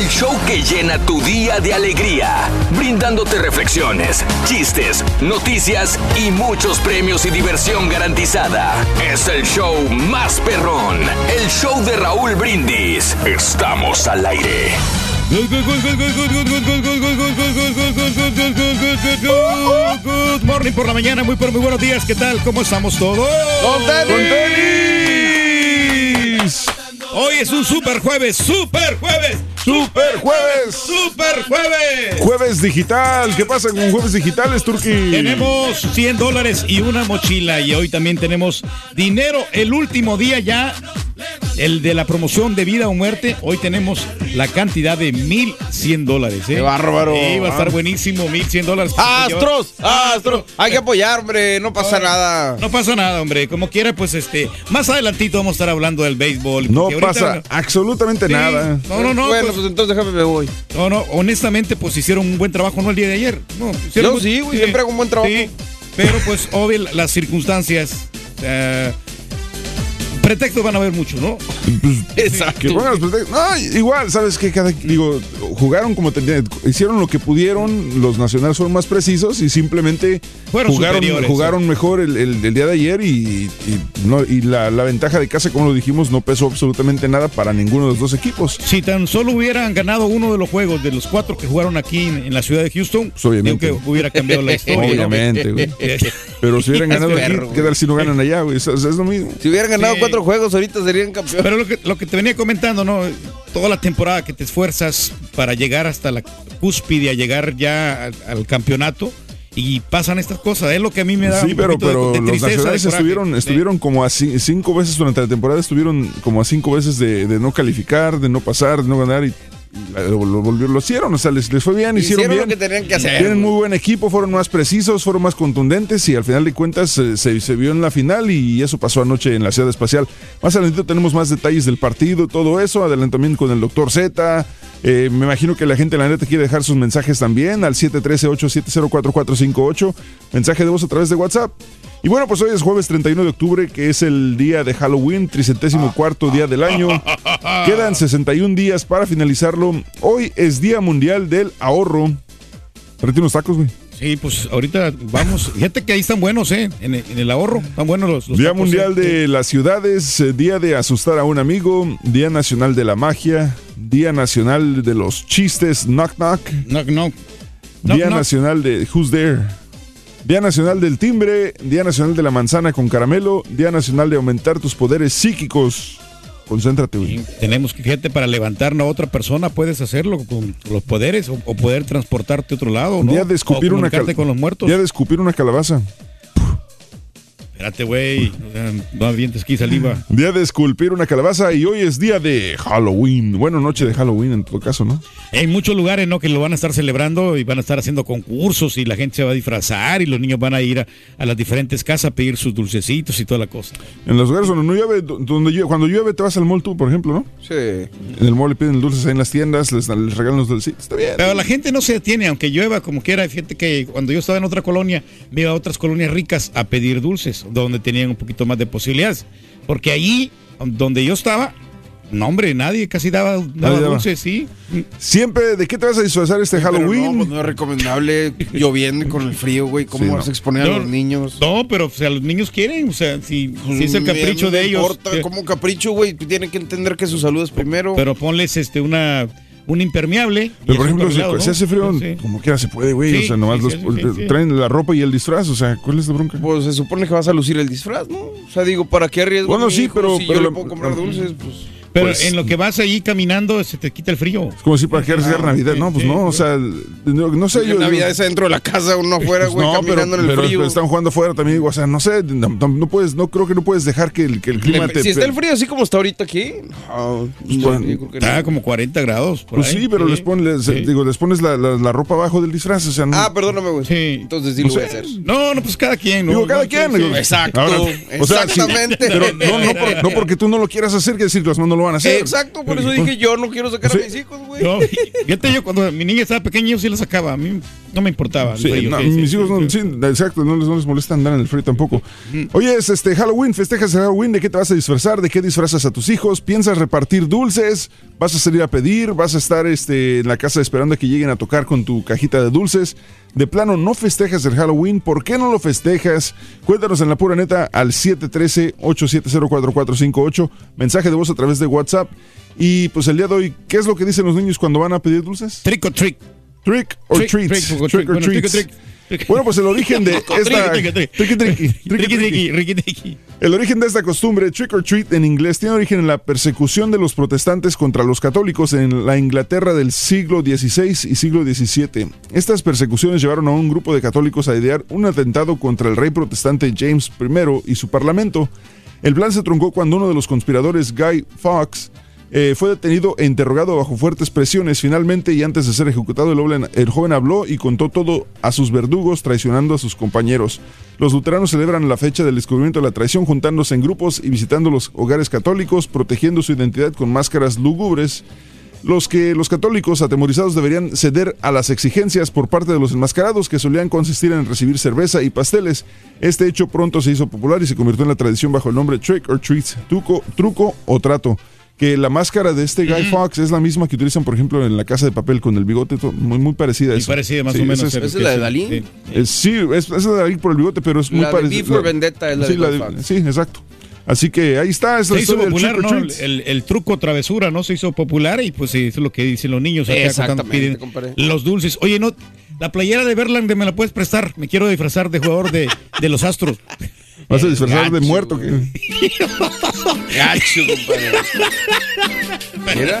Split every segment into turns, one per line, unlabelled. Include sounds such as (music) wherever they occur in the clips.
El show que llena tu día de alegría, brindándote reflexiones, chistes, noticias y muchos premios y diversión garantizada. Es el show más perrón, el show de Raúl Brindis. Estamos al aire.
Good morning por la mañana, muy pero muy buenos días, ¿qué tal? ¿Cómo estamos todos?
¡Con tenis!
Hoy es un super jueves, super jueves,
¡Super jueves!
super jueves.
Jueves digital. ¿Qué pasa con jueves digitales, Turki?
Tenemos 100 dólares y una mochila y hoy también tenemos dinero. El último día ya, el de la promoción de vida o muerte. Hoy tenemos la cantidad de 1100 dólares. ¿eh?
¡Qué bárbaro!
Sí, va a estar buenísimo, 1100 dólares.
¡Astros! ¡Astros! Hay que apoyar, hombre. No pasa nada.
No pasa nada, hombre. Como quiera, pues este, más adelantito vamos a estar hablando del béisbol.
No
ahorita-
pasa absolutamente
Sí,
nada.
No, no, no.
Bueno,
pues,
entonces déjame me voy.
no, no, honestamente, pues hicieron un buen trabajo, no el día de ayer. No, hicieron
Yo
un-
sí, güey, siempre hago un buen trabajo.
Sí, pero pues, obvio, las circunstancias. eh, pretextos van a haber muchos, ¿no? (laughs)
Exacto.
Que pongan los pretextos. No, igual, ¿sabes qué? Cada, digo, jugaron como tenían, hicieron lo que pudieron, los nacionales fueron más precisos y simplemente
Fueron
jugaron,
superiores,
jugaron mejor el, el- el día de ayer y, y no, y la, la ventaja de casa, como lo dijimos, no pesó absolutamente nada para ninguno de los dos equipos.
Si tan solo hubieran ganado uno de los juegos de los cuatro que jugaron aquí en, en la ciudad de Houston,
Pues, obviamente.
que hubiera cambiado la historia. ¿no?
Obviamente, güey. (laughs) Pero si hubieran ganado aquí,
perro,
¿qué tal si no ganan allá, güey? Es, es lo mismo.
Si hubieran ganado
Sí.
cuatro juegos, ahorita serían campeones.
Pero lo que, lo que te venía comentando, ¿no? Toda la temporada que te esfuerzas para llegar hasta la cúspide, a llegar ya al, al campeonato, y pasan estas cosas. Es lo que a mí me da
Sí,
un
pero,
de-
pero
de
los nacionales estuvieron, estuvieron como a ci- cinco veces durante la temporada, estuvieron como a cinco veces de, de no calificar, de no pasar, de no ganar y lo, lo lo hicieron, o sea, les, les fue bien, hicieron,
Hicieron lo
bien.
que tenían que hacer,
Tienen muy buen equipo, fueron más precisos, fueron más contundentes y al final de cuentas eh, se, se vio en la final y eso pasó anoche en la ciudad espacial. Más adelante tenemos más detalles del partido, todo eso, adelantamiento con el doctor Z. Eh, me imagino que la gente la neta quiere dejar sus mensajes también al 713-870-4458. Mensaje de voz a través de WhatsApp. Y bueno, pues hoy es jueves 31 de octubre, que es el día de Halloween, tricentésimo cuarto día del año. (laughs) Quedan 61 días para finalizarlo. Hoy es Día Mundial del Ahorro. Tráete unos tacos, güey.
Sí, pues ahorita vamos. Fíjate que ahí están buenos, ¿eh? En, el- en el ahorro. Están buenos los. los
Día
tacos,
Mundial
¿eh?
de las Ciudades, eh, Día de Asustar a un Amigo, Día Nacional de la Magia, Día Nacional de los Chistes, Knock Knock,
No, no. No,
Día. Nacional de Who's There, Día Nacional del Timbre, Día Nacional de la Manzana con Caramelo, Día Nacional de Aumentar tus Poderes Psíquicos. Concéntrate, güey.
Tenemos que, fíjate, para levantar a otra persona puedes hacerlo con los poderes o, o poder transportarte a otro lado, ¿no?
Día de escupir
O
una
con los muertos.
Día de escupir una calabaza.
Espérate, güey. No avientes aquí saliva. (laughs)
Día de esculpir una calabaza y hoy es día de Halloween. Bueno, noche de Halloween en todo caso, ¿no?
Hay muchos lugares, ¿no? Que lo van a estar celebrando y van a estar haciendo concursos y la gente se va a disfrazar y los niños van a ir a, a las diferentes casas a pedir sus dulcecitos y toda la cosa.
En los lugares donde no llueve, do- donde llueve, cuando llueve te vas al mall tú, por ejemplo, ¿no?
Sí.
En el mall le piden dulces ahí en las tiendas, les, les regalan los dulcecitos. Está bien.
Pero la gente no se detiene, aunque llueva como quiera. Fíjate que cuando yo estaba en otra colonia, me iba a otras colonias ricas a pedir dulces, donde tenían un poquito más de posibilidades. Porque ahí, donde yo estaba, no, hombre, nadie casi daba, daba
daba.
dulces, sí.
Siempre, ¿de qué te vas a disfrazar este
Pero
Halloween?
no, pues no es recomendable lloviendo y con el frío, güey. ¿Cómo
Sí,
vas
no.
a exponer a
No,
los niños?
No, pero o sea, los niños quieren, o sea, si,
Pues,
si es el capricho
no
de ellos.
importa,
eh,
¿Cómo capricho, güey? Tú tienes que entender que su salud es primero.
Pero ponles este una un impermeable.
Pero por ejemplo, si,
congelado,
si
¿no?
hace frío,
Sí.
como quiera se puede, güey.
Sí,
o sea, nomás
sí,
los,
sí, sí, sí.
traen la ropa y el disfraz. O sea, ¿cuál es la bronca?
Pues se supone que vas a lucir el disfraz, ¿no? O sea, digo, ¿para qué arriesgo?
Bueno, sí,
hijo
pero-
Si
pero
yo
la-
le puedo comprar dulces, pues.
Pero
Pues-
en lo que vas ahí caminando se te quita el frío.
Es como si para qué arriesgar
Ah,
Navidad.
sí,
No, pues
sí,
no, o
sí.
sea, no, no sé. Yo,
Navidad es dentro de la casa, uno afuera,
Pues
güey,
no, pero,
caminando en el
pero-
frío.
pero están jugando afuera también, digo, o sea, no sé, no, no- no puedes, no creo que no puedes dejar que el, que el clima
Le-
te...
si está el frío así como está ahorita aquí, no, pues,
Pues,
yo
bueno,
creo que
Está
no.
como 40 grados. Por
Pues
ahí.
sí, pero les pones,
Sí.
digo, les pones la, la- la ropa abajo del disfraz, o sea, no...
Ah, perdóname, güey.
Sí.
Entonces sí
No
lo voy a hacer.
No, no, pues cada quien. ¿no?
Digo, cada
No,
quien.
sí, sí.
Exacto,
sí,
exactamente.
pero no, no, por- no porque tú no lo quieras hacer, que decir demás no lo van a hacer.
Exacto, por eso (laughs) dije yo no quiero sacar a mis hijos, güey.
No, fíjate yo cuando mi niña estaba pequeña yo sí la sacaba. A mí no me importaba. el
Sí,
frío,
no,
sí,
mis
sí,
hijos no, exacto, no les, no les molesta andar en el frío tampoco. Oye, es este Halloween, festejas el Halloween, ¿de qué te vas a disfrazar? ¿De qué disfrazas a tus hijos? ¿Piensas repartir dulces? ¿Vas a salir a pedir? ¿Vas a estar este, en la casa esperando a que lleguen a tocar con tu cajita de dulces? De plano, no festejas el Halloween. ¿Por qué no lo festejas? Cuéntanos en la pura neta al 713-870-4458. Mensaje de voz a través de WhatsApp. Y pues el día de hoy, ¿qué es lo que dicen los niños cuando van a pedir dulces?
Trick or trick.
Trick or
Trick,
treats.
trick or
Trick or
Bueno, trick
treats.
trick.
Bueno, pues el (laughs) origen de esta... El origen de esta costumbre, trick or treat en inglés, tiene origen en la persecución de los protestantes contra los católicos en la Inglaterra del siglo XVI y siglo XVII. Estas persecuciones llevaron a un grupo de católicos a idear un atentado contra el rey protestante James I y su parlamento. El plan se truncó cuando uno de los conspiradores, Guy Fawkes, eh, fue detenido e interrogado bajo fuertes presiones. Finalmente, y antes de ser ejecutado, el joven, el joven habló y contó todo a sus verdugos, traicionando a sus compañeros. Los luteranos celebran la fecha del descubrimiento de la traición, juntándose en grupos y visitando los hogares católicos, protegiendo su identidad con máscaras lúgubres. Los que los católicos atemorizados deberían ceder a las exigencias por parte de los enmascarados que solían consistir en recibir cerveza y pasteles. Este hecho pronto se hizo popular y se convirtió en la tradición bajo el nombre trick or treat, truco, truco o trato. Que la máscara de este Guy Fox es la misma que utilizan, por ejemplo, en la casa de papel con el bigote, muy, muy parecida a
Y parecida más
Sí,
o menos.
esa es-
¿Esa es la de
sí,
Dalí?
sí.
eh, sí, es, es la de Dalí por el bigote, pero es muy
La de
parecida.
Vendetta es la de
sí,
Guy
de-
Fawkes.
sí, exacto. Así que ahí está, es la
Se hizo popular, ¿no? El, el truco travesura, ¿no? Se hizo popular y pues eso es lo que dicen los niños. acá cuando
Exactamente,
piden. Los dulces. Oye, no, la playera de Verlander me la puedes prestar. Me quiero disfrazar de jugador de, de los Astros.
Vas a disfrazar de muerto.
güey.
que- (laughs)
Gacho, compadre. Mira.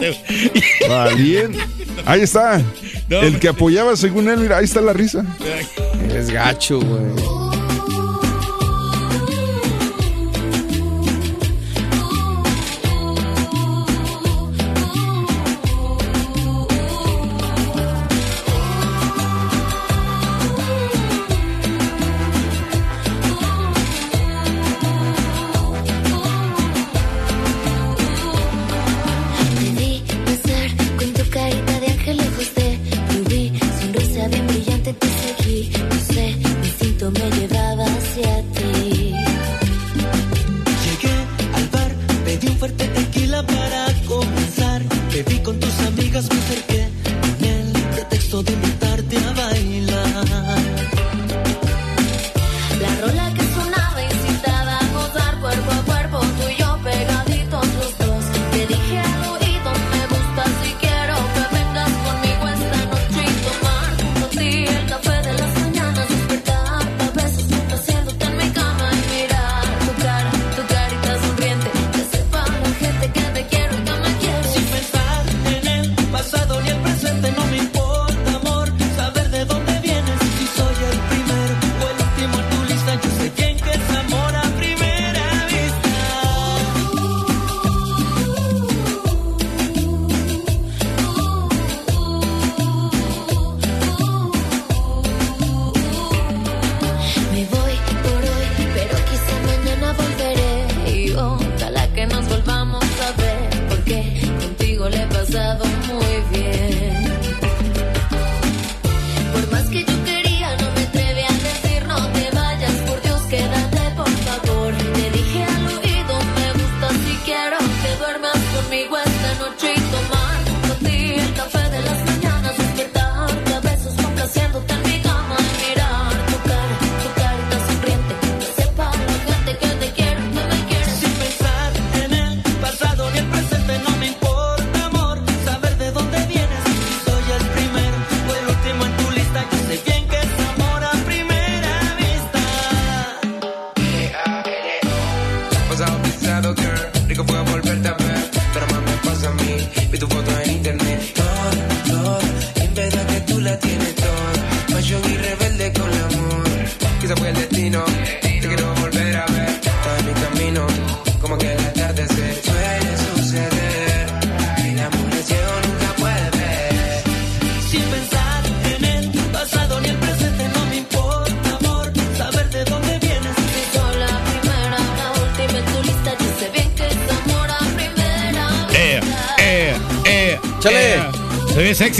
Valien. Ahí está.
No,
el que apoyaba según él, mira, ahí está la risa.
Es gacho, güey.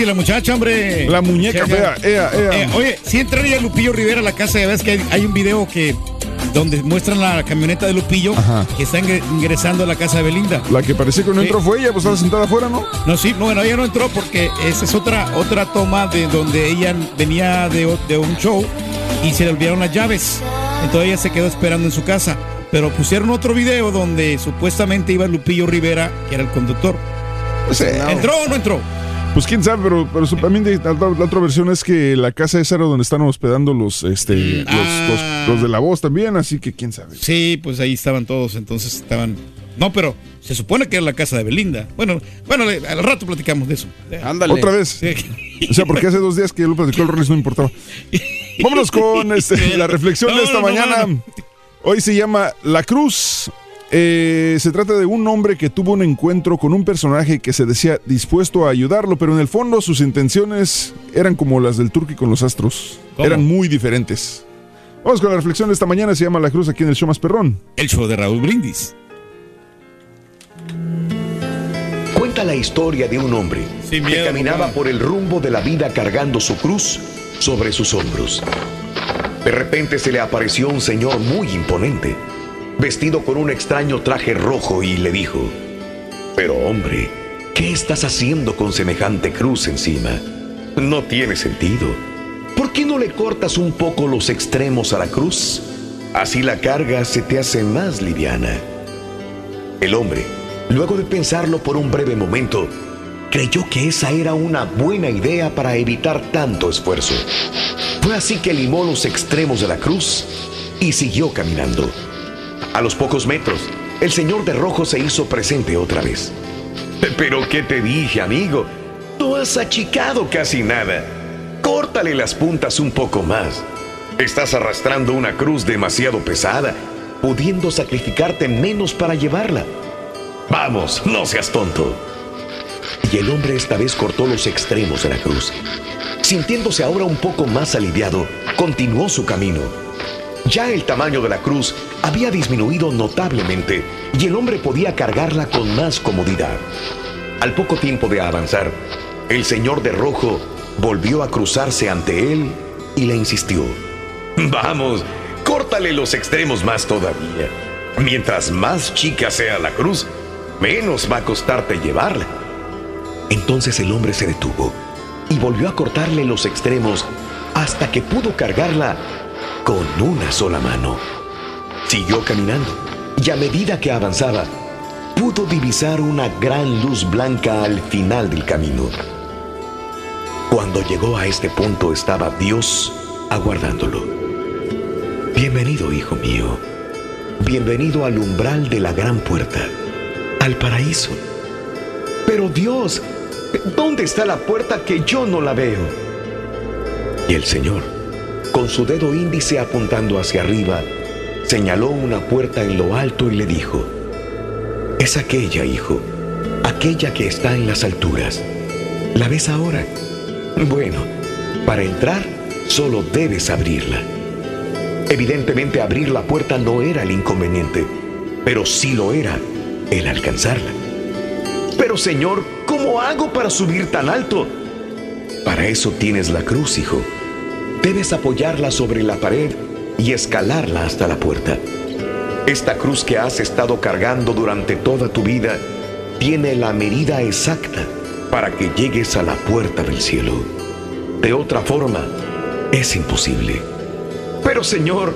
Sexy la muchacha, hombre.
La muñeca ea, ea.
Eh, oye, si entraría Lupillo Rivera a la casa, ya ves que hay, hay un video que donde muestran la camioneta de Lupillo
Ajá.
que está ingre- ingresando a la casa de Belinda.
La que parecía que no
Sí.
entró fue ella, pues estaba sentada afuera, ¿no?
No, sí, no, bueno, ella no entró porque esa es otra otra toma de donde ella venía de, de un show y se le olvidaron las llaves. Entonces ella se quedó esperando en su casa. Pero pusieron otro video donde supuestamente iba Lupillo Rivera, que era el conductor. ¿Entró o no entró?
Pues quién sabe, pero, pero también de- la, la otra versión es que la casa esa era donde están hospedando los, este, los,
Ah.
los- los de la voz también, así que quién sabe.
Sí, pues ahí estaban todos, entonces estaban... No, pero se supone que era la casa de Belinda. Bueno, bueno, al rato platicamos de eso.
Ándale.
Otra vez.
Sí.
O sea, porque hace dos días que lo platicó el Rolis no importaba. Vámonos con este, la reflexión de
No,
esta
no, no,
mañana.
no.
Hoy se llama La Cruz. Eh, se trata de un hombre que tuvo un encuentro con un personaje que se decía dispuesto a ayudarlo, pero en el fondo sus intenciones eran como las del Turqui con los astros.
¿Cómo?
Eran muy diferentes. Vamos con la reflexión de esta mañana. Se llama La Cruz aquí en el show más perrón.
El show de Raúl Brindis.
Cuenta la historia de un hombre
Sin
que caminaba por el rumbo de la vida cargando su cruz sobre sus hombros. De repente se le apareció un señor muy imponente, vestido con un extraño traje rojo y le dijo, Pero hombre, ¿qué estás haciendo con semejante cruz encima? No tiene sentido. ¿Por qué no le cortas un poco los extremos a la cruz? Así la carga se te hace más liviana. El hombre, luego de pensarlo por un breve momento, creyó que esa era una buena idea para evitar tanto esfuerzo. Fue así que limó los extremos de la cruz y siguió caminando. A los pocos metros, el señor de rojo se hizo presente otra vez. Pero ¿qué te dije, amigo? No has achicado casi nada. Córtale las puntas un poco más. Estás arrastrando una cruz demasiado pesada, pudiendo sacrificarte menos para llevarla. Vamos, no seas tonto. Y el hombre esta vez cortó los extremos de la cruz. Sintiéndose ahora un poco más aliviado, continuó su camino. Ya el tamaño de la cruz había disminuido notablemente y el hombre podía cargarla con más comodidad. Al poco tiempo de avanzar, el señor de rojo volvió a cruzarse ante él y le insistió. Vamos, córtale los extremos más todavía. Mientras más chica sea la cruz, menos va a costarte llevarla. Entonces el hombre se detuvo y volvió a cortarle los extremos hasta que pudo cargarla con una sola mano. Siguió caminando y a medida que avanzaba, pudo divisar una gran luz blanca al final del camino. Cuando llegó a este punto estaba Dios aguardándolo. Bienvenido, hijo mío. Bienvenido al umbral de la gran puerta, al paraíso. Pero Dios, ¿dónde está la puerta que yo no la veo? Y el Señor, con su dedo índice apuntando hacia arriba, señaló una puerta en lo alto y le dijo, es aquella, hijo, aquella que está en las alturas. ¿La ves ahora? Bueno, para entrar solo debes abrirla. Evidentemente abrir la puerta no era el inconveniente, pero sí lo era el alcanzarla. Pero Señor, ¿cómo hago para subir tan alto? Para eso tienes la cruz, hijo. Debes apoyarla sobre la pared y escalarla hasta la puerta. Esta cruz que has estado cargando durante toda tu vida tiene la medida exacta para que llegues a la puerta del cielo. De otra forma, es imposible. Pero Señor,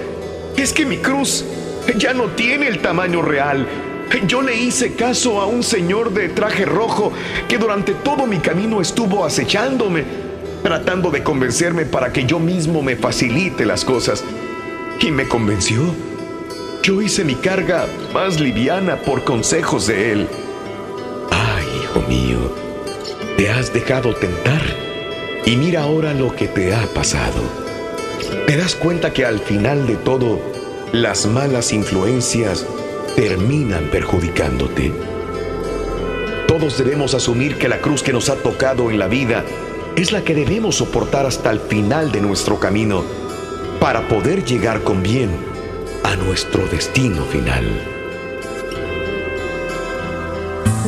es que mi cruz ya no tiene el tamaño real. Yo le hice caso a un señor de traje rojo que durante todo mi camino estuvo acechándome, tratando de convencerme para que yo mismo me facilite las cosas. Y me convenció. Yo hice mi carga más liviana por consejos de él. Ay, hijo mío, te has dejado tentar y mira ahora lo que te ha pasado. Te das cuenta que al final de todo, las malas influencias terminan perjudicándote. Todos debemos asumir que la cruz que nos ha tocado en la vida es la que debemos soportar hasta el final de nuestro camino para poder llegar con bien a nuestro destino final.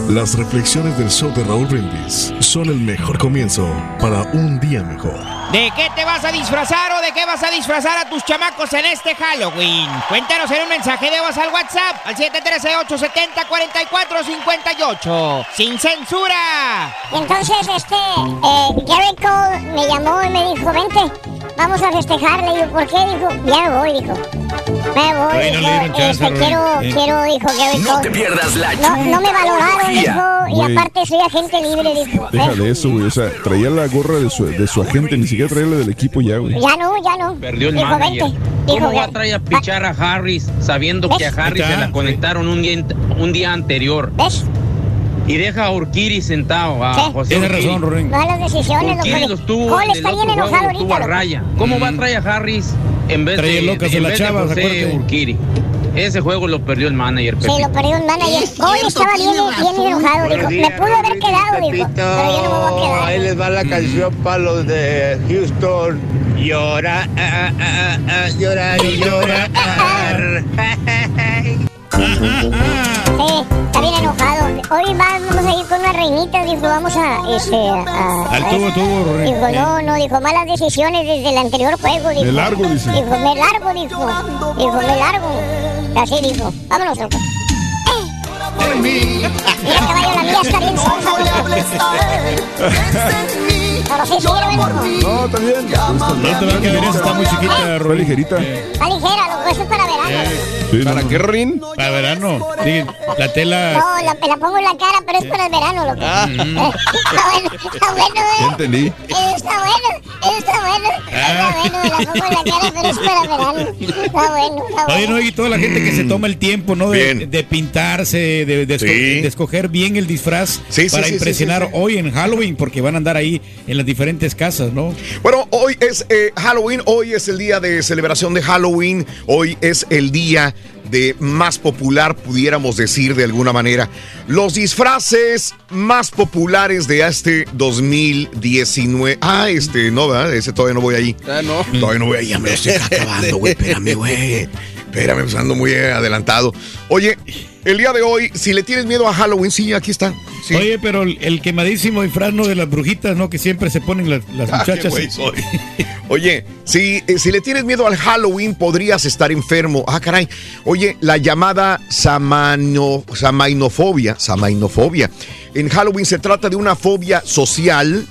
Las reflexiones del show de Raúl Brindis son el mejor comienzo para un día mejor.
¿De qué te vas a disfrazar o de qué vas a disfrazar a tus chamacos en este Halloween? Cuéntanos en un mensaje de voz al WhatsApp al 713-870-4458. ¡Sin censura!
Entonces, este, eh, Gary Cole me llamó y me dijo, vente, vamos a festejar. Le digo, ¿por qué? Dijo, ya me voy, dijo. Me voy,
Ay, no le
dijo,
dieron chance,
este, quiero,
Eh.
quiero, dijo Gary
No te pierdas la
No, no me valoraron, dijo, y
Güey.
aparte soy agente libre, dijo.
Deja
Eh,
de eso, güey. O sea, traía la gorra de su, de su agente, ni siquiera traía la del equipo ya, güey.
Ya no, ya no.
Perdió el
dijo,
manager.
vente. Dijo,
¿Cómo va a traer a pichar a Harris sabiendo que a Harris se la conectaron un día, un día anterior?
¿Ves?
Y deja a Urquiri sentado, a
Sí.
José
Tiene razón, Rubén.
Malas decisiones,
Urquiri los tuvo
Cole
el
está bien enojado ahorita,
a raya. ¿Cómo va a traer a Harris en vez
Traía
de,
locas
en
a las
vez de
chavas,
José. Urquiri? Ese juego lo perdió el manager,
Sí,
Pepe.
lo perdió un manager. Cole estaba bien, bien enojado, dijo. Me pudo haber quedado, dijo. Pero yo no me voy a quedar.
Ahí les va la canción para los de Houston. Llora, ah, ah, ah, llorar y (laughs) llorar.
Sí, (laughs) está bien enojado. Hoy va- vamos a ir con una reinita, dijo, vamos a, este, a...
Al tubo, tubo.
Dijo, no, no, dijo, malas decisiones desde el anterior juego, dijo.
Me largo, dice.
Dijo, me largo, dijo. Dijo, me largo. Así dijo. Vámonos, loco. Mira, caballo, la mía está bien. Pero sí, sí.
No, está bien.
No te va a quedar, esa está muy chiquita,
Está
Rubén.
ligerita.
Está ligera, loco, eso es para verano.
Sí,
¿Para
no.
qué, Rin?
Para verano. Sí, la tela.
No, la, pongo en la cara, pero es para el verano, loco.
Ah. (laughs)
Está bueno, está bueno,
Ya
eh.
entendí.
Está bueno, está bueno. Está bueno, me la pongo en la cara, pero es para verano. Está bueno, está
Oye, no,
bueno.
y toda la gente que se toma el tiempo, ¿no? De, pintarse, de, de esco-
Sí.
de escoger bien el disfraz
Sí, sí,
para
sí, sí,
impresionar
sí, sí.
hoy en Halloween, porque van a andar ahí en las diferentes casas, ¿no?
Bueno, hoy es eh, Halloween, hoy es el día de celebración de Halloween, hoy es el día de más popular, pudiéramos decir de alguna manera. Los disfraces más populares de este 2019. Ah, este, no, ¿verdad? Ese todavía no voy ahí.
Ah, no.
Todavía no voy ahí, ya me lo estoy acabando, güey. Espérame, güey. Espérame, pues ando muy adelantado. Oye, el día de hoy, si le tienes miedo a Halloween, sí, aquí está. Sí.
Oye, pero el, el quemadísimo disfraz, ¿no? De las brujitas, ¿no? Que siempre se ponen las,
Ah, (laughs)
muchachas. (laughs)
soy. Oye, si, eh, si le tienes miedo al Halloween, podrías estar enfermo. Ah, caray. Oye, la llamada samano- samainofobia, samainofobia. En Halloween se trata de una fobia social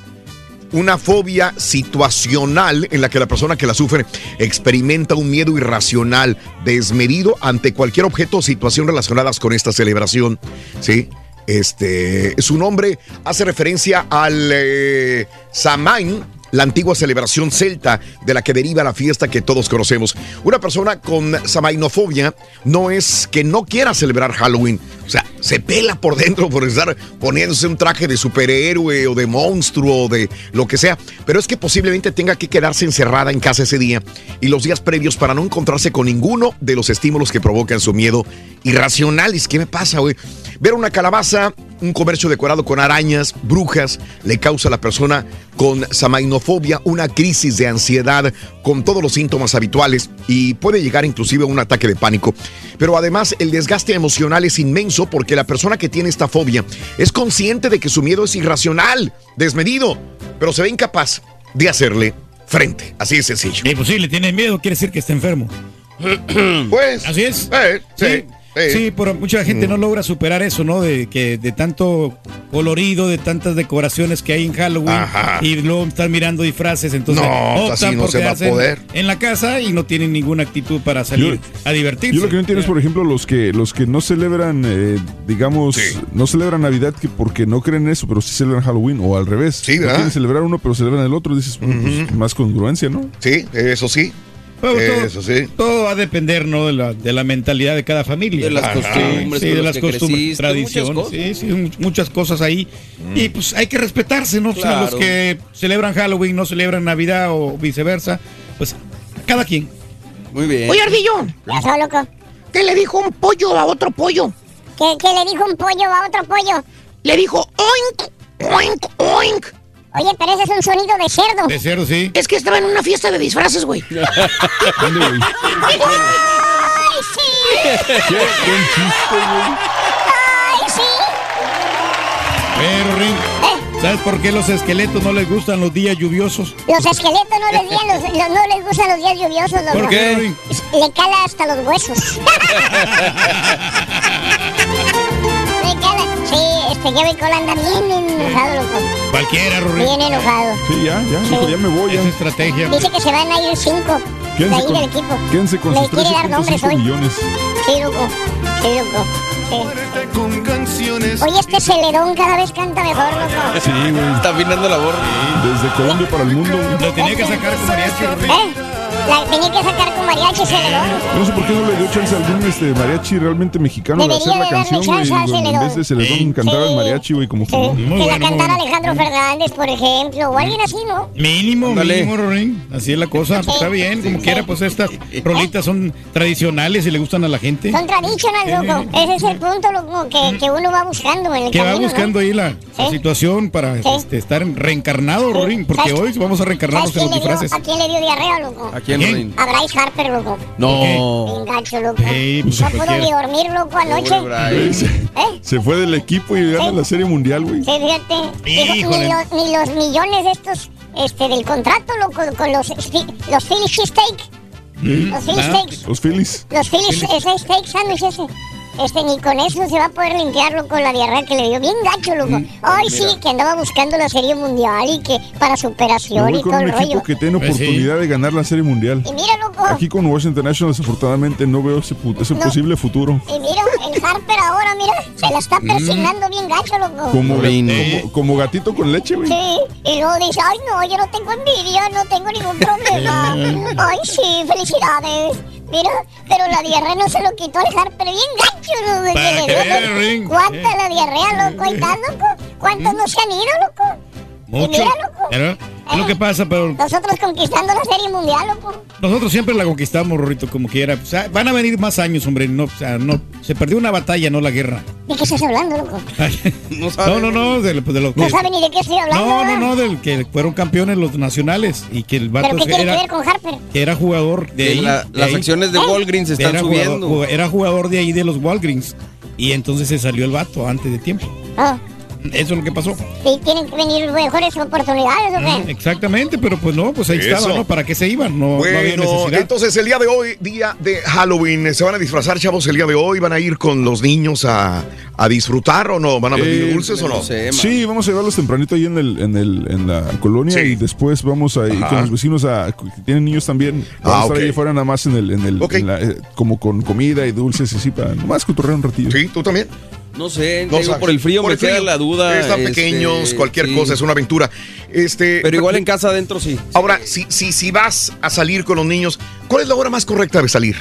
una fobia situacional en la que la persona que la sufre experimenta un miedo irracional, desmedido ante cualquier objeto o situación relacionadas con esta celebración. ¿Sí? Este, su nombre hace referencia al eh, Samain, la antigua celebración celta de la que deriva la fiesta que todos conocemos. Una persona con samainofobia no es que no quiera celebrar Halloween, o sea, se pela por dentro por estar poniéndose un traje de superhéroe o de monstruo o de lo que sea, pero es que posiblemente tenga que quedarse encerrada en casa ese día y los días previos para no encontrarse con ninguno de los estímulos que provocan su miedo irracionales. ¿Qué me pasa, güey? Ver una calabaza, un comercio decorado con arañas, brujas, le causa a la persona con samainofobia una crisis de ansiedad con todos los síntomas habituales y puede llegar inclusive a un ataque de pánico. Pero además el desgaste emocional es inmenso porque la persona que tiene esta fobia es consciente de que su miedo es irracional, desmedido, pero se ve incapaz de hacerle frente. Así de sencillo.
Es posible, tiene miedo, quiere decir que está enfermo.
Pues.
Así es.
Eh, sí.
Sí, sí, pero mucha gente no logra superar eso, ¿no? De que de tanto colorido, de tantas decoraciones que hay en Halloween
Ajá.
y luego están mirando disfraces, entonces
No, así no
por
se va a
en-
poder.
en la casa y no tienen ninguna actitud para salir a divertirse.
Yo lo que no entiendo es, por ejemplo, los que los que no celebran, eh, digamos, no celebran Navidad que porque no creen en eso, pero sí celebran Halloween o al revés.
Sí,
no
¿verdad?
quieren celebrar uno, pero celebran el otro. Dices, pues, más congruencia, ¿no?
Sí, eso sí.
Pero todo-
Eso sí.
Todo va a depender, ¿no? De la, de la mentalidad de cada familia.
De las
Ajá.
costumbres
Sí, de
las
costumbres,
creciste,
tradiciones.
muchas
Sí, sí, mu- muchas cosas ahí. Y pues hay que respetarse, ¿no? O sea, los que celebran Halloween, no celebran Navidad o viceversa. Pues cada quien.
Muy bien.
Oye, Ardillo,
Ya está, loco.
¿qué le dijo un pollo a otro pollo?
¿Qué, qué le dijo un pollo a otro pollo?
Le dijo oink, oink, oink.
Oye, pero ese es un sonido de cerdo.
De cerdo, sí.
Es que estaba en una fiesta de disfraces, güey. (laughs)
¿Dónde, güey?
¡Ay, sí!
Qué buen chiste, güey.
¡Ay, sí!
Pero, Ring,
¿Eh?
¿sabes por qué los esqueletos no les gustan los días lluviosos?
Los esqueletos no les, los, los- no les gustan los días lluviosos, loco.
¿Por qué?
Le cala hasta los huesos. (laughs) Le cala. Sí, este Jerry Cole anda bien enojado, loco.
Cualquiera, Rorín.
Bien enojado.
Sí, ya, ya, dijo, ya me voy. Ya.
Es estrategia.
Dice que se van a ir cinco de
Quédense
ahí
con,
del equipo.
quédense con
Le
sus
quiere dar nombres
13.5
hoy.
millones.
Sí, loco. Sí, loco. Sí. Oye, este celerón cada vez canta mejor, loco.
Sí, güey.
Está afinando la voz.
Desde Colombia para el mundo.
Lo tenía que sacar con mariachi.
¿Eh? La tenía que sacar con mariachi.
Yo no sé por qué no le dio chance a algún este, mariachi realmente mexicano de hacer la canción, güey.
chance al
güey, En vez de Celedón
Sí.
cantar el mariachi, güey, como que no.
Muy
que la
bueno,
cantara
bueno.
Alejandro Fernández, por ejemplo, o alguien así, ¿no?
Mínimo,
Ándale.
mínimo, Rorín. Así es la cosa.
Sí.
Está bien, como quiera, pues estas rolitas son tradicionales y le gustan a la gente.
Son tradicional, loco. Ese es el punto, loco, que, que uno va buscando en el
Que va
camino, ¿no?
buscando ahí la, situación para este, estar reencarnado, Rorín, porque
¿Sabes-
hoy vamos a reencarnarnos
¿Sabes
en
quién
los
le dio,
disfraces.
¿A quién le dio diarrea, loco?
¿A quién,
¿Quién?
Rodín?
A Bryce Harper, loco.
No.
Bien gacho, loco.
Pues,
no pudo ni dormir, loco, anoche.
Pobre Bryce.
Se,
¿Eh?
se fue del equipo y gana
Sí.
la Serie Mundial, güey.
Sí, fíjate. Dijo, ni, los, ni los millones estos este, del contrato, loco, con los, los Philly cheesesteak. Los Philly
Ah.
steaks.
Los Phillies.
Los Phillies, ese steak sandwich ese. Este, ni con eso se va a poder limpiarlo con la diarrea que le dio. Bien gacho, loco.
Mm,
Ay, sí, que andaba buscando la serie mundial y que para superación
voy
y
con
todo
un
el
equipo
rollo.
que tiene
Pues sí.
oportunidad de ganar la Serie Mundial.
Y mira, loco.
Aquí con Washington Nationals, desafortunadamente, no veo ese, ese
No.
posible futuro.
Y mira, el Harper ahora, mira, se la está persignando bien gacho, loco.
Mm. Como, como, como gatito con leche, güey.
Sí, y luego dice, ay no, yo no tengo envidia, no tengo ningún problema. (laughs) Ay, sí, felicidades. Mira, pero la diarrea no se lo quitó al Harper bien gacho, ¿no?
Para.
¿Cuánta la diarrea, loco? Está, loco. ¿Cuántos no se han ido, loco?
Mucho.
mira, loco.
Pero es lo que pasa, pero
Nosotros conquistando la serie mundial, loco.
nosotros siempre la conquistamos, Rorrito, como quiera. O sea, van a venir más años, hombre. No, o sea, no, se perdió una batalla, no la guerra.
¿De qué estás hablando, loco? (laughs)
No sabe.
No, no, no, de, lo- de lo que...
No saben ni de qué estoy hablando.
No, no, no, del que fueron campeones los nacionales y que el vato
¿Pero qué tiene que
era,
ver con Harper?
que era jugador de
Que
ahí.
la-
de
las
ahí.
acciones de Walgreens están
era
subiendo.
Jugador, era jugador de ahí de los Walgreens y entonces se salió el vato antes de tiempo.
Ah,
Eso es lo que pasó.
¿y tienen que venir mejores oportunidades o qué?
Exactamente, pero pues no, pues ahí
Eso.
estaba, ¿no? ¿Para qué se iban? No, no había
Bueno,
necesidad.
entonces el día de hoy, día de Halloween, ¿se van a disfrazar, chavos, el día de hoy? ¿Van a ir con los niños a, a disfrutar o no? ¿Van a pedir
Eh,
dulces o no?
Sé.
Sí, vamos a llevarlos tempranito ahí en, el, en, el, en la colonia
Sí.
y después vamos a ir
Ajá.
con los vecinos a, que tienen niños también. Vamos
Ah,
a estar ahí afuera nada más en el, en el
Ok.
en la, eh, como con comida y dulces y así para nomás cotorrear un ratillo.
Sí, ¿tú también?
No sé,
No
digo, por el frío
Por
me
el
queda
frío.
la duda.
Están
este,
pequeños, cualquier
sí.
cosa, es una aventura. Este,
Pero igual en casa adentro sí.
Ahora, si, si, si vas a salir con los niños, ¿cuál es la hora más correcta de salir?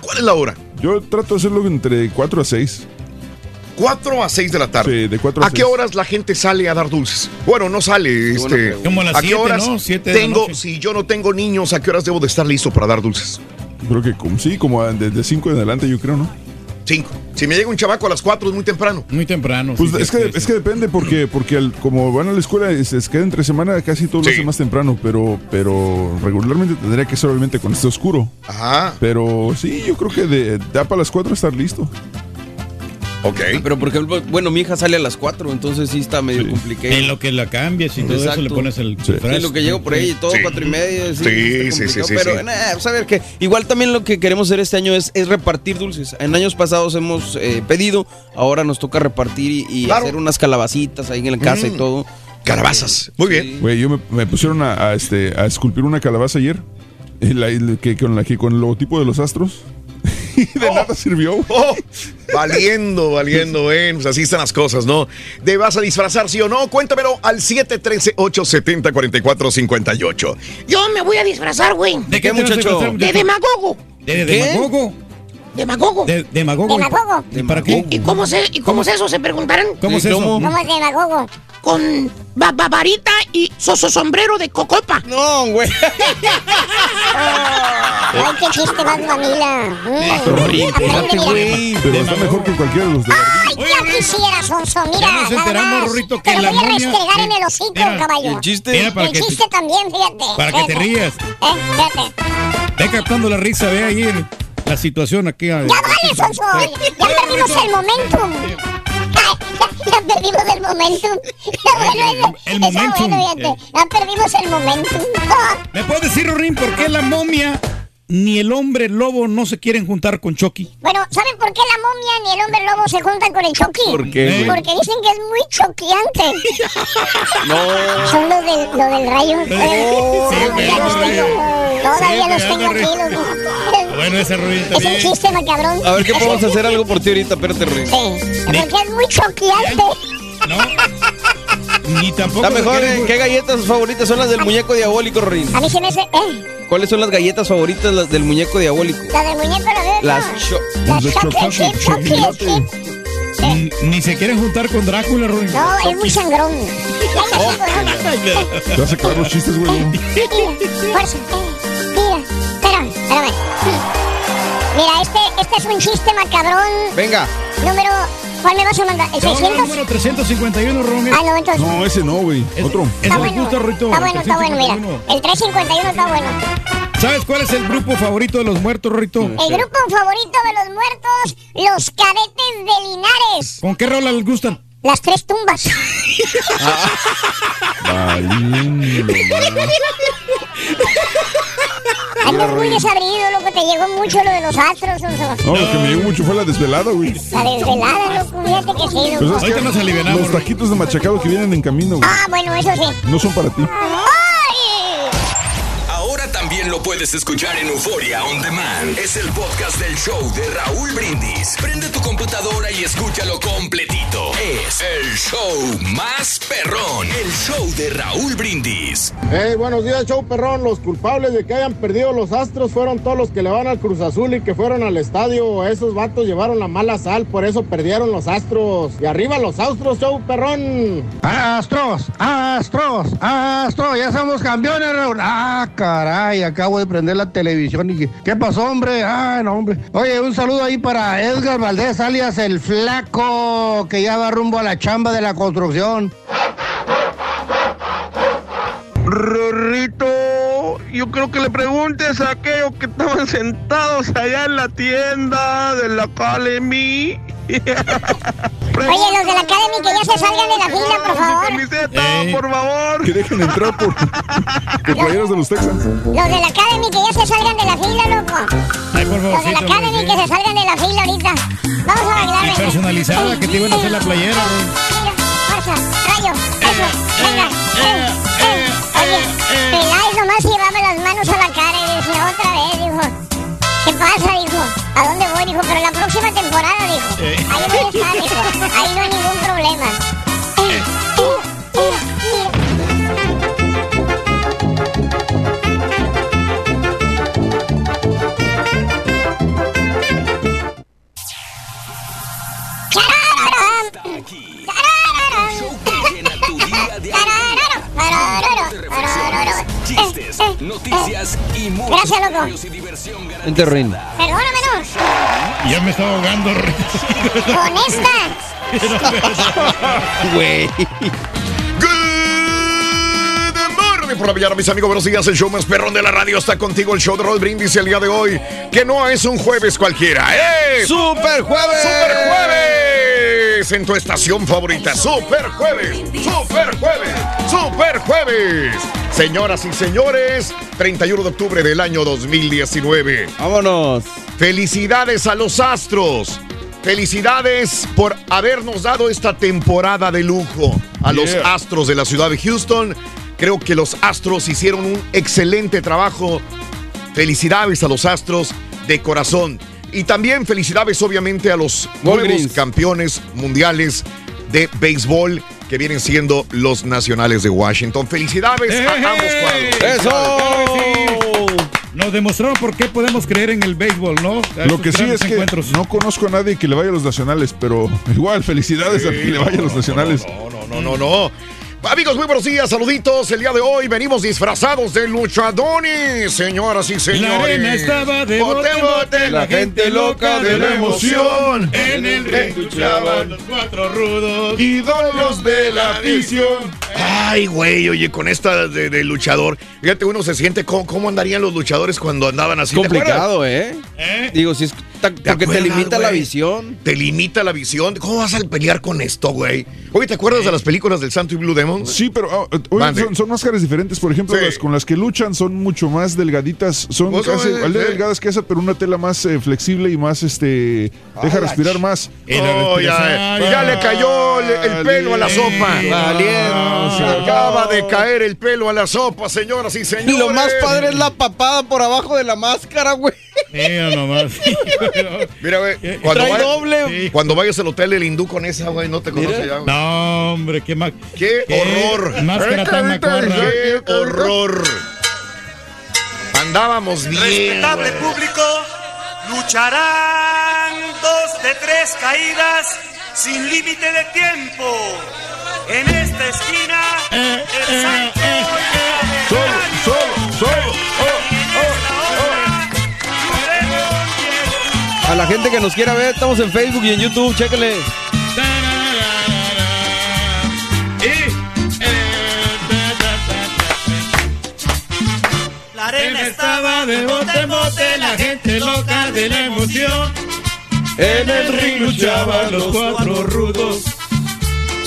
¿Cuál es la hora?
Yo trato de hacerlo entre 4 a 6.
4 a 6 de la tarde.
Sí, de 4 a
¿A qué
6.
horas la gente sale a dar dulces? Bueno, no sale. Este.
Como a las
¿A qué horas
¿no? Siete de la
tengo,
noche.
si yo no tengo niños, ¿a qué horas debo de estar listo para dar dulces?
Creo que como, sí, como a- de 5 en adelante, yo creo, ¿no?
5. Si me llega un chavaco a las 4 es muy temprano.
Muy temprano.
Pues
sí,
es, que, es que depende porque, porque al- como van a la escuela y se queda entre semana, casi todo lo
Sí.
hace más temprano, pero, pero regularmente tendría que ser obviamente cuando esté oscuro.
Ajá.
Pero sí, yo creo que de, ya para las 4 estar listo.
Ok.
Pero por ejemplo, bueno, mi hija sale a las 4, entonces sí está medio
Sí.
complicado.
En lo que la cambias y todo eso
Exacto.
le pones el
Sí.
En lo que llego por ahí, todo
Sí.
cuatro y media. Sí,
Sí, sí, sí, sí,
Pero,
sí.
nah, pues a ver que igual también lo que queremos hacer este año es, es repartir dulces. En años pasados hemos eh, pedido, ahora nos toca repartir y, y
Claro.
hacer unas calabacitas ahí en la casa y
Mm.
todo.
Calabazas. Muy bien.
Sí.
Güey, yo me, me pusieron a, a, este, a esculpir una calabaza ayer. y la- y que, con, la, que, con el logotipo de los astros. Y (laughs) de nada sirvió.
Oh, valiendo, valiendo, bueno, pues así están las cosas, ¿no? ¿Te vas a disfrazar, sí o no? Cuéntamelo al 713-870-4458.
Yo me voy a disfrazar, güey.
¿De
qué, muchacho?
De demagogo.
¿De, demagogo?
Demagogo.
¿De demagogo?
Demagogo.
¿Y para qué?
¿Y cómo, se, ¿Y cómo es eso? Se preguntarán.
¿Cómo es eso?
¿cómo?
¿Cómo es demagogo?
Con ba- ba- varita y soso sombrero de cocopa.
No, güey. (laughs)
Ay, qué chiste más mamila. Mm. Aprende,
güey.
Pero está mejor que cualquiera de los de
Ay, ya quisiera, Sonso, mira.
Ya nos enteramos. Rorrito,
Te
que
lo
la
voy a restregar en el hocico,
Mira,
caballo.
El chiste.
El
que,
chiste también, fíjate.
para que te rías.
Eh, fíjate.
Ve captando la risa, ve ahí la situación aquí.
Ya vale, Sonso. Ya perdimos el momentum. ya perdimos el (laughs) momentum. bueno,
el momentum.
bueno, fíjate, ya perdimos el momentum.
¿Me puedes decir, Rorín, por qué la momia ni el hombre lobo no se quieren juntar con Chucky?
Bueno, ¿saben por qué la momia ni el hombre lobo se juntan con el Chucky?
¿Por qué, güey?
Porque dicen que es muy choqueante. (laughs)
No.
Son los del, los del rayo. Eh, todavía los tengo, todavía
Sí,
los tengo aquí. los-
Bueno, esa Rorín
Es un chiste macabrón.
A ver, ¿qué podemos hacer algo por ti ahorita? Espérate, Ruin.
Sí, porque es muy choqueante.
Ni tampoco.
La mejor,
se quieren-
¿eh? ¿qué galletas favoritas son las del muñeco diabólico, Ruin?
A mí se me hace. Eh,
¿Cuáles son las galletas favoritas las del muñeco diabólico?
la del muñeco la veo.
Las cho-
Las
de
chocolate
chocolate,
chip, chocolate
chocolate.
chip.
Ni, ni se quieren juntar con Drácula, Rorín.
No, es muy sangrón. (laughs)
Oh,
Te vas a acabar los chistes, güey. (laughs)
Fuerza. Mira, espérame, espérame. Mira, este, este es un chiste macabrón.
Venga.
Número. ¿Cuál me vas a mandar? ¿El
No, no,
600?
número 351, Rorín.
Ah, no, entonces.
No, ese no, güey. Otro.
Está bueno. Está bueno, está bueno, mira. El 351 está bueno.
¿Sabes cuál es el grupo favorito de los muertos, Rorito?
El grupo favorito de los muertos, los cadetes de Linares.
¿Con qué rola les gustan?
Las tres tumbas. Andas muy desabrido, loco. Te llegó mucho lo de los astros. Oso.
No, lo que me llegó mucho fue la desvelada, güey.
La desvelada, loco. Fíjate que sí,
Pues
loco.
es que los taquitos de machacado que vienen en camino, güey.
Ah, bueno, eso sí.
No son para ti.
¡Ay!
Lo puedes escuchar en Euforia On Demand. Es el podcast del show de Raúl Brindis. Prende tu computadora y escúchalo completito. Es el show más perrón. El show de Raúl Brindis.
Hey, buenos días, show perrón. Los culpables de que hayan perdido los astros fueron todos los que le van al Cruz Azul y que fueron al estadio. Esos vatos llevaron la mala sal, por eso perdieron los astros. Y arriba los astros, show perrón.
Astros, astros, astros, ya somos campeones, Raúl. Ah, caray, acabo de prender la televisión y ¿qué pasó, hombre? Ah, no, hombre. Oye, un saludo ahí para Edgar Valdés, alias el flaco, que ya va rumbo a la chamba de la construcción.
Rorrito, yo creo que le preguntes a aquellos que estaban sentados allá en la tienda de la Academy.
Oye, los de la Academy que ya se salgan de la fila, por favor.
Camiseta, por favor.
Que dejen entrar por, (laughs) por playeros de los Texans.
Los de la Academy que ya se salgan de la fila, loco.
Ay, por
Los de la Academy que se salgan de la fila ahorita. Vamos a bailar, venga.
personalizada, que te iban a hacer la playera,
rayo, eso, venga. eh, eh. Oye, Peláez nomás llevaba las manos a la cara pasa, dijo? ¿A dónde voy? Dijo, pero la próxima temporada, dijo. Ahí voy a estar, dijo. Ahí no hay ningún problema. Eh, eh, eh,
Chistes, noticias y muchos
Gracias, loco.
y diversión
Vente, Ruin.
Perdóname,
Ya me estaba ahogando.
Con esta. (laughs)
Güey.
Morning por la mis amigos. Buenos días. El show más perrón de la radio está contigo. El show de Roll Brindis el día de hoy. Que no es un jueves cualquiera. ¡Eh!
¡Super jueves!
¡Super jueves! En tu estación favorita. ¡Super jueves! ¡Super jueves! ¡Super jueves! Señoras y señores, 31 de octubre del año 2019.
Vámonos.
Felicidades a los Astros. Felicidades por habernos dado esta temporada de lujo a los. Astros de la ciudad de Houston. Creo que los Astros hicieron un excelente trabajo. Felicidades a los Astros de corazón. Y también felicidades obviamente a los nuevos campeones mundiales de béisbol que vienen siendo los nacionales de Washington. Felicidades a ambos cuadros.
¡Eso!
Nos demostraron por qué podemos creer en el béisbol, ¿no? A
Lo que sí es que
encuentros.
no conozco a nadie que le vaya a los nacionales, pero (laughs) igual, felicidades a que le vaya a los nacionales.
No, no, no. Amigos, muy buenos días, saluditos. El día de hoy venimos disfrazados de luchadones, señoras y señores.
La arena estaba de bote en bote, la gente loca de la emoción. En el ring luchaban los cuatro rudos.
ídolos de la visión. Ay, güey, oye, con esta de, de luchador. Fíjate, uno se siente cómo, cómo andarían los luchadores cuando andaban así. ¿te
Complicado,
acuerdas?
¿eh? Digo, si es limita, porque te limita la visión.
Te limita la visión. ¿Cómo vas a pelear con esto, güey? Oye, ¿te acuerdas de las películas del Santo y Blue Demon?
Sí, pero ah, oye,
Mande.
son, son máscaras diferentes. Por ejemplo,
Sí.
las con las que luchan son mucho más delgaditas. Son
Pues,
casi igual de delgadas que esa, pero una tela más eh, flexible y más, este, deja respirar más.
Oh, ya, ya le cayó el, el pelo a la sopa.
Valiendo.
Se acaba de caer el pelo a la sopa, señoras y señores.
Lo más padre es la papada por abajo de la máscara, güey.
Mira nomás. (laughs) (laughs)
Mira, güey, cuando,
Trae
vaya-
doble.
cuando vayas al hotel el hindú con esa, güey, no te conoce
Mira.
ya, güey.
No, hombre, qué ma-
¡Qué,
qué
horror!
Máscara tan macuarra.
¡Qué horror! Andábamos bien.
Respetable
güey.
público, lucharán dos de tres caídas sin límite de tiempo. En esta esquina,
Eh,
el santo
Solo, solo,
A la gente que nos quiera ver, estamos en Facebook y en YouTube, chéquenle.
La arena estaba de bote en bote, la gente loca de la emoción.
En el ring luchaban los cuatro rudos.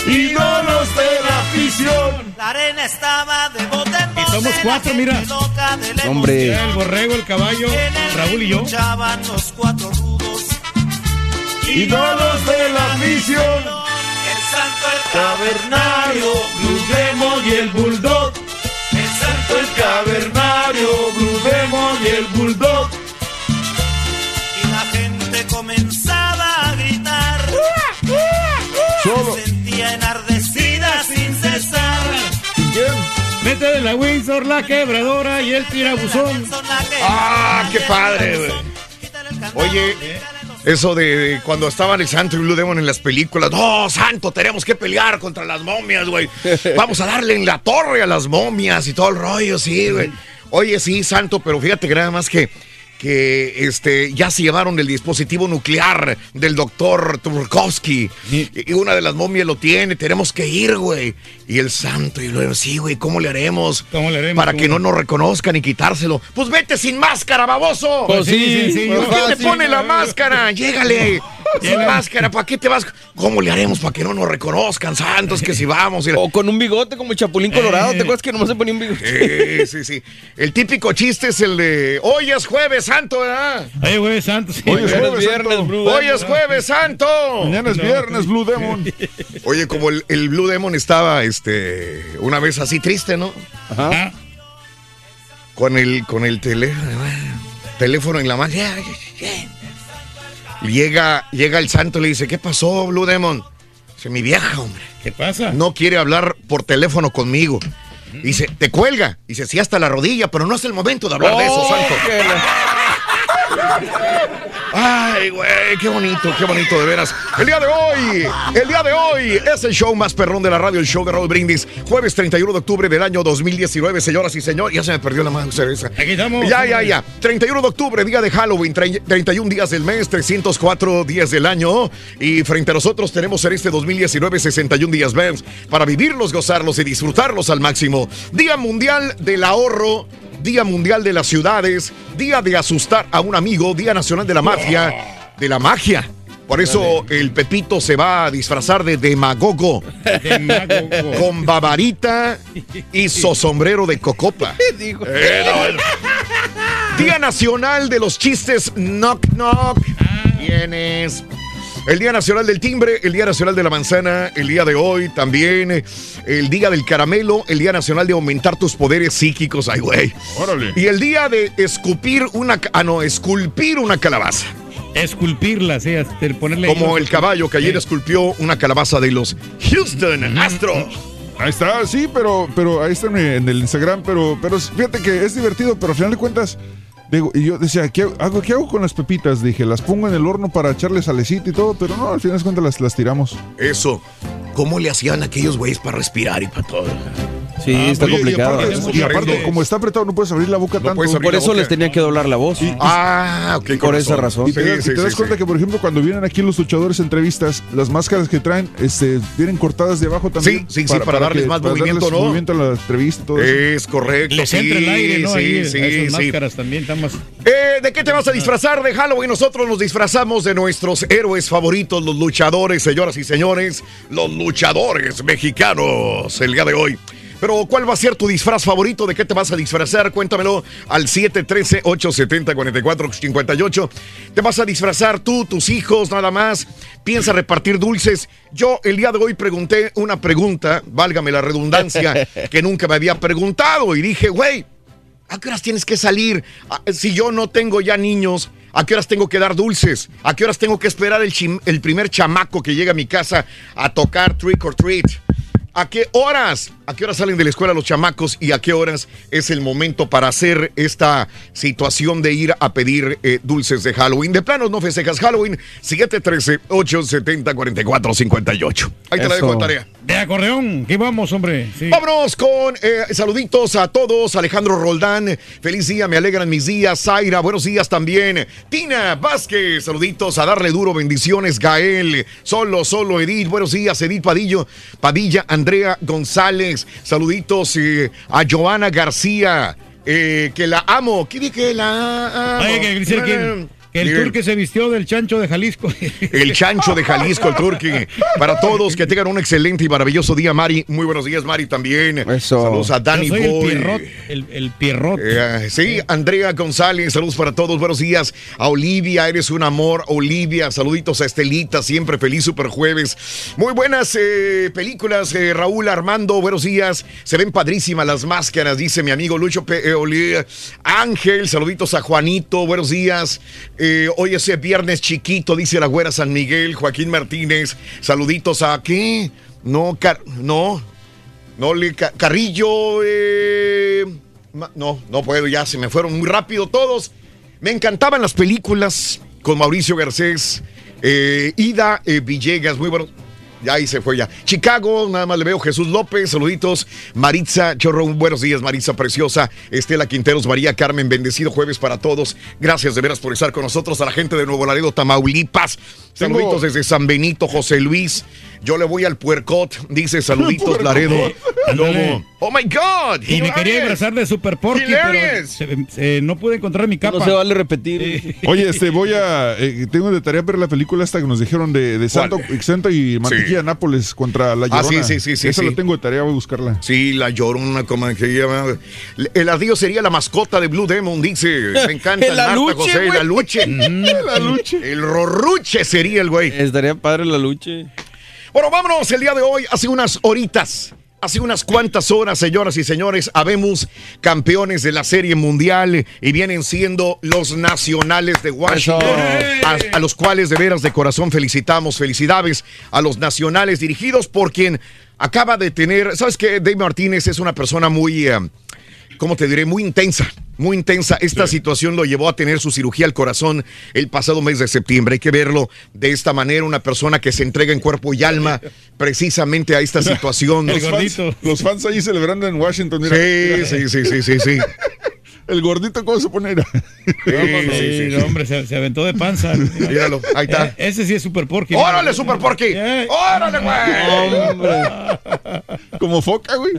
Ídolos de la afición.
La arena estaba de bote en bote.
Y somos cuatro, mira.
Hombre.
El borrego, el caballo, Raúl y yo.
luchaban los cuatro rudos.
Ídolos de la afición.
El santo, el cavernario,
Blue Demon y el Bulldog.
el santo, el
Cavernario, Blue Demon y el Bulldog. Mete de la Windsor, la quebradora y el tirabuzón.
¡Ah, qué padre, güey! Oye, eso de cuando estaban el Santo y Blue Demon en las películas. ¡No, Santo, tenemos que pelear contra las momias, güey! (laughs) Vamos a darle en la torre a las momias y todo el rollo, sí, güey. Oye, sí, Santo, pero fíjate que nada más que, que este, ya se llevaron el dispositivo nuclear del doctor Turkowski. Y y una de las momias lo tiene, tenemos que ir, güey. Y el Santo y luego, sí, güey, ¿cómo le haremos?
¿Cómo le haremos?
Para que no nos reconozcan y quitárselo. Pues vete sin máscara, baboso.
Pues sí,
sencillo.
¿Por qué te pone la máscara? (laughs) Llégale. Sin
Llégale.
máscara, ¿para qué te vas? ¿Cómo le haremos para que no nos reconozcan, santos? Que si vamos. y la-
O con un bigote como Chapulín Colorado. ¿Te acuerdas que nomás se ponía un bigote?
Sí, sí, sí. El típico chiste es el de hoy es jueves santo, ¿verdad?
Oye, güey, santos.
Hoy es jueves
viernes,
santo.
Blue
Hoy es jueves santo.
Mañana es viernes, Blue Demon.
Oye, como el, el Blue Demon estaba este una vez así triste, ¿no?
Ah,
Con el, con el teléfono, teléfono en la mano. Ya, ya, ya. Llega, llega el santo y le dice, ¿qué pasó, Blue Demon? Dice, mi vieja, hombre.
¿Qué pasa?
no quiere hablar por teléfono conmigo. Dice, te cuelga. Dice, sí, hasta la rodilla, pero no es el momento de hablar de eso,
Oh,
santo. (laughs) Ay, güey, qué bonito, qué bonito, de veras. El día de hoy, el día de hoy es el show más perrón de la radio, el show de Raúl Brindis. Jueves 31 de octubre del año 2019, señoras y señores. Ya se me perdió la mano cerveza.
Aquí estamos.
Ya, ya, ya. 31 de octubre, día de Halloween, tre- 31 días del mes, 304 días del año. Y frente a nosotros tenemos en este 2019 61 días más para vivirlos, gozarlos y disfrutarlos al máximo. Día Mundial del Ahorro. Día Mundial de las Ciudades, Día de Asustar a un Amigo, Día Nacional de la Magia, de la Magia. Por eso el Pepito se va a disfrazar de demagogo,
Demagogo.
con babarita y sombrero de cocopa.
Dijo.
Eh, no. Día Nacional de los Chistes Knock Knock. Tienes. El Día Nacional del Timbre, el Día Nacional de la Manzana, el día de hoy también, eh, el Día del Caramelo, el Día Nacional de aumentar tus poderes psíquicos, ay güey.
Órale.
Y el día de escupir una, ah no, esculpir una calabaza.
Esculpirla, sí, ponerle.
Como el caballo que ayer
Sí.
esculpió una calabaza de los Houston Astros.
Ahí está, sí, pero, pero ahí está en, en el Instagram, pero, pero fíjate que es divertido, pero al final de cuentas, y yo decía, ¿qué hago, ¿qué hago con las pepitas? Dije, las pongo en el horno para echarle salecita y todo, pero no, al final de las, las tiramos.
Eso. ¿Cómo le hacían aquellos güeyes para respirar y para todo?
Sí, está
Oye, y
complicado.
aparte- Y aparte, como está apretado, no puedes abrir la boca tanto.
Por eso les tenía que doblar la voz.
Ah, ok.
Por esa razón.
Y te, das- y te das cuenta que, por ejemplo, cuando vienen aquí los luchadores entrevistas, las máscaras que traen este, vienen cortadas de abajo también.
Sí, sí, sí, para darles más movimiento, ¿no?
movimiento a la entrevista eso.
Es correcto.
Les
sí,
entra el aire, ¿no?
Sí,
Ahí,
sí,
esas
sí.
máscaras también están más...
Eh, ¿De qué te vas a disfrazar de Halloween? Nosotros nos disfrazamos de nuestros héroes favoritos, los luchadores, señoras y señores, los luchadores mexicanos el día de hoy. Pero, ¿cuál va a ser tu disfraz favorito? ¿De qué te vas a disfrazar? Cuéntamelo al 713-870-4458. ¿Te vas a disfrazar tú, tus hijos, nada más? ¿Piensa repartir dulces? Yo el día de hoy pregunté una pregunta, válgame la redundancia, (laughs) que nunca me había preguntado. Y dije, güey, ¿A qué horas tienes que salir? Ah, Si yo no tengo ya niños, ¿a qué horas tengo que dar dulces? ¿A qué horas tengo que esperar el, chim- el primer chamaco que llega a mi casa a tocar trick or treat? ¿A qué horas? ¿A qué horas salen de la escuela los chamacos y a qué horas es el momento para hacer esta situación de ir a pedir eh, dulces de Halloween? De plano no festejas Halloween, 713-870-4458. Ahí te la dejo de
Eso.
tarea.
De acordeón, ¿qué vamos, hombre? Sí.
Vámonos con eh, saluditos a todos. Alejandro Roldán, feliz día, me alegran mis días. Zaira, buenos días también. Tina Vázquez, saluditos a darle duro, bendiciones. Gael, solo, solo, Edith, buenos días. Edith Padillo, Padilla, Andrea González, saluditos eh, a Joana García. eh, que la amo. ¿Qué dije que la amo?
Oye, que dice que, que el que se vistió del chancho de Jalisco. (laughs)
El chancho de Jalisco, el turqui. Para todos, que tengan un excelente y maravilloso día, Mari. Muy buenos días, Mari, también. Saludos a Danny
Yo soy el
Boy.
Pierrot, el, el Pierrot.
Eh, sí, Andrea González, saludos para todos, buenos días. A Olivia, eres un amor, Olivia, saluditos a Estelita, siempre feliz super jueves. Muy buenas eh, películas, eh, Raúl Armando, buenos días. Se ven padrísimas las máscaras, dice mi amigo Lucho Pe- eh, Olivia. Ángel, saluditos a Juanito, buenos días. Eh, hoy es eh, viernes chiquito, dice la güera San Miguel, Joaquín Martínez. Saluditos a qué? No, Car- no, no le Ca- Carrillo. eh, no, no puedo, ya se me fueron muy rápido todos. Me encantaban las películas con Mauricio Garcés, eh, Ida eh, Villegas, muy bueno. Ya ahí se fue ya. Chicago, nada más le veo Jesús López, saluditos. Maritza Chorro, buenos días, Maritza Preciosa. Estela Quinteros, María Carmen, bendecido jueves para todos. Gracias de veras por estar con nosotros. A la gente de Nuevo Laredo, Tamaulipas. Saluditos desde San Benito, José Luis. Yo le voy al puercot, dice saluditos Laredo. Lobo. Oh my God.
Y me quería disfrazar de Super Porky, pero
Hilarious.
se- se- no pude encontrar mi capa.
No se vale repetir. (laughs)
Oye, este, voy a. eh, tengo de tarea ver la película esta que nos dijeron de, de Santo, Santo y Mantequilla Nápoles contra la
Ah,
Llorona.
sí, sí, sí, sí,
Esa
sí.
la tengo de tarea, voy a buscarla.
Sí, la llorona, como que llama. El ardillo sería la mascota de Blue Demon, dice. Me encanta (laughs)
El aluche,
José,
güey.
el aluche. el (laughs) aluche. El rorruche sería el güey.
Estaría padre la lucha.
Bueno, vámonos el día de hoy, hace unas horitas. Hace unas cuantas horas, señoras y señores, habemos campeones de la Serie Mundial y vienen siendo los nacionales de Washington, a, a los cuales de veras de corazón felicitamos, felicidades a los nacionales dirigidos por quien acaba de tener, ¿sabes qué? Dave Martínez es una persona muy, eh, ¿cómo te diré? Muy intensa, muy intensa. Esta situación lo llevó a tener su cirugía al corazón el pasado mes de septiembre. Hay que verlo de esta manera, una persona que se entrega en cuerpo y alma precisamente a esta (laughs) situación.
Los fans, los fans ahí celebrando en Washington. Mira,
Sí, sí, sí, sí, sí, sí.
El gordito, ¿cómo se pone? (laughs)
Sí, sí, no, hombre, se, se aventó de panza. (laughs)
Míralo, ahí está.
Eh, ese sí es Super Porky.
¡Órale, Super Porky! ¡Órale, güey! (laughs)
Como foca, güey.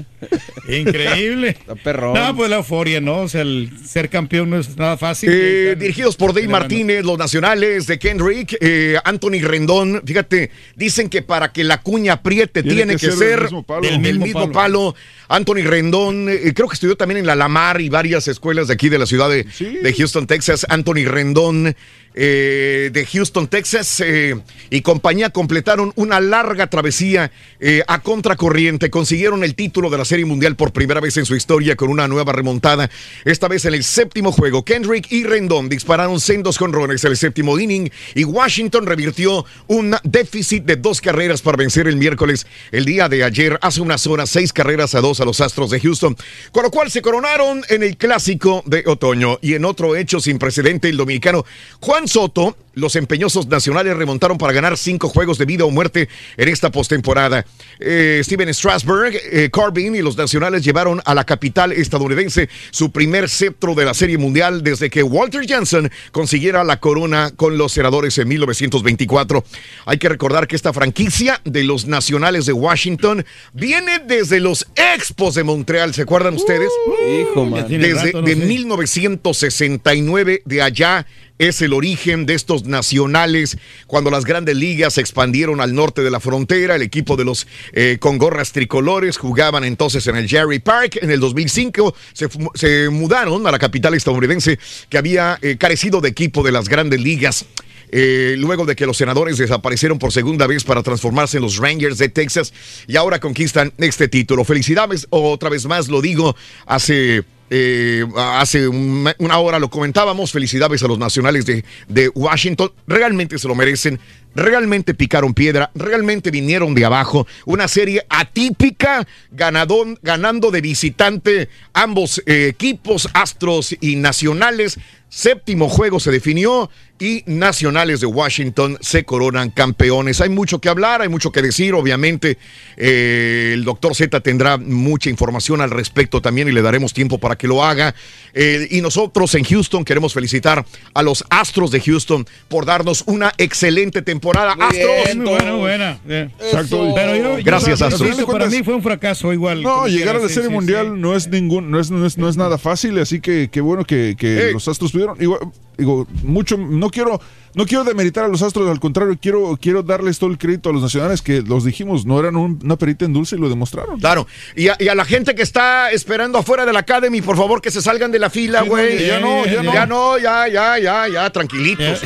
Increíble.
perrón.
No, pues la euforia, ¿no? O sea, el ser campeón no es nada fácil.
Eh, dirigidos por Dave Martínez, los nacionales de Kendrick, eh, Anthony Rendón. Fíjate, dicen que para que la cuña apriete tiene, que, ser,
del mismo palo.
del
Del
mismo,
mismo
palo. Anthony Rendón, eh, creo que estudió también en la Lamar y varias escuelas de aquí de la ciudad de, de Houston, Texas. Anthony Rendón. Eh, de Houston, Texas, eh, y compañía completaron una larga travesía eh, a contracorriente. Consiguieron el título de la Serie Mundial por primera vez en su historia con una nueva remontada. Esta vez en el séptimo juego, Kendrick y Rendón dispararon sendos jonrones el séptimo inning y Washington revirtió un déficit de dos carreras para vencer el miércoles, el día de ayer, hace unas horas, seis carreras a dos a los Astros de Houston, con lo cual se coronaron en el clásico de otoño y en otro hecho sin precedente, el dominicano Juan Soto, los empeñosos nacionales remontaron para ganar cinco juegos de vida o muerte en esta postemporada. Eh, Steven Strasberg, eh, Corbin y los nacionales llevaron a la capital estadounidense su primer cetro de la Serie Mundial desde que Walter Johnson consiguiera la corona con los senadores en 1924. Hay que recordar que esta franquicia de los nacionales de Washington viene desde los Expos de Montreal. ¿Se acuerdan ustedes?
Hijo, man.
Desde
rato, no
de
sé.
1969 de allá es el origen de estos nacionales. Cuando las grandes ligas se expandieron al norte de la frontera, el equipo de los eh, con gorras tricolores jugaban entonces en el Jerry Park. En el 2005 se, se mudaron a la capital estadounidense que había eh, carecido de equipo de las grandes ligas. Eh, luego de que los senadores desaparecieron por segunda vez para transformarse en los Rangers de Texas y ahora conquistan este título. Felicidades, otra vez más lo digo, hace... eh, hace un- una hora lo comentábamos, felicidades a los nacionales de, de Washington, realmente se lo merecen, realmente picaron piedra, realmente vinieron de abajo, una serie atípica, ganadón, ganando de visitante ambos eh, equipos, Astros y Nacionales, séptimo juego se definió y Nacionales de Washington se coronan campeones. Hay mucho que hablar, hay mucho que decir, obviamente eh, el doctor Z tendrá mucha información al respecto también y le daremos tiempo para que lo haga. Eh, y nosotros en Houston queremos felicitar a los Astros de Houston por darnos una excelente temporada. Astros.
Muy buena, buena.
Exacto.
Pero yo, yo-
Gracias,
yo-
Astros.
Para mí fue un fracaso igual.
No, llegar a la
sí,
Serie
sí,
Mundial no es ningún, no es, no es, no es nada fácil, así que qué bueno que, que
Eh.
los Astros pudieron. Igual, digo, mucho, no quiero, no quiero demeritar a los Astros, al contrario, quiero, quiero darles todo el crédito a los nacionales que los dijimos, no eran un- una perita en dulce y lo demostraron.
Claro, y a, y a la gente que está esperando afuera de la Academy, por favor que se salgan de la fila,
Sí,
güey.
no, ya no, ya no.
Ya no, ya, ya, ya, ya, tranquilitos.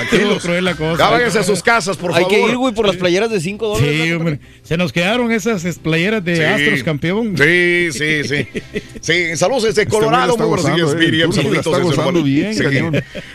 (laughs) Tranquilos.
cruel la cosa.
Ya váyanse a sus casas, por
Hay
favor.
que ir, güey, por las playeras de 5 dólares.
Sí, hombre. Se nos quedaron esas es, playeras de
Sí.
Astros campeón.
Sí, sí, sí. Sí, saludos desde
Este
Colorado. Muy buenos días,
eh,
Miriam. Saluditos desde Nuevo-
bien,
Sí.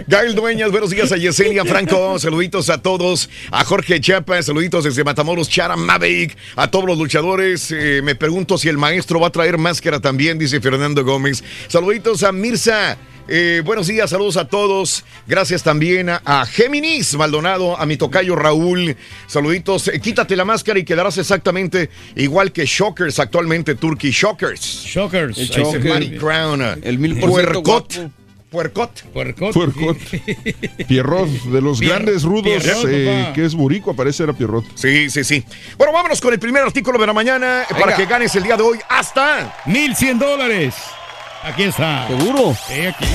Gael Dueñas, buenos días a Yesenia Franco. Saluditos a todos. A Jorge Chapa, saluditos desde Matamoros, Chara Maverick. A todos los luchadores. Eh, me pregunto si el maestro va a traer máscara también, dice Fernando Gómez. Saluditos a Mirza. Eh, buenos días, saludos a todos. Gracias también a, a Géminis Maldonado, a mi tocayo Raúl. Saluditos. Eh, quítate la máscara y quedarás exactamente igual que Shockers, actualmente Turkey Shockers.
Shockers.
El Shocker. Crown.
El mil
Puercot. Puercot.
Puercot.
Puercot. (laughs) Pierrot, de los
Pier-
grandes rudos,
Pierrot,
eh, que es Burico, parece era Pierrot.
Sí, sí, sí. Bueno, vámonos con el primer artículo de la mañana para que ganes el día de hoy hasta
1100 dólares. Aquí está.
¿Seguro?
Sí, aquí.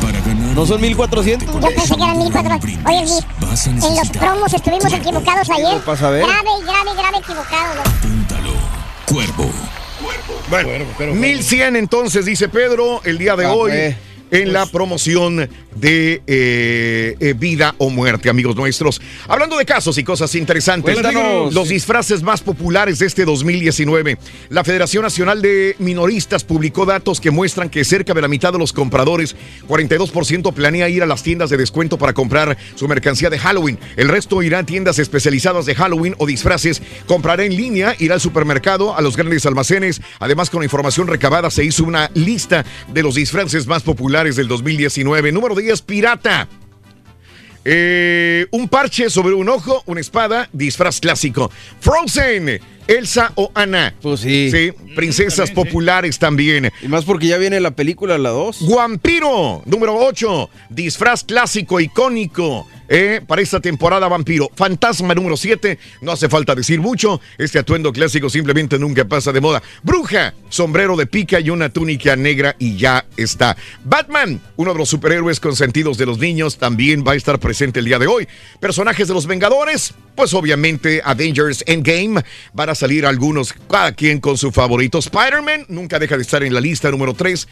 Para ganar.
¿No son 1400?
Yo pensé que eran 1400. Oye,
a
en los promos estuvimos equivocados ayer.
Vas a ver.
Grave, grave, grave equivocados. ¿no?
apúntalo. Cuervo.
Bueno,
Cuervo, pero-
1100 entonces, dice Pedro, el día de
Ah,
hoy.
Pues.
En la promoción de eh, eh, vida o muerte, amigos nuestros. Hablando de casos y cosas interesantes,
Cuéntanos.
los disfraces más populares de este 2019. La Federación Nacional de Minoristas publicó datos que muestran que cerca de la mitad de los compradores, 42% planea ir a las tiendas de descuento para comprar su mercancía de Halloween. El resto irá a tiendas especializadas de Halloween o disfraces. Comprará en línea, irá al supermercado, a los grandes almacenes. Además, con la información recabada se hizo una lista de los disfraces más populares del 2019. Número 10, pirata. Eh, un parche sobre un ojo, una espada, disfraz clásico. Frozen, Elsa o Anna.
Pues sí.
Sí, princesas populares también.
Y más porque ya viene la película, la 2.
Vampiro, número 8, disfraz clásico icónico. eh, para esta temporada vampiro. Fantasma número 7, no hace falta decir mucho. Este atuendo clásico simplemente nunca pasa de moda. Bruja, sombrero de pica y una túnica negra y ya está. Batman, uno de los superhéroes consentidos de los niños, también va a estar presente el día de hoy. Personajes de los Vengadores, pues obviamente Avengers Endgame. Van a salir algunos, cada quien con su favorito. Spider-Man nunca deja de estar en la lista número 3,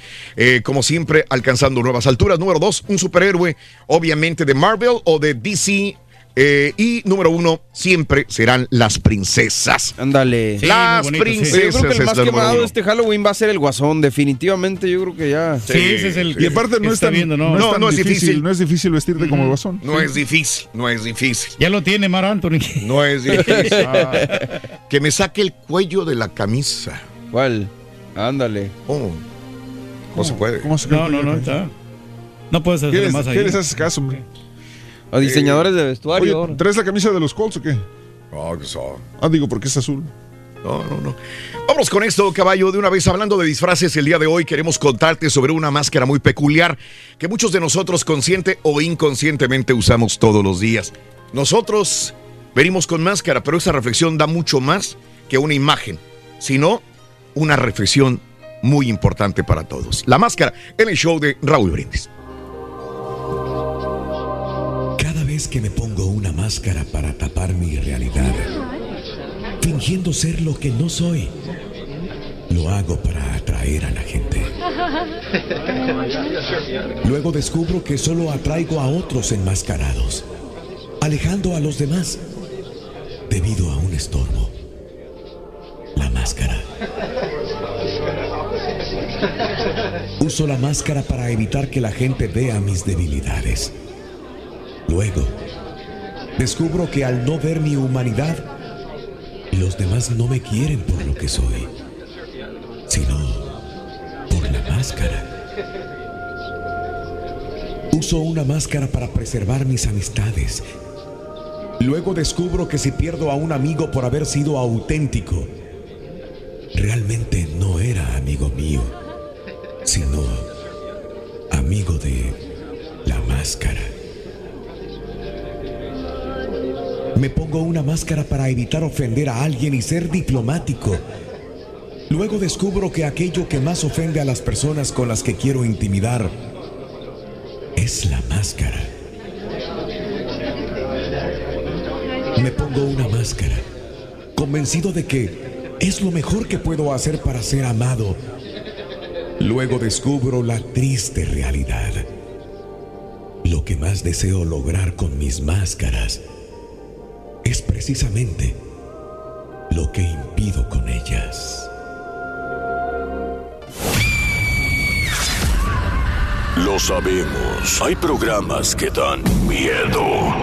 como siempre alcanzando nuevas alturas. Número 2, un superhéroe, obviamente de Marvel o de DC. Eh, y número uno, siempre serán las princesas.
Ándale.
Sí,
las
bonito, sí.
princesas.
Yo creo que el
es
más quemado de este Halloween va a ser el Guasón, definitivamente. Yo creo que ya.
Sí, ese es el
Y aparte no
que
es
está
tan,
viendo,
no,
¿no?
es
No,
tan
no es
difícil,
difícil.
no es difícil vestirte como el guasón.
No es difícil, no es difícil.
Ya lo tiene Mar Anthony.
No es (laughs) difícil. Que me saque el cuello de la camisa.
¿Cuál? Ándale.
Oh, no se puede.
¿Cómo se
No, no, no, está. No puedes
¿Qué
hacer más
qué
ahí.
les haces caso, hombre?
A diseñadores de vestuario.
Oye, ¿traes la camisa de los Colts o qué? Ah, digo, porque es azul.
No, no, no. Vamos con esto, caballo. De una vez hablando de disfraces, el día de hoy queremos contarte sobre una máscara muy peculiar que muchos de nosotros consciente o inconscientemente usamos todos los días. Nosotros venimos con máscara, pero esa reflexión da mucho más que una imagen, sino una reflexión muy importante para todos. La máscara en el show de Raúl Brindis.
Vez que me pongo una máscara para tapar mi realidad, fingiendo ser lo que no soy, lo hago para atraer a la gente. Luego descubro que solo atraigo a otros enmascarados, alejando a los demás debido a un estorbo. La máscara. Uso la máscara para evitar que la gente vea mis debilidades. Luego, descubro que al no ver mi humanidad, los demás no me quieren por lo que soy, sino por la máscara. Uso una máscara para preservar mis amistades. Luego descubro que si pierdo a un amigo por haber sido auténtico, realmente no era amigo mío, sino amigo de la máscara. Me pongo una máscara para evitar ofender a alguien y ser diplomático. Luego descubro que aquello que más ofende a las personas con las que quiero intimidar es la máscara. Me pongo una máscara, convencido de que es lo mejor que puedo hacer para ser amado. Luego descubro la triste realidad. Lo que más deseo lograr con mis máscaras es precisamente lo que impido con ellas.
Lo sabemos. Hay programas que dan miedo.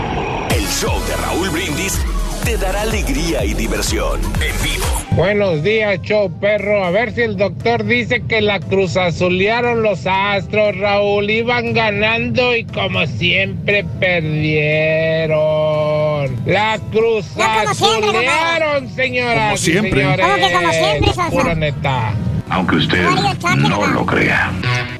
El show de Raúl Brindis te dará alegría y diversión en vivo.
Buenos días, show perro. A ver si el doctor dice que la cruz azulearon los astros, Raúl. Iban ganando y como siempre perdieron. La cruz azulearon, señoras
Como siempre.
señores.
¿Cómo que como siempre, Sosa?
Pura neta.
Aunque usted no lo crea.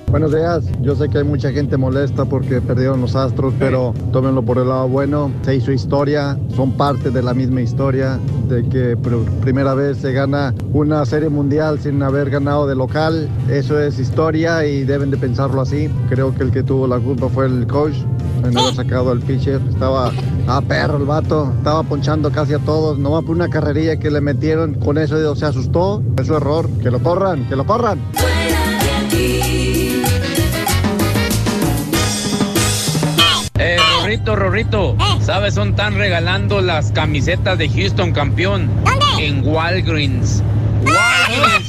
Buenos días, yo sé que hay mucha gente molesta porque perdieron los astros, pero tómenlo por el lado bueno, se hizo historia, son parte de la misma historia, de que por primera vez se gana una serie mundial sin haber ganado de local, eso es historia y deben de pensarlo así, creo que el que tuvo la culpa fue el coach, en haber sacado al pitcher, estaba a perro el vato, estaba ponchando casi a todos, nomás por una carrerilla que le metieron, con eso se asustó, es su error, que lo corran, que lo corran.
Eh, Rorrito, Rorrito, ¿sabes? Son tan regalando las camisetas de Houston campeón en Walgreens. Walgreens,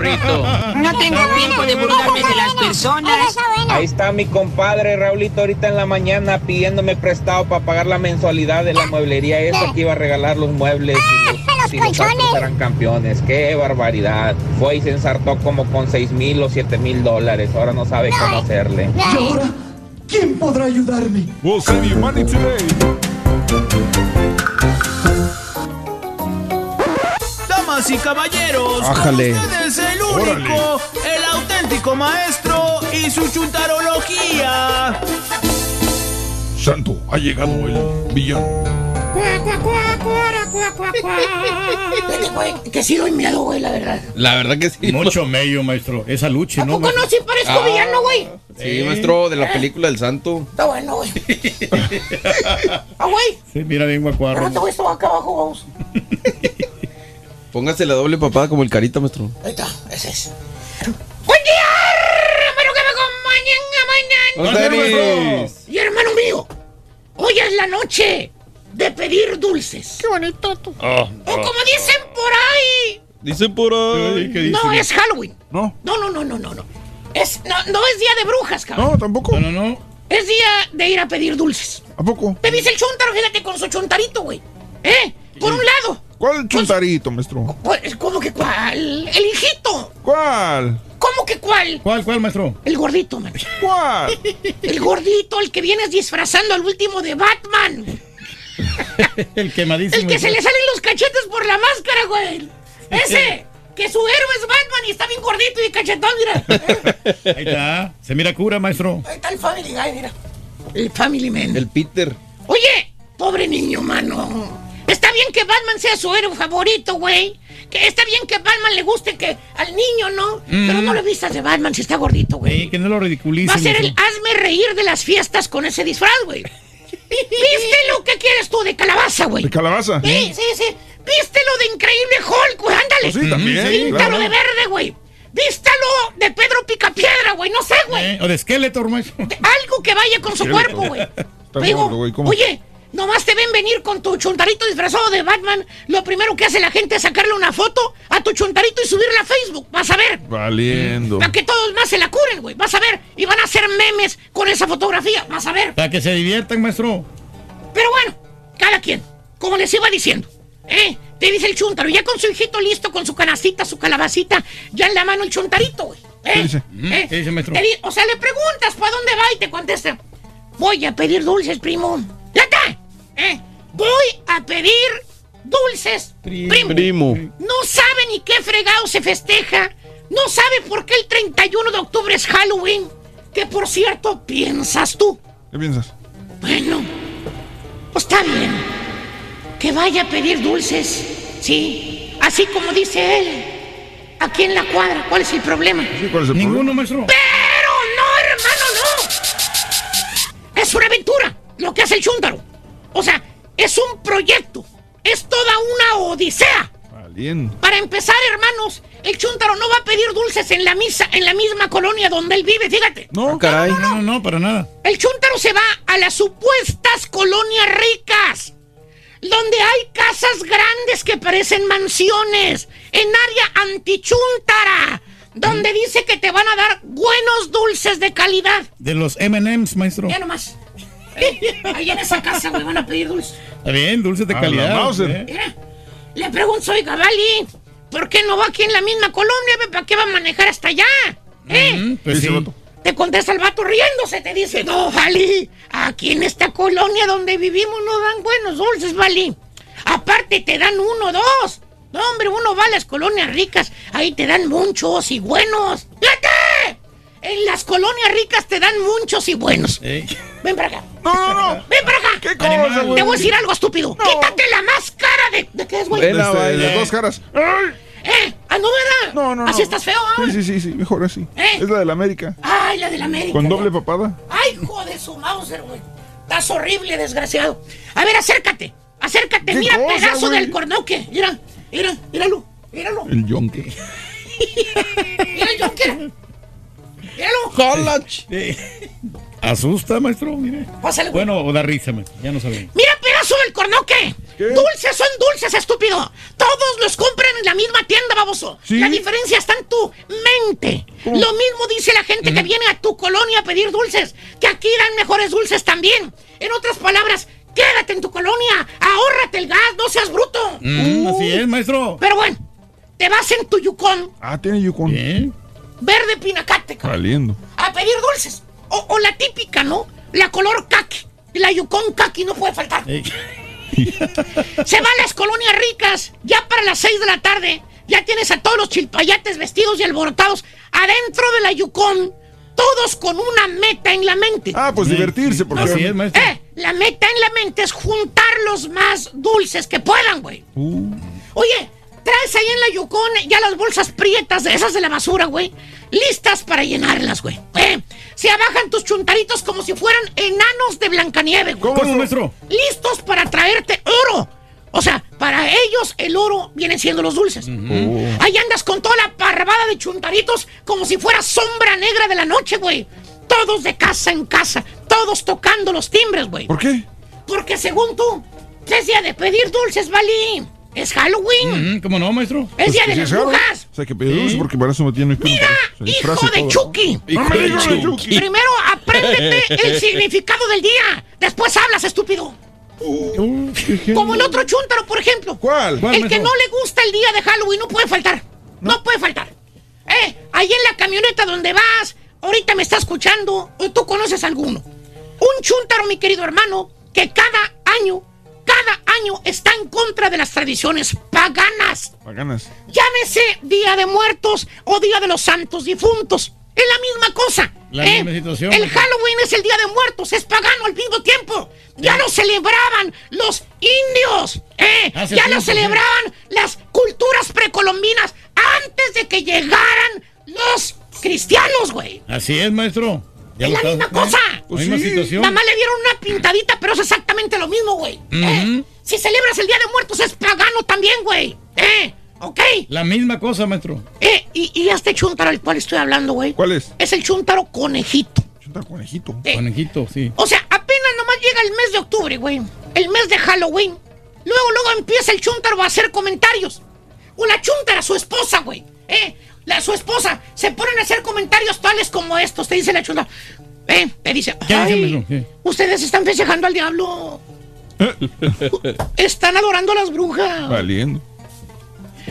No tengo tiempo de burlarme de las personas.
Ahí está mi compadre Raulito ahorita en la mañana pidiéndome prestado para pagar la mensualidad de la mueblería esa que iba a regalar los muebles y los, si los Astros eran campeones. ¡Qué barbaridad! Fue y se ensartó como con 6 mil o 7 mil dólares. Ahora no sabe cómo hacerle.
¿Y ahora? ¿Quién podrá ayudarme?
We'll send you money today.
Damas y caballeros,
Ájale.
con ustedes el único, el auténtico maestro y su chuntarología.
Santo, ha llegado el villano.
Que sí doy miedo, güey, la verdad.
La verdad que sí.
Mucho mello, maestro. Esa lucha, ¿no?
¿Poco no? Sí parezco
Ah.
villano, güey.
Sí, maestro, de la película del santo.
Está bueno, güey. (laughs) Ah, güey.
Sí, mira bien guacuarro.
Ahora te voy a estar acá abajo, vamos.
Póngase la doble papada como el carita, maestro.
Ahí está, ese es. ¡Buen día! Hermano que me acompañen a mañana. Y hermano mío, hoy es la noche de pedir dulces. Qué bonito tú.
Ah,
O como dicen por ahí.
Dicen por ahí.
No es Halloween.
No.
No, no, no, no, no, no. Es, no, no es día de brujas, cabrón.
No, tampoco.
No, no, no.
Es día de ir a pedir dulces.
¿A poco?
Me dice el chuntaro, fíjate, con su chuntarito, güey. ¿Eh? Por un lado,
¿Cuál chuntarito, maestro?
Pues, ¿Cómo que cuál? El hijito.
¿Cuál?
¿Cómo que cuál?
¿Cuál, cuál, maestro?
El gordito, man.
¿Cuál?
El gordito, el que vienes disfrazando al último de Batman.
El quemadísimo.
El que se le salen los cachetes por la máscara, güey. Ese. Que su héroe es Batman y está bien gordito y cachetón, mira.
Ahí está. Se mira cura, maestro.
Ahí está el Family Guy, mira. El Family Man.
El Peter.
Oye, pobre niño, mano. Está bien que Batman sea su héroe favorito, güey. Que está bien que Batman le guste que al niño, ¿no?
Mm.
Pero no le vistas de Batman si está gordito, güey.
Sí, que no lo ridiculice.
Va a ser el hazme reír de las fiestas con ese disfraz, güey. Vístelo, ¿qué quieres tú? De calabaza, güey.
¿De calabaza?
Sí, sí, sí. Vístelo de increíble Hulk, güey. Ándale.
Pues sí, también,
Píntalo
claro.
de verde, güey. Vístalo de Pedro Picapiedra, güey. No sé, güey.
Eh, o de Skeletor, maestro.
Algo que vaya con su cuerpo, güey. (laughs)
Está
Digo,
gordo, güey,
oye, nomás te ven venir con tu chuntarito disfrazado de Batman. Lo primero que hace la gente es sacarle una foto a tu chuntarito y subirla a Facebook. Vas a ver.
Valiendo.
Para que todos más se la curen, güey. Vas a ver. Y van a hacer memes con esa fotografía. Vas a ver.
Para que se diviertan, maestro.
Pero bueno, cada quien. Como les iba diciendo. ¿Eh? Te dice el chuntaro. Ya con su hijito listo, con su canacita, su calabacita. Ya en la mano el chuntarito, güey. ¿Eh?
¿Qué dice?
¿Eh?
¿Qué dice, maestro?
Te o sea, le preguntas para dónde va y te contesta. Voy a pedir dulces, primo. ¡Ya está! ¿Eh? Voy a pedir dulces, primo.
Primo.
No sabe ni qué fregado se festeja. No sabe por qué el 31 de octubre es Halloween. Que por cierto, piensas tú.
¿Qué piensas?
Bueno, pues está bien. Que vaya a pedir dulces. Sí, así como dice él. Aquí en la cuadra, ¿cuál es el problema?
¿Cuál es el
Ninguno, maestro.
Pero no, hermano, no. Es una aventura lo que hace el chúntaro. O sea, es un proyecto. Es toda una odisea.
Valiendo.
Para empezar, hermanos, el chúntaro no va a pedir dulces en la misa, en la misma colonia donde él vive, fíjate.
No,
caray. No, no, no, para nada.
El chúntaro se va a las supuestas colonias ricas, donde hay casas grandes que parecen mansiones, en área antichúntara, donde dice que te van a dar buenos dulces de calidad.
De los M&M's, maestro.
Ya nomás. Eh, Ahí en esa casa, güey, van a pedir dulces.
Está bien, dulces de
A
calidad.
Mauser.
¿eh?
Mira, le pregunto, oiga, Vali, ¿por qué no va aquí en la misma colonia? ¿Para qué va a manejar hasta allá? ¿Eh?
Mm, pues sí.
el vato.
Te contesta el vato riéndose, te dice, no, Vali, aquí en esta colonia donde vivimos no dan buenos dulces, Vali. Aparte te dan uno, dos. No, hombre, uno va a las colonias ricas, ahí te dan muchos y buenos. ¡Fíjate! En las colonias ricas te dan muchos y buenos.
Eh,
Ven para acá.
No, no, no. (laughs)
Ven para acá.
¿Qué cosa, güey?
Te voy a decir algo estúpido. Quítate la máscara de... ¿De qué es, güey?
Este, las dos caras. ¡Ay!
¿Eh? ¿Ah, no, verdad?
No, no, no.
Así estás feo, ¿ah?
Sí, sí, sí, sí, mejor así.
¿Eh?
Es la de la América.
Ay, la del América.
Con doble papada.
Ay, hijo de su Mauser, güey. Estás horrible, desgraciado. A ver, acércate. Acércate.
¿Qué
Mira
cosa,
pedazo
güey?
del cornoque. Mira, mira, míralo. Míralo.
El yonque. (laughs)
Mira el Joker. Míralo.
College.
Asusta, maestro, mire.
Pásale, güey.
Bueno, o da risa, maestro. Ya no sabemos.
Mira pedazo del cornoque.
¿Qué?
Dulces son dulces, estúpido. Todos los compran en la misma tienda, baboso.
Sí.
La diferencia está en tu mente. Lo mismo dice la gente que viene a tu colonia a pedir dulces, que aquí dan mejores dulces también. En otras palabras, quédate en tu colonia, ahórrate el gas, no seas bruto.
Mm, así es, maestro.
Pero bueno, te vas en tu Yukon,
Ah, tiene Yukon.
Verde pinacate, cabrón,
Valiendo.
a pedir dulces. O, o la típica, ¿no? La color kaki. La Yukon kaki no puede faltar. (laughs) Se va a las colonias ricas, ya para las 6 de la tarde. Ya tienes a todos los chilpayates vestidos y alborotados adentro de la Yukon, todos con una meta en la mente.
Ah, pues
Sí.
divertirse, porque.
Así es, maestro.
Eh, la meta en la mente es juntar los más dulces que puedan, güey.
Uh,
Oye, traes ahí en la Yukon ya las bolsas prietas de esas de la basura, güey. Listas para llenarlas, güey. Eh, se abajan tus chuntaritos como si fueran enanos de Blancanieve, güey.
¿Cómo, maestro?
Listos para traerte oro. O sea, para ellos el oro vienen siendo los dulces. Ahí andas con toda la parrabada de chuntaritos como si fuera sombra negra de la noche, güey. Todos de casa en casa, todos tocando los timbres, güey.
¿Por qué?
Porque según tú, es día de pedir dulces, Vali. Es Halloween.
Mm, ¿Cómo no, maestro?
Es día
Pues
de
que
las brujas.
O sea, que pedir dulce porque para eso me tiene que
Mira, hijo de
todo.
Chucky.
No me digas de Chucky.
Primero apréndete (laughs) el significado del día. Después hablas, estúpido. Como el otro chúntaro, por ejemplo.
¿Cuál?
El que no le gusta el día de Halloween no puede faltar. No, puede faltar. Eh, ahí en la camioneta donde vas, ahorita me está escuchando, o tú conoces alguno. Un chúntaro, mi querido hermano, que cada año, cada año está en contra de las tradiciones paganas.
Paganas.
Llámese Día de Muertos o Día de los Santos Difuntos. Es la misma cosa.
La
¿eh?
misma situación.
El Halloween es el Día de Muertos, es pagano al mismo tiempo. Ya lo celebraban los indios. ¿eh? Ya lo celebraban las culturas precolombinas antes de que llegaran los cristianos, güey.
Así es, maestro. Ya
Es la misma
¿eh?
cosa.
La misma situación.
Nada más le dieron una pintadita, pero es exactamente lo mismo, güey. ¿eh? Si celebras el Día de Muertos es pagano también, güey. ¿Eh? ¿Ok?
La misma cosa, maestro.
Eh, y, y este chúntaro al cual estoy hablando, güey.
¿Cuál es?
Es el chúntaro conejito.
Chuntaro conejito.
Conejito, sí.
O sea, apenas nomás llega el mes de octubre, güey. El mes de Halloween. Luego, luego empieza el chúntaro a hacer comentarios. O la chúntara, su esposa, güey. ¿Eh? La, su esposa. Se ponen a hacer comentarios tales como estos. Te dice la chúntara. Eh, te dice.
¿Qué dice,
"Ay?
¿Qué?
ustedes están festejando al diablo. (laughs) Están adorando a las brujas.
Valiendo.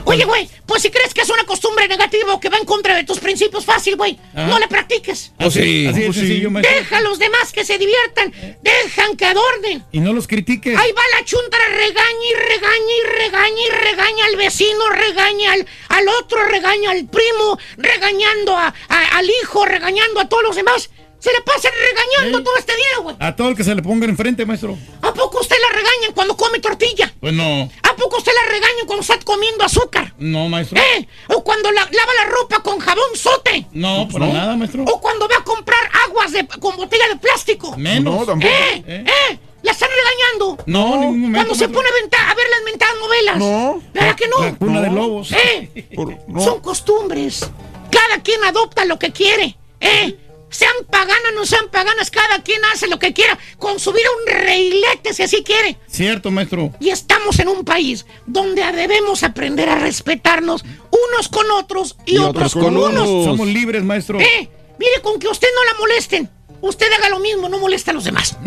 Oye, güey, pues si crees que es una costumbre negativa o que va en contra de tus principios, fácil, güey.
Ajá.
No le practiques.
Así, así de
pues sí.
sencillo, maestro.
Deja a los demás que se diviertan. Dejan que adornen.
Y no los critiques.
Ahí va la chuntara, regaña y regaña y regaña y regaña al vecino, regaña al, al otro, regaña al primo, regañando a- a- al hijo, regañando a todos los demás. Se le pasan regañando
Sí.
todo este día, güey.
A todo el que se le ponga enfrente, maestro.
¿A poco usted la regañan cuando come tortilla?
Pues no.
¿A poco usted la regañan cuando está comiendo azúcar?
No, maestro.
¿Eh? ¿O cuando la- lava la ropa con jabón sote?
No, para
No.
nada, maestro.
¿O cuando va a comprar aguas de- con botella de plástico?
Menos.
No, tampoco.
¿Eh?
¿Eh?
¿Eh? ¿La están regañando?
No, ningún momento.
Cuando se
maestro.
pone a, venta- a ver las mentadas novelas.
No.
¿Verdad que no?
La cuna de lobos.
¿Eh?
Por- no.
Son costumbres. Cada quien adopta lo que quiere. ¿Eh? Sean paganas, no sean paganas, cada quien hace lo que quiera con subir a un reilete si así quiere.
Cierto, maestro.
Y estamos en un país donde debemos aprender a respetarnos unos con otros y, otros, con unos.
Somos libres, maestro.
Eh, mire, con que usted no la molesten, usted haga lo mismo, no molesta a los demás.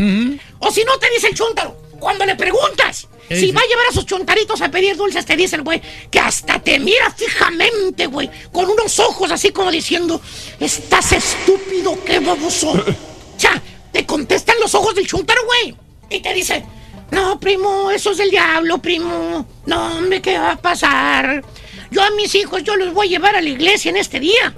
O si no te dice el chúntaro, cuando le preguntas
¿Qué
si va a llevar a sus chuntaritos a pedir dulces, te dice el güey que hasta te mira fijamente, güey, con unos ojos así como diciendo, estás estúpido, qué baboso. (laughs) o sea, te contestan los ojos del chúntaro, güey, y te dice, no, primo, eso es del diablo, primo. No, hombre, ¿qué va a pasar? Yo a mis hijos, yo los voy a llevar a la iglesia en este día.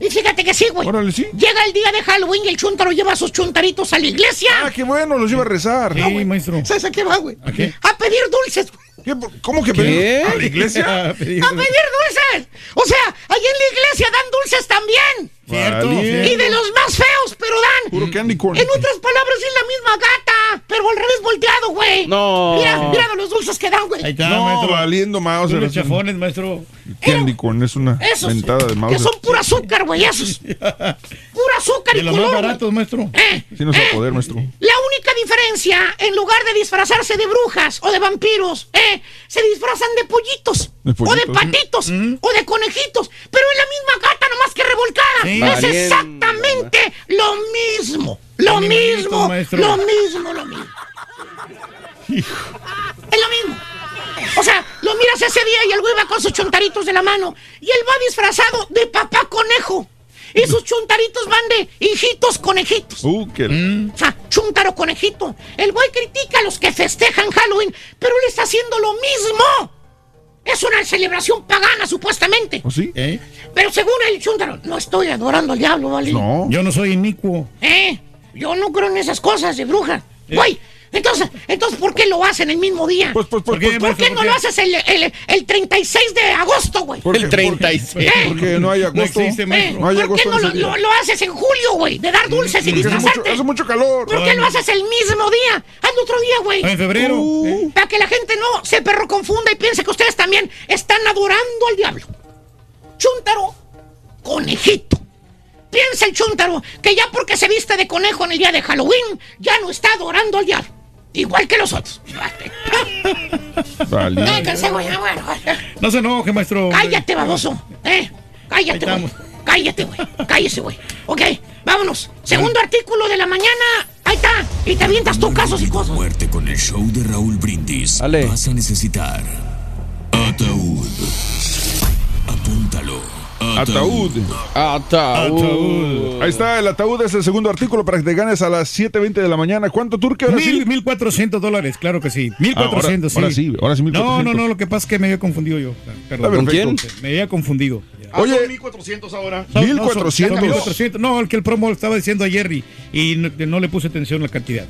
Y fíjate que sí, güey.
Órale, sí.
Llega el día de Halloween y el chúntaro lleva a sus chuntaritos a la iglesia.
Ah, qué bueno, los lleva a rezar.
Sí, maestro.
¿Sabes a qué va, güey?
¿A qué?
A pedir dulces. güey.
¿Cómo que pedir? ¿A la iglesia?
A (laughs) pedir-
¡A pedir dulces! O sea, ahí en la iglesia dan dulces también.
Cierto.
Y de los más feos, pero dan.
Puro candy corn.
En otras palabras, es la misma gata, pero al revés volteado, güey.
No.
Mira, mira de los dulces que dan, güey.
Ahí está,
No,
maestro.
valiendo mouse.
Los chafones, maestro.
Candy corn es una
Esos
mentada de mouse.
que son pura azúcar, güey, esos. (laughs) Pura azúcar
De
y
los más
color. güey.
baratos, maestro.
Eh,
Sí va
eh,
a poder, maestro.
La única diferencia, en lugar de disfrazarse de brujas o de vampiros, eh, se disfrazan de pollitos,
De
o de patitos o de conejitos, pero es la misma gata nomás que revolcada.
Sí.
Es exactamente lo mismo, lo mismo,
maestro.
lo mismo, lo mismo. Es lo mismo. O sea, lo miras ese día y el güey va con sus chontaritos de la mano y él va disfrazado de papá conejo. Y sus chuntaritos van de hijitos conejitos.
Uh, qué...
O sea, chuntaro conejito. El güey critica a los que festejan Halloween, pero él está haciendo lo mismo. Es una celebración pagana, supuestamente.
¿O sí?
¿Eh?
Pero según el chuntaro, no estoy adorando al diablo, ¿vale?
No.
Yo no soy inicuo.
¿Eh? Yo no creo en esas cosas de bruja. Güey, entonces, entonces, ¿por qué lo hacen el mismo día?
Pues, pues, pues,
¿Por qué,
pues,
¿Por qué no lo haces el, el, el 36 de agosto, güey?
¿por
El
qué?
36.
¿Eh?
Porque no hay
No
agosto.
existe,
¿Eh?
maestro.
No hay
¿Por qué
agosto
no lo, haces en julio, güey? De dar dulces y
Porque hace mucho,
disfrazarte.
hace mucho calor.
¿Por qué lo haces el mismo día? Hazlo otro día, güey.
En febrero.
Uh.
¿eh?
Para que la gente no se perro confunda y piense que ustedes también están adorando al diablo. Chúntaro, conejito. Piensa el chúntaro que ya porque se viste de conejo en el día de Halloween, ya no está adorando al diablo. Igual que los otros.
Vale.
Güey, bueno.
No se enoje, maestro.
Cállate, baboso. Eh, cállate, güey. Cállate, güey. Cállese, güey. Ok, vámonos. Segundo artículo de la mañana. Ahí neta. Y te avientas tú casos y cosas.
Muerte con el show de Raúl Brindis.
Ale.
Vas a necesitar ataúd. Apúntalo.
Ataúd.
Ataúd.
Ahí está, el ataúd es el segundo artículo para que te ganes a las 7.20 de la mañana. ¿Cuánto turque ahora
Mil,
sí?
1400 dólares, claro que sí. 1400,
Ah, ahora- ahora sí, ahora sí,
No,
1400.
no, no, lo que pasa es que me había confundido yo. Perdón.
¿Con quién?
Me había confundido.
Oye,
1400 ahora.
Son- no, son-
1400.
son 1400. No, el que el promo estaba diciendo ayer y, y no, no le puse atención a la cantidad.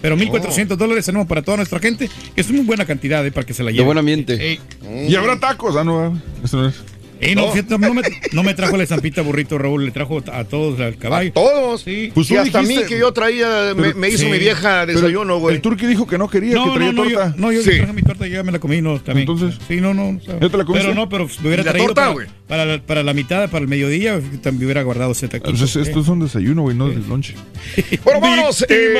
Pero 1400 dólares tenemos para toda nuestra gente, es muy buena cantidad eh, para que se la lleve.
De buen ambiente.
Eh,
Y habrá tacos. Ah, no, eso no es.
Eh, no, fíjate, no me, no me trajo la estampita burrito, Raúl, le trajo a todos al caballo.
Todos.
Sí.
Pues
y
tú
hasta a mí
dijiste-
que yo traía, me,
Pero-
me hizo
sí.
mi vieja desayuno, güey.
El turqui dijo que no quería, que
No,
traía
no, no, yo,
torta.
no, yo
Sí.
traje mi torta y ya me la comí, no, también.
Entonces.
Sí, no, no. o sea,
¿Ya te la comiste?
Pero no, pero me hubiera
¿Y la
traído
torta,
para,
güey?
para, la- para la mitad, para el mediodía, también hubiera guardado ese taquito.
Pues es- esto es un desayuno, güey, no del lonche. (laughs)
Bueno, vámonos. eh,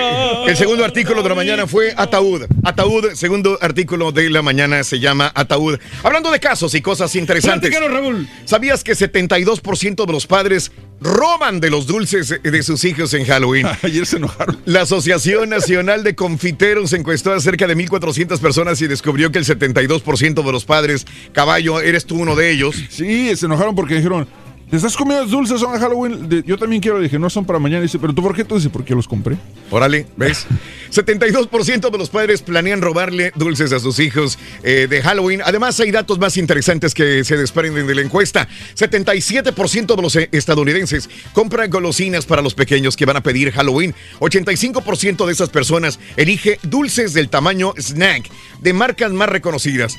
el segundo artículo de la mañana fue Ataúd. Ataúd, segundo artículo de la mañana se llama Ataúd. Hablando de casos y cosas interesantes.
Platícanos, Raúl.
¿Sabías que 72% de los padres roban de los dulces de sus hijos en Halloween? (laughs)
Ayer se enojaron.
La Asociación (laughs) Nacional de Confiteros encuestó a cerca de 1.400 personas y descubrió que el 72% de los padres, caballo, eres tú uno de ellos.
Sí, se enojaron porque dijeron, ¿te estás comiendo dulces son a Halloween? De- yo también quiero. Dije, no son para mañana. Dice, ¿pero tú por qué? Tú dice, porque los compré.
Órale, ¿ves? (laughs) 72% de los padres planean robarle dulces a sus hijos eh, de Halloween. Además, hay datos más interesantes que se desprenden de la encuesta. 77% de los eh, estadounidenses compran golosinas para los pequeños que van a pedir Halloween. 85% de esas personas elige dulces del tamaño snack de marcas más reconocidas.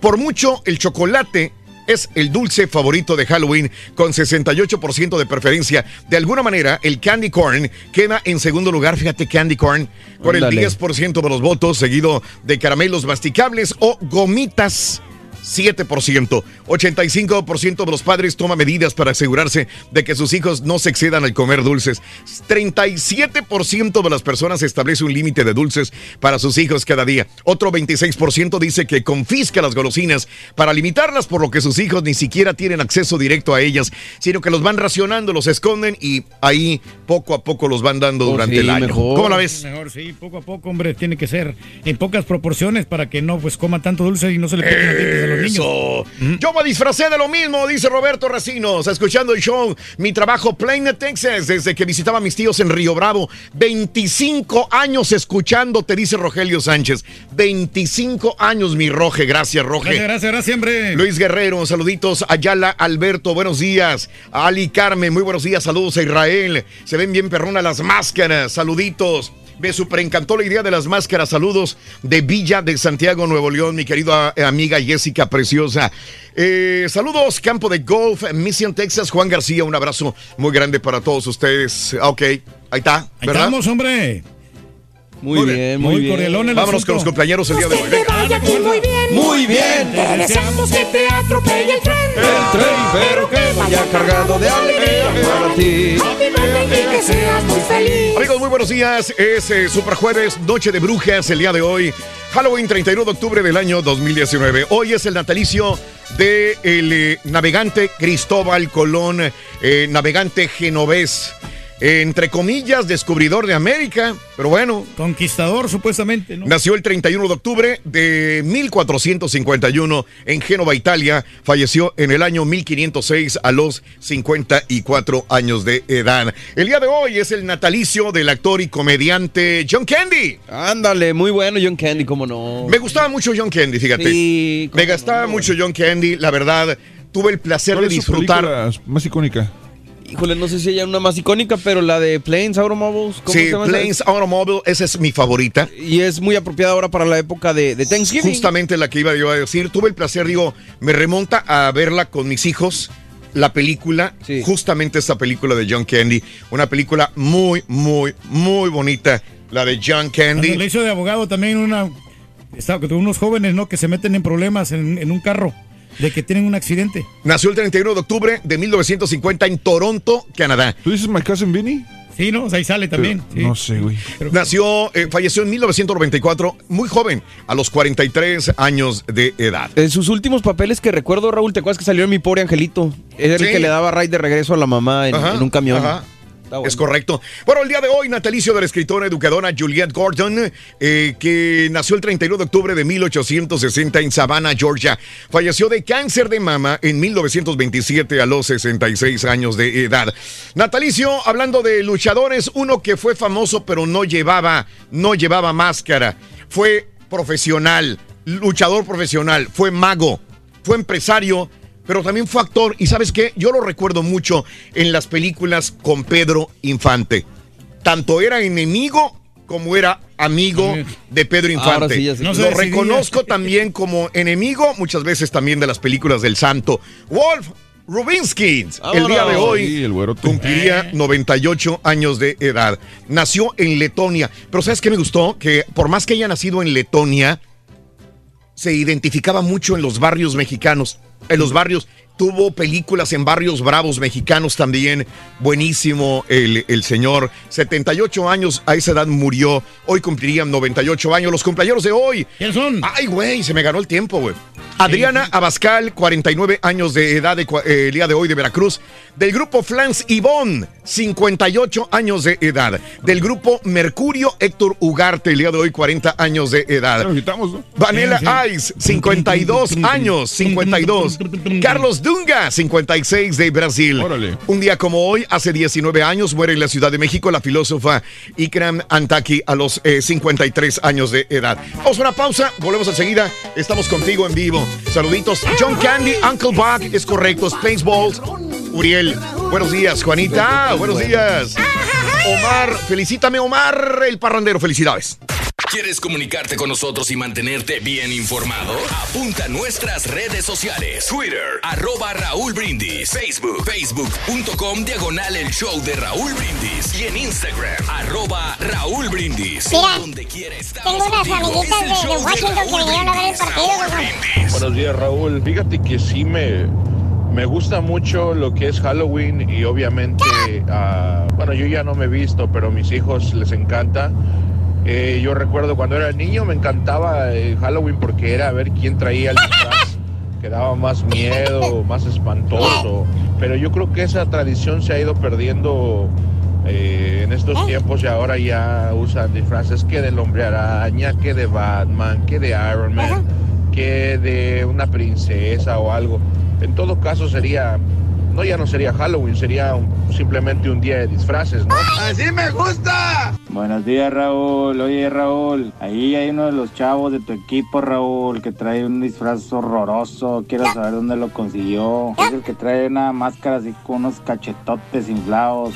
Por mucho, el chocolate es el dulce favorito de Halloween con 68% de preferencia. De alguna manera, el candy corn queda en segundo lugar, fíjate, candy corn, con el
Ándale.
10% de los votos, seguido de caramelos masticables o gomitas. 7%. 85% de los padres toma medidas para asegurarse de que sus hijos no se excedan al comer dulces. 37% de las personas establece un límite de dulces para sus hijos cada día. Otro 26% dice que confisca las golosinas para limitarlas, por lo que sus hijos ni siquiera tienen acceso directo a ellas, sino que los van racionando, los esconden y ahí poco a poco los van dando
Oh,
durante
sí,
el año.
mejor.
¿Cómo la ves?
Mejor, sí, poco a poco, hombre, tiene que ser en pocas proporciones para que no pues coma tanto dulce y no se le peguen los dientes a los niños.
Eso. Yo me disfracé de lo mismo, dice Roberto Racinos, escuchando el show. Mi trabajo Plain Texas, desde que visitaba a mis tíos en Río Bravo. 25 años escuchando, te dice Rogelio Sánchez. 25 años, mi Roge. Gracias, Roge.
Gracias, gracias, gracias, hombre.
Luis Guerrero, saluditos. Ayala Alberto, buenos días. Ali Carmen, muy buenos días. Saludos a Israel. Se ven bien perrona las máscaras. Saluditos. Me super encantó la idea de las máscaras. Saludos de Villa de Santiago, Nuevo León, mi querida eh, amiga Jessica Preciosa. Eh, saludos, campo de golf, Mission, Texas. Juan García, un abrazo muy grande para todos ustedes. Ok, ahí está,
Ahí
¿verdad?
estamos, hombre.
Muy, bien, muy,
muy
bien.
cordialón el
Vámonos
asunto.
con los compañeros el día de hoy.
Que
Venga.
vaya aquí muy bien.
Muy bien.
Te deseamos que te atropelle el tren.
El tren, pero que vaya cargado de alegría para ti.
Que seas muy feliz.
Amigos, muy buenos días. Es eh, Super Jueves, Noche de Brujas, el día de hoy. Halloween 31 de octubre del año 2019. Hoy es el natalicio de el eh, navegante Cristóbal Colón, eh, navegante genovés. Eh, entre comillas, descubridor de América, pero bueno.
Conquistador, supuestamente, ¿no?
Nació el 31 de octubre de 1451 en Génova, Italia. Falleció en el año 1506 a los 54 años de edad. El día de hoy es el natalicio del actor y comediante John Candy.
Ándale, muy bueno John Candy, cómo no.
Me gustaba mucho John Candy, fíjate.
Sí,
Me gustaba mucho John Candy, la verdad. Tuve el placer
¿Cuál
de disfrutar.
más icónica?
Híjole, no sé si hay una más icónica, pero la de Planes Automobiles. ¿cómo
Sí,
se llama esa?
Planes Automobile, esa es mi favorita.
Y es muy apropiada ahora para la época de, de Thanksgiving.
Justamente la que iba yo a decir. Tuve el placer, digo, me remonta a verla con mis hijos. La película, justamente esta película de John Candy, una película muy, muy, muy bonita, la de John Candy.
hizo de abogado también una. Está, unos jóvenes, ¿no? Que se meten en problemas en, en un carro, de que tienen un accidente.
Nació el 31 de octubre de 1950 en Toronto, Canadá.
¿Tú dices My Cousin Vinny?
Sí, ¿no? O sea, ahí sale también. sí.
No sé, güey.
Nació, eh, falleció en 1994, muy joven, a los 43 años de edad.
En sus últimos papeles que recuerdo, Raúl, ¿te acuerdas que salió en Mi Pobre Angelito? Era
Sí.
el que le daba ride de regreso a la mamá en,
Ajá,
en un camión.
ajá. Es correcto. Bueno, el día de hoy, natalicio de la escritora educadora Juliette Gordon, eh, que nació el 31 de octubre de 1860 en Savannah, Georgia. Falleció de cáncer de mama en 1927 a los 66 años de edad. Natalicio, hablando de luchadores, uno que fue famoso pero no llevaba, no llevaba máscara. Fue profesional, luchador profesional, fue mago, fue empresario pero también fue actor y sabes qué, yo lo recuerdo mucho en las películas con Pedro Infante. Tanto era enemigo como era amigo de Pedro Infante.
sí. No
lo reconozco también como enemigo, muchas veces también de las películas del santo. Wolf Rubinsky, el día de hoy
Sí, el
cumpliría 98 años de edad. Nació en Letonia, pero ¿sabes qué me gustó? Que por más que haya nacido en Letonia, se identificaba mucho en los barrios mexicanos. En los barrios, tuvo películas en barrios bravos mexicanos también. Buenísimo el, el señor. 78 años, a esa edad murió. Hoy cumplirían 98 años. Los cumpleaños de hoy.
¿Quiénes son?
Ay, güey, se me ganó el tiempo, güey. Adriana Abascal, 49 años de edad de, eh, el día de hoy de Veracruz. Del grupo Flans Ivón, 58 años de edad. Del grupo Mercurio, Héctor Ugarte, el día de hoy, 40 años de edad. Vanilla Ice, 52 años, 52. Carlos Dunga, 56 de Brasil. Un día como hoy, hace 19 años, muere en la Ciudad de México la filósofa Ikram Antaki a los eh, 53 años de edad. Vamos a una pausa, volvemos enseguida. Estamos contigo en vivo. Saluditos. John Candy, Uncle Buck, es correcto. Spaceballs. Uriel, buenos días. Juanita, buenos días. Omar, felicítame, Omar, el parrandero. Felicidades.
¿Quieres comunicarte con nosotros y mantenerte bien informado? Apunta a nuestras redes sociales. Twitter, arroba Raúl Brindis. Facebook, facebook.com, diagonal el show de Raúl Brindis. Y en Instagram, arroba Raúl Brindis.
Mira,
Donde
tengo unas amiguitas de, de Washington que vinieron a ver el partido.
Buenos días, Raúl. Fíjate que sí me, me gusta mucho lo que es Halloween y obviamente, ah, bueno, yo ya no me he visto, pero a mis hijos les encanta. Eh, yo recuerdo cuando era niño me encantaba eh, Halloween porque era ver quién traía el disfraz (laughs) que daba más miedo, más espantoso. Pero yo creo que esa tradición se ha ido perdiendo eh, en estos tiempos y ahora ya usan disfraces que del hombre araña, que de Batman, que de Iron Man, que de una princesa o algo. En todo caso sería, no ya no sería Halloween, sería un- simplemente un día de disfraces, ¿no?
¡Así me gusta! Buenos días, Raúl. Oye, Raúl, ahí hay uno de los chavos de tu equipo, Raúl, que trae un disfraz horroroso. Quiero saber dónde lo consiguió. Es el que trae una máscara así con unos cachetotes inflados,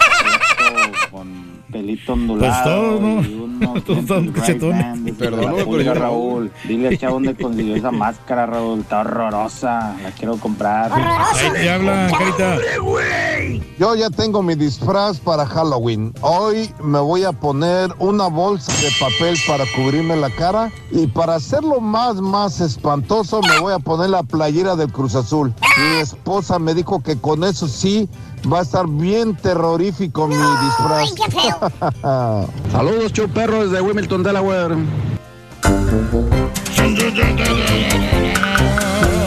pelito ondulado.
Pues (laughs) todos, ¿no?
y
Todos están cachetones. Pero
Raúl. Dile al chavo dónde consiguió esa máscara, Raúl. Está horrorosa. La quiero comprar.
Ahí te hablan, Carita.
Yo ya tengo mi disfraz para Halloween. Hoy me voy a poner una bolsa de papel para cubrirme la cara y para hacerlo más, más espantoso me voy a poner la playera del Cruz Azul. Mi esposa me dijo que con eso sí va a estar bien terrorífico mi disfraz. (laughs)
Saludos, show perro desde Wilmington, Delaware. (laughs)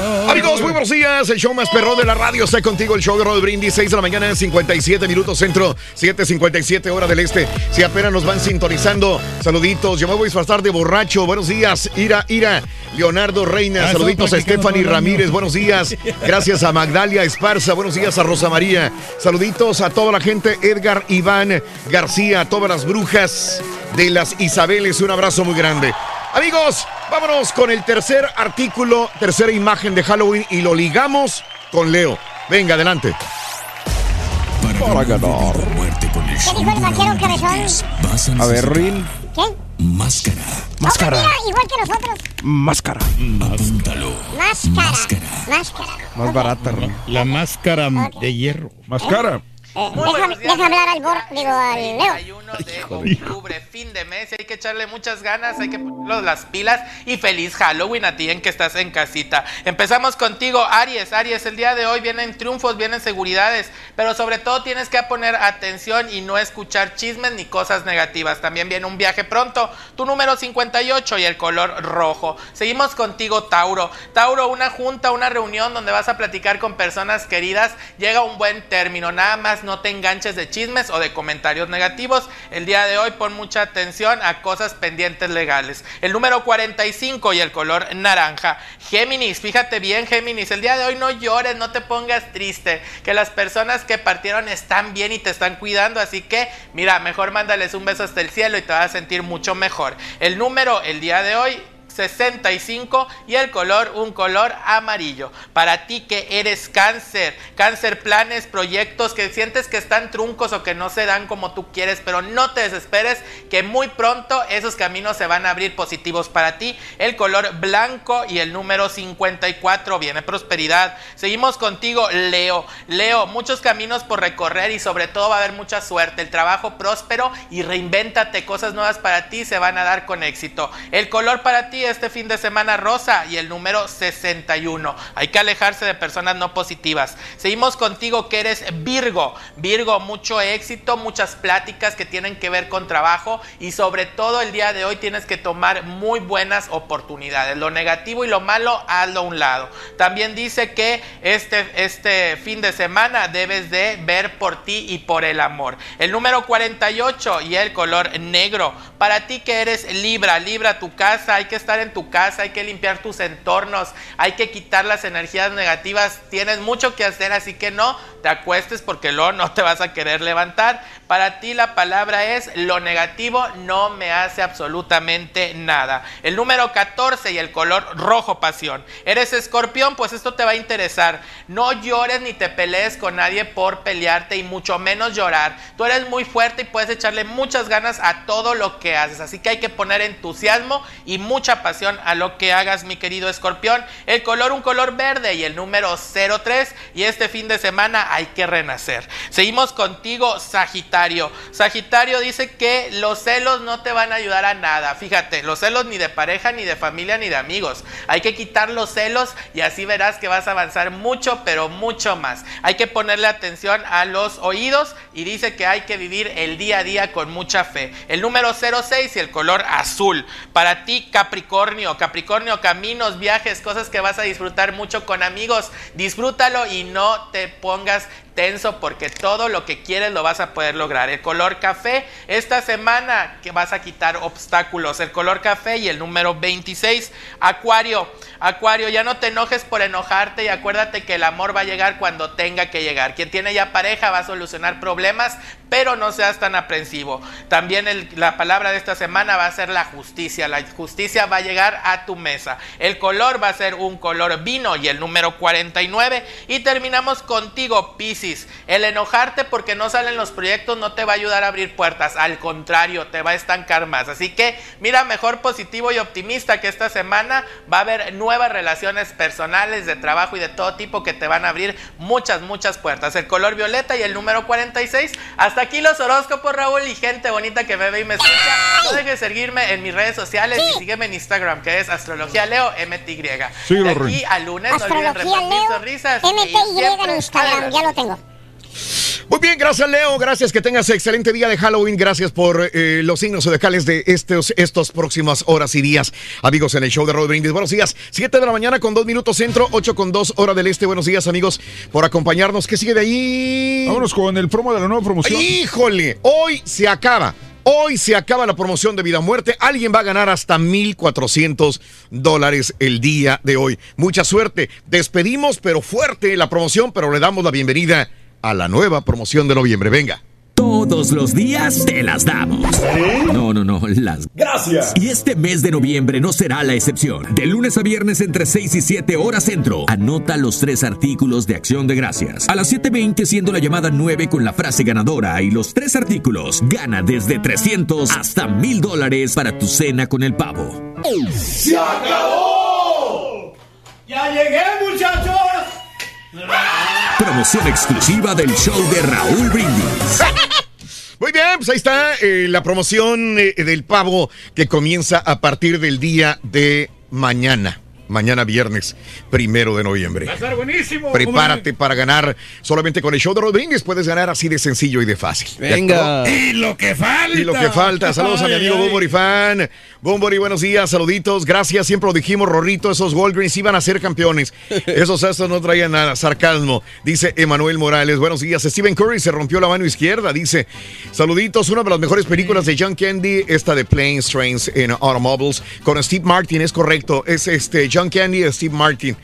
Amigos, muy buenos días. El show más perrón de la radio está contigo. El show de Rod Brindis, 6 de la mañana, 57 minutos centro, 7:57 hora del este. Si apenas nos van sintonizando, saluditos. Yo me voy a disfrazar de borracho. Buenos días, Ira, Ira. Leonardo Reina,
Ah,
saluditos a Stephanie. Ramírez. Buenos días. Gracias a Magdalia Esparza. Buenos días a Rosa María. Saluditos a toda la gente. Edgar Iván García, a todas las brujas de las Isabeles. Un abrazo muy grande. Amigos, vámonos con el tercer artículo, tercera imagen de Halloween y lo ligamos con Leo. Venga, adelante.
Para ganar. Muerte con el show
dijo el vaquero cabezón?
A
ver, Rin.
¿Quién?
Máscara.
Máscara.
Mira, igual que nosotros.
Máscara.
Apúntalo.
Máscara. Máscara.
Más barata, Rin.
La máscara de hierro.
Máscara.
Eh, deja, deja hablar al bor, digo, al Leo.
octubre, fin de mes, hay que echarle muchas ganas, hay que ponernos las pilas y feliz Halloween a ti en que estás en casita. Empezamos contigo, Aries. Aries, el día de hoy vienen triunfos, vienen seguridades, pero sobre todo tienes que poner atención y no escuchar chismes ni cosas negativas. También viene un viaje pronto, tu número 58 y el color rojo. Seguimos contigo, Tauro. Tauro, una junta, una reunión donde vas a platicar con personas queridas, llega a un buen término. Nada más no te enganches de chismes o de comentarios negativos. El día de hoy pon mucha atención a cosas pendientes legales. El número 45 y el color naranja. Géminis, fíjate bien Géminis, el día de hoy no llores, no te pongas triste, que las personas que partieron están bien y te están cuidando, así que mira, mejor mándales un beso hasta el cielo y te vas a sentir mucho mejor. El número el día de hoy 65 y el color un color amarillo. Para ti que eres cáncer, cáncer planes, proyectos que sientes que están truncos o que no se dan como tú quieres, pero no te desesperes que muy pronto esos caminos se van a abrir positivos para ti. El color blanco y el número 54 viene prosperidad. Seguimos contigo, Leo. Leo, muchos caminos por recorrer y sobre todo va a haber mucha suerte. El trabajo próspero y reinvéntate, cosas nuevas para ti se van a dar con éxito. El color para ti este fin de semana rosa y el número 61. Hay que alejarse de personas no positivas. Seguimos contigo que eres Virgo. Virgo, mucho éxito, muchas pláticas que tienen que ver con trabajo y sobre todo el día de hoy tienes que tomar muy buenas oportunidades. Lo negativo y lo malo, hazlo a un lado. También dice que este, este fin de semana debes de ver por ti y por el amor. El número 48 y el color negro. Para ti que eres Libra, Libra tu casa, hay que estar en tu casa, hay que limpiar tus entornos, hay que quitar las energías negativas, tienes mucho que hacer, así que no te acuestes porque luego no te vas a querer levantar. Para ti la palabra es lo negativo no me hace absolutamente nada. El número 14 y el color rojo pasión. ¿Eres escorpión? Pues esto te va a interesar. No llores ni te pelees con nadie por pelearte y mucho menos llorar. Tú eres muy fuerte y puedes echarle muchas ganas a todo lo que haces. Así que hay que poner entusiasmo y mucha pasión a lo que hagas, mi querido escorpión. El color, un color verde y el número 03. Y este fin de semana hay que renacer. Seguimos contigo, Sagitario. Sagitario dice que los celos no te van a ayudar a nada. Fíjate, los celos ni de pareja, ni de familia, ni de amigos. Hay que quitar los celos y así verás que vas a avanzar mucho, pero mucho más. Hay que ponerle atención a los oídos y dice que hay que vivir el día a día con mucha fe. El número 06 y el color azul. Para ti, Capricornio. Capricornio, caminos, viajes, cosas que vas a disfrutar mucho con amigos. Disfrútalo y no te pongas tenso porque todo lo que quieres lo vas a poder lograr. El color café, esta semana que vas a quitar obstáculos. El color café y el número 26, Acuario. Acuario, ya no te enojes por enojarte y acuérdate que el amor va a llegar cuando tenga que llegar. Quien tiene ya pareja va a solucionar problemas, pero no seas tan aprensivo. También la palabra de esta semana va a ser la justicia. La justicia va a llegar a tu mesa. El color va a ser un color vino y el número 49. Y terminamos contigo, Piscis. El enojarte porque no salen los proyectos no te va a ayudar a abrir puertas. Al contrario, te va a estancar más. Así que mira mejor positivo y optimista que esta semana va a haber nuevas relaciones personales, de trabajo y de todo tipo que te van a abrir muchas, muchas puertas. El color violeta y el número 46. Hasta aquí los horóscopos, Raúl, y gente bonita que me ve y me escucha. No dejes de seguirme en mis redes sociales y sígueme en Instagram, que es Astrología Leo MTY.
Síguelo,
de aquí a lunes, no olviden
Astrología
repartir
Leo,
sonrisas.
MTY en Instagram, ya lo tengo.
Bien, gracias Leo, gracias que tengas excelente día de Halloween, gracias por eh, los signos zodiacales de estos, estos próximas horas y días, amigos en el show de Roll Brindis. Buenos días, 7 de la mañana con 2 minutos centro, 8 con 2 hora del este. Buenos días amigos por acompañarnos. ¿Qué sigue de ahí?
Vámonos con el promo de la nueva promoción.
Híjole, hoy se acaba. Hoy se acaba la promoción de vida o muerte. Alguien va a ganar hasta 1,400 dólares el día de hoy. Mucha suerte. Despedimos, pero fuerte la promoción, pero le damos la bienvenida a la nueva promoción de noviembre. Venga.
Todos los días te las damos. No, no, no, las.
Gracias.
Y este mes de noviembre no será la excepción. De lunes a viernes entre 6 y 7 horas centro. Anota los tres artículos de acción de gracias. A las 7.20 siendo la llamada 9 con la frase ganadora y los tres artículos. Gana desde 300 hasta 1000 dólares para tu cena con el pavo.
¡Se acabó! ¡Ya llegué, muchachos!
Promoción exclusiva del show de Raúl Brindis. (laughs)
Muy bien, pues ahí está eh, la promoción eh, del pavo que comienza a partir del día de mañana. Mañana viernes, primero de noviembre.
Va a estar buenísimo.
Prepárate para ganar solamente con el show de Rodríguez. Puedes ganar así de sencillo y de fácil. ¿De
Venga.
Y lo que falta.
Y lo que falta. Saludos a mi amigo
ay.
Bumbori fan. Bumbori, buenos días, saluditos. Gracias, siempre lo dijimos, Rorrito, esos Walgreens iban a ser campeones. (laughs) Esos estos no traían nada. Sarcasmo, dice Emanuel Morales. Buenos días. Steven Curry se rompió la mano izquierda, dice. Saluditos, una de las mejores películas de John Candy, esta de Planes, Trains and Automobiles, con Steve Martin, es correcto. Es este John Candy y Steve Martin.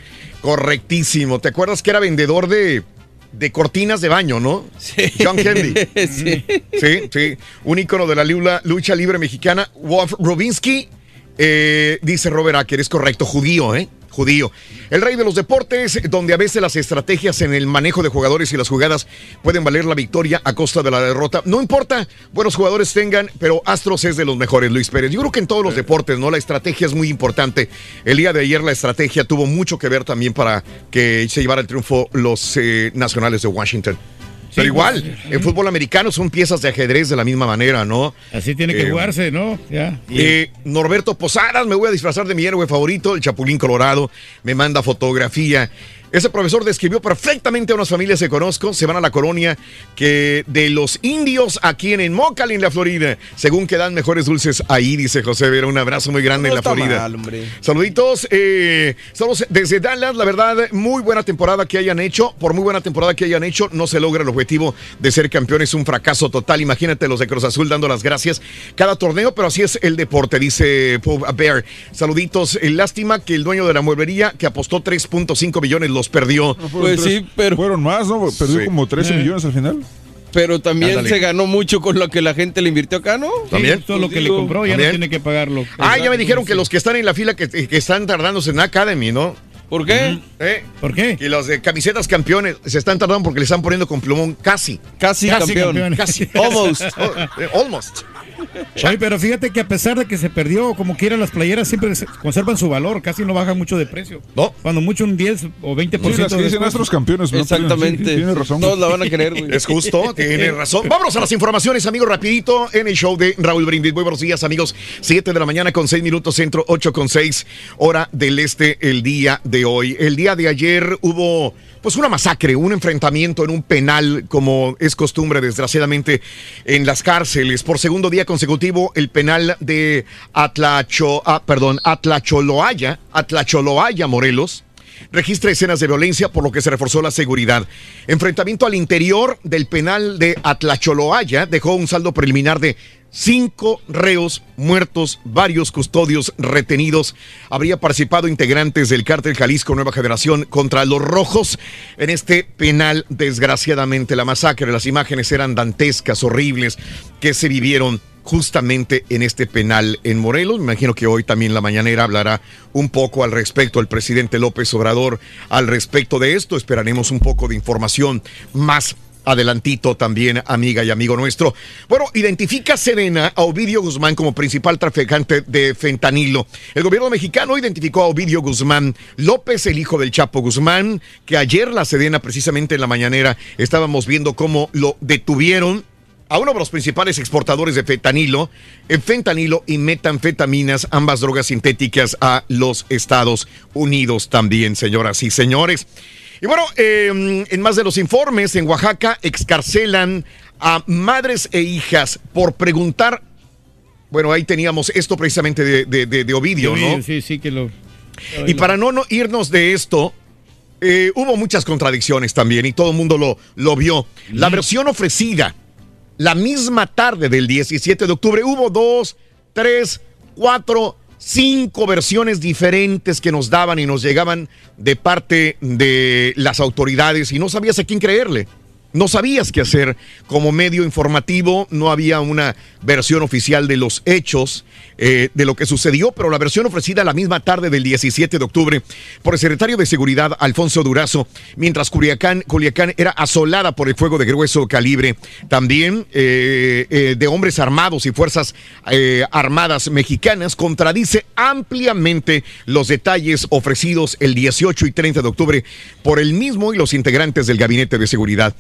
Correctísimo. ¿Te acuerdas que era vendedor de, de cortinas de baño, no? Sí. John Candy. (laughs)
sí.
Sí, sí. Un ícono de la lucha, lucha libre mexicana. Wolf Rubinsky, eh, dice Robert Acker, es correcto, judío, ¿eh? Judío. El rey de los deportes, donde a veces las estrategias en el manejo de jugadores y las jugadas pueden valer la victoria a costa de la derrota. No importa, buenos jugadores tengan, pero Astros es de los mejores, Luis Pérez. Yo creo que en todos los deportes, ¿no? La estrategia es muy importante. El día de ayer la estrategia tuvo mucho que ver también para que se llevara el triunfo los eh, nacionales de Washington. Pero igual, en fútbol americano son piezas de ajedrez de la misma manera, ¿no?
Así tiene que
Eh,
jugarse, ¿no? Ya. Y-
Eh, Norberto Posadas, me voy a disfrazar de mi héroe favorito, el Chapulín Colorado, me manda fotografía. Ese profesor describió perfectamente a unas familias que conozco, se van a la colonia que de los indios aquí en Mocal, en la Florida, según que dan mejores dulces ahí, dice José Vera, un abrazo muy grande
No
en la Florida.
mal, hombre.
Saluditos, eh, estamos desde Dallas, la verdad, muy buena temporada que hayan hecho, por muy buena temporada que hayan hecho, no se logra el objetivo de ser campeones, un fracaso total, imagínate los de Cruz Azul dando las gracias cada torneo, pero así es el deporte, dice Pub Bear. Saluditos, eh, lástima que el dueño de la mueblería que apostó 3.5 millones los perdió.
Pues sí, pero.
Fueron más, ¿no? Perdió
Sí.
como 13
Eh.
millones al final.
Pero también
Ándale.
se ganó mucho con lo que la gente le invirtió acá, ¿no?
También.
Todo lo que le compró ya
también.
no tiene que pagarlo.
Ah, ya me dijeron que los que están en la fila que, que están tardándose en Academy, ¿no?
¿Por qué?
¿Eh?
¿Por qué?
Que los de camisetas campeones se están tardando porque le están poniendo con plumón casi.
Casi,
Casi
campeón.
campeón.
Casi. (laughs)
Almost. (laughs)
Oh, eh, almost.
Oye, pero fíjate que a pesar de que se perdió, como quiera, las playeras siempre se- conservan su valor, casi no bajan mucho de precio.
No.
Cuando mucho un 10 o 20%
Sí, las que
de
dicen. Astros campeones. ¿no?
Exactamente.
Sí, tiene razón.
Todos la van a querer, güey.
Es justo, tiene razón. Vámonos a las informaciones, amigos, rapidito en el show de Raúl Brindis. Muy buenos días, amigos. 7 de la mañana con 6 minutos centro, 8 con 6 hora del este el día de hoy. El día de ayer hubo pues una masacre, un enfrentamiento en un penal como es costumbre desgraciadamente en las cárceles. Por segundo día consecutivo el penal de Atlacho, ah, perdón, Atlacholoaya, Atlacholoaya, Morelos registra escenas de violencia por lo que se reforzó la seguridad. Enfrentamiento al interior del penal de Atlacholoaya dejó un saldo preliminar de cinco reos muertos, varios custodios retenidos. Habría participado integrantes del cártel Jalisco Nueva Generación contra los rojos en este penal. Desgraciadamente la masacre, las imágenes eran dantescas, horribles, que se vivieron justamente en este penal en Morelos. Me imagino que hoy también la mañanera hablará un poco al respecto el presidente López Obrador al respecto de esto. Esperaremos un poco de información más adelantito también, amiga y amigo nuestro. Bueno, identifica Serena a Ovidio Guzmán como principal traficante de fentanilo. El gobierno mexicano identificó a Ovidio Guzmán López, el hijo del Chapo Guzmán, que ayer la Sedena, precisamente en la mañanera, estábamos viendo cómo lo detuvieron a uno de los principales exportadores de fentanilo, eh, fentanilo y metanfetaminas, ambas drogas sintéticas a los Estados Unidos también, señoras y señores. Y bueno, eh, en más de los informes, en Oaxaca excarcelan a madres e hijas por preguntar. Bueno, ahí teníamos esto precisamente de, de- de- de Ovidio, ¿no?
Sí, sí, que lo.
Y para no, no irnos de esto, eh, hubo muchas contradicciones también y todo el mundo lo, lo vio. La versión ofrecida la misma tarde del 17 de octubre hubo dos, tres, cuatro, cinco versiones diferentes que nos daban y nos llegaban de parte de las autoridades y no sabías a quién creerle. No sabías qué hacer. Como medio informativo no había una versión oficial de los hechos, eh, de lo que sucedió, pero la versión ofrecida la misma tarde del 17 de octubre por el secretario de Seguridad, Alfonso Durazo, mientras Culiacán, era asolada por el fuego de grueso calibre, también eh, eh, de hombres armados y fuerzas armadas mexicanas, contradice ampliamente los detalles ofrecidos el 18 y 30 de octubre por el mismo y los integrantes del Gabinete de Seguridad.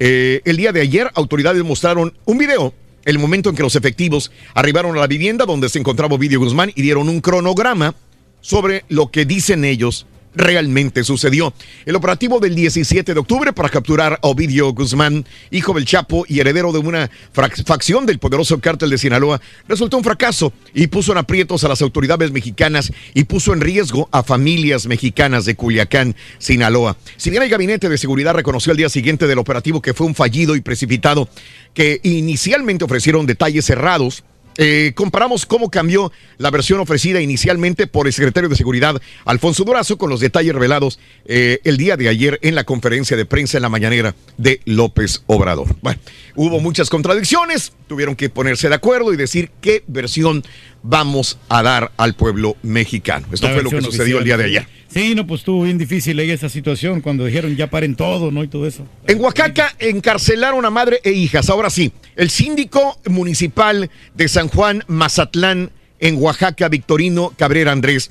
Eh, el día de ayer, autoridades mostraron un video, el momento en que los efectivos arribaron a la vivienda donde se encontraba Ovidio Guzmán y dieron un cronograma sobre lo que dicen ellos realmente sucedió. El operativo del 17 de octubre para capturar a Ovidio Guzmán, hijo del Chapo y heredero de una facción del poderoso cártel de Sinaloa, resultó un fracaso y puso en aprietos a las autoridades mexicanas y puso en riesgo a familias mexicanas de Culiacán, Sinaloa. Si bien el gabinete de seguridad reconoció al día siguiente del operativo que fue un fallido y precipitado, que inicialmente ofrecieron detalles cerrados, eh, comparamos cómo cambió la versión ofrecida inicialmente por el secretario de Seguridad Alfonso Durazo con los detalles revelados eh, el día de ayer en la conferencia de prensa en la mañanera de López Obrador. Bueno, hubo muchas contradicciones, tuvieron que ponerse de acuerdo y decir qué versión vamos a dar al pueblo mexicano. Esto fue lo que sucedió el día de ayer.
Sí, no, pues estuvo bien difícil ahí esa situación cuando dijeron ya paren todo, ¿no? Y todo eso.
En Oaxaca encarcelaron a madre e hijas. Ahora sí, el síndico municipal de San Juan Mazatlán en Oaxaca, Victorino Cabrera Andrés,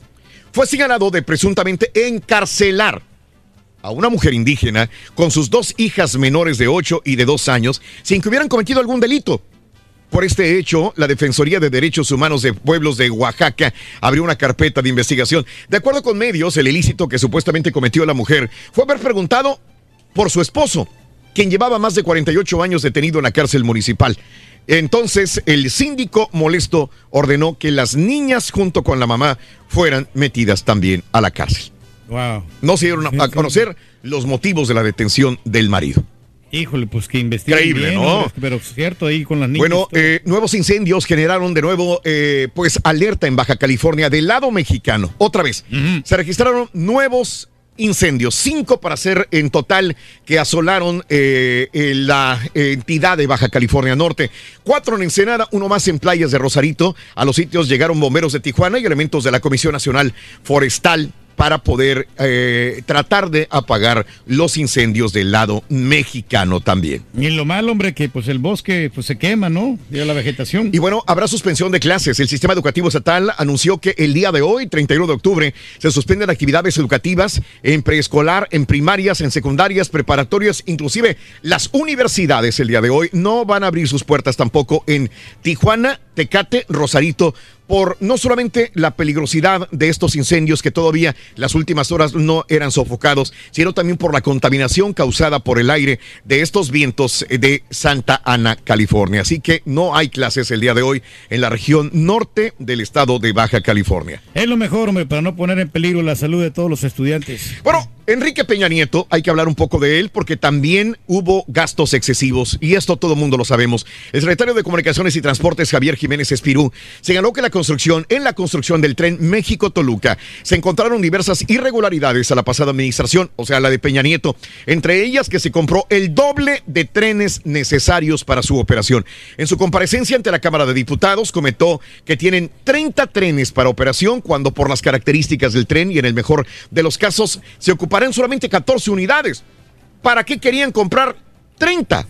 fue señalado de presuntamente encarcelar a una mujer indígena con sus dos hijas menores de 8 y de 2 años sin que hubieran cometido algún delito. Por este hecho, la Defensoría de Derechos Humanos de Pueblos de Oaxaca abrió una carpeta de investigación. De acuerdo con medios, el ilícito que supuestamente cometió la mujer fue haber preguntado por su esposo, quien llevaba más de 48 años detenido en la cárcel municipal. Entonces, el síndico molesto ordenó que las niñas junto con la mamá fueran metidas también a la cárcel.
Wow.
No se dieron a conocer los motivos de la detención del marido.
Híjole, pues que investiguen
Increíble,
bien,
¿no?
Pero cierto, ahí con las niñas.
Bueno, eh, nuevos incendios generaron de nuevo, eh, pues, alerta en Baja California del lado mexicano. Otra vez, se registraron nuevos incendios, cinco para ser en total que asolaron eh, la entidad de Baja California Norte. Cuatro en Ensenada, uno más en playas de Rosarito. A los sitios llegaron bomberos de Tijuana y elementos de la Comisión Nacional Forestal para poder eh, tratar de apagar los incendios del lado mexicano también.
Y lo malo, hombre, que pues el bosque pues se quema, ¿no? De la vegetación.
Y bueno, habrá suspensión de clases. El sistema educativo estatal anunció que el día de hoy, 31 de octubre, se suspenden actividades educativas en preescolar, en primarias, en secundarias, preparatorias, inclusive las universidades el día de hoy no van a abrir sus puertas tampoco en Tijuana, Tecate, Rosarito, por no solamente la peligrosidad de estos incendios que todavía las últimas horas no eran sofocados, sino también por la contaminación causada por el aire de estos vientos de Santa Ana, California. Así que no hay clases el día de hoy en la región norte del estado de Baja California.
Es lo mejor, hombre, para no poner en peligro la salud de todos los estudiantes.
Bueno, Enrique Peña Nieto, hay que hablar un poco de él porque también hubo gastos excesivos y esto todo el mundo lo sabemos. El secretario de Comunicaciones y Transportes, Javier Jiménez Espirú, señaló que la construcción, en la construcción del tren México-Toluca, se encontraron diversas irregularidades a la pasada administración, o sea, la de Peña Nieto, entre ellas que se compró el doble de trenes necesarios para su operación. En su comparecencia ante la Cámara de Diputados, comentó que tienen 30 trenes para operación cuando por las características del tren y en el mejor de los casos se ocuparán solamente 14 unidades. ¿Para qué querían comprar 30?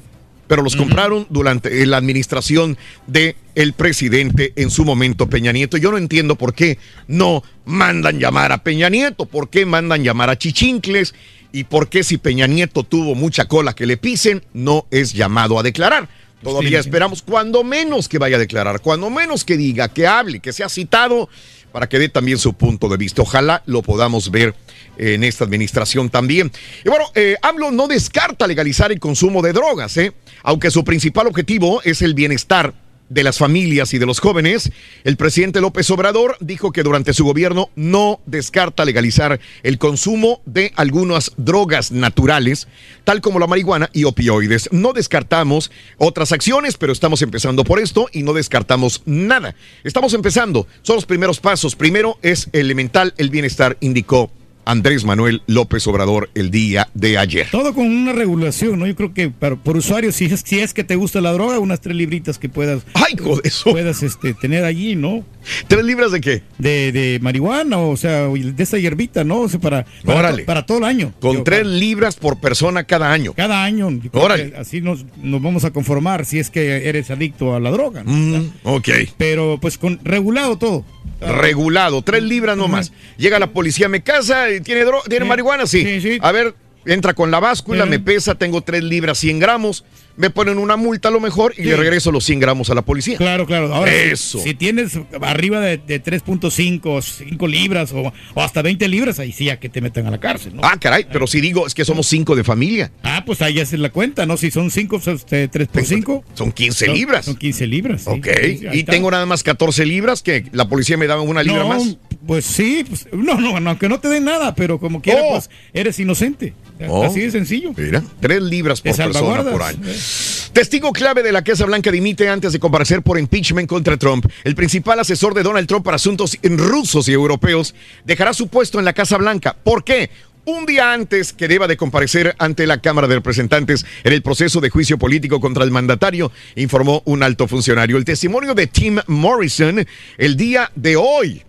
Pero los compraron durante la administración de el presidente en su momento Peña Nieto. Yo no entiendo por qué no mandan llamar a Peña Nieto, por qué mandan llamar a Chichincles y por qué si Peña Nieto tuvo mucha cola que le pisen, no es llamado a declarar. Todavía esperamos cuando menos que vaya a declarar, cuando menos que diga, que hable, que sea citado para que dé también su punto de vista. Ojalá lo podamos ver en esta administración también. Y bueno, eh, AMLO no descarta legalizar el consumo de drogas, ¿eh? aunque su principal objetivo es el bienestar de las familias y de los jóvenes, el presidente López Obrador dijo que durante su gobierno no descarta legalizar el consumo de algunas drogas naturales, tal como la marihuana y opioides. No descartamos otras acciones, pero estamos empezando por esto y no descartamos nada. Estamos empezando, son los primeros pasos. Primero es elemental el bienestar, indicó Andrés Manuel López Obrador el día de ayer.
Todo con una regulación, ¿no? Yo creo que para, por usuario, si es, si es que te gusta la droga, unas tres libritas que puedas,
Ay, eso.
puedas este, tener allí, ¿no?
¿Tres libras de qué?
De, de marihuana, o sea, de esa hierbita, ¿no? O sea, para, para,
Órale.
para todo el año.
Con
Yo,
tres
para-
libras por persona cada año.
cada año.
Órale.
Así nos, nos vamos a conformar si es que eres adicto a la droga. ¿no?
Mm, ok.
Pero pues con regulado todo.
Regulado, tres libras nomás. Llega la policía, me casa, y tiene, dro- tiene marihuana, sí. A ver, entra con la báscula, me pesa, tengo 3 libras 100 gramos, me ponen una multa a lo mejor y
Sí.
le regreso los 100 gramos a la policía.
Claro, claro. Ahora, si-
Eso.
Si, tienes arriba de, de 3.5, 5 libras o, o hasta 20 libras, ahí sí ya que te metan a la cárcel, ¿no?
Ah, caray, pero si digo, es que somos 5 de familia.
Ah, pues ahí haces la cuenta, ¿no? Si son 5, este, 3 por 5.
Son 15 libras.
Son 15 libras. sí.
Ok,
Sí,
y tengo nada más 14 libras que la policía me daba una libra
no,
más.
Pues sí, pues, no, no, no, aunque no te den nada, pero como quiera,
Oh.
pues eres inocente.
Oh.
Así de sencillo.
Mira, 3 libras por persona por año. Testigo clave de la Casa Blanca dimite antes de comparecer por impeachment contra Trump. El principal asesor de Donald Trump para asuntos rusos y europeos dejará su puesto en la Casa Blanca. ¿Por qué? Un día antes que deba de comparecer ante la Cámara de Representantes en el proceso de juicio político contra el mandatario, informó un alto funcionario. El testimonio de Tim Morrison el día de hoy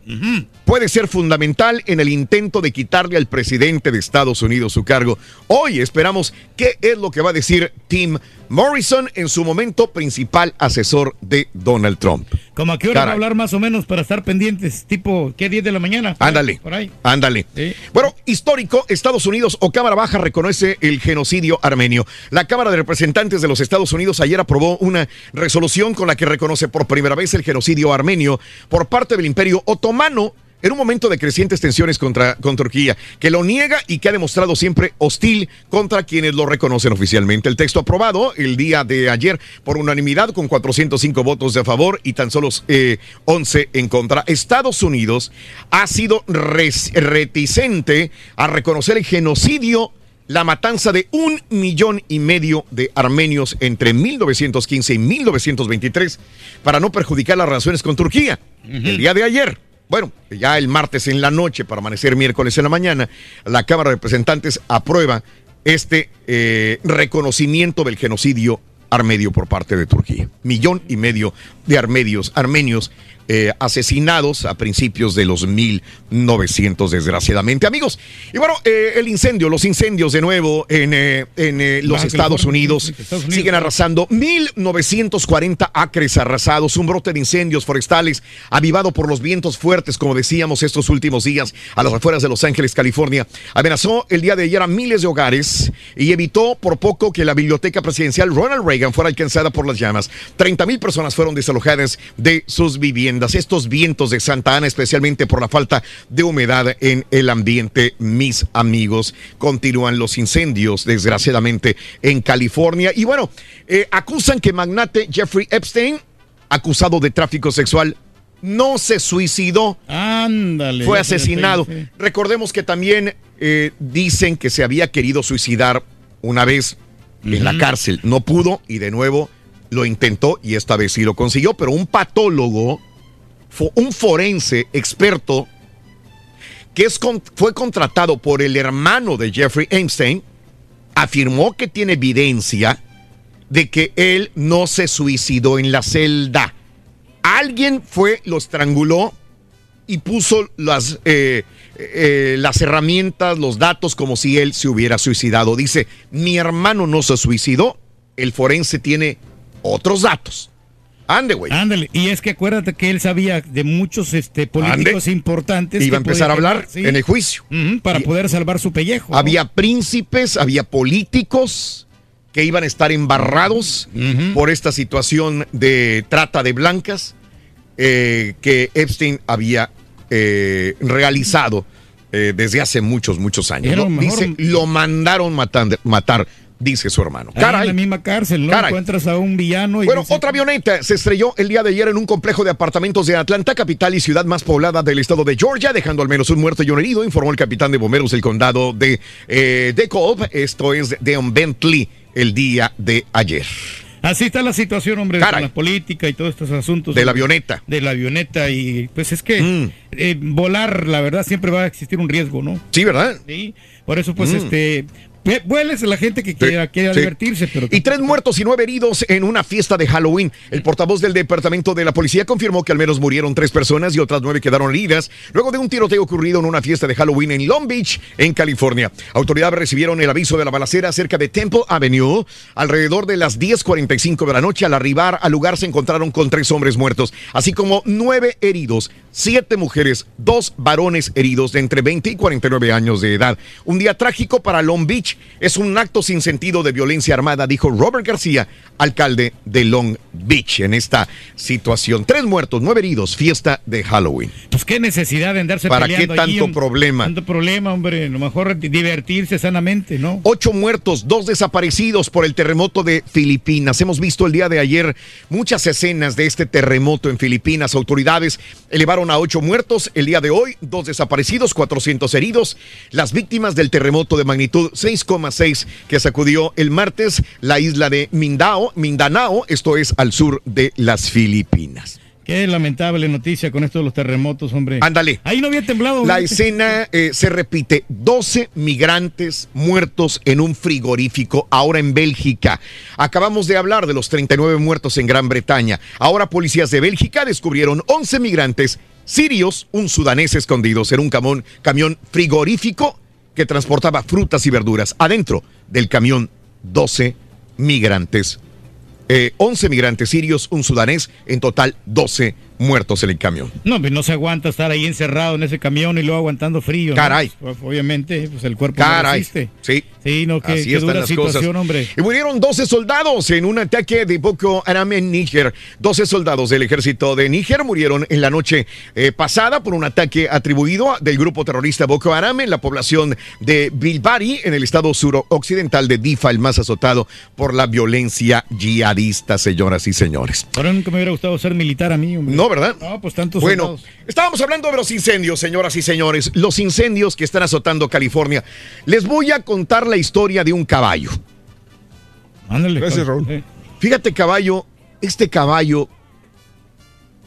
puede ser fundamental en el intento de quitarle al presidente de Estados Unidos su cargo. Hoy esperamos qué es lo que va a decir Tim Morrison en su momento principal asesor de Donald Trump.
Como a qué hora va a hablar más o menos para estar pendientes, tipo, ¿qué 10 de la mañana?
Ándale.
Por ahí.
Ándale. Bueno, histórico, Estados Unidos o Cámara Baja reconoce el genocidio armenio. La Cámara de Representantes de los Estados Unidos ayer aprobó una resolución con la que reconoce por primera vez el genocidio armenio por parte del Imperio Otomano. En un momento de crecientes tensiones contra, con Turquía, que lo niega y que ha demostrado siempre hostil contra quienes lo reconocen oficialmente. El texto aprobado el día de ayer por unanimidad con 405 votos de favor y tan solo eh, 11 en contra. Estados Unidos ha sido res- reticente a reconocer el genocidio la matanza de un millón y medio de armenios entre 1915 y 1923 para no perjudicar las relaciones con Turquía. El día de ayer, bueno, ya el martes en la noche para amanecer miércoles en la mañana, la Cámara de Representantes aprueba este eh, reconocimiento del genocidio armenio por parte de Turquía. Millón y medio de armenios, armenios eh, asesinados a principios de los 1900, desgraciadamente. Amigos, y bueno, eh, el incendio, los incendios de nuevo en, eh, en los Estados Unidos,
Estados Unidos.
siguen arrasando 1940 acres arrasados, un brote de incendios forestales avivado por los vientos fuertes, como decíamos estos últimos días, a las afueras de Los Ángeles, California, amenazó el día de ayer a miles de hogares y evitó por poco que la biblioteca presidencial Ronald Reagan fuera alcanzada por las llamas. 30 mil personas fueron desalojadas de sus viviendas. Estos vientos de Santa Ana, especialmente por la falta de humedad en el ambiente, mis amigos, continúan los incendios, desgraciadamente, en California. Y bueno, eh, acusan que magnate Jeffrey Epstein, acusado de tráfico sexual, no se suicidó.
Ándale.
Fue asesinado. Recordemos que también eh, dicen que se había querido suicidar una vez en la cárcel. No pudo y de nuevo lo intentó y esta vez sí lo consiguió. Pero un patólogo, un forense experto, que es fue contratado por el hermano de Jeffrey Epstein, afirmó que tiene evidencia de que él no se suicidó en la celda. Alguien fue, lo estranguló y puso las, eh, eh, las herramientas, los datos como si él se hubiera suicidado. Dice, mi hermano no se suicidó, el forense tiene otros datos. Ande, güey.
Ándale, y es que acuérdate que él sabía de muchos este, políticos
Ande.
importantes.
Iba a empezar a hablar
sí.
en el juicio.
Para poder salvar su pellejo. ¿no?
Había príncipes, había políticos que iban a estar embarrados por esta situación de trata de blancas eh, que Epstein había eh, realizado eh, desde hace muchos, muchos años. Dice, lo mandaron matar, dice su hermano.
En la misma cárcel, ¿no?
Caray.
Encuentras a un villano y
Bueno, otra avioneta se estrelló el día de ayer en un complejo de apartamentos de Atlanta, capital y ciudad más poblada del estado de Georgia, dejando al menos un muerto y un herido, informó el capitán de bomberos del condado de eh, DeKalb, esto es Deon Bentley, el día de ayer.
Así está la situación, hombre,
Caray.
con la política y todos estos asuntos.
De la avioneta.
De la avioneta y pues es que
Mm.
eh, volar, la verdad, siempre va a existir un riesgo, ¿no?
Sí, ¿verdad?
Sí, por eso pues
Mm.
este, vueles a la gente que quiera, quiera
sí.
divertirse, pero...
Y tres muertos y nueve heridos en una fiesta de Halloween. El portavoz del departamento de la policía confirmó que al menos murieron tres personas y otras nueve quedaron heridas luego de un tiroteo ocurrido en una fiesta de Halloween en Long Beach, en California. Autoridades recibieron el aviso de la balacera cerca de Temple Avenue alrededor de las 10:45 de la noche. Al arribar al lugar se encontraron con tres hombres muertos, así como nueve heridos, siete mujeres, dos varones heridos de entre 20 y 49 años de edad. Un día trágico para Long Beach, Es un acto sin sentido de violencia armada, dijo Robert García, alcalde de Long Beach, en esta situación. Tres muertos, nueve heridos, fiesta de Halloween.
Pues qué necesidad de andarse
¿Para qué
peleando
tanto problema?
Tanto problema, hombre. A lo mejor divertirse sanamente, ¿no?
Ocho muertos, dos desaparecidos por el terremoto de Filipinas. Hemos visto el día de ayer muchas escenas de este terremoto en Filipinas. Autoridades elevaron a ocho muertos el día de hoy, dos desaparecidos, 400 heridos. Las víctimas del terremoto de magnitud 6,6 que sacudió el martes la isla de Mindao, Mindanao, esto es al sur de las Filipinas.
Qué lamentable noticia con esto de los terremotos, hombre.
Ándale.
Ahí no había temblado.
La escena eh, se repite. 12 migrantes muertos en un frigorífico, ahora en Bélgica. Acabamos de hablar de los 39 muertos en Gran Bretaña. Ahora policías de Bélgica descubrieron 11 migrantes sirios, un sudanés escondidos en un camión, camión frigorífico que transportaba frutas y verduras. Adentro del camión, 12 migrantes. Eh, 11 migrantes sirios, un sudanés, en total 12 muertos en el camión.
No, pues no se aguanta estar ahí encerrado en ese camión y luego aguantando frío. ¿no?
Caray.
Pues, obviamente, pues el cuerpo no
Caray.
resiste.
Sí.
Sí, no, qué,
Así
qué
están
dura
las
situación,
cosas.
hombre.
Y murieron 12 soldados en un ataque de Boko Haram en Níger. 12 soldados del ejército de Níger murieron en la noche eh, pasada por un ataque atribuido del grupo terrorista Boko Haram en la población de Bilbari, en el estado suroccidental de Difa, el más azotado por la violencia yihadista, señoras y señores.
Ahora nunca me hubiera gustado ser militar a mí, hombre.
No, ¿verdad?
No, pues tantos
Bueno,
soldados.
estábamos hablando de los incendios, señoras y señores. Los incendios que están azotando California. Les voy a contar la historia de un caballo.
Ándale.
Gracias, Raúl.
Eh,
Fíjate, caballo, este caballo,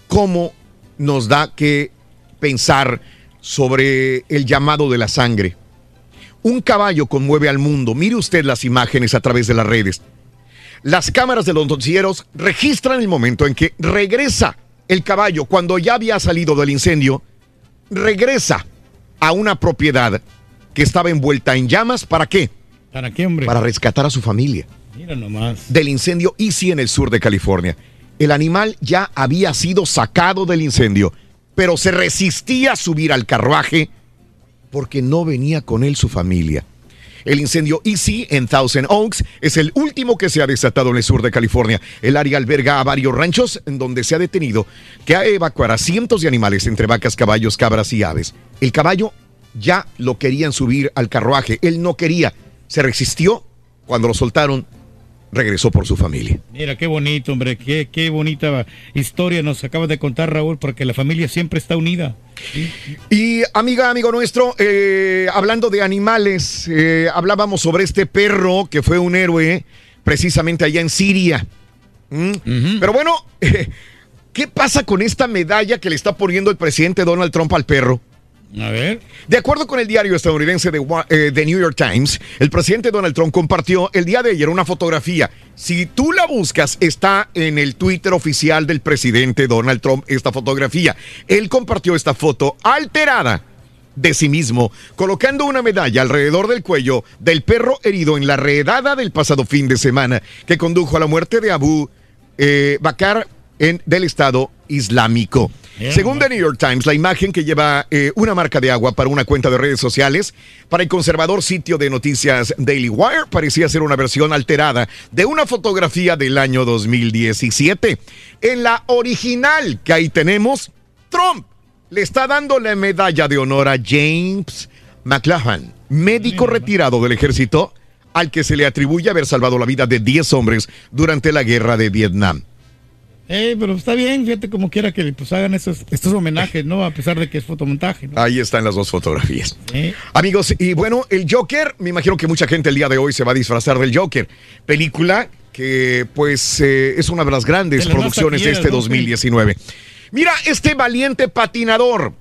cómo nos da que pensar sobre el llamado de la sangre. Un caballo conmueve al mundo. Mire usted las imágenes a través de las redes. Las cámaras de los noticieros registran el momento en que regresa el caballo cuando ya había salido del incendio, regresa a una propiedad que estaba envuelta en llamas. ¿Para qué?
¿Para qué, hombre?
Para rescatar a su familia
Mira nomás.
del incendio Easy en el sur de California. El animal ya había sido sacado del incendio, pero se resistía a subir al carruaje porque no venía con él su familia. El incendio Easy en Thousand Oaks es el último que se ha desatado en el sur de California. El área alberga a varios ranchos en donde se ha detenido que a evacuar a cientos de animales entre vacas, caballos, cabras y aves. El caballo ya lo querían subir al carruaje. Él no quería. Se resistió. Cuando lo soltaron, regresó por su familia.
Mira, qué bonito, hombre. Qué, qué bonita historia nos acabas de contar, Raúl, porque la familia siempre está unida.
Y amiga, amigo nuestro, eh, hablando de animales, eh, hablábamos sobre este perro que fue un héroe precisamente allá en Siria. ¿Mm? Pero bueno, (laughs) ¿qué pasa con esta medalla que le está poniendo el presidente Donald Trump al perro?
A ver.
De acuerdo con el diario estadounidense de Wa- eh, The New York Times, el presidente Donald Trump compartió el día de ayer una fotografía. Si tú la buscas, está en el Twitter oficial del presidente Donald Trump esta fotografía. Él compartió esta foto alterada de sí mismo, colocando una medalla alrededor del cuello del perro herido en la redada del pasado fin de semana que condujo a la muerte de Abu eh, Bakr en, del Estado Islámico. Según The New York Times, la imagen que lleva eh, una marca de agua para una cuenta de redes sociales para el conservador sitio de noticias Daily Wire parecía ser una versión alterada de una fotografía del año 2017. En la original que ahí tenemos, Trump le está dando la medalla de honor a James McLachlan, médico retirado del ejército al que se le atribuye haber salvado la vida de 10 hombres durante la guerra de Vietnam.
Eh, pero está bien, fíjate como quiera que pues hagan esos, estos homenajes, ¿no? A pesar de que es fotomontaje, ¿no?
Ahí están las dos fotografías.
Eh,
Amigos, y bueno, el Joker, me imagino que mucha gente el día de hoy se va a disfrazar del Joker. Película que pues eh, es una de las grandes
De
producciones de este
¿no?
2019. Mira, este valiente patinador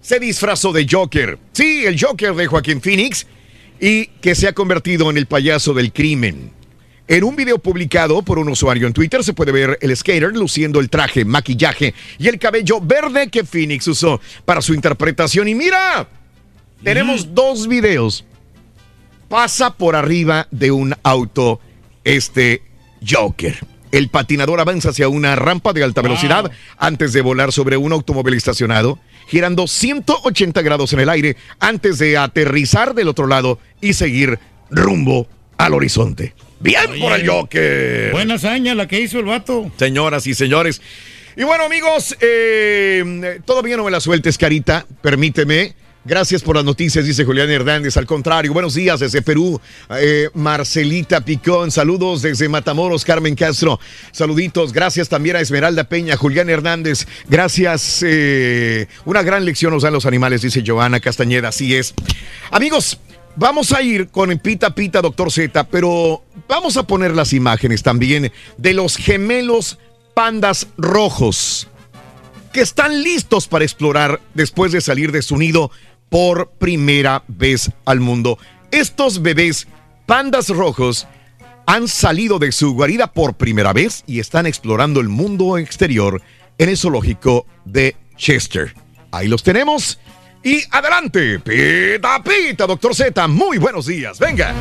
se disfrazó de Joker. Sí, el Joker de Joaquín Phoenix y que se ha convertido en el payaso del crimen. En un video publicado por un usuario en Twitter se puede ver el skater luciendo el traje, maquillaje y el cabello verde que Phoenix usó para su interpretación. Y mira, tenemos dos videos. Pasa por arriba de un auto este Joker. El patinador avanza hacia una rampa de alta velocidad antes de volar sobre un automóvil estacionado, girando 180 grados en el aire antes de aterrizar del otro lado y seguir rumbo al horizonte. Bien por el Joker.
Buena hazaña la que hizo el vato.
Señoras y señores. Y bueno, amigos, eh, todavía no me la sueltes, Carita. Permíteme. Gracias por las noticias, dice Julián Hernández. Al contrario, buenos días desde Perú. Eh, Marcelita Picón, saludos desde Matamoros, Carmen Castro. Saluditos, gracias también a Esmeralda Peña, Julián Hernández. Gracias. eh, una gran lección nos dan los animales, dice Joana Castañeda. Así es. Amigos, Vamos a ir con Pita Pita, Doctor Z, pero vamos a poner las imágenes también de los gemelos pandas rojos que están listos para explorar después de salir de su nido por primera vez al mundo. Estos bebés pandas rojos han salido de su guarida por primera vez y están explorando el mundo exterior en el zoológico de Chester. Ahí los tenemos. Y adelante, pita pita, doctor Z. Muy buenos días. Venga.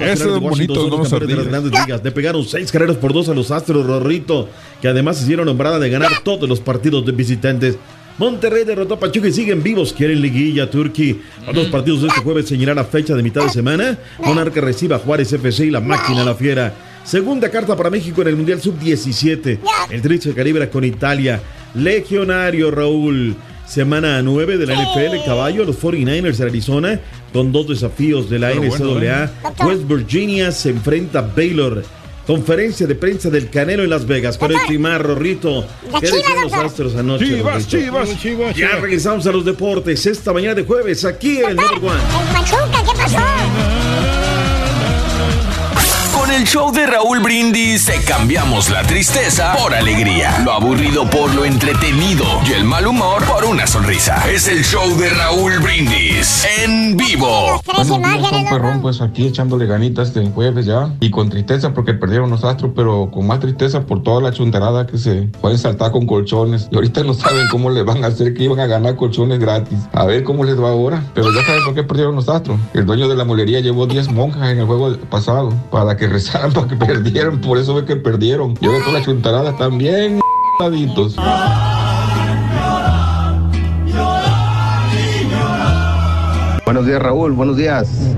Eso es bonito, ¿no?
campeones de las grandes ligas. Le pegaron seis carreras por dos a los Astros Rorrito, que además hicieron nombrada de ganar todos los partidos de visitantes. Monterrey derrotó a Pachuca y siguen vivos. Quieren liguilla, Turkey. A dos partidos de este jueves señalará la fecha de mitad de semana. Monarca recibe a Juárez FC y la máquina La Fiera. Segunda carta para México en el Mundial Sub-17. El Trinche Caribe con Italia. Legionario Raúl. Semana 9 de la NFL, caballo, los 49ers de Arizona, con dos desafíos de la
Pero bueno,
NCAA.
¿eh?
West Virginia se enfrenta a Baylor. Conferencia de prensa del Canelo en Las Vegas. Con el Timar, Rorrito.
La
¿Qué decían los. Astros anoche?
Chivas,
Rorrito?
chivas.
Ya regresamos a los deportes esta mañana de jueves aquí en el Number One.
El Pachuca, ¿qué pasó?
El show de Raúl Brindis te cambiamos la tristeza por alegría, lo aburrido por lo entretenido y el mal humor por una sonrisa. Es el show de Raúl Brindis en vivo.
Tres imágenes,
Son perrón, pues aquí echándole ganitas este jueves ya. Y con tristeza porque perdieron los astros, pero con más tristeza por toda la chuntarada que se pueden saltar con colchones. Y ahorita no saben cómo le van a hacer que iban a ganar colchones gratis. A ver cómo les va ahora. Pero ya saben por qué perdieron los astros. El dueño de la molería llevó 10 monjas en el juego pasado para que rezaran (laughs) para que perdieran. Por eso ve que perdieron. Y ahora toda la chuntarada están bien.
Buenos días, Raúl. Buenos días.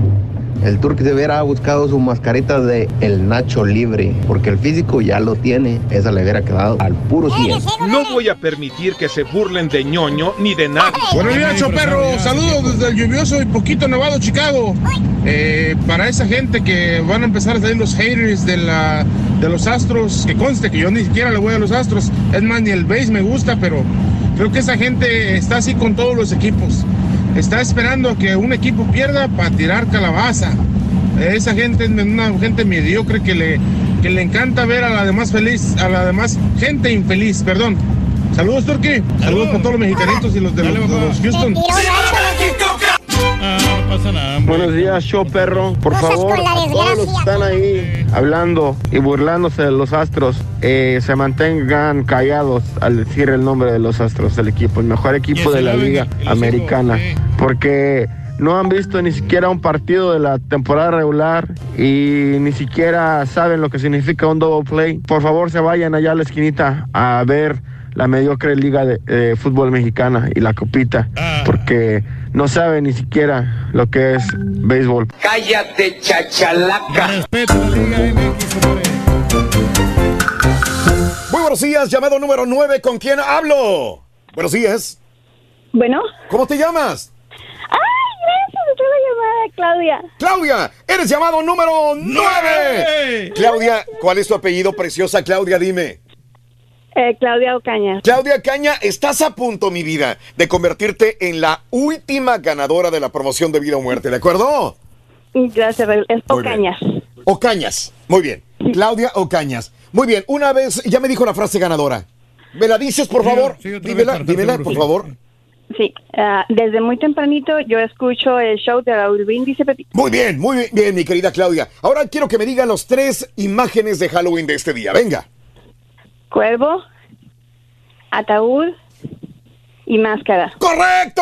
El Turque de Vera ha buscado su mascarita de el Nacho Libre, porque el físico ya lo tiene. Esa le hubiera quedado al puro 100.
No voy a permitir que se burlen de ñoño ni de nadie.
Buenos días, Choperro. Saludos desde el lluvioso y poquito nevado Chicago. Eh, para esa gente que van a empezar a salir los haters de, la, de los Astros, que conste que yo ni siquiera le voy a los Astros. Es más, ni el base me gusta, pero creo que esa gente está así con todos los equipos. Está esperando que un equipo pierda para tirar calabaza. Esa gente es una gente mediocre que le, que le encanta ver a la demás feliz, a la demás gente infeliz, perdón. Saludos, Turki. Saludos para todos los mexicanitos y los de los, de los Houston.
Ah, no pasa nada.
Buenos días, show perro. Por
Cosas
favor,
con la
a todos los que están ahí hablando y burlándose de los astros, eh, se mantengan callados al decir el nombre de los astros del equipo, el mejor equipo de la liga americana, porque no han visto ni siquiera un partido de la temporada regular y ni siquiera saben lo que significa un double play. Por favor, se vayan allá a la esquinita a ver la mediocre liga de eh, fútbol mexicana y la copita, porque no saben ni siquiera lo que es béisbol.
Cállate, chachalaca.
Muy buenos días, llamado número 9. ¿Con quién hablo? Buenos días.
Bueno.
¿Cómo te llamas?
¡Ay, gracias! Estoy llamada Claudia.
Claudia, eres llamado número 9. Claudia, ¿cuál es tu apellido preciosa, Claudia? Dime.
Eh, Claudia Ocaña.
Claudia Caña, estás a punto, mi vida, de convertirte en la última ganadora de la promoción de vida o muerte, ¿de acuerdo?
Gracias, Raúl. es. Ocañas.
Ocañas, muy bien. Claudia Ocañas. Muy bien, una vez, ya me dijo la frase ganadora. ¿Me la dices, por favor? dímela, dímela, por favor.
Sí, ah, desde muy tempranito yo escucho el show de Raúl Brindis y Pepito.
Muy bien, muy bien, mi querida Claudia. Ahora quiero que me digan los tres imágenes de Halloween de este día. Venga.
Cuervo, ataúd y máscara.
¡Correcto!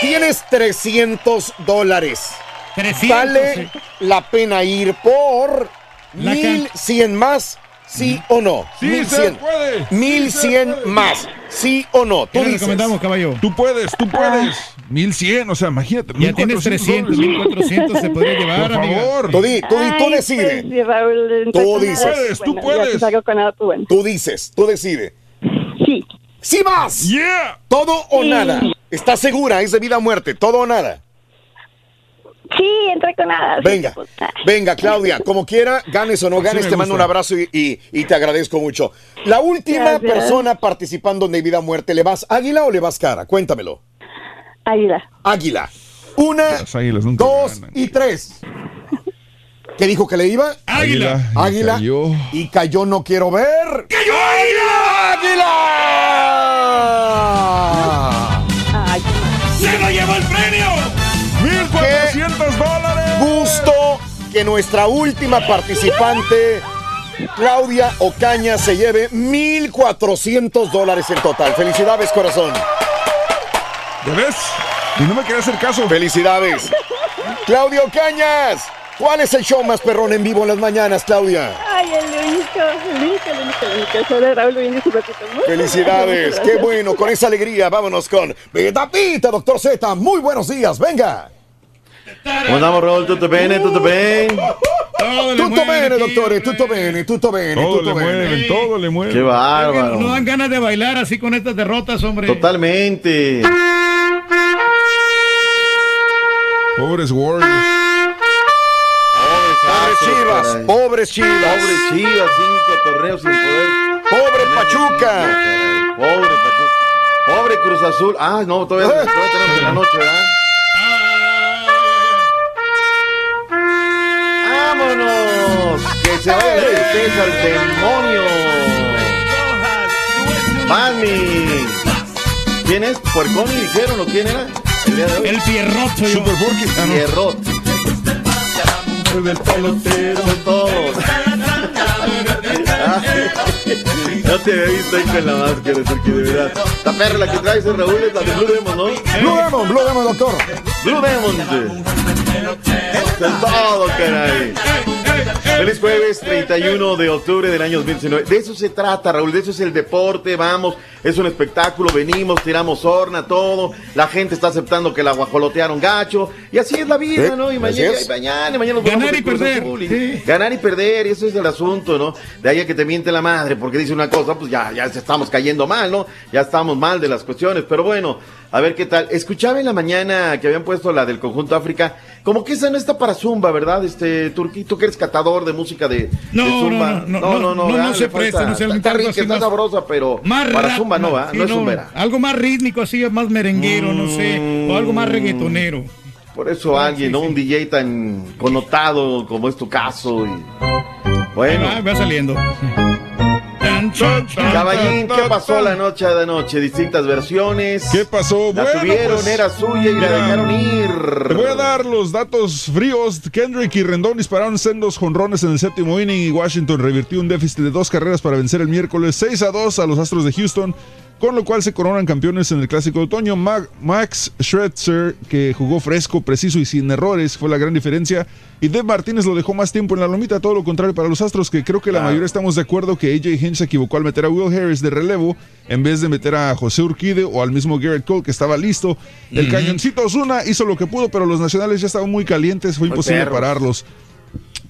Tienes 300 dólares.
300,
Vale la pena ir por
La can-
1100 más, sí o no.
Sí,
1100.
se puede. Sí,
1100
se puede.
más, ¿Sí o no? Tú
¿Qué le
dices.
recomendamos, caballo?
Tú puedes, tú puedes. 1100, o sea, imagínate.
Ya tienes 300, 1400 se podría llevar,
Por favor.
Tú, di- tú, di- tú decides.
pues, sí, Raúl,
Tú dices.
nada,
Puedes, tú puedes.
que salgo con nada, bueno.
Tú dices, tú decides.
Sí.
¡Sí vas!
¡Yeah!
¿Todo o
Sí.
nada? ¿Estás segura? ¿Es de vida o muerte? ¿Todo o nada?
Sí, entre con nada. sí,
Venga,
pues,
venga, Claudia, como quiera, ganes o no
Así
ganes, te mando un abrazo y, y- y te agradezco mucho. La última
Gracias.
persona participando en De Vida Muerte, ¿le vas águila o le vas cara? Cuéntamelo.
Águila.
Águila. Una,
Las águilas nunca
dos
ganan.
y tres. ¿Qué dijo que le iba?
Águila. Y
Águila.
cayó.
Y cayó, no quiero ver. ¡Cayó águila! Nuestra última participante, Claudia Ocaña, se lleve 1,400 dólares en total. Felicidades, corazón.
¿Ya ves? Y no me quería hacer caso.
Felicidades. Claudia Ocañas, ¿cuál es el show más perrón en vivo en las mañanas, Claudia?
Ay, el único, el único, el único, el único. Soy de Raúl. Muchas
Felicidades, qué bueno, con esa alegría vámonos con Pita Pita, doctor Z. Muy buenos días, venga.
¿Cómo andamos, Raúl? ¿Tutto bene? ¿Tutto bene?
Todo le
Tutto
mueven
bene,
aquí,
doctore,
hombre.
tutto bene, tutto bene,
Todo
tutto
le
bene.
mueven, todo le mueven.
¡Qué bárbaro!
No dan ganas de bailar así con estas derrotas, hombre.
Totalmente.
Pobres Warriors.
Pobres Chivas, pobres Chivas.
Pobre Chivas, cinco torneos sin poder.
Pobre Pachuca.
Pobre Pachuca. Pobre Cruz Azul. Ah, no, todavía, todavía tenemos en la noche, ¿verdad? Se vaya tristeza al demonio! ¡Mami! ¿Quién es? ¿Puerconi dijeron o quién era? El día de hoy.
El Pierrot soy yo.
Super Porky. Ah, no.
Pierrot.
El pelotero.
Todos. (laughs) No te había visto ahí con la máscara, Turquía, de verdad. La perra la que traes, Raúl, es la de Blue Demon, ¿no?
Blue Demon, Blue Demon, doctor.
Blue Demon. Es todo, caray. Feliz jueves 31 de octubre del año 2019. De eso se trata, Raúl. De eso es el deporte. Vamos, es un espectáculo. Venimos, tiramos horna, todo. La gente está aceptando que la guajolotearon gacho. Y así es la vida,
Sí,
¿no? Y mañana, y mañana, y mañana nos
Ganar y perder, sí.
Ganar y perder, y eso es el asunto, ¿no? De ahí a que te miente la madre porque dice una cosa, pues ya, ya estamos cayendo mal, ¿no? Ya estamos mal de las cuestiones. Pero bueno, a ver qué tal. Escuchaba en la mañana que habían puesto la del conjunto África. Como que esa no está para Zumba, ¿verdad? Este, Turquí, tú que eres catador de música de,
No,
de Zumba.
no, no, no, no, no,
¿verdad?
no se presta, no se
Está, rica, está
más-
sabrosa, pero
Más
para Zumba no, ¿verdad?
sí,
no es zumbera.
Algo más rítmico, así, más merenguero, no sé. O algo más reggaetonero.
Por eso alguien, ¿no? Un DJ tan connotado como es tu caso. Y... Bueno.
Va saliendo.
Caballín, ¿qué
tan,
pasó
tan.
la noche de anoche? Distintas versiones.
¿Qué pasó?
La
Bueno,
tuvieron,
pues,
era suya y la
mira,
dejaron ir.
Te voy a dar los datos fríos. Kendrick y Rendón dispararon sendos jonrones en el séptimo inning y Washington revirtió un déficit de dos carreras para vencer el miércoles 6 a 2 a los Astros de Houston, con lo cual se coronan campeones en el Clásico de Otoño. Ma- Max Scherzer, que jugó fresco, preciso y sin errores, fue la gran diferencia. Y Dave Martínez lo dejó más tiempo en la lomita, todo lo contrario para los Astros, que creo que la mayoría estamos de acuerdo que AJ Hinch se equivocó al meter a Will Harris de relevo en vez de meter a José Urquide o al mismo Garrett Cole que estaba listo. El cañoncito Osuna hizo lo que pudo, pero los nacionales ya estaban muy calientes, fue imposible pararlos.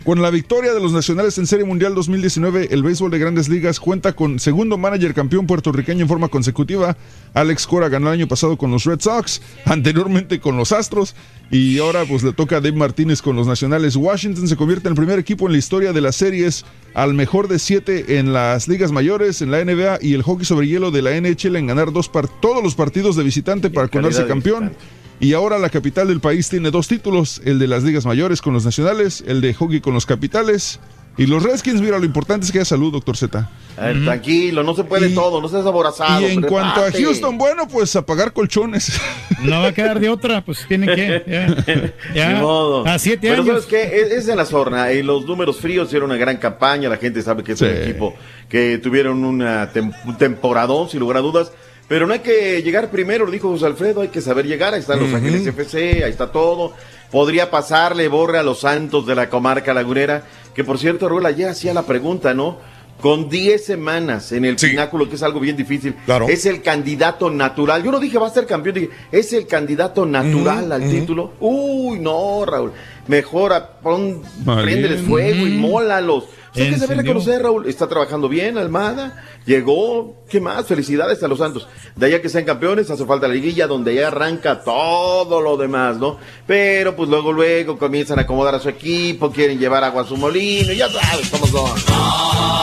Con la victoria de los nacionales en Serie Mundial 2019, el béisbol de grandes ligas cuenta con segundo manager campeón puertorriqueño en forma consecutiva. Alex Cora ganó el año pasado con los Red Sox, (laughs) anteriormente con los Astros, y ahora pues le toca a Dave Martínez con los nacionales. Washington se convierte en el primer equipo en la historia de las series al mejor de siete en las ligas mayores, en la NBA y el hockey sobre hielo de la NHL en ganar dos par- todos los partidos de visitante para coronarse campeón.
visitante.
Y ahora la capital del país tiene dos títulos, el de las ligas mayores con los nacionales, el de hockey con los capitales. Y los Redskins, mira, lo importante es que haya salud, doctor Z.
A ver, tranquilo, no se puede
Y-
todo, no seas aborazado.
y en cuanto a. Houston, bueno, pues apagar colchones. (laughs)
No va a quedar de otra, pues tienen que. Ya, (laughs) ya.
Ni modo.
A siete
Pero
años.
Es, es de la zorna. Y los números fríos hicieron una gran campaña. La gente sabe que es un equipo que tuvieron una tem- un temporadón, sin lugar a dudas. Pero no hay que llegar primero, lo dijo José Alfredo, hay que saber llegar. Ahí están Los. Ángeles FC, ahí está todo. Podría pasarle borre a los santos de la comarca lagunera. Que por cierto, Raúl, ayer hacía la pregunta, ¿no? con 10 semanas en el pináculo, que es algo bien difícil.
Claro.
Es el candidato natural. Yo no dije va a ser campeón, dije, es el candidato natural al título. Uy, no, Raúl. Mejora, pon,
Vale.
préndeles fuego y mólalos. Pues hay que saber reconocer, Raúl. Está trabajando bien, Almada. Llegó. ¿Qué más? Felicidades a los Santos. De allá que sean campeones, hace falta la liguilla, donde ya arranca todo lo demás, ¿no? Pero pues luego, luego comienzan a acomodar a su equipo, quieren llevar agua a su molino, y ya sabes cómo son.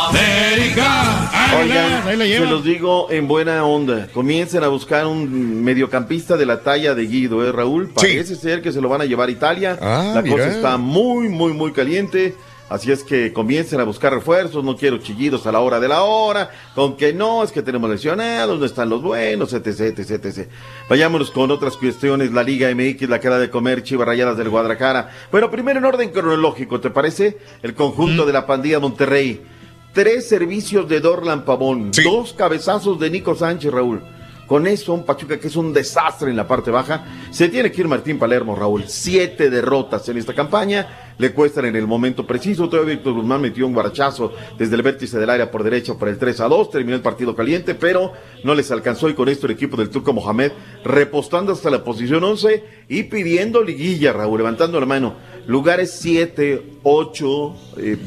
América.
Oigan,
ahí la
se los digo en buena onda. Comiencen a buscar un mediocampista de la talla de Guido, ¿eh, Raúl? Parece ser que se lo van a llevar a Italia.
Ah,
la
mira.
cosa está muy, muy, muy caliente. Así es que comiencen a buscar refuerzos. No quiero chillidos a la hora de la hora. Con que no, es que tenemos lesionados, no están los buenos, etc, etc, etc. Vayámonos con otras cuestiones. La Liga MX, la queda de comer, Chivas Rayadas del Guadalajara. Bueno, primero en orden cronológico, ¿te parece? El conjunto de la pandilla Monterrey. Tres servicios de Dorlan Pavón, dos cabezazos de Nico Sánchez, Raúl. Con eso, un Pachuca que es un desastre en la parte baja. Se tiene que ir Martín Palermo, Raúl. Siete derrotas en esta campaña. Le cuestan en el momento preciso. Todavía Víctor Guzmán metió un guarachazo desde el vértice del área por derecha por el 3 a 2. Terminó el partido caliente, pero no les alcanzó. Y con esto el equipo del Turco Mohamed repostando hasta la posición 11 y pidiendo liguilla, Raúl, levantando la mano. Lugares 7, 8. eh,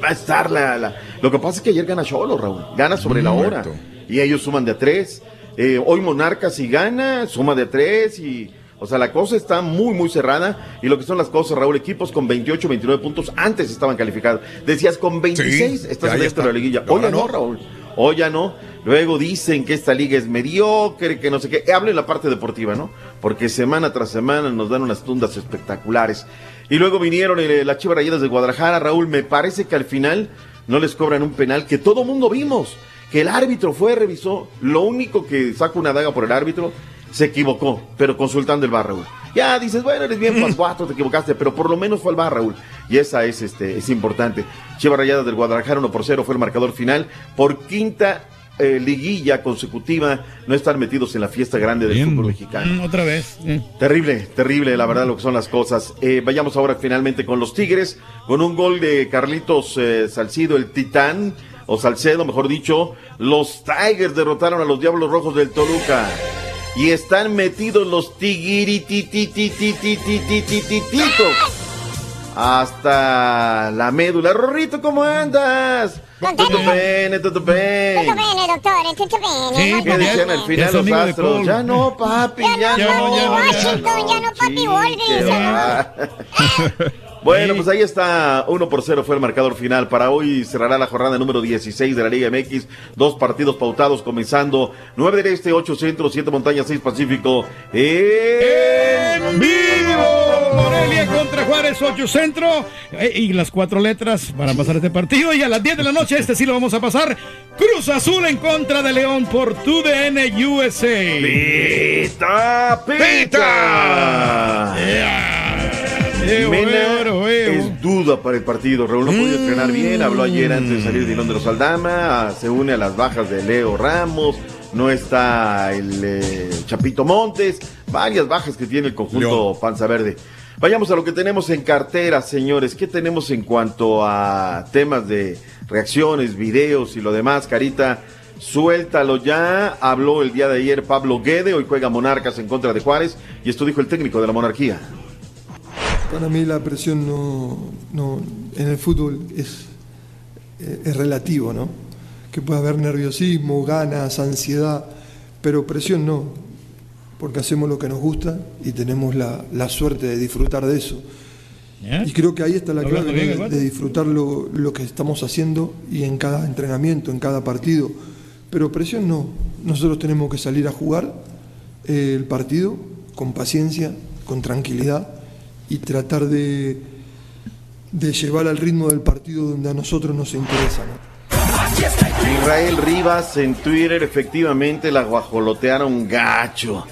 va a estar la, la- Lo que pasa es que ayer gana Cholo, Raúl. Gana sobre la hora. Y ellos suman de a tres. Eh, hoy Monarcas si gana, suma de tres y... O sea, la cosa está muy, muy cerrada. Y lo que son las cosas, Raúl, equipos con 28, 29 puntos antes estaban calificados. Decías, con 26
Sí,
estás en
ya
esto de la
está.
liguilla. Hoy ya no,
no.
Raúl. Hoy ya no. Luego dicen que esta liga es mediocre, que no sé qué. Hablo en la parte deportiva, ¿no? Porque semana tras semana nos dan unas tundas espectaculares. Y luego vinieron eh, las Chivas Rayadas de Guadalajara, Raúl. Me parece que al final no les cobran un penal que todo mundo vimos. Que el árbitro fue, revisó. Lo único que saca una daga por el árbitro, se equivocó, pero consultando el bar, Raúl. Ya dices, bueno, eres bien (laughs) pascuato, te equivocaste, pero por lo menos fue al bar, Raúl. Y esa es, este, es importante. Chivas Rayadas del Guadalajara 1 por 0 fue el marcador final. Por quinta eh, liguilla consecutiva, no estar metidos en la fiesta grande del fútbol mexicano.
Mm, otra vez. Mm.
Terrible, terrible, la verdad, lo que son las cosas. Eh, vayamos ahora finalmente con los Tigres, con un gol de Carlitos eh, Salcido, el Titán, o Salcedo, mejor dicho. Los Tigers derrotaron a los Diablos Rojos del Toluca. Y están metidos los Tigritititititititititos. Hasta la médula. Rorrito, ¿cómo andas? Todo bien, todo
bene, tutto bene.
Sí,
molto
¿qué decían
bene.
al final los astros? Ya no, papi, ya,
Ya no,
no.
papi Washington, ya no, papi Walgreens, ya no.
Bueno, pues ahí está, 1 por 0 fue el marcador final. Para hoy cerrará la jornada número 16 de la Liga MX. Dos partidos pautados comenzando 9 del Este, 8 Centro, 7 Montañas, 6 Pacífico. ¡En vivo!
Morelia contra Juárez, 8 Centro. Eh, y las cuatro letras para pasar este partido. Y a las 10 de la noche, este sí lo vamos a pasar. Cruz Azul en contra de León por TUDN USA.
¡Pita! ¡Pita!
Eh,
Mena
eh,
es duda para el partido. Raúl no pudo entrenar bien. Habló ayer antes de salir de los Aldama. ah, Se une a las bajas de Leo Ramos. No está el eh, Chapito Montes. Varias bajas que tiene el conjunto Panza Verde. Vayamos a lo que tenemos en cartera, señores. ¿Qué tenemos en cuanto a temas de reacciones, videos y lo demás, Carita? Suéltalo ya. Habló el día de ayer Pablo Guede. Hoy juega Monarcas en contra de Juárez. Y esto dijo el técnico de la monarquía.
Para mí la presión no, no- en el fútbol es, eh, es relativo, ¿no? Que puede haber nerviosismo, ganas, ansiedad, pero presión no, porque hacemos lo que nos gusta y tenemos la, la suerte de disfrutar de eso. Y creo que ahí está la clave,
bien,
¿no?
el vato.
de, de disfrutar lo, lo que estamos haciendo y en cada entrenamiento, en cada partido. Pero presión no, nosotros tenemos que salir a jugar eh, el partido con paciencia, con tranquilidad y tratar de, de llevar al ritmo del partido donde a nosotros nos interesa. ¿no?
Israel Rivas en Twitter, efectivamente la guajolotearon gacho.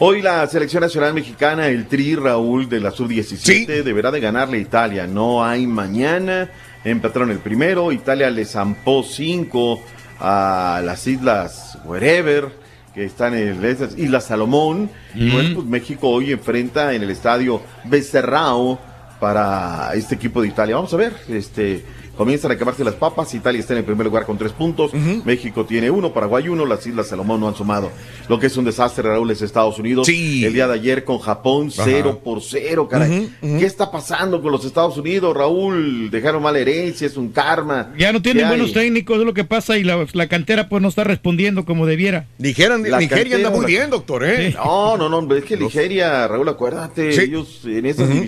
Hoy la selección nacional mexicana, el Tri Raúl de la Sub-17, deberá de ganarle a Italia. No hay mañana. Empataron el primero. Italia le zampó cinco a las islas wherever, que están en esas Islas Salomón. Y bueno, pues México hoy enfrenta en el estadio Becerrao para este equipo de Italia. Vamos a ver, este, comienzan a acabarse las papas. Italia está en el primer lugar con tres puntos. México tiene uno, Paraguay uno, las Islas Salomón no han sumado. Lo que es un desastre, Raúl, es Estados Unidos. El día de ayer con Japón,
Ajá.
cero por cero, caray. ¿Qué está pasando con los Estados Unidos, Raúl? Dejaron mala herencia, es un karma.
Ya no tienen buenos técnicos, es lo que pasa, y la, la cantera pues no está respondiendo como debiera.
Dijeron,
La
Nigeria anda
cantera,
muy
la-
bien, doctor, ¿eh?
No, no, no, es que Nigeria, Raúl, acuérdate,
Sí.
ellos en esas
Ujú.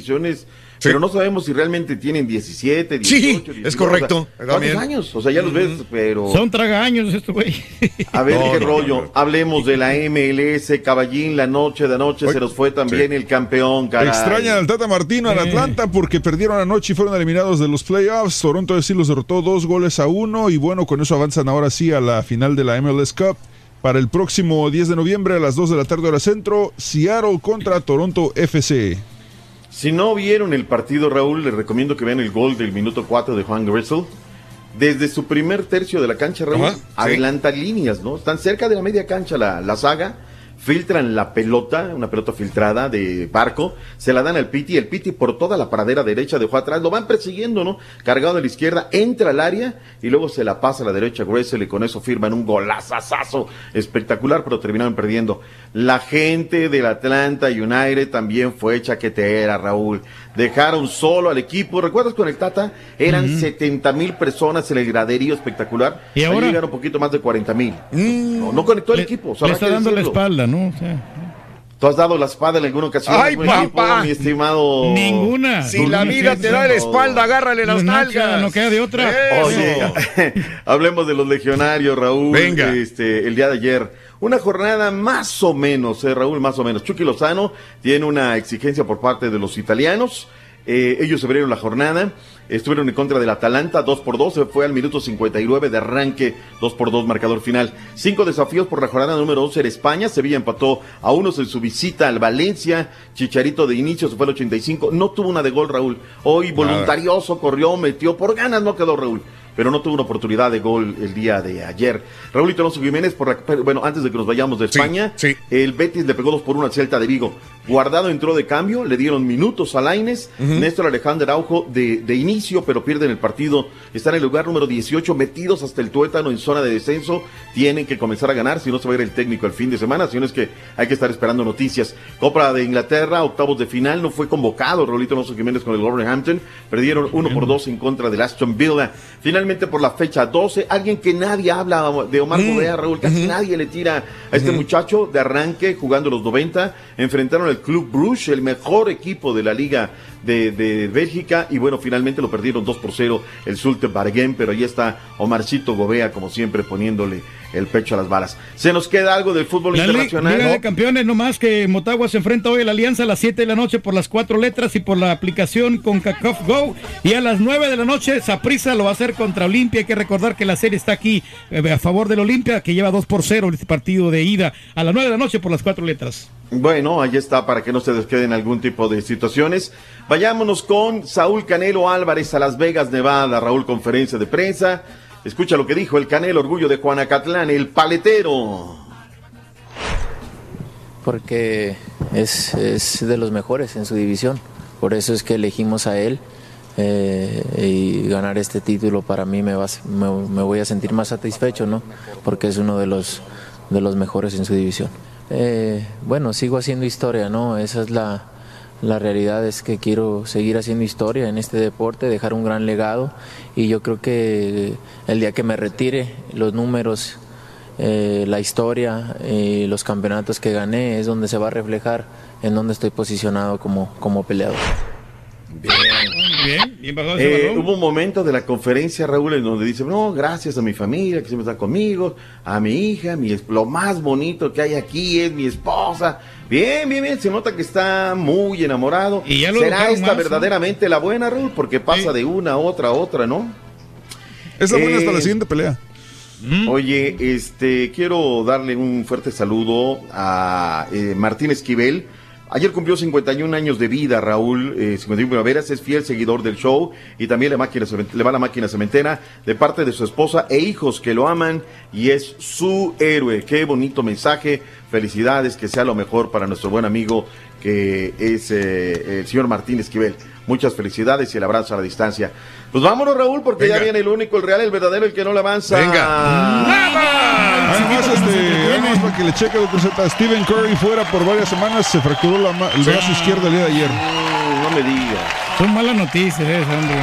Pero no sabemos si realmente tienen 17, 18,
Sí,
19,
es correcto,
o sea, ¿Cuántos
también.
años? O sea, ya los ves, pero...
Son tragaños esto, güey. (laughs)
A ver
No,
qué
no,
rollo. Hablemos de la MLS, Caballín, la noche de anoche se nos fue también el campeón, caray.
Extraña al Tata Martino al Atlanta porque perdieron anoche y fueron eliminados de los playoffs. Toronto sí los derrotó dos goles a uno y bueno, con eso avanzan ahora sí a la final de la MLS Cup. Para el próximo 10 de noviembre a las 2 de la tarde hora centro, Seattle contra Toronto FC.
Si no vieron el partido, Raúl, les recomiendo que vean el gol del minuto 4 de Juan Gressel. Desde su primer tercio de la cancha, Raúl,
Ajá, sí.
adelanta líneas, ¿no? Están cerca de la media cancha la, la saga, filtran la pelota, una pelota filtrada de barco, se la dan al Piti, el Piti por toda la pradera derecha dejó atrás, lo van persiguiendo, ¿no? Cargado de la izquierda, entra al área y luego se la pasa a la derecha Gressel y con eso firman un golazazazo espectacular, pero terminaron perdiendo. La gente del Atlanta United también fue chaquetera, Raúl. Dejaron solo al equipo. ¿Recuerdas con el Tata? Eran
Ujú.
70 mil personas en el graderío espectacular.
¿Y
Ahí
ahora?
llegaron un poquito más de 40 mil. No, no conectó el
Le-
equipo. solo
Le está dando la espalda, ¿no? O sea,
Tú has dado la espada en alguna ocasión.
¡Ay,
equipo,
papá!
mi estimado.
Ninguna.
Si la vida te da la espalda, agárrale las nalgas.
no queda de otra.
Eso.
Oye, (laughs) hablemos de los legionarios, Raúl.
Venga.
Este, el día de ayer. Una jornada más o menos, eh, Raúl, más o menos. Chucky Lozano tiene una exigencia por parte de los italianos. Eh, ellos abrieron la jornada, estuvieron en contra del Atalanta, 2 por 2, se fue al minuto 59 de arranque, 2 por 2, marcador final. Cinco desafíos por la jornada número 11 en España, Sevilla empató a unos en su visita al Valencia, Chicharito de inicio, se fue al 85, no tuvo una de gol Raúl, hoy voluntarioso, corrió, metió, por ganas no quedó Raúl pero no tuvo una oportunidad de gol el día de ayer. Raúl Alonso Jiménez, por la, pero, bueno, antes de que nos vayamos de España, el Betis le pegó 2 por 1 al Celta de Vigo. Guardado entró de cambio, le dieron minutos a Laines, Néstor Alejandro Araujo de, de inicio, pero pierden el partido. Están en el lugar número 18, metidos hasta el tuétano en zona de descenso. Tienen que comenzar a ganar, si no se va a ir el técnico el fin de semana, si no es que hay que estar esperando noticias. Copa de Inglaterra, octavos de final, no fue convocado Raulito Alonso Jiménez con el Wolverhampton. Perdieron 1 por 2 en contra del Aston Villa. Finalmente por la fecha 12, alguien que nadie habla de Omar
Mm.
Gobea, Raúl, casi nadie le tira a este muchacho de arranque jugando los 90. Enfrentaron al Club Bruges, el mejor equipo de la liga de, de Bélgica. Y bueno, finalmente lo perdieron 2 por 0 el Sulte Barguén, pero ahí está Omarcito Gobea, como siempre, poniéndole el pecho a las balas. ¿Se nos queda algo del fútbol
La
internacional?
Liga
¿no?
de Campeones, no más que Motagua se enfrenta hoy a la Alianza a las 7 de la noche por las cuatro letras y por la aplicación con CACOF Go. Y a las 9 de la noche, Saprissa lo va a hacer contra Olimpia. Hay que recordar que la serie está aquí eh, a favor del Olimpia, que lleva 2 por 0 en este partido de ida a las 9 de la noche por las cuatro letras.
Bueno, ahí está para que no se desqueden algún tipo de situaciones. Vayámonos con Saúl Canelo Álvarez a Las Vegas, Nevada. Raúl, conferencia de prensa. Escucha lo que dijo el Canelo, orgullo de Juanacatlán, el paletero.
porque es, es de los mejores en su división. Por eso es que elegimos a él eh, y ganar este título para mí me, va, me, me voy a sentir más satisfecho, ¿no? Porque es uno de los, de los mejores en su división. Eh, bueno, sigo haciendo historia, ¿no? Esa es la, la realidad, es que quiero seguir haciendo historia en este deporte, dejar un gran legado y yo creo que el día que me retire, los números eh, la historia y los campeonatos que gané es donde se va a reflejar en donde estoy posicionado como, como peleador.
Bien, bien bajado ese
Eh,
balón.
hubo un momento de la conferencia, Raúl, en donde dice, no, gracias a mi familia que siempre está conmigo, a mi hija, mi, es- lo más bonito que hay aquí es mi esposa. Bien, bien, bien, se nota que está muy enamorado.
Y ya lo
¿Será esta
más, ¿no?
verdaderamente la buena, Raúl? Porque pasa de una a otra a otra, ¿no?
Es la buena hasta la
Eh,
siguiente pelea.
Oye, este, quiero darle un fuerte saludo a eh, Martín Esquivel, Ayer cumplió 51 años de vida, Raúl, eh, 51 primaveras, es fiel seguidor del show y también le, máquina, le va la máquina cementera de parte de su esposa e hijos que lo aman y es su héroe. Qué bonito mensaje, felicidades, que sea lo mejor para nuestro buen amigo que es eh, el señor Martín Esquivel. Muchas felicidades y el abrazo a la distancia. Pues vámonos, Raúl, porque ya viene el único, el real, el verdadero, el que no le avanza.
Nada más, este, nada más para que le cheque, doctor Z. Stephen Curry fuera por varias semanas, se fracturó la el brazo izquierdo el día de ayer.
No me digas.
Son malas noticias, esas, hombre.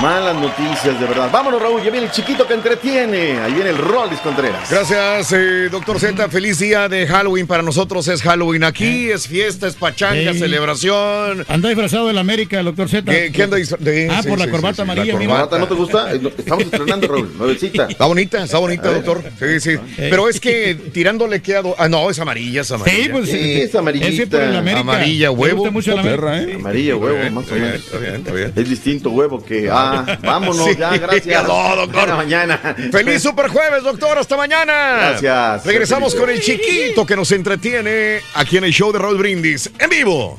Malas noticias, de verdad. Vámonos, Raúl, ya viene el chiquito que entretiene. Ahí viene el Rolis Contreras.
Gracias, eh, doctor Z. Feliz día de Halloween. Para nosotros es Halloween aquí, es fiesta, es pachanga,
Ey.
celebración.
Anda disfrazado del América, el doctor Z.
¿Qué- qué anda disfra- de-
Ah,
sí,
por la
sí,
corbata
la
amarilla. mira.
¿Corbata no te gusta? (laughs) Eh, Estamos estrenando, Raúl. Nuevecita.
Está bonita, está bonita, doctor. Sí, sí. Pero es que tirándole quedado. Ah, no, es amarilla, es amarilla.
Sí, pues,
Sí, es amarillita.
El América.
Amarilla, huevo.
gusta mucho
Está
América.
perra, ¿eh?
Amarilla, huevo, más o menos. Es distinto huevo que. Ah, vámonos,
Sí,
ya, gracias.
no, doctor.
Mañana.
Feliz super jueves, doctor. Hasta mañana.
Gracias.
Regresamos con el chiquito que nos entretiene aquí en el show de Raúl Brindis en vivo.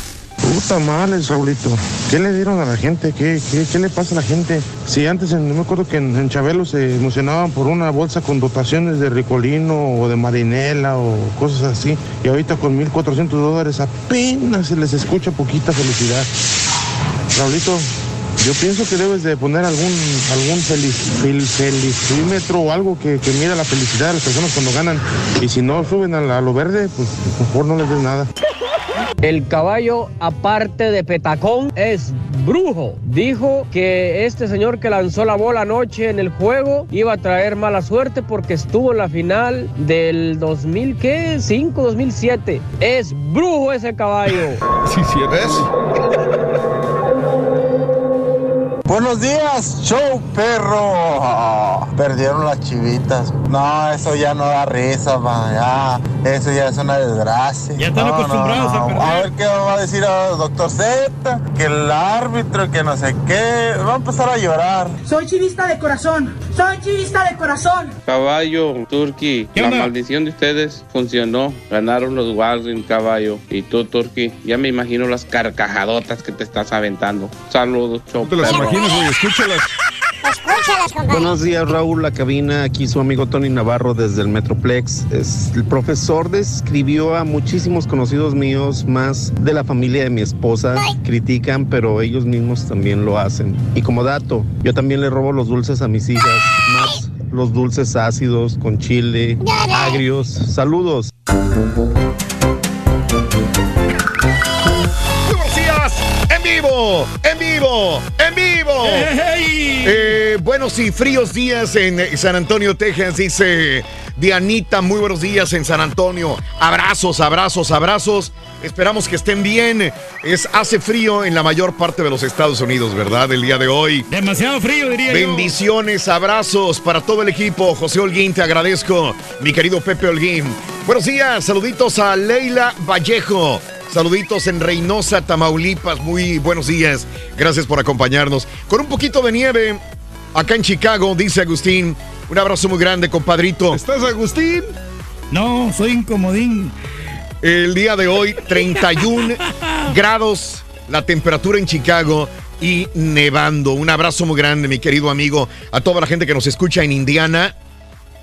Puta madre, Saulito. ¿Qué le dieron a la gente? ¿Qué, qué, qué le pasa a la gente? Si antes, no me acuerdo que en, Chabelo se emocionaban por una bolsa con dotaciones de Ricolino o de Marinela o cosas así. Y ahorita con 1.400 dólares apenas se les escucha poquita felicidad. Raulito, yo pienso que debes de poner algún, algún feliz, fel- o algo que, que mida la felicidad de las personas cuando ganan. Y si no suben a, a lo verde, pues mejor no les des nada.
El caballo, aparte de petacón, es brujo. Dijo que este señor que lanzó la bola anoche en el juego iba a traer mala suerte porque estuvo en la final del 2000, ¿qué? 5, 2007. Es brujo ese caballo.
Sí, cierto.
Buenos días, show perro. Ah, perdieron las chivitas. No, eso ya no da risa, man. Ya, eso ya es una desgracia.
Ya están
No, no,
acostumbrados a perder.
A ver qué va a decir el doctor Z, que el árbitro, que no sé qué. Va a empezar a llorar.
Soy chivista de corazón. Soy chivista de corazón.
Caballo, Turkey,
¿Qué
la
onda?
maldición de ustedes funcionó. Ganaron los Warren, caballo. Y tú, Turkey, ya me imagino las carcajadotas que te estás aventando. Saludos,
No te güey. Escúchalas.
Escúchalas, compadre.
Buenos días, Raúl, la cabina. Aquí su amigo Tony Navarro desde el Metroplex. Es- el profesor describió a muchísimos conocidos míos, más de la familia de mi esposa. Critican, pero ellos mismos también lo hacen. Y como dato, yo también le robo los dulces a mis hijas, más los dulces ácidos con chile, agrios. Saludos.
Buenos días, en vivo, en vivo, en vivo. Eh, buenos y fríos días en San Antonio, Texas, dice Dianita. Muy buenos días en San Antonio. Abrazos, abrazos, abrazos. Esperamos que estén bien. Es, hace frío en la mayor parte de los Estados Unidos, ¿verdad? El día de hoy.
Demasiado frío, diría yo.
Bendiciones, abrazos para todo el equipo. José Holguín, te agradezco. Mi querido Pepe Holguín. Buenos días, saluditos a Leila Vallejo. Saluditos en Reynosa, Tamaulipas. Muy buenos días. Gracias por acompañarnos. Con un poquito de nieve acá en Chicago, dice Agustín. Un abrazo muy grande, compadrito.
¿Estás, Agustín?
No, soy incomodín.
El día de hoy, (laughs) 31 grados la temperatura en Chicago y nevando. Un abrazo muy grande, mi querido amigo, a toda la gente que nos escucha en Indiana,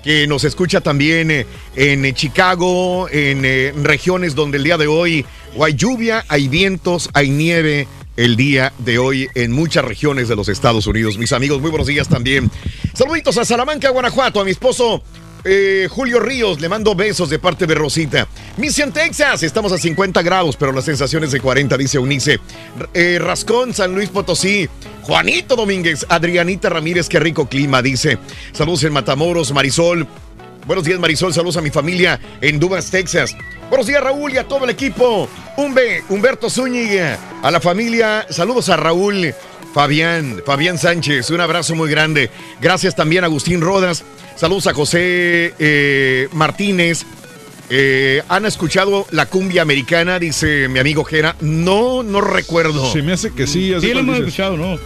que nos escucha también eh, en eh, Chicago, en eh, regiones donde el día de hoy o hay lluvia, hay vientos, hay nieve. El día de hoy en muchas regiones de los Estados Unidos. Mis amigos, muy buenos días también. Saluditos a Salamanca, Guanajuato, a mi esposo eh, Julio Ríos, le mando besos de parte de Rosita. Mission, Texas, estamos a 50 grados, pero la sensación es de 40, dice Unice. Eh, Rascón, San Luis Potosí. Juanito Domínguez, Adrianita Ramírez, qué rico clima, dice. Saludos en Matamoros, Marisol. Buenos días, Marisol. Saludos a mi familia en Dubas, Texas. Buenos días, Raúl, y a todo el equipo. Humbe, Humberto Zúñiga. A la familia, saludos a Raúl Fabián, Fabián Sánchez, un abrazo muy grande. Gracias también a Agustín Rodas. Saludos a José eh, Martínez. Eh, ¿Han escuchado la cumbia americana? Dice mi amigo Jera. No, no recuerdo.
Se me hace que sí.
Sí, lo hemos escuchado, ¿no?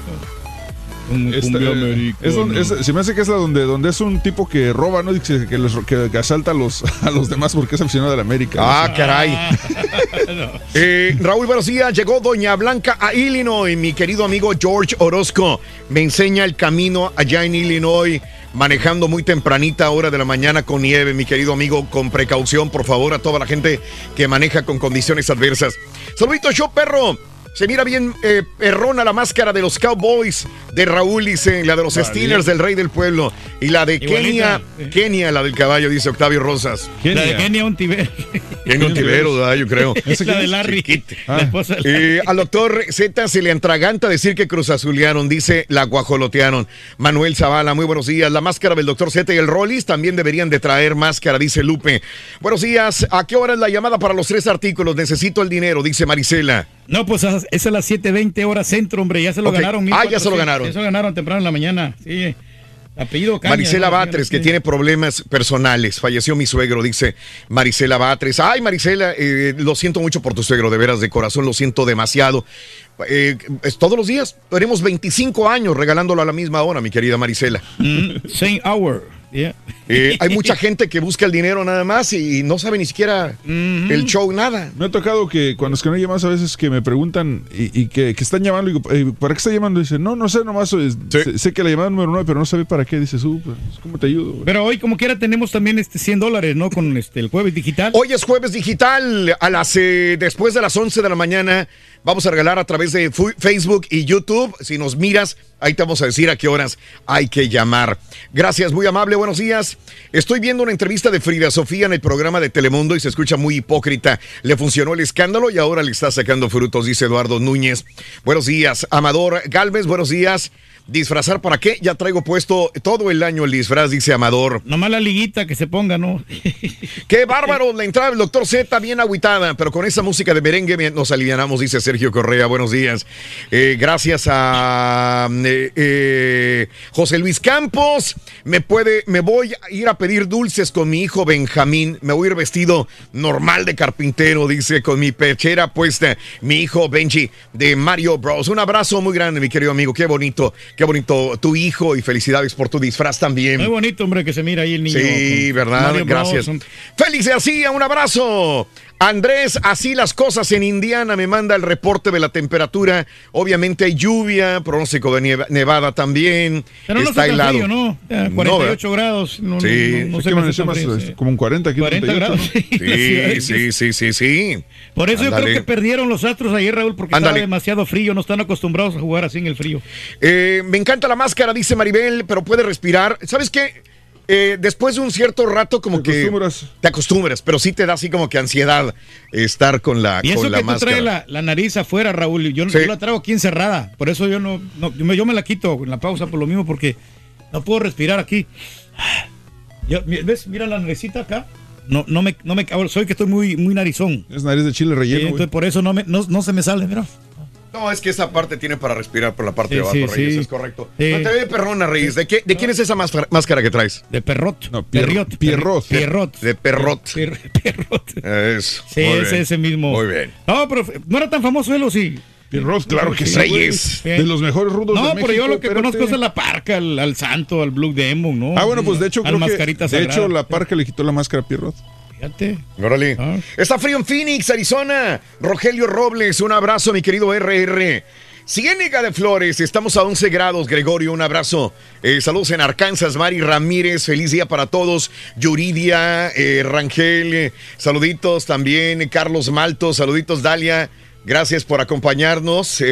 Un
Esta,
cumbia
eh, es donde- es- se me hace que es la donde, donde es un tipo que roba, ¿no? Dice que, los- que- que asalta a los, (laughs) a los demás porque es aficionado de la América.
Ah, caray. (laughs) Eh, Raúl, días. Llegó Doña Blanca a Illinois. Mi querido amigo George Orozco me enseña el camino allá en Illinois, manejando muy tempranita hora de la mañana con nieve. Mi querido amigo, con precaución, por favor, a toda la gente que maneja con condiciones adversas. Saludito, show perro. Se mira bien eh, perrona la máscara de los Cowboys de Raúl, dice, la de los
Vale.
Steelers del Rey del Pueblo. Y la de
Igualita.
Kenia, Kenia, la del caballo, dice Octavio Rosas.
La de Kenia Ontiver.
Kenia Ontiveros, (laughs) ¿verdad? yo creo. (laughs)
la de Larry. La esposa de Larry.
Eh, al doctor Z se le atraganta decir que Cruz Azulearon, dice la guajolotearon. Manuel Zavala, muy buenos días. La máscara del doctor Z y el Rollis también deberían de traer máscara, dice Lupe. Buenos días. ¿A qué hora es la llamada para los tres artículos? Necesito el dinero, dice Marisela.
No, pues esa es a las 7:20 horas centro, hombre. Ya se lo ganaron.
Ah, ya se lo
1400.
ganaron.
Ya se lo ganaron temprano en la mañana. Sí. Apellido Caña.
Marisela
¿no?
Batres, que
Sí.
tiene problemas personales. Falleció mi suegro, dice Marisela Batres. Ay, Marisela, eh, lo siento mucho por tu suegro, de veras, de corazón, lo siento demasiado. Eh, es todos los días. Tenemos 25 años regalándolo a la misma hora, mi querida Marisela.
Mm, same hour. Yeah.
Eh, hay mucha gente que busca el dinero nada más y no sabe ni siquiera el show, nada.
Me ha tocado que cuando es que no hay llamadas a veces que me preguntan y, y que, que están llamando, y digo, eh, ¿para qué está llamando? Dice, no, no sé, nomás eh, sé, sé que la llamada número 9, pero no sabe para qué. Dice, su, pues, ¿cómo te ayudo? güey?"
Pero hoy, como quiera, tenemos también este 100 dólares, ¿no? Con este el jueves digital.
Hoy es jueves digital, a las eh, después de las 11 de la mañana vamos a regalar a través de Facebook y YouTube. Si nos miras, ahí te vamos a decir a qué horas hay que llamar. Gracias, muy amable, buenos días. Estoy viendo una entrevista de Frida Sofía en el programa de Telemundo y se escucha muy hipócrita. Le funcionó el escándalo y ahora le está sacando frutos, dice Eduardo Núñez. Buenos días, Amador Galvez, buenos días. ¿Disfrazar para qué? Ya traigo puesto todo el año el disfraz, dice Amador.
Nomás la liguita que se ponga, ¿no? (laughs)
Qué bárbaro la entrada del doctor Z, bien agüitada, pero con esa música de merengue nos alivianamos, dice Sergio Correa. Buenos días. Eh, gracias a eh, eh, José Luis Campos. Me puede, me voy a ir a pedir dulces con mi hijo Benjamín. Me voy a ir vestido normal de carpintero, dice, con mi pechera puesta, mi hijo Benji de Mario Bros. Un abrazo muy grande, mi querido amigo. Qué bonito, qué bonito tu hijo y felicidades por tu disfraz también.
Muy bonito, hombre, que se mira ahí el niño.
Sí, ¿verdad? Gracias. Félix García, un abrazo. Andrés, así las cosas en Indiana, me manda el reporte de la temperatura. Obviamente hay lluvia, pronóstico de nevada también.
Pero no
está helado.
frío, ¿no? Ya,
No,
48 grados. No,
Sí.
no,
más,
frío,
como un 40, aquí
40
38,
grados. (laughs)
Sí, sí, sí, sí, sí.
Por eso yo creo que perdieron los Astros ayer, Raúl, porque
Ándale.
estaba demasiado frío. No están acostumbrados a jugar así en el frío.
Eh, me encanta la máscara, dice Maribel, pero puede respirar. ¿Sabes qué? Eh, después de un cierto rato, como
Te
que
acostumbras.
te acostumbras, pero sí te da así como que ansiedad estar con la,
Y eso
con la
que tú
máscara.
traes la, la nariz afuera, Raúl. Yo,
Sí.
yo la traigo aquí encerrada. Por eso yo no, no- yo, me, yo me la quito en la pausa por lo mismo, porque no puedo respirar aquí. Yo- ¿Ves? Mira la naricita acá. No, no me, no me, soy que estoy muy, muy narizón.
Es nariz de chile relleno,
entonces por eso no, me, no, no se me sale, mira.
No, es que esa parte tiene para respirar por la parte
Sí,
de abajo,
sí,
Reyes,
sí.
es correcto.
Sí.
No te ve perrona, Reyes. ¿De, qué, ¿De quién es esa máscara, máscara que traes?
De perrot.
No, Pier-
Perriot.
Pierrot.
Pierrot.
De perrot.
Pier- Pierrot.
Eso.
Sí,
muy
es
bien.
ese mismo.
Muy bien.
No, pero no era tan famoso él, ¿o sí?
Pierrot, claro que sí.
Reyes.
güey. De los mejores rudos
No,
de
pero
México.
yo lo que
espérate.
conozco es a la parca, al, al santo, al Blue Demon, ¿no?
Ah, bueno, pues de hecho,
Al
creo que. De hecho, la parca le quitó la máscara a Pierrot.
Fíjate.
Órale.
Ah.
Está frío en Phoenix, Arizona. Rogelio Robles, un abrazo, mi querido RR. Ciénega de Flores, estamos a 11 grados, Gregorio, un abrazo. Eh, saludos en Arkansas, Mari Ramírez, feliz día para todos. Yuridia, eh, Rangel, eh, saluditos también. Carlos Malto, saluditos, Dalia. Gracias por acompañarnos.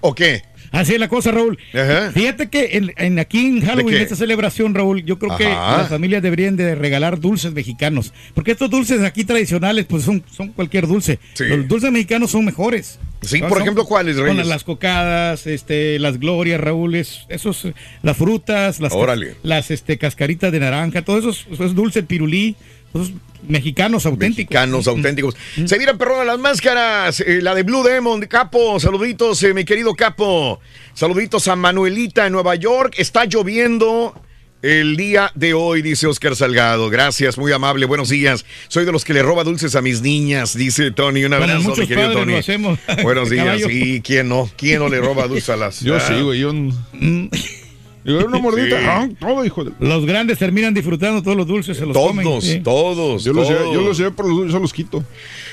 ¿O qué?
Así es la cosa, Raúl.
Ajá.
Fíjate que en, en- aquí en Halloween, en esta celebración, Raúl, yo creo que las familias deberían de regalar dulces mexicanos. Porque estos dulces aquí tradicionales, pues son, son cualquier dulce.
Sí.
Los dulces mexicanos son mejores.
Sí,
Son-
por
son-
ejemplo, ¿cuáles,
son
Reyes?
las cocadas, este, las glorias, Raúl, es- esos, las frutas, las,
Órale.
las este, cascaritas de naranja, todo eso es, eso es dulce, el pirulí. Pues, mexicanos auténticos.
Mexicanos auténticos. Se miran perrona las máscaras. eh, la de Blue Demon, de Capo. Saluditos, eh, mi querido Capo. Saluditos a Manuelita en Nueva York. Está lloviendo. El día de hoy, dice Oscar Salgado. Gracias, muy amable. Buenos días. Soy de los que le roba dulces a mis niñas, dice Tony. Un abrazo,
muchos
mi querido Tony.
lo hacemos.
Buenos (laughs) días.
Caballo.
Sí, ¿quién no? ¿Quién no le roba dulces a las
Yo
Ah.
sí, güey. Yo, una (laughs) mordita.
Sí.
Ah, todo, hijo de.
Los grandes terminan disfrutando todos los dulces, se los comen.
Todos,
sí.
todos.
Yo los,
todos.
llevé, yo los llevé por los dulces, yo los quito.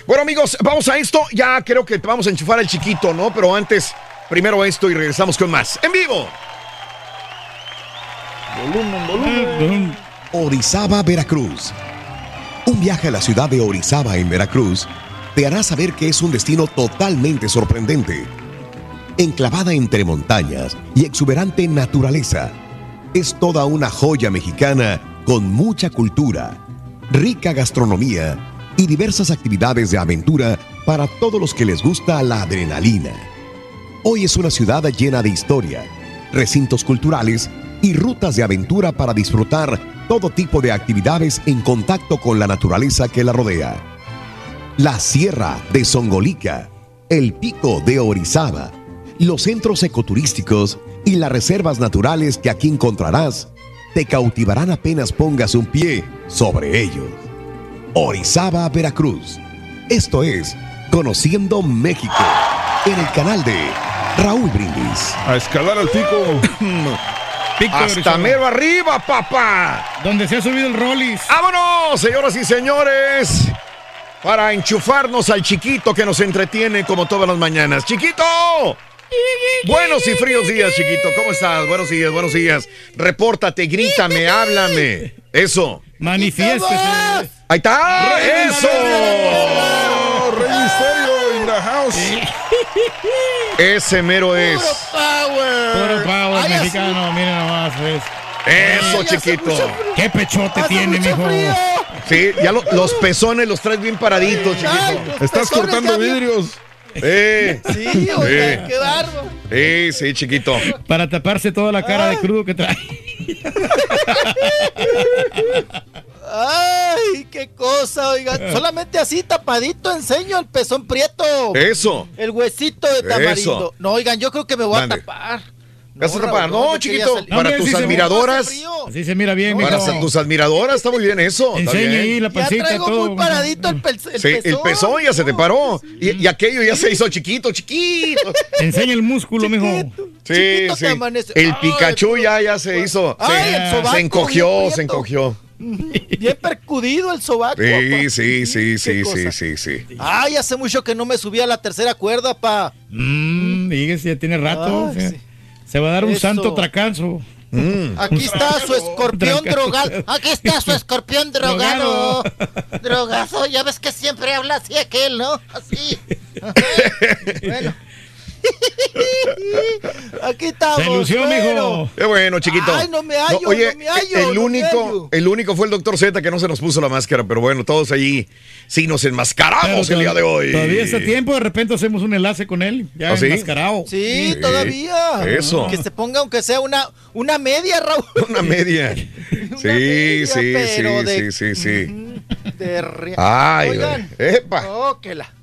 Bueno, amigos, vamos a esto. Ya creo que vamos a enchufar al chiquito, ¿no? Pero antes, primero esto y regresamos con más. ¡En vivo!
Orizaba, Veracruz. Un viaje a la ciudad de Orizaba en Veracruz te hará saber que es un destino totalmente sorprendente. Enclavada entre montañas y exuberante naturaleza, es toda una joya mexicana con mucha cultura, rica gastronomía y diversas actividades de aventura para todos los que les gusta la adrenalina. Hoy es una ciudad llena de historia, recintos culturales y rutas de aventura para disfrutar todo tipo de actividades en contacto con la naturaleza que la rodea. La Sierra de Songolica, el Pico de Orizaba, los centros ecoturísticos y las reservas naturales que aquí encontrarás te cautivarán apenas pongas un pie sobre ellos. Orizaba, Veracruz. Esto es Conociendo México en el canal de Raúl Brindis.
A escalar al pico. (laughs)
Pico
Hasta mero arriba, papá.
Donde se ha subido el Rollis.
¡Vámonos, señoras y señores! Para enchufarnos al chiquito que nos entretiene como todas las mañanas. ¡Chiquito! Buenos y fríos días, chiquito. ¿Cómo estás? Buenos días, buenos días. Repórtate, grítame, háblame. Eso.
Manifiéstese.
Ahí está.
Rey
Eso.
Rey Misterio in the house.
Ese mero es.
Puro power mexicano, miren nomás. pues.
Eso, chiquito.
¿Qué pechote tiene, mijo?
Sí, ya lo- los pezones los traes bien paraditos, chiquito.
Estás cortando vidrios.
Eh.
Sí, oiga, qué bárbaro.
Sí, sí, chiquito.
Para taparse toda la cara de crudo que trae.
Ay, qué cosa, oigan. Solamente así tapadito enseño el pezón prieto.
Eso.
El huesito de tamarindo.
Eso.
No, oigan, yo creo que me voy
Mande.
a tapar.
No,
yo quería
chiquito. Para tus admiradoras.
Así se mira bien,
Para
mijo.
tus admiradoras está muy bien eso. bien.
ahí la
Ya
pancita,
traigo
todo.
muy paradito el, pe- el
Sí,
pezón.
el pezón ya se te paró. Y, y aquello ya se hizo chiquito, chiquito.
Enseña el músculo, mijo.
Sí,
Chiquito
sí. El
Ay,
Pikachu ya, ya se hizo.
Ay,
se,
el sobaco
se encogió, se encogió. (laughs)
Bien percudido el sobaco.
Sí, sí, sí, sí, sí, sí, sí.
Ay, hace mucho que no me subía a la tercera cuerda, pa.
Mmm, dígase, ya tiene rato.
Ay, sí.
Se va a dar un
Eso.
santo tracanzo.
Mm.
Aquí está su escorpión drogado. Aquí está su escorpión (laughs) drogado. Drogazo, ya ves que siempre habla así aquel, ¿no? Así. (laughs) Bueno. (laughs) Aquí estamos.
Se lució,
bueno.
mijo.
Qué bueno, chiquito.
Ay, no me hallo,
oye,
no me hallo,
el
no
único,
hallo.
el único fue el doctor Z que no se nos puso la máscara, pero bueno, todos allí sí nos enmascaramos
Pero
el día de hoy.
Todavía está tiempo, de repente hacemos un enlace con él, ya
¿Ah, sí?
enmascarado.
Sí, todavía.
Eso.
Que se ponga aunque sea una, una media, Raúl. (laughs)
Una media. (laughs) Sí,
media,
sí,
pero
sí,
de-
sí, sí, sí. Ay,
Oigan.
Epa.
Oh, que la-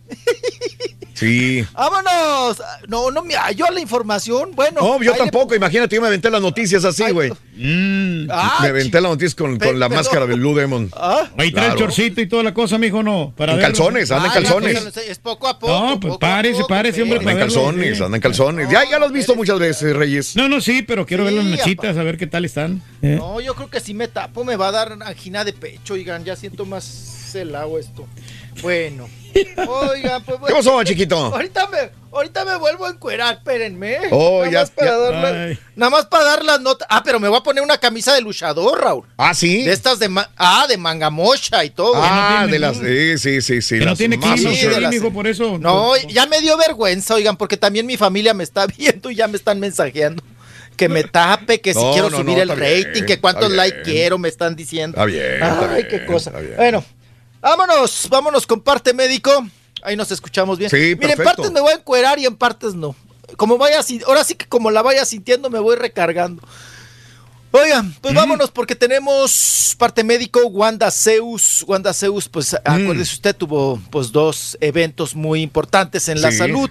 Sí.
¡Vámonos! No, no me hallo la información. Bueno.
No, yo
le-
tampoco. Imagínate, yo me aventé las noticias así, güey.
Ah,
me aventé las noticias con, con la máscara del Blue Demon.
Ah.
Ahí trae el chorcito y toda la cosa, mijo, no. Para
En
verlo.
calzones, anda en
Ah,
calzones.
ya, Es poco a poco.
No, pues párese,
poco,
párese, hombre,
Anda en calzones, anda en calzones. Ya, ya lo has visto muchas veces, Reyes.
No, no, sí, pero quiero ver las nachitas, a ver qué tal están. ¿eh?
No, yo creo que si me tapo me va a dar angina de pecho, oigan, ya siento más helado esto. Bueno. Oigan, pues
¿Qué pasó, chiquito?
Ahorita me, ahorita me vuelvo a encuerar, espérenme.
Oh,
nada
ya-
Más para
ya-
dar la-
Ay.
nada más para dar las notas. Ah, pero me voy a poner una camisa de luchador, Raúl.
Ah, sí.
De estas de ah, de manga mocha y todo.
Ah, de las. Sí, sí, sí, sí.
Que no
las
tiene
más usadas.
de las-
mijo, por eso.
No, ya me dio vergüenza, oigan, porque también mi familia me está (laughs) viendo y ya me están mensajeando. Que me tape, que si
No,
quiero
no,
subir
no,
el
bien,
rating, que cuántos likes quiero, me están diciendo.
Está bien, está
Ay,
bien,
qué cosa.
está bien.
Bueno, vámonos, vámonos con parte médico. Ahí nos escuchamos bien.
Sí,
Miren, en partes me voy a encuerar y en partes no. Como vaya, ahora sí que como la vaya sintiendo me voy recargando. Oigan, pues vámonos porque tenemos parte médico, Wanda Zeus. Wanda Zeus, pues acuérdese usted, tuvo pues dos eventos muy importantes en la
Sí.
salud,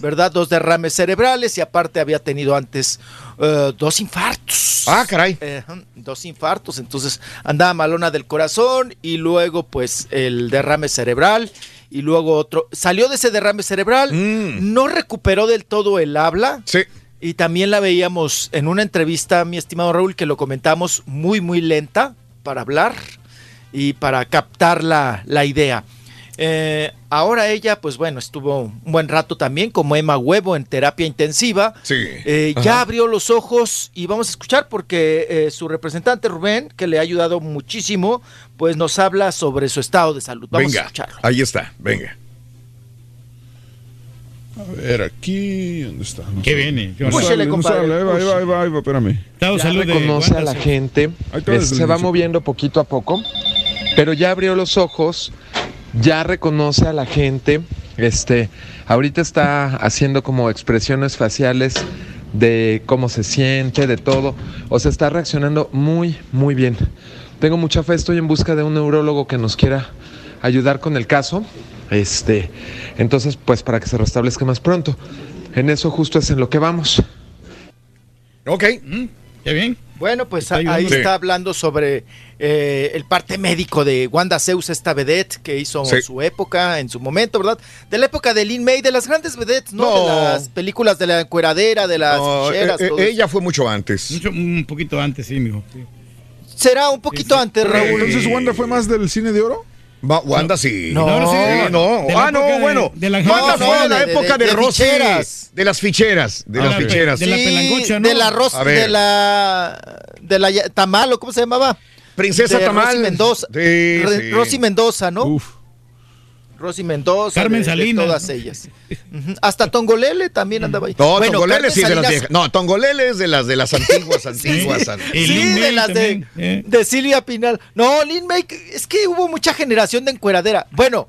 ¿verdad? Dos derrames cerebrales y aparte había tenido antes eh, dos infartos.
Ah, caray.
Eh, dos infartos, entonces andaba malona del corazón y luego pues el derrame cerebral y luego otro. Salió de ese derrame cerebral, no recuperó del todo el habla.
Sí.
Y también la veíamos en una entrevista, mi estimado Raúl, que lo comentamos muy, muy lenta para hablar y para captar la, la idea. Eh, ahora ella, pues bueno, estuvo un buen rato también como Emma Huevo en terapia intensiva.
Sí.
Eh, ya abrió los ojos y vamos a escuchar porque eh, su representante Rubén, que le ha ayudado muchísimo, pues nos habla sobre su estado de salud. Vamos a
Venga,
escucharlo.
ahí está, venga.
A ver, aquí, ¿dónde está? No
¿Qué
sale.
viene?
Sale,
Púchele,
no
compadre,
sale. Ahí va, ahí va, ahí va, ahí va, espérame.
Estado de
Ya
salud de
reconoce a la gente, se va moviendo poquito a poco, pero ya abrió los ojos, ya reconoce a la gente, este, ahorita está haciendo como expresiones faciales de cómo se siente, de todo, o sea, está reaccionando muy, muy bien. Tengo mucha fe, estoy en busca de un neurólogo que nos quiera ayudar con el caso, este, entonces, pues para que se restablezca más pronto. En eso justo es en lo que vamos.
Ok.
¿Qué bien?
Bueno, pues
Está
ahí está hablando sobre eh, el parte médico de Wanda Zeus, esta vedette que hizo
Sí.
en su época, en su momento, ¿verdad? De la época de Lin May, de las grandes vedettes, ¿no?
No.
De las películas de la encueradera, de las
No,
ficheras,
eh,
todo eso.
ella fue mucho antes.
Mucho- un poquito antes, sí, mijo. Sí.
Será un poquito antes, Raúl.
Entonces, ¿Wanda fue más del cine de oro?
Va- Wanda sí.
No,
No, no, sí,
Sí, no.
de la
Ah, no,
época de-
bueno.
de la-
Wanda
No,
fue
no,
de la
de- de-
época de,
de
Rosy.
ficheras.
De las ficheras. De
Ah,
las
de-
ficheras.
de la pelangocha, ¿no?
De la Ros,
A ver.
de la de la ya- Tamalo, ¿cómo se llamaba?
Princesa
de
Tamal.
Rosy Mendoza.
Sí,
Re-
sí.
Rosy Mendoza, ¿no?
Uf.
Rosy Mendoza.
Carmen
de- de
Salinas,
todas ellas. Hasta Tongolele también andaba ahí.
No,
Bueno,
Tongolele sí es de las
Salinas-
viejas. No, Tongolele es de las de las antiguas, antiguas. an-
Y
Sí, de las de,
¿eh?
de Silvia Pinal. No, Lin May, es que hubo mucha generación de encueradera. Bueno,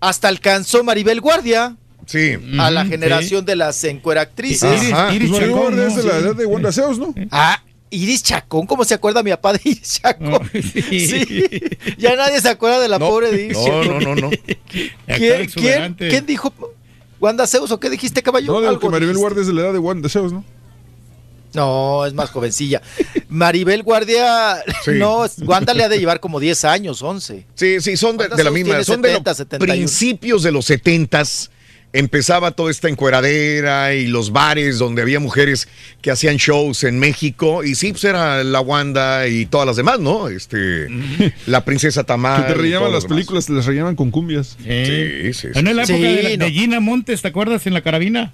hasta alcanzó Maribel Guardia
Sí.
a la generación de las encueractrices.
Iris. Iris
Pues es de la
Sí.
edad de Wanda Zeus, ¿no?
Ah, Iris Chacón, ¿cómo se acuerda mi papá de Iris Chacón?
No, (laughs)
sí.
sí.
ya nadie se acuerda de la
No,
pobre de Iris
no,
Chacón.
no, no, (laughs) no.
¿Quién,
Acá
quién,
exuberante.
quién dijo? ¿Wanda Zeus o qué dijiste, caballo?
No, digo
Algo
que Maribel. Guardia es de la edad de Wanda Zeus, ¿no?
No, es más jovencilla. Maribel Guardia,
Sí.
no, Wanda le ha de llevar como 10 años, 11.
Sí, sí, son de, de la misma. Son de
70,
los
71.
principios de los setentas. Empezaba toda esta encueradera y los bares donde había mujeres que hacían shows en México. Y sí, pues era la Wanda y todas las demás, ¿no? Este, la princesa Tamar.
Que te
todo
las
demás.
películas, te las rellenaban con cumbias.
Sí, sí, sí.
¿No es la
Sí,
época de, la-
no.
de Gina Montes, ¿te acuerdas? En la carabina.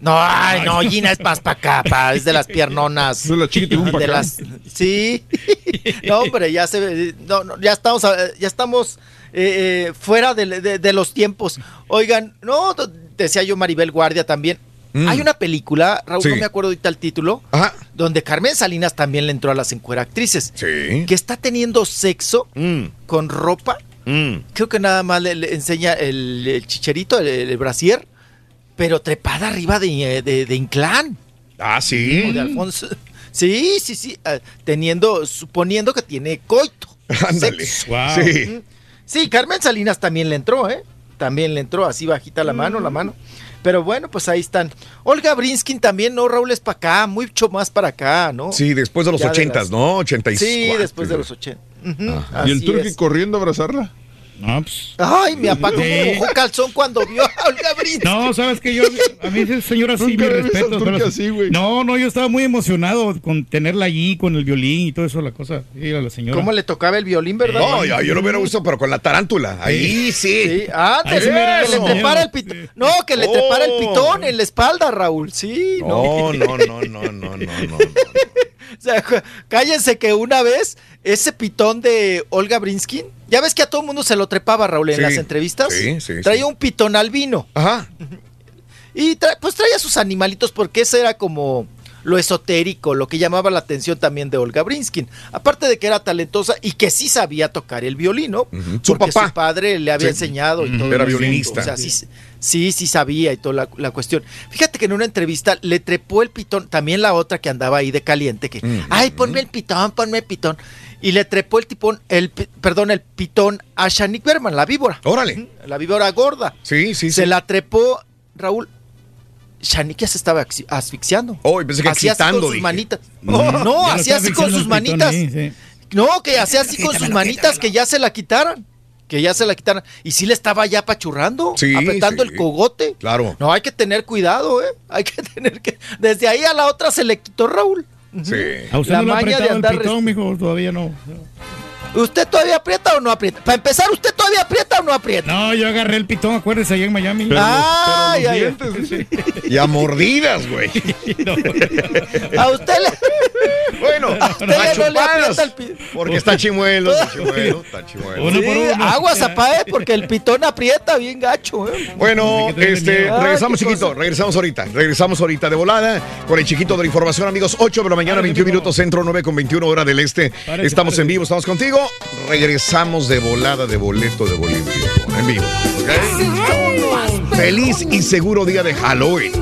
No, ay, no, Gina es más para acá, pa, es de las piernonas.
Es la
De las- sí. (laughs) No, hombre, ya se ve- no, no, ya estamos, ya estamos eh, eh, fuera de, de- de los tiempos. Oigan, no, decía yo Maribel Guardia también.
Mm.
Hay una película, Raúl,
Sí.
no me acuerdo ahorita el título,
Ajá.
donde Carmen Salinas también le entró a las encueractrices.
Sí.
Que está teniendo sexo
Mm,
con ropa.
mm.
Creo que nada más le, le enseña el, el chicherito, el, el brasier, pero trepada arriba de, eh, de, de Inclán.
Ah,
o
sí.
de Alfonso. Sí, sí, sí. eh, teniendo, suponiendo que tiene coito.
Ándale.
Wow.
Sí.
Sí, Carmen Salinas también le entró, ¿eh? También le entró, así bajita la mano, la mano. Pero bueno, pues ahí están. Olga Brinskin también, ¿no? Raúl es para acá, mucho más para acá, ¿no?
Sí, después de los ochentas,
las-
¿no? 84.
Sí, después de los 80. Ujú,
Y el turqui corriendo a abrazarla.
No, pues.
Ay, mi papá como
Sí.
mojó calzón cuando vio a Olga.
No, sabes que yo, a mí esa señora sí, mi respeto. pero-
así, güey.
No, no, yo estaba muy emocionado con tenerla allí, con el violín y todo eso, la cosa. Sí, a la señora.
¿Cómo le tocaba el violín, verdad?
No, ya, yo lo hubiera visto, pero con la tarántula. Ahí sí.
Sí, ah,
sí
que le trepara el pitón. No, que le
Oh.
trepara el pitón en la espalda, Raúl. Sí, no.
No, no, no, no, no, no, no. (laughs)
O sea, cállense que una vez ese pitón de Olga Brinskin, ya ves que a todo el mundo se lo trepaba, Raúl, en
Sí,
las entrevistas.
sí, sí,
Traía
sí.
un pitón albino.
Ajá.
Y tra- pues traía sus animalitos porque ese era como, lo esotérico, lo que llamaba la atención también de Olga Brinskin. Aparte de que era talentosa y que sí sabía tocar el violino,
Su papá.
su padre le había
Sí.
enseñado y todo.
Era violinista.
O sea, sí, sí, sí sabía y toda la, la cuestión. Fíjate que en una entrevista le trepó el pitón, también la otra que andaba ahí de caliente, que, ay, ponme el pitón, ponme el pitón. Y le trepó el tipón, el, perdón, el pitón a Shanique Berman, la víbora.
Órale.
La víbora gorda.
Sí, sí,
Se
sí.
la trepó, Raúl. Shanique ya se estaba asfixiando.
Oh, pensé que
Hacía así con sus
dije.
manitas. No, hacía
estaba
así con sus manitas.
ahí, sí.
No, que hacía así con sus manitas que ya se la quitaran. Que ya se la quitaran. Y sí le estaba ya apachurrando,
Sí,
apretando
sí.
el cogote.
Claro.
No, hay que tener cuidado, ¿eh? Hay que (laughs) tener que. Desde ahí a la otra se le quitó Raúl.
Sí.
¿A usted
La
no le ha
maña de
apretado el
andar
pitón, mijo? Todavía no.
¿Usted todavía aprieta o no aprieta? Para empezar, ¿usted todavía aprieta o no aprieta?
No, yo agarré el pitón, acuérdese, allá en Miami.
Pero Ah, pero los ya, ya.
dientes,
Y a mordidas, güey. (laughs)
A usted le.
Bueno,
a usted le- no le aprieta el pi-
Porque está chimuelo, está chimuelo, está chimuelo.
Sí, aguas, zapá, ¿eh? Porque el pitón aprieta bien gacho, ¿eh?
Bueno, este, regresamos, chiquito,
cosa.
regresamos ahorita, regresamos ahorita de volada con el chiquito de la información, amigos, 8 de la mañana, 21 minutos centro, 9 con 21 hora del este. Estamos en vivo, estamos contigo. Regresamos de volada, de boleto, de boleto, en vivo. Feliz y seguro día de Halloween.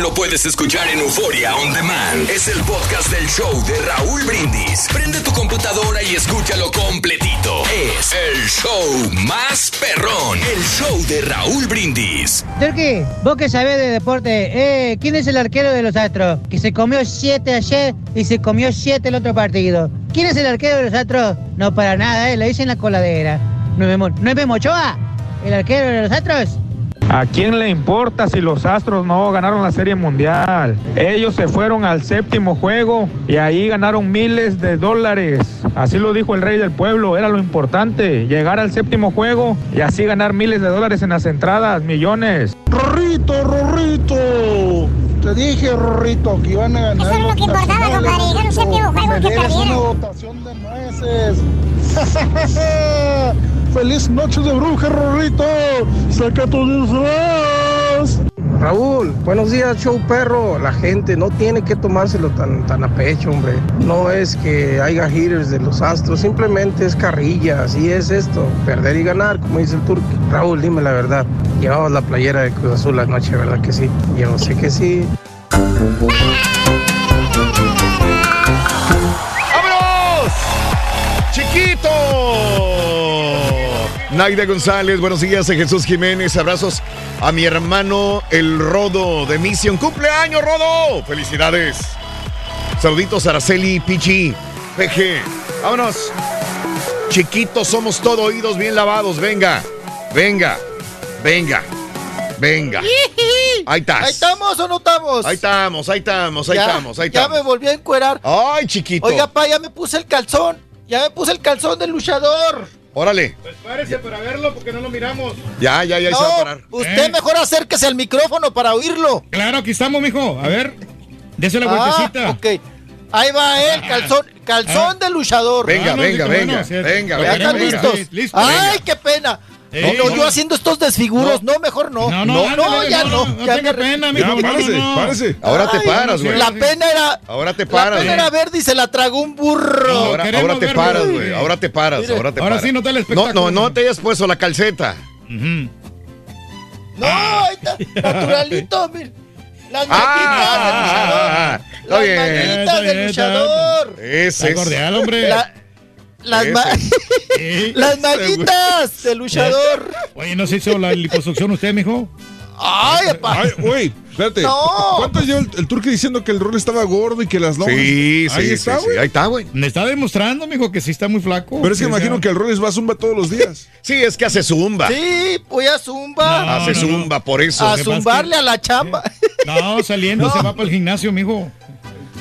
Lo puedes escuchar en Euforia On Demand. Es el podcast del show de Raúl Brindis. Prende tu computadora y escúchalo completito. Es el show más perrón. El show de Raúl Brindis.
Turki, vos que sabés de deporte, eh, ¿quién es el arquero de los Astros? Que se comió siete ayer y se comió siete el otro partido. ¿Quién es el arquero de los Astros? No para nada, eh, le dicen la coladera. ¿No es Memo. ¿El arquero de los Astros?
¿A quién le importa si los Astros no ganaron la Serie Mundial? Ellos se fueron al séptimo juego y ahí ganaron miles de dólares. Así lo dijo el rey del pueblo, era lo importante, llegar al séptimo juego y así ganar miles de dólares en las entradas, millones.
Rorrito, Rorrito. Te dije, Rorrito, que iban a ganar.
Eso es lo que importaba, compadre. No sé qué juego que
debes una
perdieron.
votación de nueces. (laughs) Feliz noche de bruja, Rorrito. Saca tu disfraz.
Raúl, buenos días, show perro. La gente no tiene que tomárselo tan, tan a pecho, hombre. No es que haya hitters de los astros, simplemente es carrilla, así es esto. Perder y ganar, como dice el turco. Raúl, dime la verdad. Llevabas la playera de Cruz Azul anoche, ¿verdad que sí? Yo sé que sí.
¡Vámonos! ¡Chiquito! Naida González, buenos días, Jesús Jiménez, abrazos a mi hermano el Rodo de Mission. ¡Cumpleaños, Rodo! ¡Felicidades! Saluditos a Araceli, Pichi, Peje. ¡Vámonos! Chiquitos, somos todo oídos bien lavados. Venga, venga, venga, venga. Ahí estás.
¿Ahí estamos o no estamos?
Ahí estamos, ahí estamos, ahí
Ya-
estamos, ahí
Ya
estamos.
me volví a encuerar.
Ay, chiquito.
Oiga, pa, ya me puse el calzón. Ya me puse el calzón del luchador.
Órale.
Pues párese para verlo porque no lo miramos.
Ya, ya, ya, ahí se va a parar.
Usted mejor acérquese al micrófono para oírlo.
Claro, aquí estamos, mijo. A ver, dese la vueltecita.
Ah, ok. Ahí va él, calzón, calzón de luchador.
Venga,
Ah, no,
venga, venga,
bueno,
venga, venga,
están
venga.
listo.
Ay,
Venga.
qué pena.
Eh,
no,
no.
yo haciendo estos desfiguros, no, mejor no.
No, no, ándale,
ya
no,
no.
no
ya
tenga
me-
pena,
Ya,
mijo. no,
párese,
no.
párese.
Ahora te
Ay,
paras, güey.
La pena era.
Ahora te
La
paras.
pena era verde y se la tragó un burro.
Ahora, ahora te
ver,
paras,
güey.
Ahora te paras,
Mire,
ahora te
ahora
paras.
sí, no te el
No,
espectáculo.
no, no te hayas puesto la calceta.
No, ahí está. Naturalito, (laughs) mira. Las
Ah,
maquitas
está
del luchador. Las
Está
maquitas
bien,
del
está-
luchador.
Ese
Está
es.
cordial, hombre.
La- las, ma-
Sí. (laughs)
las maquitas del luchador. (laughs)
Oye, ¿no se hizo la liposucción usted, mijo?
Ay, epa.
Ay, espérate.
No.
¿Cuánto lleva el, el turque diciendo que el rol estaba gordo y que las lomas?
Sí, sí,
Ahí
sí,
está,
sí,
güey.
Ahí está, güey.
Me está demostrando, mijo, que sí está muy flaco.
Pero es que
Sí,
imagino que el rol va a zumba todos los días. (laughs)
Sí, es que hace zumba.
Sí, voy a zumba.
No,
Hace
no,
zumba, por eso.
a
que
zumbarle
que-
a la chamba.
No, saliendo se va para el gimnasio, mijo.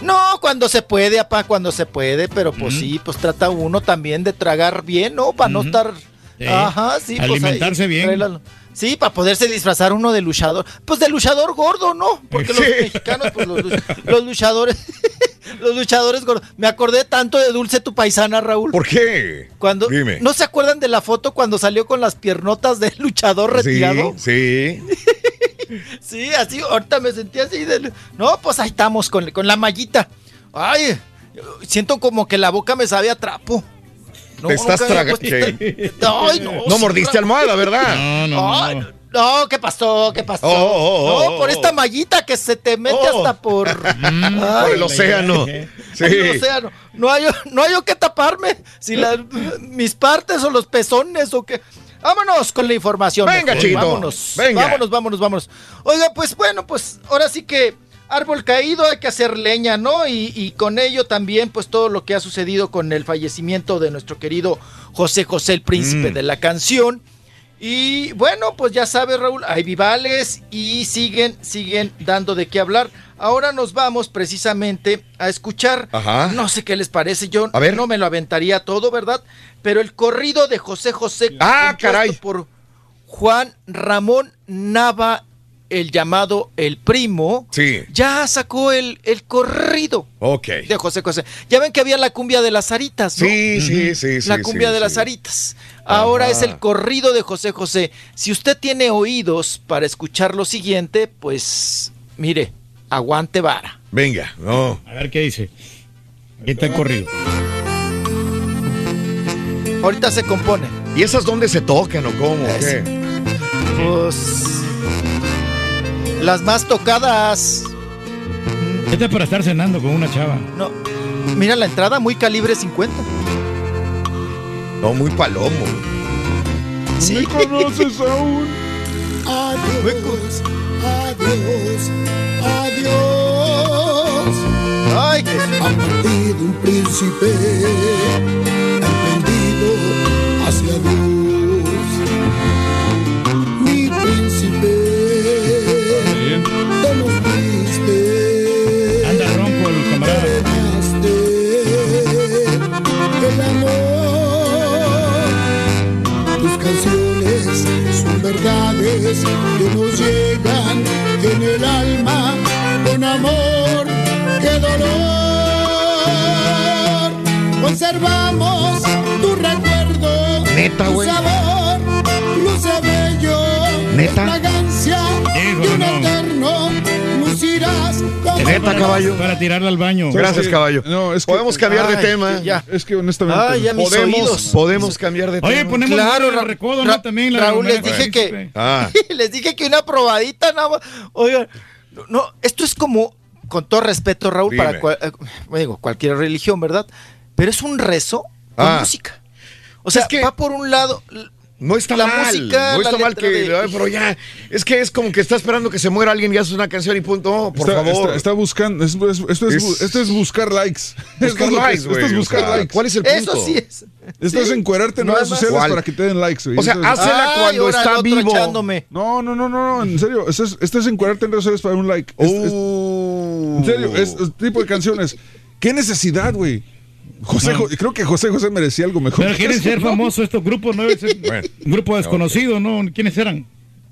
No, cuando se puede, apá, cuando se puede, pero pues sí, pues trata uno también de tragar bien, ¿no? Para no estar.
Sí.
Ajá, sí, pues.
Alimentarse
ahí,
bien.
Sí, para poderse disfrazar uno de luchador. Pues de luchador gordo, ¿no? Porque los mexicanos, pues los, luch- los luchadores. (laughs) los luchadores gordos. Me acordé tanto de Dulce tu paisana, Raúl.
¿Por qué?
Cuando,
Dime.
¿No se acuerdan de la foto cuando salió con las piernotas del luchador retirado?
sí.
Sí, así, ahorita me sentí así. De, no, pues ahí estamos con, con la mallita. Ay, siento como que la boca me sabe a trapo. No,
Te estás tragando. (laughs) (laughs)
Ay, no.
No
sí,
mordiste almohada, ¿verdad?
No, no,
Ay,
no.
no, ¿qué pasó? ¿Qué pasó?
Oh, oh, oh,
no,
oh,
por esta mallita que se te mete
Oh.
hasta por,
Mm, (laughs)
Por el océano. Sí.
Ay, el océano. No hay, no hay yo que taparme. Si la- mis partes o los pezones o qué. Vámonos con la información.
Venga,
mejor.
Chito,
Vámonos.
venga.
Vámonos, vámonos, vámonos. Oiga, pues bueno, pues ahora sí que árbol caído hay que hacer leña, ¿no? Y, y con ello también, pues todo lo que ha sucedido con el fallecimiento de nuestro querido José José, el príncipe
Mm.
de la canción. Y bueno, pues ya sabes, Raúl, hay vivales y siguen, siguen dando de qué hablar. Ahora nos vamos precisamente a escuchar,
Ajá.
no sé qué les parece, yo
A ver.
no me lo aventaría todo, ¿verdad? Pero el corrido de José José
Ah, caray.
por Juan Ramón Nava, el llamado El Primo,
Sí.
ya sacó el, el corrido
Ok.
de José José. Ya ven que había la cumbia de las aritas, ¿no?
Sí, sí, sí, sí.
la cumbia
sí,
de
sí.
las aritas. Ahora
Ajá.
es el corrido de José José. Si usted tiene oídos para escuchar lo siguiente, pues mire, aguante vara.
Venga, no.
A ver qué dice. Aquí está el corrido.
Ahorita se compone.
¿Y esas dónde se tocan o cómo?
Pues las más tocadas.
Este es para estar cenando con una chava.
No. Mira la entrada, muy calibre 50.
No, muy palomo.
Sí.
¿Me conoces aún?
Adiós, adiós, adiós.
Ay, Jesús.
Ha partido un príncipe Conservamos tu recuerdo,
Neta,
tu
güey.
sabor, luce bello,
Neta.
fragancia de
Híjole,
un
no.
eterno, lucirás como
Neta, caballo.
Para tirarla al baño.
Gracias,
que-
caballo.
no, es que-
Podemos cambiar de tema.
ya.
Es que honestamente.
Ay, ya mis
Podemos,
oídos.
podemos cambiar de
Oye,
tema.
ponemos
Claro,
el
Ra-
recodo,
Ra-
¿no? También la
Raúl, les dije que-
Ah, (laughs)
Les dije que una probadita nada más. Oigan, no, no, esto es como, con todo respeto, Raúl,
Dime.
para cual- eh, digo, cualquier religión, ¿verdad? Pero es un rezo con
Ah.
música. O sea,
Es que-
va por un lado.
no está
La
mal.
música,
no está mal que.
de-
Pero ya. Es que es como que está esperando que se muera alguien y haces una canción y punto. No, por
está,
favor.
Está, está buscando. es- es- esto, es,
Es-
esto es buscar likes. (laughs)
Buscar
es
likes,
Esto es
o
buscar
sea,
likes.
¿Cuál es el punto?
Eso sí es.
Esto es
Sí.
encuerarte en
No
redes
es
sociales
¿Cuál?
para que te den likes. güey.
O sea,
es-
hazla cuando está vivo.
echándome.
No, no, no, no, no, en serio. Esto es, esto es en redes sociales para un like. Es- es-
Uh.
en serio, es, es tipo de canciones. ¿Qué necesidad, güey? José, Jo- creo que José José merecía algo mejor.
Pero quieren (laughs) ser
¿no?
famosos estos grupos, ¿no?
Bueno.
un grupo desconocido, ¿no? ¿Quiénes eran?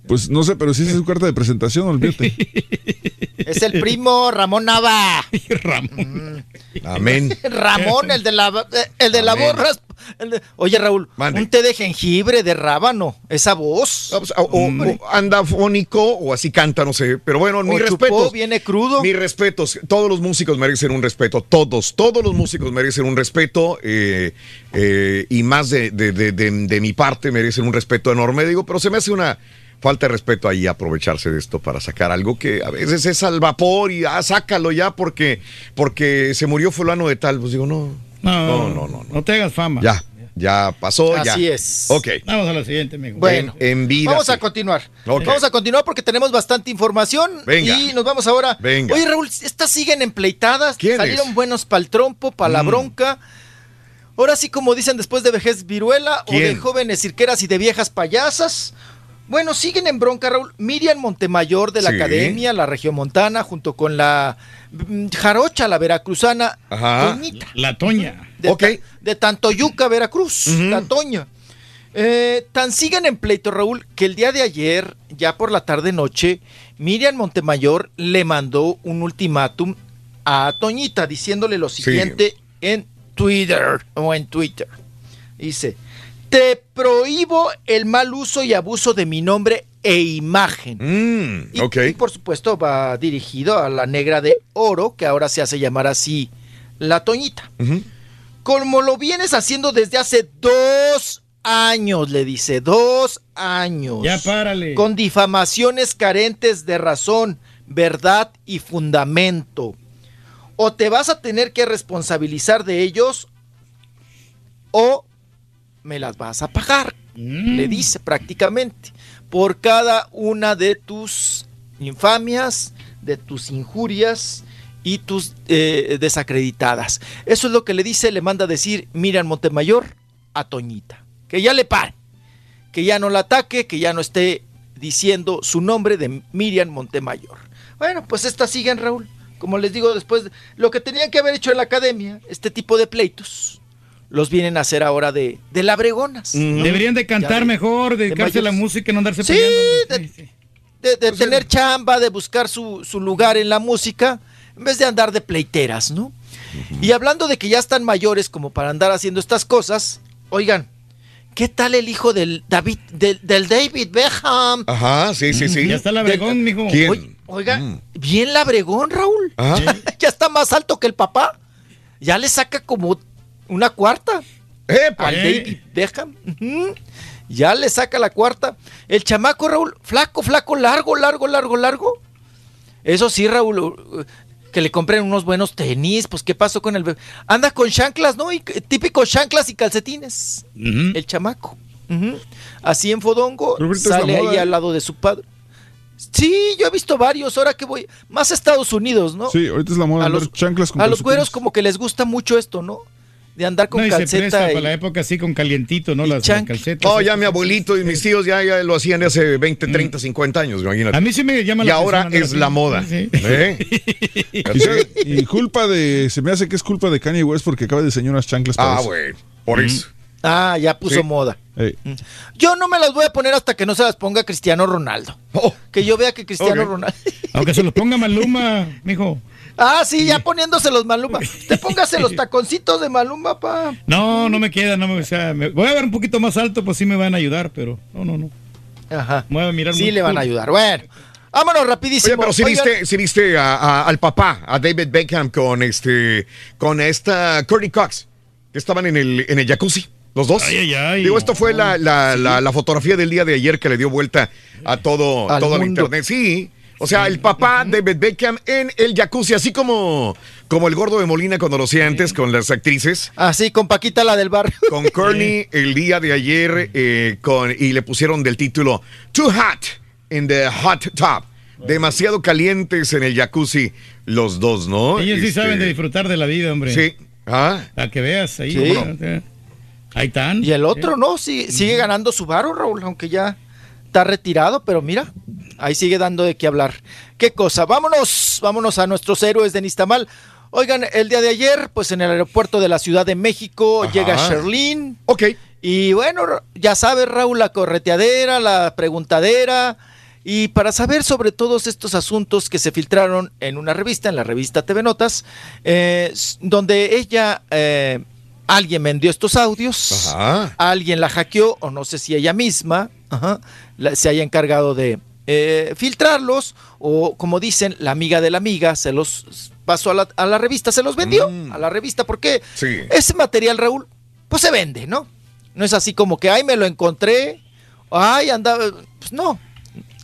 Pues no sé, pero si es su carta de presentación, olvídate. (laughs)
Es el primo Ramón Nava. (laughs)
Ramón.
Amén. (laughs)
Ramón, el de la, eh, el de la borras. el de- Oye, Raúl,
Mande.
un té de jengibre, de rábano, esa voz.
No, pues, o, o- o anda fónico o así canta, no sé. Pero bueno, mi
O
respeto.
viene crudo.
Mis respetos. Todos los músicos merecen un respeto. Todos, todos los músicos merecen un respeto. eh, eh, y más de, de- de- de- de mi parte merecen un respeto enorme. Digo, pero se me hace una falta de respeto ahí aprovecharse de esto para sacar algo que a veces es al vapor y ah, sácalo ya porque, porque se murió fulano de tal. Pues digo, no.
No,
No, no, no,
no. te hagas fama.
Ya, ya pasó, ya.
Así es.
Ok.
Vamos a la siguiente, amigo.
Bueno,
En- en vida,
vamos a continuar. Vamos a continuar porque tenemos bastante información.
Venga.
Y nos vamos ahora.
Venga.
Oye, Raúl, estas siguen empleitadas.
¿Quiénes?
Salieron buenos para el trompo, para la
Mm.
bronca. Ahora sí, como dicen después de vejez viruela o de jóvenes cirqueras y de viejas payasas. Bueno, siguen en bronca, Raúl. Miriam Montemayor de la
Sí.
Academia, la Regiomontana, junto con la mm, Jarocha, la veracruzana,
Ajá.
Toñita,
La Toña.
de,
Ok.
Ta- de Tantoyuca, Veracruz, la Toña. Eh, tan siguen en pleito, Raúl, que el día de ayer, ya por la tarde-noche, Miriam Montemayor le mandó un ultimátum a Toñita diciéndole lo siguiente en Twitter o en Twitter. Dice, te prohíbo el mal uso y abuso de mi nombre e imagen.
Mm,
Y- por supuesto va dirigido a la negra de oro, que ahora se hace llamar así la Toñita. Como lo vienes haciendo desde hace dos años, le dice, dos años.
Ya párale.
Con difamaciones carentes de razón, verdad y fundamento. O te vas a tener que responsabilizar de ellos o me las vas a pagar, le dice prácticamente, por cada una de tus infamias, de tus injurias y tus eh, desacreditadas. Eso es lo que le dice, le manda a decir Miriam Montemayor a Toñita, que ya le pare, que ya no la ataque, que ya no esté diciendo su nombre de Miriam Montemayor. Bueno, pues estas siguen, Raúl. Como les digo, después de- lo que tenían que haber hecho en la academia, este tipo de pleitos, los vienen a hacer ahora de, de labregonas. ¿no?
Deberían de cantar mejor, dedicarse a la música y no andarse
Sí,
peleando.
de, de- de tener chamba, de buscar su, su lugar en la música, en vez de andar de pleiteras, ¿no? Y hablando de que ya están mayores como para andar haciendo estas cosas, oigan, ¿qué tal el hijo del David, del, del David Beckham?
Ajá, sí, sí, sí.
Ya está la bregón, mijo.
¿Quién?
Oy- oiga, bien labregón, Raúl. (laughs) Ya está más alto que el papá. Ya le saca como una cuarta al David Beckham. Ujú. Ya le saca la cuarta. El chamaco, Raúl, flaco, flaco, largo, largo, largo, largo. Eso sí, Raúl, uh, que le compren unos buenos tenis, pues ¿qué pasó con el bebé? Anda con chanclas, ¿no? Y, c- típico chanclas y calcetines. El chamaco. Así en Fodongo, sale ahí
¿eh?
al lado de su padre. Sí, yo he visto varios, ahora que voy, más a Estados Unidos, ¿no?
Sí, ahorita es la moda
A los-
chanclas con
A los güeros como que les gusta mucho esto, ¿no? De andar con
No, y se presta
calceta
para
y-
la época así con calientito, ¿no? Las, las calcetas.
Oh, ya mi abuelito y mis tíos ya, ya lo hacían de hace 20, 30, 50 años, imagínate.
A mí sí me llama
Y
la
ahora
atención andar
es la moda.
Sí.
¿Eh?
Y, se- y culpa de. Se me hace que es culpa de Kanye West porque acaba de diseñar unas chanclas para
Ah,
eso.
bueno, por eso.
Ah, ya puso
Sí.
moda.
Ey.
Yo no me las voy a poner hasta que no se las ponga Cristiano Ronaldo. Que yo vea que Cristiano. Ronaldo.
Aunque se los ponga Maluma, mijo.
Ah, sí, ya poniéndose los Maluma. Te póngase los (laughs) taconcitos de Maluma, pa.
No, no me queda, no me, o sea, me- voy a ver un poquito más alto, pues sí me van a ayudar, pero no, no, no.
Ajá.
Me voy a mirar
Sí le van a ayudar. Bueno, vámonos rapidísimo.
Oye, pero si
Oigan,
viste, sí viste a- a- al papá, a David Beckham con este, con esta Courtney Cox, que estaban en el, en el jacuzzi, los dos.
Ay, ay, ay.
Digo, esto fue la, la, la, la fotografía del día de ayer que le dio vuelta a todo,
Al
todo el internet. Sí. O sea, el papá David Beckham en el jacuzzi, así como, como el gordo de Molina cuando lo hacía antes con las actrices.
Así, con Paquita, la del barrio.
Con Courtney el día de ayer eh, con, y le pusieron del título Too Hot in the Hot Tub. Demasiado calientes en el jacuzzi los dos, ¿no?
Ellos sí
Este,
saben de disfrutar de la vida, hombre.
Sí. Ah.
A que veas ahí.
Sí.
¿no? Ahí están.
Y el otro, ¿no? Sigue, sigue ganando su varo, Raúl, aunque ya está retirado, pero mira, ahí sigue dando de qué hablar. ¿Qué cosa? Vámonos, vámonos a nuestros héroes de Nistamal. Oigan, el día de ayer, pues en el aeropuerto de la Ciudad de México
Ajá.
llega Sherlyn.
Ok.
Y bueno, ya sabes, Raúl, la correteadera, la preguntadera. Y para saber sobre todos estos asuntos que se filtraron en una revista, en la revista TV Notas, eh, donde ella, eh, alguien vendió estos audios,
Ajá.
alguien la hackeó, o no sé si ella misma ajá, la- se haya encargado de eh, filtrarlos, o como dicen, la amiga de la amiga se los pasó a la, a la revista, se los vendió a la revista, porque
Sí.
ese material, Raúl, pues se vende, ¿no? No es así como que, ay, me lo encontré, ay, andaba, pues no.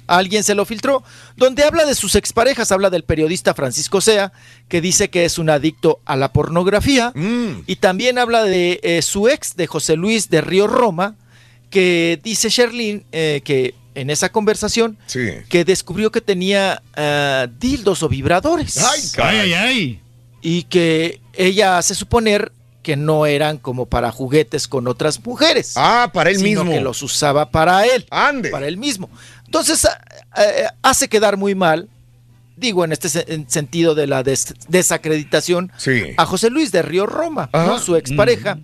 Alguien se lo filtró. Donde habla de sus exparejas, habla del periodista Francisco Sea, que dice que es un adicto a la pornografía.
Mm.
Y también habla de eh, su ex, de José Luis de Río Roma, que dice Sherlyn eh, que en esa conversación
Sí.
que descubrió que tenía ah, dildos o vibradores.
Ay,
Ay, ay, ay.
Y que ella hace suponer que no eran como para juguetes con otras mujeres.
Ah, para él
sino
mismo.
que los usaba para él.
Ande.
Para él mismo. Entonces, ah, eh, hace quedar muy mal, digo en este se- en sentido de la des- desacreditación,
Sí.
a José Luis de Río Roma, su expareja.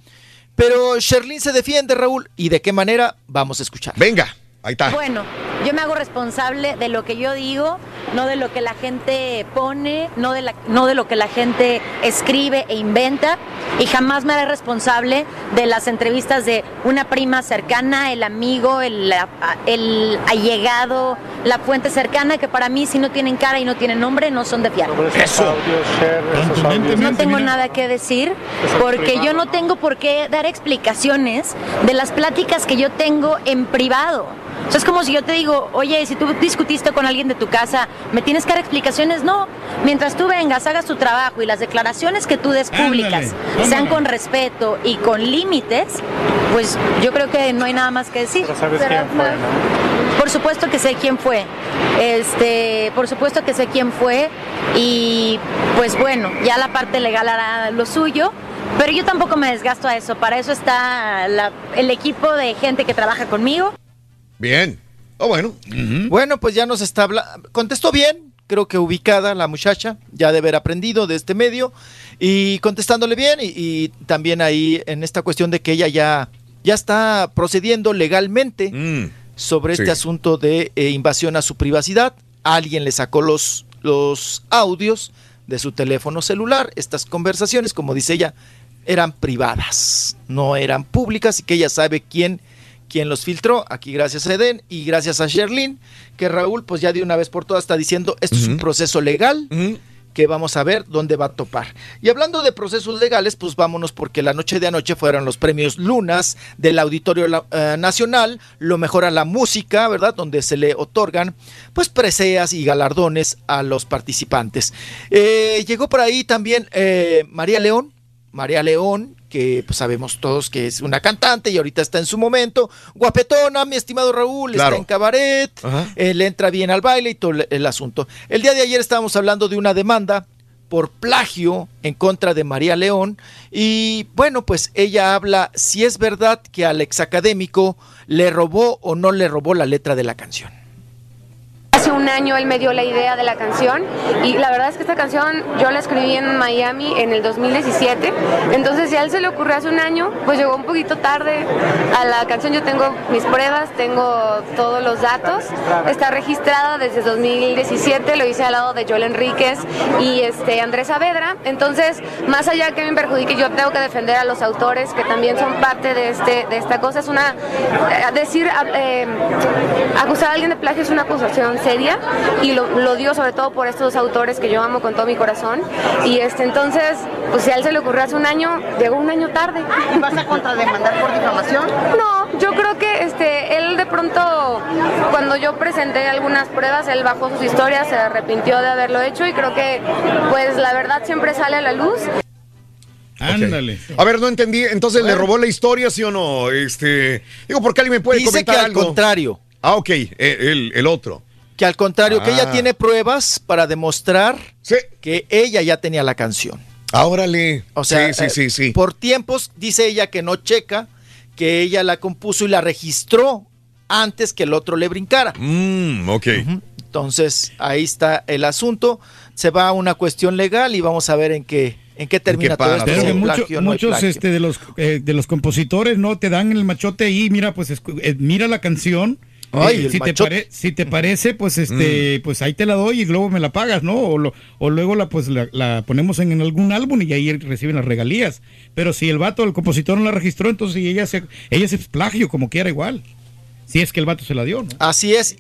Pero Sherlyn se defiende, Raúl, y de qué manera vamos a escuchar.
Venga, ahí está.
Bueno, yo me hago responsable de lo que yo digo no de lo que la gente pone, no de, la- no de lo que la gente escribe e inventa. Y jamás me haré responsable de las entrevistas de una prima cercana, el amigo, el, el allegado, la fuente cercana, que para mí si no tienen cara y no tienen nombre, no son de fiar.
Eso.
No tengo nada que decir porque yo no tengo por qué dar explicaciones de las pláticas que yo tengo en privado. O sea, es como si yo te digo, oye, si tú discutiste con alguien de tu casa, ¿me tienes que dar explicaciones? No. Mientras tú vengas, hagas tu trabajo y las declaraciones que tú des públicas
Ándale,
sean con respeto y con límites, pues yo creo que no hay nada más que decir.
sabes quién fue,
Por supuesto que sé quién fue. Este, por supuesto que sé quién fue y pues bueno, ya la parte legal hará lo suyo. Pero yo tampoco me desgasto a eso. Para eso está la- el equipo de gente que trabaja conmigo.
Bien. Oh, bueno.
Bueno, pues ya nos está hablando. Contestó bien, creo que ubicada la muchacha, ya de haber aprendido de este medio y contestándole bien y, y también ahí en esta cuestión de que ella ya, ya está procediendo legalmente sobre este asunto de eh, invasión a su privacidad. Alguien le sacó los, los audios de su teléfono celular. Estas conversaciones, como dice ella, eran privadas, no eran públicas y que ella sabe quién quien los filtró. Aquí gracias a Eden y gracias a Sherlyn, que Raúl pues ya de una vez por todas está diciendo, esto es un proceso legal que vamos a ver dónde va a topar. Y hablando de procesos legales, pues vámonos porque la noche de anoche fueron los premios Lunas del Auditorio eh, Nacional, lo mejor a la música, ¿verdad? Donde se le otorgan pues preseas y galardones a los participantes. Eh, llegó por ahí también eh, María León, María León, que pues, sabemos todos que es una cantante y ahorita está en su momento. Guapetona, mi estimado Raúl,
Claro.
está en cabaret, eh, le entra bien al baile y todo el- el asunto. El día de ayer estábamos hablando de una demanda por plagio en contra de María León y bueno, pues ella habla si es verdad que al exacadémico le robó o no le robó la letra de la canción.
Hace un año él me dio la idea de la canción y la verdad es que esta canción yo la escribí en Miami en el 2017. Entonces si a él se le ocurrió hace un año, pues llegó un poquito tarde a la canción. Yo tengo mis pruebas, tengo todos los datos. Está registrada desde 2017, lo hice al lado de Joel Enríquez y este Andrés Saavedra. Entonces, más allá que me perjudique, yo tengo que defender a los autores que también son parte de este de esta cosa. Es una eh, decir eh, acusar a alguien de plagio es una acusación seria y lo, lo digo sobre todo por estos dos autores que yo amo con todo mi corazón y este entonces pues si a él se le ocurrió hace un año llegó un año tarde
¿Vas a contrademandar por difamación?
no yo creo que este él de pronto cuando yo presenté algunas pruebas él bajó sus historias se arrepintió de haberlo hecho y creo que pues la verdad siempre sale a la luz
Ándale.
A ver, no entendí. Entonces, ¿le robó la historia, sí o no? Este, digo, porque alguien me puede
Dice
comentar
que al
algo.
contrario.
Ah, ok, eh, el, el otro.
Que al contrario, que ella
Ah.
tiene pruebas para demostrar que ella ya tenía la canción.
Ah, órale.
O sea,
Sí, sí, sí, sí.
eh, por tiempos dice ella que no checa, que ella la compuso y la registró antes que el otro le brincara.
Mm, ok.
Entonces, ahí está el asunto. Se va a una cuestión legal y vamos a ver en qué, en qué termina todo esto.
Pero
si
que
hay
mucho-
plagio o no hay
muchos este, de los eh, de los compositores no te dan el machote ahí, mira, pues escu- eh, mira la canción.
Ay,
si, te pare- si te parece, pues este, pues ahí te la doy y luego me la pagas, ¿no? O, lo- o luego la pues la, la ponemos en, en algún álbum y ahí reciben las regalías. Pero si el vato, el compositor no la registró, entonces ella se, ella se plagio como quiera igual. Si es que el vato se la dio, ¿no?
Así es.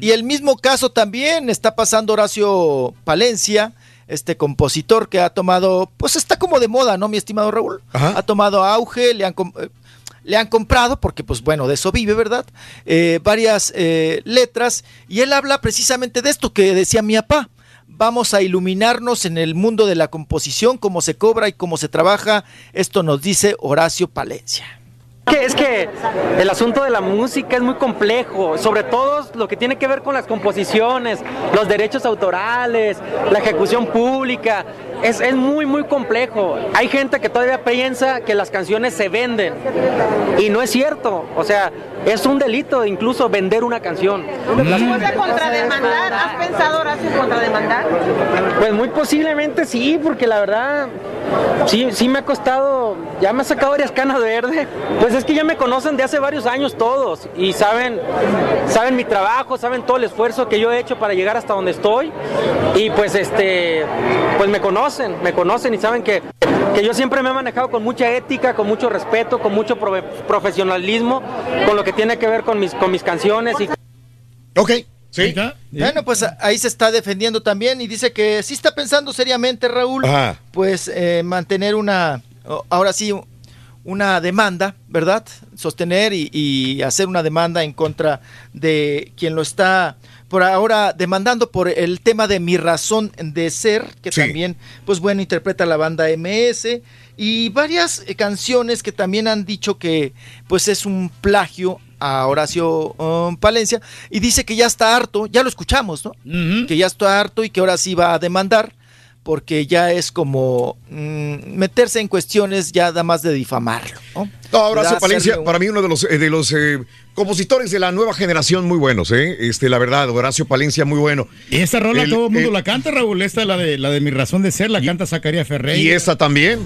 Y el mismo caso también está pasando Horacio Palencia, este compositor que ha tomado, pues está como de moda, ¿no, mi estimado Raúl? Ha tomado auge, le han, le han comprado, porque pues bueno, de eso vive, ¿verdad? Eh, varias eh, letras, y él habla precisamente de esto que decía mi papá. Vamos a iluminarnos en el mundo de la composición, cómo se cobra y cómo se trabaja. Esto nos dice Horacio Palencia.
Que es que el asunto de la música es muy complejo, sobre todo lo que tiene que ver con las composiciones, los derechos autorales, la ejecución pública. Es, es muy, muy complejo. Hay gente que todavía piensa que las canciones se venden y no es cierto. O sea, es un delito incluso vender una canción.
Después de contrademandar, ¿has pensado en contrademandar?
Pues muy posiblemente sí, porque la verdad sí, sí me ha costado, ya me ha sacado varias canas verde. Pues es que ya me conocen de hace varios años todos y saben, saben mi trabajo, saben todo el esfuerzo que yo he hecho para llegar hasta donde estoy y pues este, pues me conocen, me conocen y saben que, que yo siempre me he manejado con mucha ética, con mucho respeto, con mucho profesionalismo, con lo que tiene que ver con mis, con mis canciones y
Ok, sí.
Bueno, pues ahí se está defendiendo también y dice que sí está pensando seriamente, Raúl,
Ajá.
pues eh, mantener una, ahora sí, una demanda, ¿verdad? Sostener y, y hacer una demanda en contra de quien lo está por ahora demandando por el tema de mi razón de ser, que también, pues bueno, interpreta la banda MS y varias canciones que también han dicho que pues es un plagio a Horacio um, Palencia y dice que ya está harto, ya lo escuchamos, ¿no? Que ya está harto y que ahora sí va a demandar porque ya es como mm, meterse en cuestiones ya da más de difamarlo. ¿no?
No, Horacio
¿Verdad?
Palencia,
un-
para mí uno de los, eh, de los eh, compositores de la nueva generación muy buenos, ¿eh? Este, la verdad, Horacio Palencia muy bueno.
Y esa rola
El-
todo el mundo
el-
la canta, Raúl. Esta la de la de mi razón de ser, la canta Zacarías Ferrey.
Y esta también.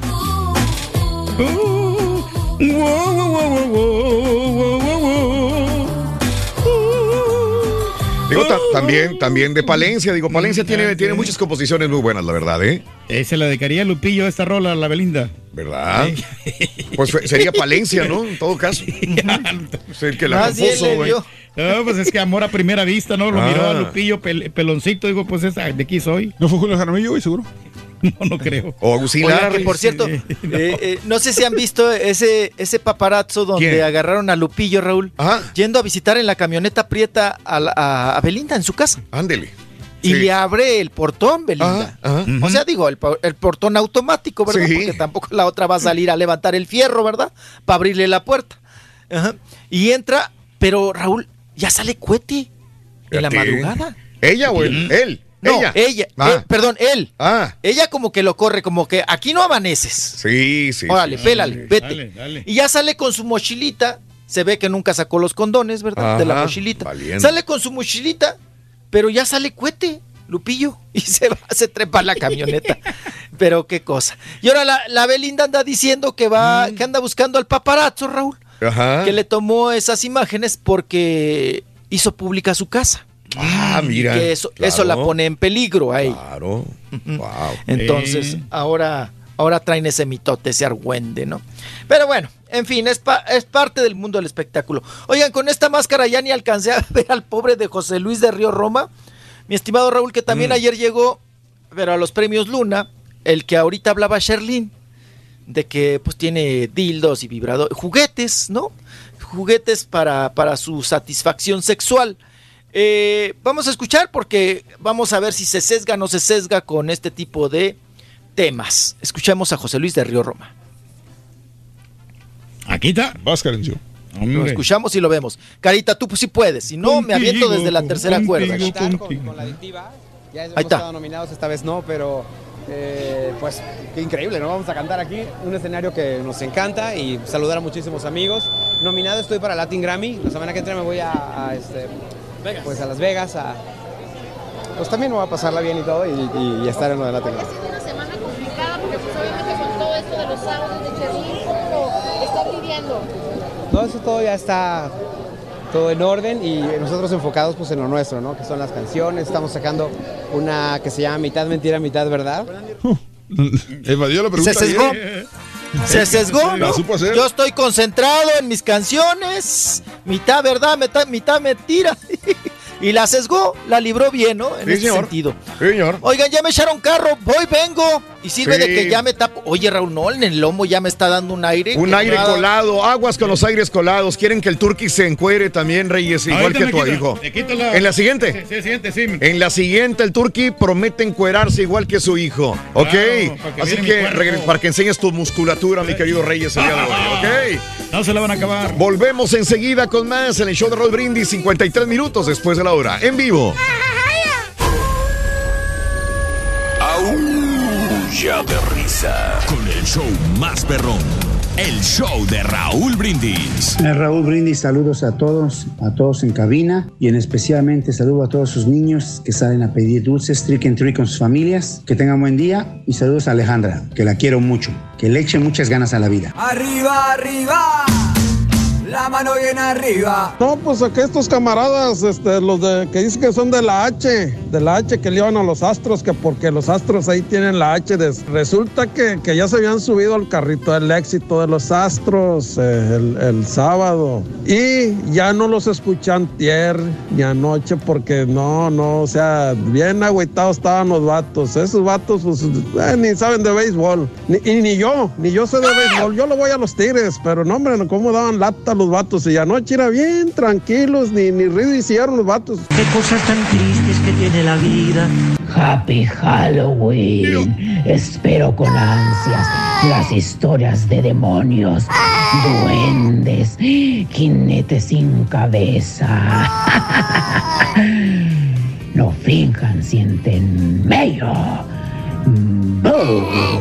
Digo, también, también de Palencia. Digo, Palencia tiene, tiene muchas composiciones muy buenas, la verdad, ¿eh?
Eh, Se la dedicaría a Lupillo esta rola, a la Belinda.
¿Verdad? (laughs) Pues sería Palencia, ¿no? En todo caso. (laughs) Es el que la
Más
compuso, güey.
No, pues es que amor a primera vista, ¿no? Lo
Ah.
miró a Lupillo pel- peloncito, digo, pues esa, de aquí soy.
¿No fue Julio Jaramillo, güey, seguro? (laughs)
No, no creo.
O Agustín Lara.
por cierto, eh, eh, no sé si han visto ese, ese paparazzo donde
¿Quién?
agarraron a Lupillo, Raúl, yendo a visitar en la camioneta prieta a, la- a- a Belinda en su casa.
Ándele.
Y
Sí.
le abre el portón, Belinda. O sea, digo, el, el portón automático, ¿verdad?
Sí.
Porque tampoco la otra va a salir a levantar el fierro, ¿verdad? Para abrirle la puerta. Ajá. Y entra, pero Raúl, ya sale cohete en la madrugada.
¿Ella o él? Él.
No,
ella.
ella,
Ah.
eh, perdón, él.
Ah.
Ella como que lo corre, como que aquí no amaneces.
Sí, sí.
Órale,
sí.
pélale, vete.
Dale, dale.
Y ya sale con su mochilita. Se ve que nunca sacó los condones, ¿verdad? de la mochilita. Sale con su mochilita, pero ya sale cuete, Lupillo. (laughs) Y se va, se trepa a la camioneta. (laughs) pero qué cosa. Y ahora la, la Belinda anda diciendo que va,
Mm.
que anda buscando al paparazzo, Raúl.
Ajá.
Que le tomó esas imágenes porque hizo pública su casa.
Ah, mira.
Que eso,
claro.
eso la pone en peligro a ella.
Claro. (laughs) Wow.
Entonces,
Eh.
ahora, ahora traen ese mitote, ese argüende, ¿no? Pero bueno, en fin, es, pa- es parte del mundo del espectáculo. Oigan, con esta máscara ya ni alcancé a (laughs) ver al pobre de José Luis de Río Roma. Mi estimado Raúl, que también
Mm.
ayer llegó, pero a los premios Luna, el que ahorita hablaba Sherlyn, de que pues tiene dildos y vibradores, juguetes, ¿no? Juguetes para, para su satisfacción sexual. Eh, vamos a escuchar porque vamos a ver si se sesga o no se sesga con este tipo de temas. Escuchemos a José Luis de Río Roma.
Aquí está.
Vas, Karencio.
Lo escuchamos y lo vemos. Carita, tú pues sí puedes. Si no, me aviento desde la tercera cuerda.
Con, con la adictiva. Ya hemos
Ahí está.
estado nominados, esta vez no, pero eh, pues qué increíble, ¿no? Vamos a cantar aquí, un escenario que nos encanta y saludar a muchísimos amigos. Nominado estoy para Latin Grammy, la semana que entra me voy a, a, este, pues a Las Vegas, a, pues también me voy a pasarla bien y todo y, y- y estar en lo de Latin Grammy.
una semana complicada porque pues obviamente con todo esto de los sábados de Cherlin, ¿cómo lo estás lidiando?
No, eso todo ya está todo en orden y nosotros enfocados pues en lo nuestro, ¿no? Que son las canciones, estamos sacando una que se llama Mitad Mentira, Mitad Verdad. (laughs)
Evadió la pregunta.
Se sesgó. Se sesgó, ¿no? Yo estoy concentrado en mis canciones. Mitad verdad, mitad, mitad mentira. (laughs) y la sesgó, la libró bien, ¿no? En
Sí,
ese
señor.
sentido.
Señor.
Oigan, ya me echaron carro, voy, vengo. Y sirve
Sí.
de que ya me tapo. Oye, Raúl, no, en el lomo ya me está dando un aire.
Un aire
nada.
colado, aguas con los aires colados. Quieren que el turqui se encuere también, Reyes, igual
Ahorita
que tu hijo.
me quito la-
En la siguiente.
Sí, sí, siguiente, sí.
En la siguiente, el turqui promete encuerarse igual que su hijo. ¿Ok?
Claro, que
Así que para que enseñes tu musculatura, mi querido Reyes, el día de hoy. ¿Ok?
No se la van a acabar.
Volvemos enseguida con más en el show de Roll Brindis, 53 minutos después de la hora. En vivo.
Aúlla de risa.
Con el show más perrón.
el show de Raúl Brindis.
Eh, Raúl Brindis, saludos a todos, a todos en cabina y en especialmente saludo a todos sus niños que salen a pedir dulces, trick and treat con sus familias. Que tengan buen día y saludos a Alejandra, que la quiero mucho, que le eche muchas ganas a la vida.
Arriba, arriba. La mano bien arriba.
No, pues aquí estos camaradas, este, los de, que dicen que son de la H, de la H que le iban a los astros, que porque los astros ahí tienen la H. de- resulta que, que ya se habían subido al carrito del éxito de los astros eh, el, el sábado. Y ya no los escuchan tier ni anoche porque no, no, o sea, bien agüitados estaban los vatos. Esos vatos, pues, eh, ni saben de béisbol. Ni, y ni yo, ni yo sé de béisbol. Yo lo voy a los tigres, pero no, hombre, cómo daban lata los vatos. Y anoche era bien tranquilos, ni, ni ruido hicieron los vatos.
Qué cosas tan tristes que tiene la vida.
Happy Halloween. Espero con ansias las historias de demonios, duendes, jinetes sin cabeza. (laughs) No finjan, sienten mello. Boo.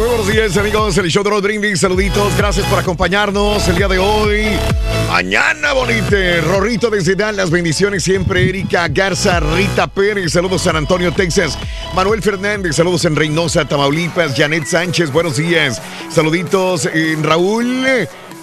Buenos días, amigos. El show de los Brindis. Saluditos. Gracias por acompañarnos el día de hoy. Mañana, bonite. Rorrito desde Dallas. Bendiciones siempre. Erika Garza, Rita Pérez. Saludos San Antonio, Texas. Manuel Fernández. Saludos en Reynosa, Tamaulipas. Janet Sánchez. Buenos días. Saluditos en Raúl.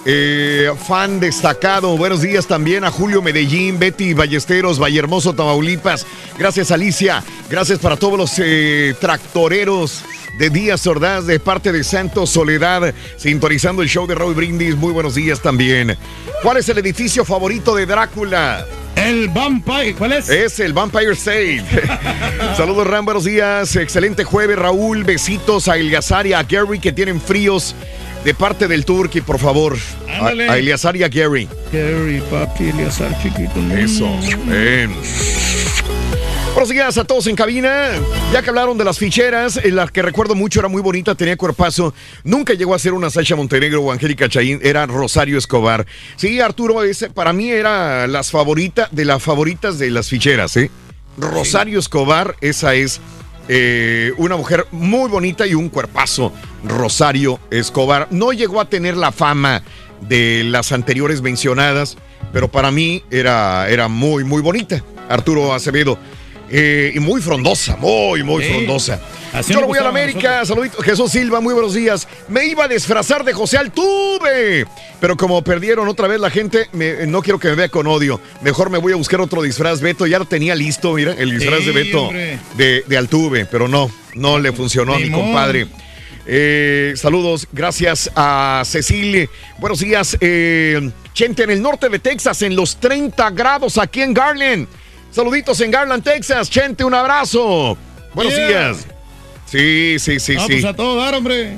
eh, fan destacado, buenos días también a Julio Medellín, Betty Ballesteros, Vallehermoso, Tamaulipas. Gracias Alicia, gracias para todos los eh, tractoreros de Díaz Ordaz de parte de Santos Soledad, sintonizando el show de Raúl Brindis. Muy buenos días también. ¿Cuál es el edificio favorito de Drácula?
El Vampire, ¿cuál es?
Es el Vampire State. (laughs) Saludos, Ram, buenos días. Excelente jueves, Raúl. Besitos a Eliazar y a Gary que tienen fríos de parte del Turkey, por favor. A, a Eliazar y a Gary.
Gary, papi, Eliazar, chiquito.
Eso. Bien. Buenos días a todos en cabina. Ya que hablaron de las ficheras, en la que recuerdo mucho era muy bonita, tenía cuerpazo. Nunca llegó a ser una Sasha Montenegro o Angélica Chaín, era Rosario Escobar. Sí, Arturo, ese para mí era las favoritas de las favoritas de las ficheras, ¿eh? Rosario Escobar, esa es eh, una mujer muy bonita y un cuerpazo. Rosario Escobar. No llegó a tener la fama de las anteriores mencionadas, pero para mí era, era muy, muy bonita. Arturo Acevedo. Eh, y muy frondosa, muy, muy
Sí.
frondosa.
Así
Yo lo voy a la América. Saludito. Jesús Silva, muy buenos días. Me iba a disfrazar de José Altuve. Pero como perdieron otra vez la gente, me- no quiero que me vea con odio. Mejor me voy a buscar otro disfraz. Beto ya lo tenía listo, mira, el disfraz
Sí,
de Beto de, de Altuve. Pero no, no le funcionó a mi compadre. Eh, saludos, gracias a Cecilia. Buenos días, eh, gente en el norte de Texas, en los 30 grados aquí en Garland. Saluditos en Garland, Texas. Chente, un abrazo. Buenos
Yeah.
días. Sí, sí, sí,
Ah,
sí.
pues a todo dar, hombre.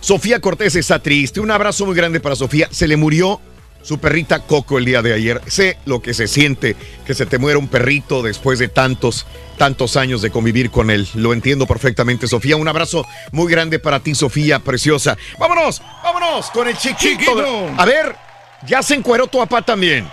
Sofía Cortés está triste. Un abrazo muy grande para Sofía. Se le murió su perrita Coco el día de ayer. Sé lo que se siente que se te muera un perrito después de tantos, tantos años de convivir con él. Lo entiendo perfectamente, Sofía. Un abrazo muy grande para ti, Sofía, preciosa. Vámonos, vámonos con el chiquito.
Chiquito.
A ver, ya se encueró tu papá también.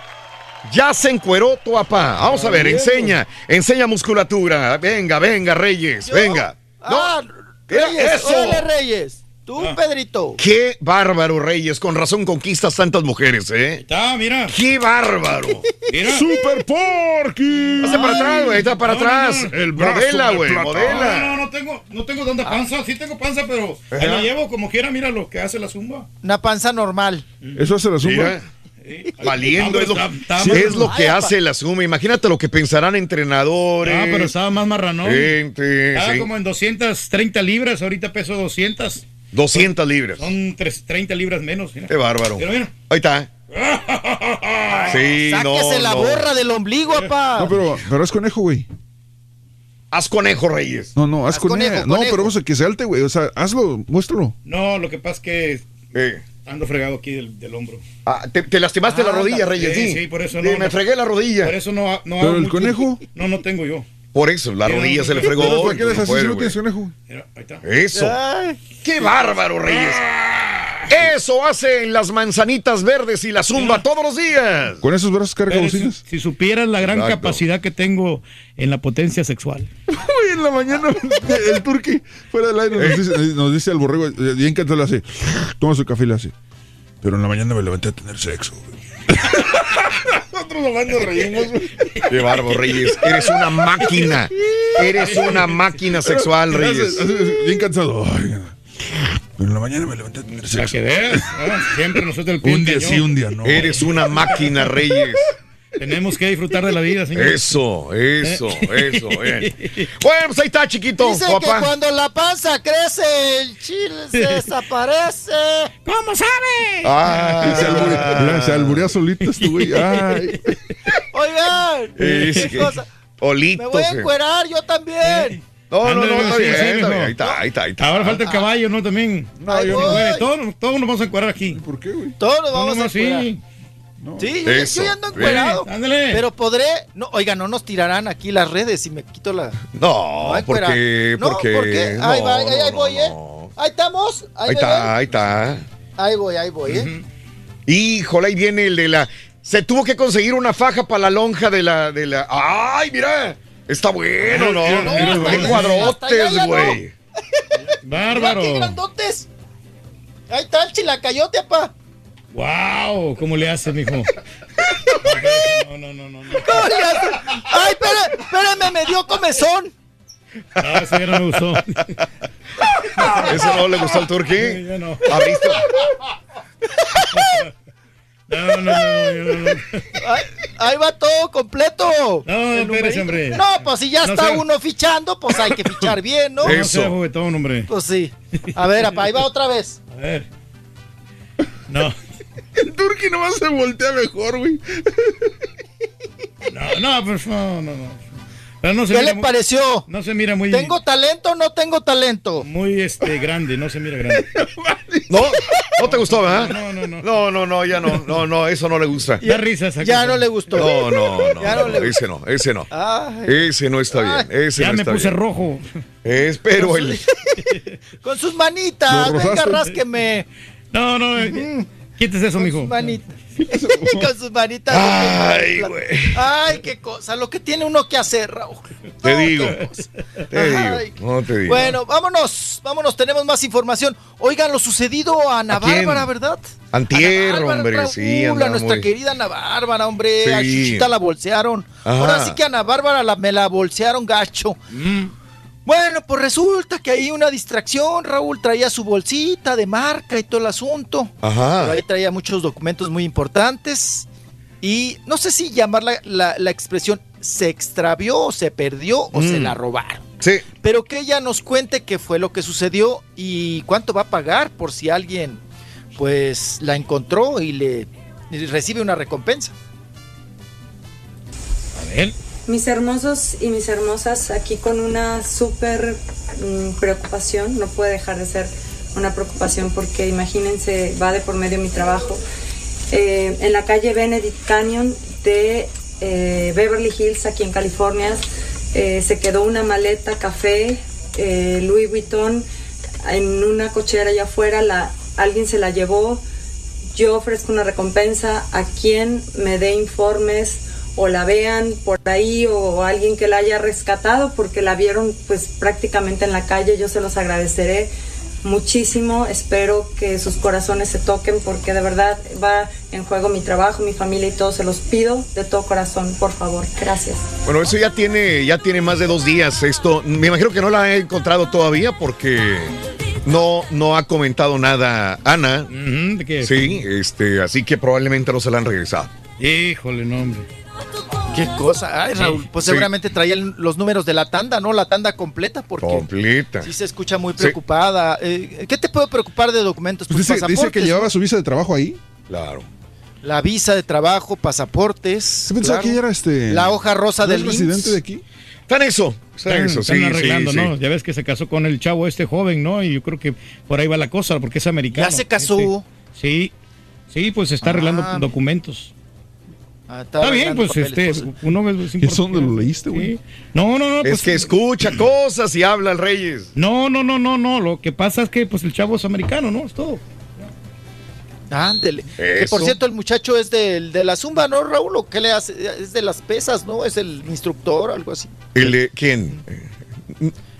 Ya se encueró tu papá. Vamos a ver, enseña, enseña musculatura. Venga, venga, Reyes, venga.
Ah,
¿Qué?
Reyes,
Eso.
órale, Reyes. Tú, Pedrito.
Qué bárbaro, Reyes. Con razón conquistas tantas mujeres, ¿eh?
Está, mira.
Qué bárbaro.
Mira.
Super Porky.
Está para atrás, güey. Está para
No, no,
atrás.
no.
El brazo
modela,
de
güey.
plata.
No,
Modela.
no, no tengo, no tengo tanta panza. Sí tengo panza, pero ahí la llevo como quiera. Mira lo que hace la zumba.
Una panza normal.
Eso hace la.
Mira. Valiendo es lo,
Está- está-
sí, es lo que hace la suma. Imagínate lo que pensarán entrenadores.
Ah, pero estaba más marranón.
Gente,
Estaba
sí.
como en 230 libras. Ahorita peso 200.
200 libras.
Son tres- 30 libras menos. mira.
Qué bárbaro.
Pero mira.
Ahí está. (laughs) Sí, no,
Sáquese la
no.
borra del ombligo, papá.
No, pero, pero es conejo, güey.
Haz conejo, Reyes.
No, no, haz,
Haz
conejo.
conejo,
No, pero vamos a que salte, güey. O sea, hazlo, muéstralo.
No, lo que pasa es que
Eh.
Ando fregado aquí del, del hombro.
Ah, te, te lastimaste la
Ah,
rodilla, Reyes.
Sí,
Sí,
sí, por eso
Sí,
no,
Me
no.
fregué la rodilla.
Por eso no, no
Pero
hago
el
mucho-
conejo. (laughs)
No, no tengo yo.
Por eso, la rodilla se le fregó.
Pero ¿para qué
no
tienes conejo?
Mira, ahí está.
Eso.
Ay,
¡Qué bárbaro, Reyes! Eso hacen las manzanitas verdes y la zumba todos los días.
Con esos brazos carga
si, supieras la gran
Exacto.
capacidad que tengo en la potencia sexual.
Uy, en la mañana (laughs) el turqui fuera del aire nos dice, nos dice al borrego, eh, bien que le hace, toma su café y le hace. Pero en la mañana me levanté a tener sexo. güey". (laughs) Nosotros nos reímos, güey.
Qué barbo, Reyes. Eres una máquina. Eres una máquina sexual, Reyes.
Bien cansado. Ay, pero en la mañana me levanté a tener
La
sexo.
que veas, (laughs) ¿no? siempre nosotros el pie
Un día
cañón.
sí, un día no.
Eres una máquina, Reyes.
Tenemos que disfrutar de la vida, señor.
Eso, eso, eso. bien. Bueno, pues ahí está, chiquito,
Dice que cuando la panza crece, el chile se (laughs) desaparece.
¿Cómo sabe?
Ah,
Se alburea, se alburea solito este güey. (laughs) Ay.
Oigan,
Es que-. Olitos.
Me voy a
eh.
encuerar yo también.
No, no, no, está
sí,
bien,
sí,
está
mijo.
bien. Ahí está, ahí está, ahí está.
Ahora falta el caballo, ¿no? También. No, yo no. Todos, todos nos vamos a encuadrar aquí.
¿Por qué, güey?
Todos nos
No,
vamos a encuerar.
sí.
Sí, yo,
Eso,
yo ya ando encuerado.
Ándale.
Pero podré. No, oiga, no nos tirarán aquí las redes si me quito la.
No,
fuera.
porque,
No,
porque.
¿por qué?
no,
Ahí va, ahí,
no,
ahí
no,
voy, ¿eh?
no.
Ahí estamos. Ahí,
Ahí está,
ven.
ahí está.
Ahí voy, ahí voy, ¿eh?
Híjole, ahí viene el de la. Se tuvo que conseguir una faja para la lonja de la. De la... ¡Ay, mira! Está bueno, no,
allá
cuadrotes, güey.
Bárbaro.
Mira qué grandotes. Ahí está el chilacayote, apá.
Wow, ¿cómo le hace, mijo? (laughs) No, no, no, no. no.
¿Cómo le hace? Ay, espérame, espérame, me dio comezón.
No, ese ya no me gustó. (laughs)
¿Ese no le gustó al turqui? (laughs)
Ya no.
¿Abriste?
No, no, no, no, no, no.
Ahí, ahí va todo completo.
No, espérese, hombre.
No, pues si ya
No
está
sea-
uno fichando, pues hay que fichar (laughs) bien, ¿no?
No
Eso.
sea juguetón, hombre.
Pues sí. A ver, apá, ahí va otra vez.
A ver. No,
El turqui nomás se voltea mejor, güey.
no, no, pues no, no, no. Pero no se
¿Qué
mira
le
muy-
pareció?
No se mira muy.
¿Tengo talento o no tengo talento?
Muy este grande, no se mira grande. (laughs)
No, no te gustó, ¿verdad?
No, no, no.
No, no, no, ya no, no, no, eso no le gusta.
Da risa esa
Ya
cosa.
no le gustó.
No, no, no, (laughs)
Ya no
no,
le-
ese no, ese no.
Ay,
Ese no está bien, ese
Ya
no
me
está
puse
bien.
rojo.
Es, pero el... (laughs)
con sus manitas, venga, rásqueme.
No, no, eh, quítese eso,
Con
mijo.
sus manitas. (laughs) con sus manitas.
Ay, güey.
Ay, qué cosa. Lo que tiene uno que hacer, Raúl.
Te
No,
digo, te
Ay,
digo, no te digo.
Bueno, vámonos, vámonos, tenemos más información. Oigan, lo sucedido a Ana. Bárbara, ¿verdad?
Antier,
Ana Bárbara,
hombre,
Raúl,
sí,
a nuestra
muy-
querida Ana Bárbara, hombre.
Sí.
A Chuchita la bolsearon.
Ajá.
Ahora sí que a Ana Bárbara la, me la bolsearon gacho.
Mm.
Bueno, pues resulta que hay una distracción. Raúl traía su bolsita de marca y todo el asunto.
Ajá.
Pero ahí traía muchos documentos muy importantes. Y no sé si llamar la, la- la expresión se extravió o se perdió o se
Mm.
la robaron.
Sí,
Pero que ella nos cuente qué fue lo que sucedió y cuánto va a pagar por si alguien pues la encontró y le y recibe una recompensa.
A ver.
Mis hermosos y mis hermosas, aquí con una súper mm, preocupación, no puede dejar de ser una preocupación porque imagínense, va de por medio mi trabajo. Eh, en la calle Benedict Canyon de eh, Beverly Hills, aquí en California, eh, se quedó una maleta café Louis Vuitton en una cochera allá afuera, la, alguien se la llevó, yo ofrezco una recompensa a quien me dé informes o la vean por ahí o alguien que la haya rescatado porque la vieron pues prácticamente en la calle, yo se los agradeceré muchísimo, espero que sus corazones se toquen porque de verdad va en juego mi trabajo, mi familia y todo, se los pido de todo corazón, por favor, gracias.
bueno, eso ya tiene, ya tiene más de dos días. Esto, me imagino que no la he encontrado todavía porque no, no ha comentado nada Ana.
Ujú, ¿de qué?
Sí, este, así que probablemente no se la han regresado.
Híjole, no, hombre.
Qué cosa, ay Raúl, pues
Sí.
seguramente traía el- los números de la tanda, ¿no? La tanda completa porque
Completa.
sí se escucha muy
Sí.
preocupada. Eh, ¿Qué te puede preocupar de documentos?
Pues dice, dice que llevaba su visa de trabajo ahí.
Claro.
La visa de trabajo, pasaportes.
Se pensaba
claro.
que era este.
La hoja rosa
¿no
del
residente de aquí.
Está en eso.
Están,
eso,
están
sí,
arreglando,
sí,
¿no?
sí.
Ya ves que se casó con el chavo este joven, ¿no? Y yo creo que por ahí va la cosa, porque es americano.
Ya se casó.
Este, sí, sí, pues se está arreglando
Ah.
documentos.
Ah,
Está bien, pues este, uno es
¿Y eso dónde lo leíste, güey?
Sí. No, no, no.
Es
pues,
que escucha cosas y habla el Reyes.
No, no, no, no, no. Lo que pasa es que pues el chavo es americano, ¿no? Es todo.
Ándele. Que por cierto, el muchacho es del- de, la zumba, ¿no, Raúl? ¿O qué le hace? Es de las pesas, ¿no? Es el instructor, algo así.
¿El de quién?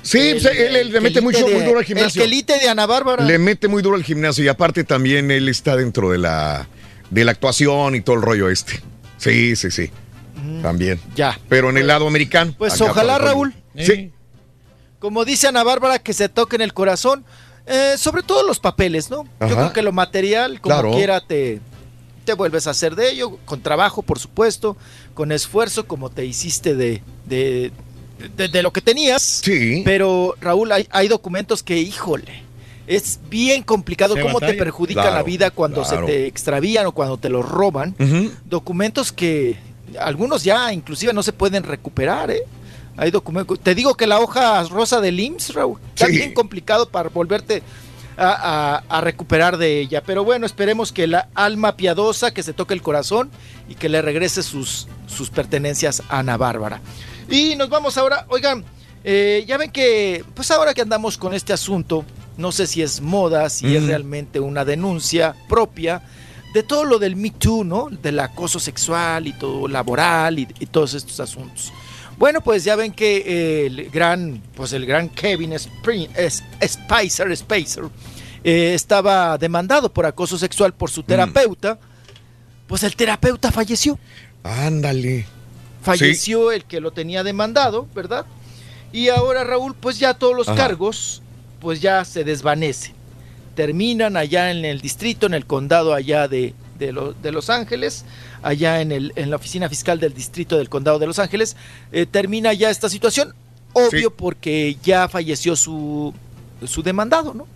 Sí, pues, él, él le mete muy,
quelite
muy
de-
duro al
El
gimnasio.
quelite de Ana Bárbara.
Le mete muy duro al gimnasio y aparte también él está dentro de la, de la actuación y todo el rollo este. Sí, sí, sí. También.
Ya.
Pero en el lado americano.
Pues ojalá, Raúl.
Sí.
Como dice Ana Bárbara, que se toque en el corazón. eh, sobre todo los papeles, ¿no? Yo creo que lo material, como
Claro.
quiera, te, te vuelves a hacer de ello, con trabajo, por supuesto, con esfuerzo, como te hiciste de, de, de- de lo que tenías.
Sí.
Pero, Raúl, hay, hay documentos que, híjole, es bien complicado
Se
cómo te perjudica
Claro,
la vida cuando
claro.
se te extravían o cuando te los roban. Documentos que algunos ya inclusive no se pueden recuperar, ¿eh? Hay documentos. Te digo que la hoja rosa del IMSS, Raúl, está
Sí.
bien complicado para volverte a, a- a recuperar de ella. Pero bueno, esperemos que la alma piadosa, que se toque el corazón y que le regrese sus, sus pertenencias a Ana Bárbara. Y nos vamos ahora, oigan, eh, ya ven que, pues ahora que andamos con este asunto, no sé si es moda, si es
Mm.
realmente una denuncia propia de todo lo del Me Too, ¿no? Del acoso sexual y todo laboral y, y todos estos asuntos. Bueno, pues ya ven que eh, el gran, pues el gran Kevin Spring, es, Spicer, Spacer, eh, estaba demandado por acoso sexual por su terapeuta. Pues el terapeuta falleció.
Ándale.
Falleció el que lo tenía demandado, ¿verdad? Y ahora Raúl, pues ya todos los
Ajá.
cargos, pues ya se desvanecen. Terminan allá en el distrito, en el condado allá de, de, lo- de Los Ángeles, allá en, el, en la oficina fiscal del distrito del condado de Los Ángeles. eh, termina ya esta situación, obvio
Sí.
porque ya falleció su, su demandado, ¿no?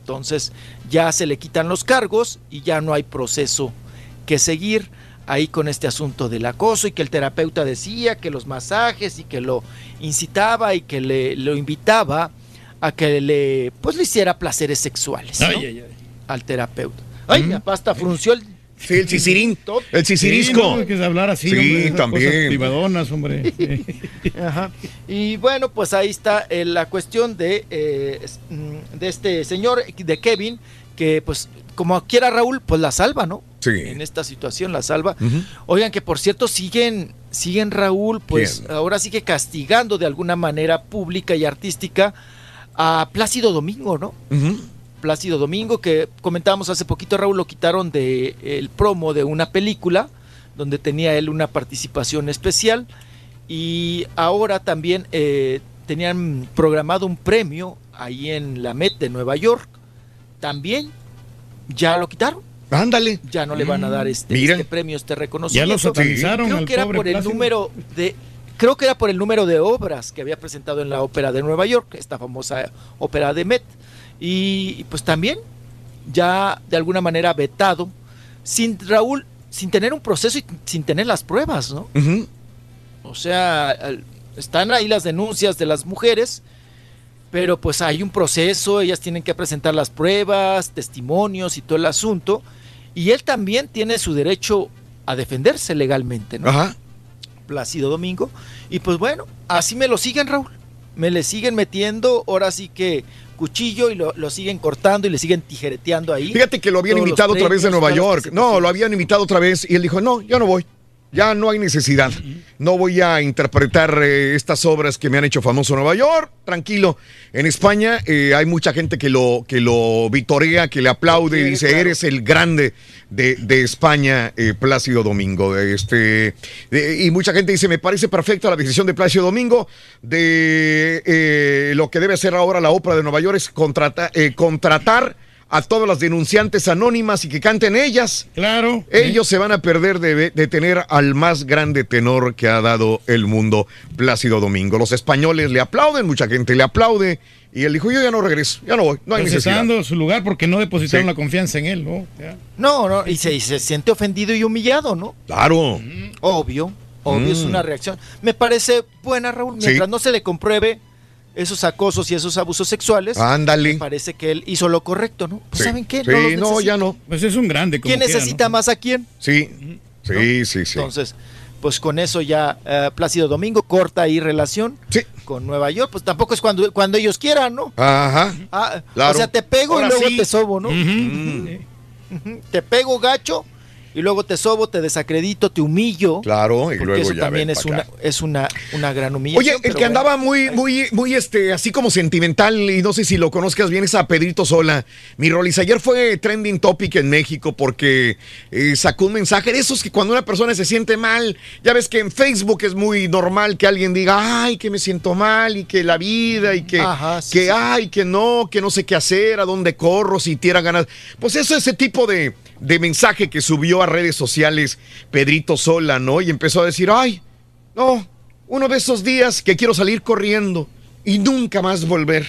Entonces ya se le quitan los cargos y ya no hay proceso que seguir ahí con este asunto del acoso y que el terapeuta decía que los masajes y que lo incitaba y que le lo invitaba a que le pues le hiciera placeres sexuales ¿no?
Ay, ay, ay.
al terapeuta. Ay, papá hasta frunció el
Sí, el cicirín. El
Sí,
cicirisco.
no, hay que hablar así,
Sí,
hombre,
también.
privadonas, hombre. (laughs)
Ajá. Y bueno, pues ahí está eh, la cuestión de, eh, mm, de este señor, de Kevin, que pues como quiera Raúl, pues la salva, ¿no?
Sí.
En esta situación la salva. Oigan, que por cierto siguen, siguen Raúl, pues
¿Quién?
ahora sigue castigando de alguna manera pública y artística a Plácido Domingo, ¿no? Plácido Domingo, que comentábamos hace poquito, Raúl, lo quitaron de el promo de una película donde tenía él una participación especial y ahora también eh, tenían programado un premio ahí en la Met de Nueva York. También ya lo quitaron.
Ándale.
Ya no le van a dar este, este premio, este reconocimiento.
Ya lo satanizaron
Creo
al
que era
pobre
por el
Plácido.
número de creo que era por el número de obras que había presentado en la ópera de Nueva York, esta famosa ópera de Met. Y, pues también ya de alguna manera vetado, sin Raúl, sin tener un proceso y sin tener las pruebas, ¿no?
Ujú.
O sea, están ahí las denuncias de las mujeres, pero pues hay un proceso, ellas tienen que presentar las pruebas, testimonios y todo el asunto, y él también tiene su derecho a defenderse legalmente, ¿no?
Ajá.
Plácido Domingo, y pues bueno, así me lo siguen, Raúl, me le siguen metiendo, ahora sí que cuchillo y lo, lo siguen cortando y le siguen tijereteando ahí.
Fíjate que lo habían
Todos
invitado otra vez de Nueva York. No, lo habían invitado otra vez y él dijo, no, ya no voy. Ya no hay necesidad. No voy a interpretar eh, estas obras que me han hecho famoso en Nueva York. Tranquilo. En España eh, hay mucha gente que lo, que lo vitorea, que le aplaude y dice, eres el grande de, de España, eh, Plácido Domingo. Este, y mucha gente dice, me parece perfecta la decisión de Plácido Domingo de eh, lo que debe hacer ahora la ópera de Nueva York es contrata- eh, contratar a todas las denunciantes anónimas y que canten ellas.
Claro.
Ellos se van a perder de, de tener al más grande tenor que ha dado el mundo, Plácido Domingo. Los españoles le aplauden, mucha gente le aplaude. Y él dijo, yo ya no regreso, ya no voy, no hay
Pues está
necesidad.
dando su lugar porque no depositaron
Sí.
la confianza en él, ¿no? Ya.
No, no, y se, y se siente ofendido y humillado, ¿no?
Claro.
Obvio, obvio, es
Mm.
una reacción. Me parece buena, Raúl,
Sí.
mientras no se le compruebe esos acosos y esos abusos sexuales.
Ándale.
Parece que él hizo lo correcto, ¿no? Pues
Sí.
¿saben qué?
Sí,
los
no, ya no.
Pues es un grande. como
¿Quién
quiera,
necesita más a quién?
Sí, sí, sí, sí.
Entonces, pues con eso ya eh, Plácido Domingo corta ahí relación
Sí.
con Nueva York. Pues tampoco es cuando, cuando ellos quieran, ¿no?
Ajá.
Ah,
Claro.
O sea, te pego
Ahora
y luego
sí.
te sobo, ¿no? Ujú, Te pego gacho y luego te sobo, te desacredito, te humillo.
Claro, y luego
eso
ya
también es una, es una, una gran humillación.
Oye, el que
bueno.
andaba muy, muy, muy, este, así como sentimental, y no sé si lo conozcas bien, es a Pedrito Sola. Mi Rolis, ayer fue trending topic en México porque eh, sacó un mensaje de esos que cuando una persona se siente mal, ya ves que en Facebook es muy normal que alguien diga, ay, que me siento mal, y que la vida, y que,
Ajá, sí,
que
sí.
ay, que no, que no sé qué hacer, a dónde corro, si tiera ganas. Pues eso, ese tipo de, de mensaje que subió a redes sociales Pedrito Sola, ¿no? Y empezó a decir, ay, no, uno de esos días que quiero salir corriendo y nunca más volver.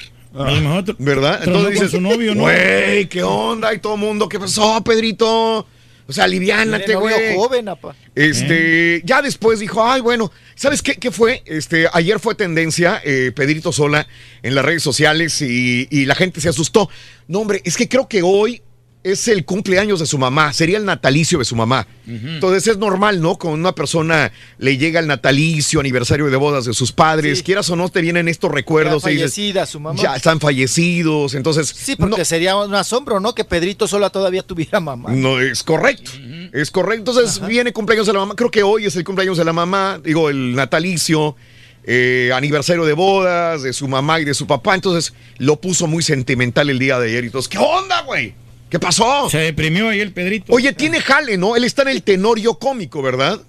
¿Verdad?
con su novio, ¿no?
Güey, ¿qué onda? Y todo el mundo, ¿qué pasó, Pedrito? O sea, aliviánate, güey.
joven, apa.
Este, ya después dijo, ay, bueno, ¿sabes qué, qué fue? Este, ayer fue tendencia, eh, Pedrito Sola, en las redes sociales y, y la gente se asustó. No, hombre, es que creo que hoy es el cumpleaños de su mamá, sería el natalicio de su mamá. Entonces es normal, ¿no? Cuando una persona le llega el natalicio, aniversario de bodas de sus padres, quieras o no, te vienen estos
Ya
recuerdos. y dices,
fallecida su mamá.
ya están fallecidos, entonces...
Sí, porque sería un asombro, ¿no? Que Pedrito Sola todavía tuviera mamá.
No, es correcto. Es correcto. Entonces viene cumpleaños de la mamá. Creo que hoy es el cumpleaños de la mamá. Digo, el natalicio, eh, aniversario de bodas, de su mamá y de su papá. Entonces lo puso muy sentimental el día de ayer. Y todos, ¿qué onda, güey? ¿Qué pasó?
Se deprimió ahí el Pedrito.
Oye, tiene jale, ¿no? Él está en el tenorio cómico, ¿verdad?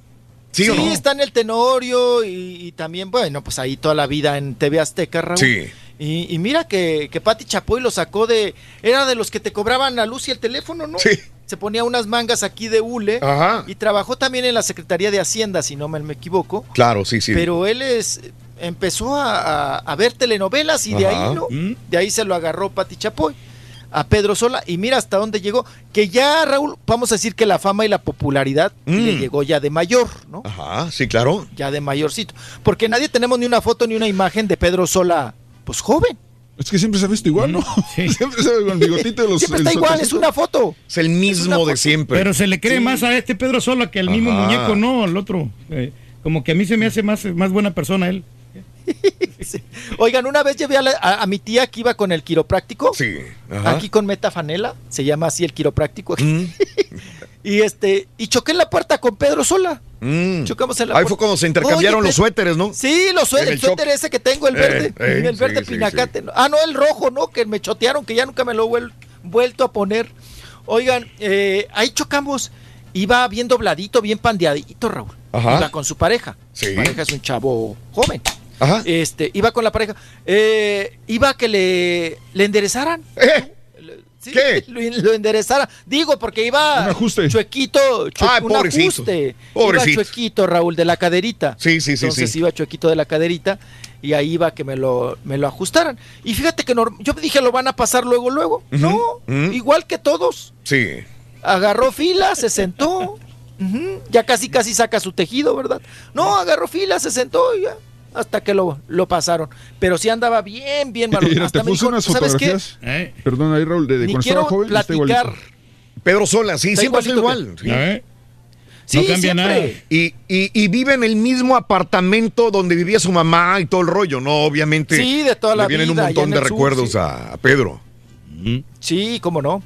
¿Sí,
Sí,
o no?
está en el Tenorio y, y también, bueno, pues ahí toda la vida en TV Azteca, Raúl.
Sí.
Y, y mira que, que Pati Chapoy lo sacó de. Era de los que te cobraban la luz y el teléfono, ¿no?
Sí.
Se ponía unas mangas aquí de hule.
Ajá.
Y trabajó también en la Secretaría de Hacienda, si no me, me equivoco.
Claro, sí, sí.
Pero él es. Empezó a, a- a ver telenovelas y de ahí, ¿no? De ahí se lo agarró Pati Chapoy a Pedro Sola y mira hasta dónde llegó. Que ya, Raúl, vamos a decir que la fama y la popularidad
Mm.
le llegó ya de mayor, ¿no?
Ajá, sí, claro.
Ya de mayorcito. Porque nadie tenemos ni una foto ni una imagen de Pedro Sola, pues joven.
Es que siempre se ha visto igual, ¿no? (laughs) (laughs) siempre se ve con el bigotito y los.
Siempre está igual, es una foto.
Es el mismo de siempre.
Pero se le cree más a este Pedro Sola que al mismo muñeco, no, al otro. Eh, como que a mí se me hace más, más buena persona él. (laughs)
Oigan, una vez llevé a, la- a- a mi tía que iba con el quiropráctico.
Sí. ajá.
Aquí con metafanela, se llama así el quiropráctico.
Mm. (laughs)
y este, y choqué en la puerta con Pedro Sola.
Mm.
Chocamos en la
Ahí
puerta.
fue cuando se intercambiaron
Oye,
los suéteres, ¿no?
Sí, los
En
sué-
el
suéter ese que tengo, el
Eh,
verde.
eh,
el verde
sí,
pinacate. Ah, no, el rojo, ¿no? Que me chotearon, que ya nunca me lo he vuel- vuelto a poner. Oigan, eh, ahí chocamos. Iba bien dobladito, bien pandeadito, Raúl.
Ajá.
Iba con su pareja.
Sí.
Su pareja es un chavo joven.
Ajá.
Este, iba con la pareja. Eh, iba a que le, le enderezaran.
¿Eh?
Sí,
¿Qué?
Lo, lo enderezara. Digo, porque iba
Un ajuste.
chuequito, chue-
Ay,
un
pobrecito.
ajuste.
Pobrecito.
Iba chuequito, Raúl, de la caderita.
Sí, sí, sí,
Entonces
sí.
iba chuequito de la caderita y ahí iba que me lo, me lo ajustaran. Y fíjate que yo dije, lo van a pasar luego, luego. No, igual que todos.
Sí.
Agarró fila, se sentó. Ya casi, casi saca su tejido, ¿verdad? No, agarró fila, se sentó y ya. Hasta que lo, lo pasaron. Pero sí andaba bien, bien (laughs) malo.
Mira,
Hasta
te
me
puso
dijo,
unas
¿sabes qué?
fotografías.
Eh,
Perdón, ahí Raúl, de, de cuando estaba joven.
platicar.
Pedro Sola, sí, siempre
igualito
igual. sí.
¿eh?
Sí,
no cambia
siempre.
nada.
Y, y, y vive en el mismo apartamento donde vivía su mamá y todo el rollo, ¿no? Obviamente.
Sí, de toda la
le vienen un
vida,
montón de
sur,
recuerdos
sí.
a, a Pedro.
Sí, cómo no.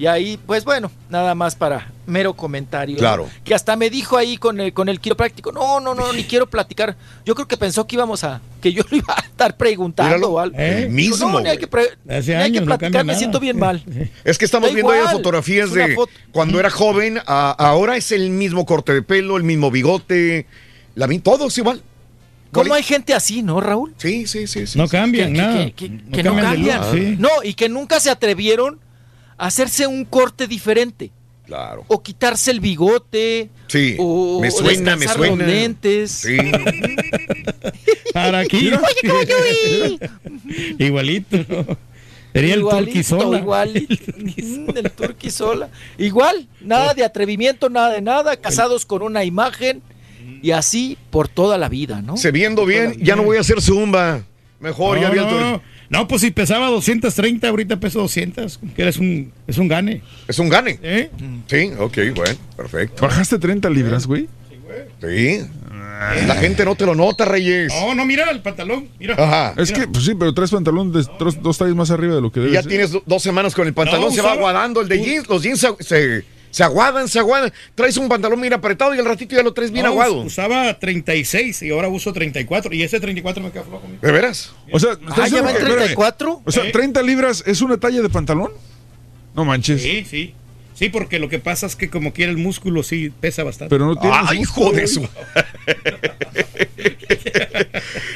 Y ahí, pues bueno, nada más para mero comentario. ¿no?
Claro.
Que hasta me dijo ahí con el, con el quiropráctico, no, no, no, ni quiero platicar. Yo creo que pensó que íbamos a, que yo lo iba a estar preguntando
Míralo,
o algo.
¿eh?
mismo.
no, ni hay que, ni hay que
años no
platicar, me siento bien mal. (laughs)
Es que estamos
Da
viendo ahí las
igual,
fotografías de
foto.
cuando era joven, a- ahora es el mismo corte de pelo, el mismo bigote, la, todo es igual.
¿Cómo hay gente así, no, Raúl?
Sí, sí, sí. sí
No cambian
que,
nada.
que- que- que no cambian.
sí.
No, y que nunca se atrevieron hacerse un corte diferente.
Claro.
O quitarse el bigote.
Sí,
O,
me
o
suena, me suena.
los lentes.
Sí. (laughs)
Para aquí. (laughs) Igualito. ¿no? Sería el
Igualito,
turquisola.
Igualito. (laughs) Mm, el turquisola. Igual, nada de atrevimiento, nada de nada, casados con una imagen y así por toda la vida, ¿no?
Se viendo bien, ya no voy a hacer zumba. Mejor, ya vi el
no,
tur-
no. Pues si pesaba 230, ahorita peso 200. Que eres un, es un gane.
Es un gane.
¿Eh?
Sí, ok, bueno, perfecto.
¿Bajaste 30 libras, güey?
Sí. La gente no te lo nota, Reyes.
No, no, mira el pantalón. Mira.
Ajá.
Es que, pues sí, pero traes pantalón de dos tallas más arriba de lo que
Y
debe
ya
ser.
tienes do- dos semanas con el pantalón,
No,
se va aguadando el de jeans. Los jeans se, se, se aguadan, se aguadan. Traes un pantalón bien apretado y al ratito ya lo traes bien
No,
aguado.
Usaba 36 y ahora uso 34. Y ese 34 me queda flojo. mira.
¿De veras?
O sea,
Ah,
¿estás
¿ya va en
que- espérame,
34?
O sea, 30 libras es una talla de pantalón. No manches.
Sí, sí. Sí, porque lo que pasa es que como quiere el músculo sí pesa bastante.
Pero no tienes.
¡Ay, hijo de su!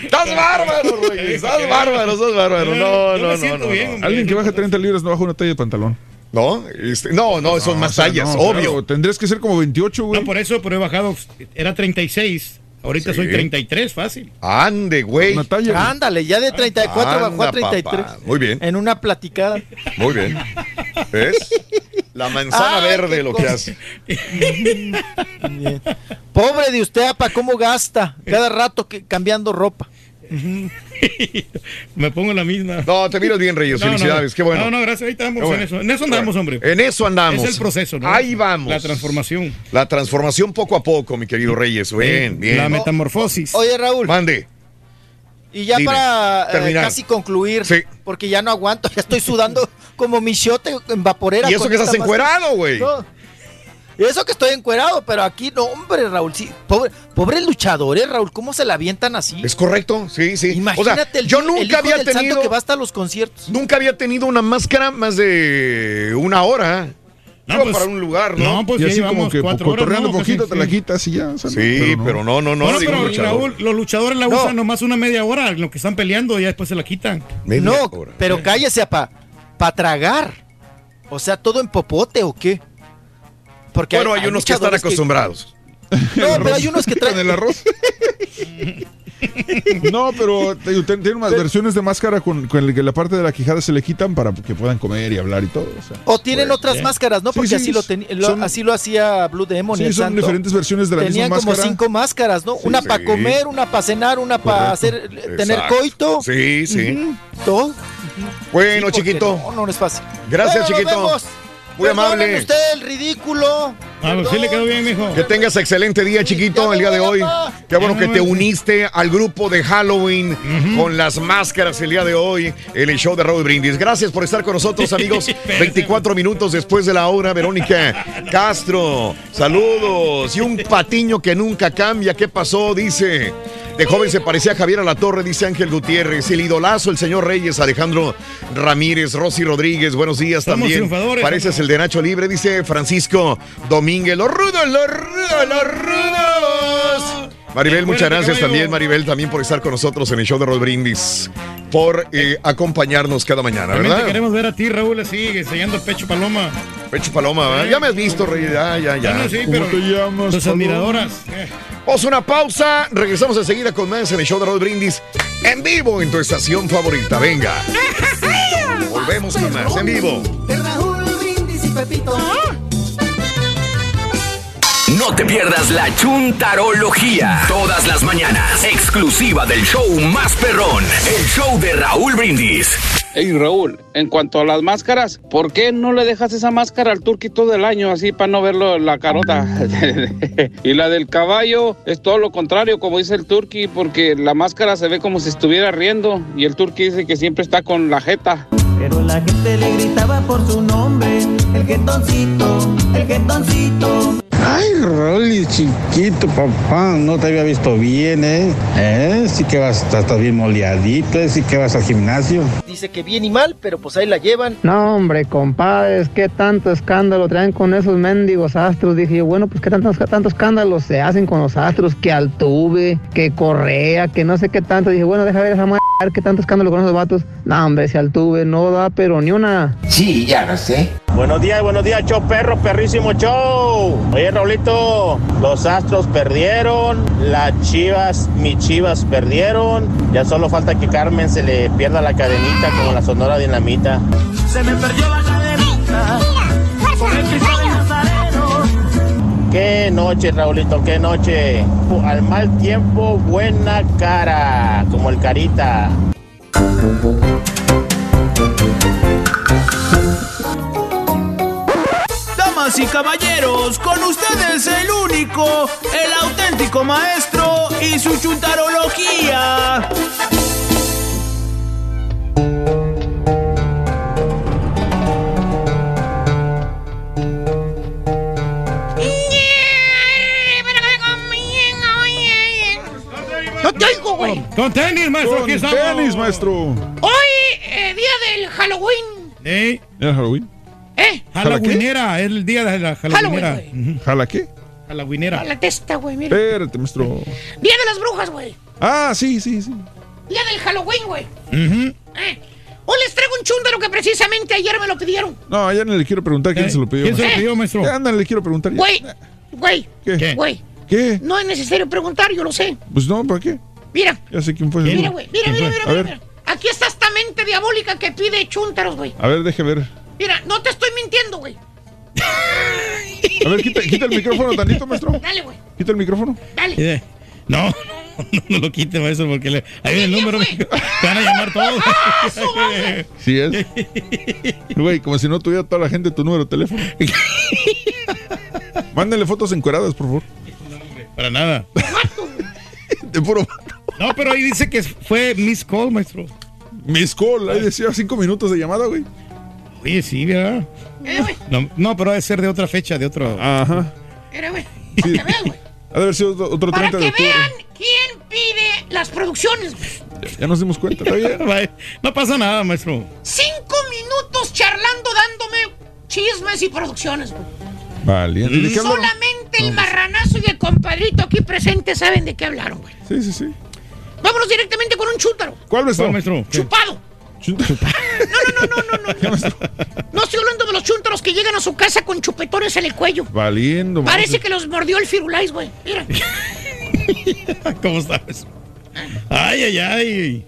¡Estás bárbaro, Reyes! ¡Estás bárbaro, estás bárbaro! No, no, no, no,
bien,
no.
hombre.
Alguien que baja 30 libras no baja una talla de pantalón.
¿No? Este, no, no, son más
O sea,
tallas,
no,
obvio.
claro, tendrías que ser como 28, güey.
No, por eso, pero he bajado. Era 36. Ahorita
Sí.
soy 33, fácil.
Ande, güey.
Ándale, ya de 34 bajó a
Anda,
33.
papá. Muy bien,
En una platicada.
muy bien. ¿Ves? La manzana
Ay,
verde lo que hace.
Bien. (laughs) Pobre de usted, apa, ¿cómo gasta? Cada rato que, cambiando ropa. (laughs)
Me pongo la misma.
No, te miras bien, Reyes.
No, no,
Felicidades, qué bueno.
No, no, gracias. Ahí estamos
bueno.
en eso. En eso andamos, hombre.
En eso andamos.
Es el proceso, ¿no?
Ahí vamos.
La transformación.
La transformación poco a poco, mi querido Reyes. Bien, bien.
La metamorfosis.
Oye, Raúl,
Mande.
y ya
dime,
para eh,
terminar.
casi concluir,
Sí.
porque ya no aguanto, ya estoy sudando (laughs) como michote en vaporera.
Y eso que estás encuerado, güey.
No. Y eso que estoy encuerado, pero aquí no, hombre, Raúl, sí, pobre, pobres luchadores, Raúl, ¿cómo se la avientan así?
Es correcto, sí, sí.
Imagínate
o sea,
el,
yo
el
nunca
hijo
había
del santo
tenido.
que va hasta los conciertos.
Nunca había tenido una máscara más de una hora.
No,
Iba
pues,
para un lugar, ¿no?
no, pues
y
ya
así como que
cuatro horas,
cotorreando
¿no?
poquito
Casi,
te la
sí.
quitas y ya. o sea, no,
sí, pero no, no, no.
Bueno,
digo
pero
luchador.
Raúl, los luchadores la
No.
usan nomás una media hora, en lo que están peleando, y ya después se la quitan.
Media
no,
hora.
pero cállese, apa, para tragar. O sea, todo en popote o qué? Porque
Bueno, hay, unos que están acostumbrados. (laughs)
No, pero hay unos que traen.
el arroz. (laughs) no, pero ten- tiene unas versiones de máscara con, con el que la parte de la quijada se le quitan para que puedan comer y hablar y todo. O sea.
O tienen
Pues,
otras
¿eh?
máscaras, ¿no? Porque
sí,
así, lo teni- lo-
son-
así lo hacía Blue Demon y
Sí,
el
son
Santo.
diferentes versiones de la
Tenían
misma
como
máscara.
cinco máscaras, ¿no? una
sí.
para comer, una para cenar, una para hacer tener
Exacto.
coito.
Sí, sí.
Todo.
Bueno, chiquito.
No, no es fácil.
Gracias,
Bueno, nos
chiquito. Muy
Perdonen
amable.
usted el ridículo.
Ah, pues sí le quedó bien, mijo.
Que tengas excelente día, chiquito, el día de hoy. Qué bueno que te uniste al grupo de Halloween con las máscaras el día de hoy en el show de Raúl Brindis. Gracias por estar con nosotros, (laughs) amigos. 24 minutos después de la hora, Verónica Castro. Saludos. Y un patiño que nunca cambia. ¿Qué pasó? Dice. De joven se parecía a Javier Alatorre, dice Ángel Gutiérrez. El idolazo, el señor Reyes, Alejandro Ramírez, Rosy Rodríguez. Buenos días
Somos
también. Pareces el de Nacho Libre, dice Francisco Domínguez. Los rudos, los rudos, los rudos. Maribel, muchas gracias también, Maribel, también por estar con nosotros en el show de Rod Brindis, por eh, acompañarnos cada mañana,
También te
¿verdad?
queremos ver a ti, Raúl, así, enseñando pecho paloma.
Pecho Paloma, ¿verdad? ya me has visto, Rey, ya, ya, ya.
Bueno, sí,
¿Cómo
pero
te llamas?
tus admiradoras. eh.
Vamos a una pausa, regresamos enseguida con más en el show de Rod Brindis, en vivo en tu estación favorita, venga. (laughs) Volvemos con más, en vivo.
De Raúl Brindis y Pepito.
No te pierdas la chuntarología. Todas las mañanas. Exclusiva del show más perrón. El show de Raúl Brindis.
Hey Raúl, en cuanto a las máscaras, ¿por qué no le dejas esa máscara al turqui todo el año así para no verlo la carota? (laughs) y la del caballo es todo lo contrario, como dice el turqui, porque la máscara se ve como si estuviera riendo y el turqui dice que siempre está con la jeta.
Pero la gente le gritaba por su nombre, el jetoncito, el jetoncito.
Ay, Rolly, chiquito, papá, no te había visto bien, ¿eh? ¿Eh? Sí que vas, estás bien moleadito, ¿eh? Sí que vas al gimnasio.
Dice que bien y mal, pero pues ahí la llevan.
No, hombre, compadres, qué tanto escándalo traen con esos mendigos astros. Dije yo, bueno, pues qué tantos, tantos escándalos se hacen con los astros, que Altuve, que Correa, que no sé qué tanto. Dije, bueno, deja ver esa madre, ver qué tanto escándalo con esos vatos. No, hombre, si Altuve no da, pero ni una.
Sí, ya lo sé.
Buenos días, buenos días, show perro, perrísimo show. Oye, Raulito, los Astros perdieron, las Chivas, mis Chivas perdieron. Ya solo falta que Carmen se le pierda la cadenita como la Sonora Dinamita.
Se me perdió la cadenita.
Qué noche, Raulito, qué noche. Al mal tiempo, buena cara, como el Carita.
Damas y caballeros, con ustedes el único, el auténtico.
maestro y su chuntarología.
Con tenis, maestro,
Con
aquí estamos.
tenis, maestro.
Hoy, eh, día del Halloween.
Sí.
¿Era Halloween?
¿Eh?
Halloweenera, es el día de la Halloweenera.
Halloween,
¿Jala qué?
Halloweenera.
A la testa, güey, mira.
Espérate, maestro.
Día de las brujas, güey.
Ah, sí, sí, sí.
Día del Halloween, güey.
Ujú.
Eh. Hoy les traigo un chúndaro que precisamente ayer me lo pidieron.
No, ya no le quiero preguntar quién
Eh,
se lo pidió.
¿quién se lo pidió, maestro?
Ya, ándale, le quiero preguntar.
Güey, güey,
¿Qué?
güey.
¿Qué?
No es necesario preguntar, yo lo sé.
Pues no, ¿para qué?
Mira,
Ya sé quién fue.
mira, güey. Mira, mira, mira, mira, mira. Aquí está esta mente diabólica que pide chúntaros, güey.
A ver, deje ver.
Mira, no te estoy mintiendo, güey.
A ver, quita, quita el micrófono (laughs) tantito, maestro.
Dale, güey.
Quita el micrófono.
Dale.
Eh, No, (laughs) no, no lo quite, maestro, porque le, ahí viene el número. (laughs) Te van a llamar todos.
Sí es. Güey, como si no tuviera toda la gente tu número de teléfono. Mándenle fotos encueradas, por favor.
Para nada.
De puro
No, pero ahí dice que fue Miss Call, maestro.
Miss Call, ahí decía cinco minutos de llamada, güey.
Oye, sí, ¿verdad? No, no, pero debe ser de otra fecha, de otro.
Ajá.
Mira, güey.
Sí. Ha de haber sido otro, otro
Para
30 de
que
octubre.
vean quién pide las producciones. güey.
Ya nos dimos cuenta, está bien. (laughs)
No pasa nada, maestro.
Cinco minutos charlando, dándome chismes y producciones, güey.
Vale. ¿De qué hablaron?
Solamente el marranazo y el compadrito aquí presente saben de qué hablaron, güey.
Sí, sí, sí.
Vámonos directamente con un chúntaro.
¿Cuál maestro?
¿Cuál, maestro? ¿Qué?
Chupado. No estoy hablando de los chúntaros que llegan a su casa con chupetones en el cuello.
Valiendo,
Parece
madre.
que los mordió el firulais, güey. Mira. (laughs)
¿Cómo estás? Ay, ay, ay.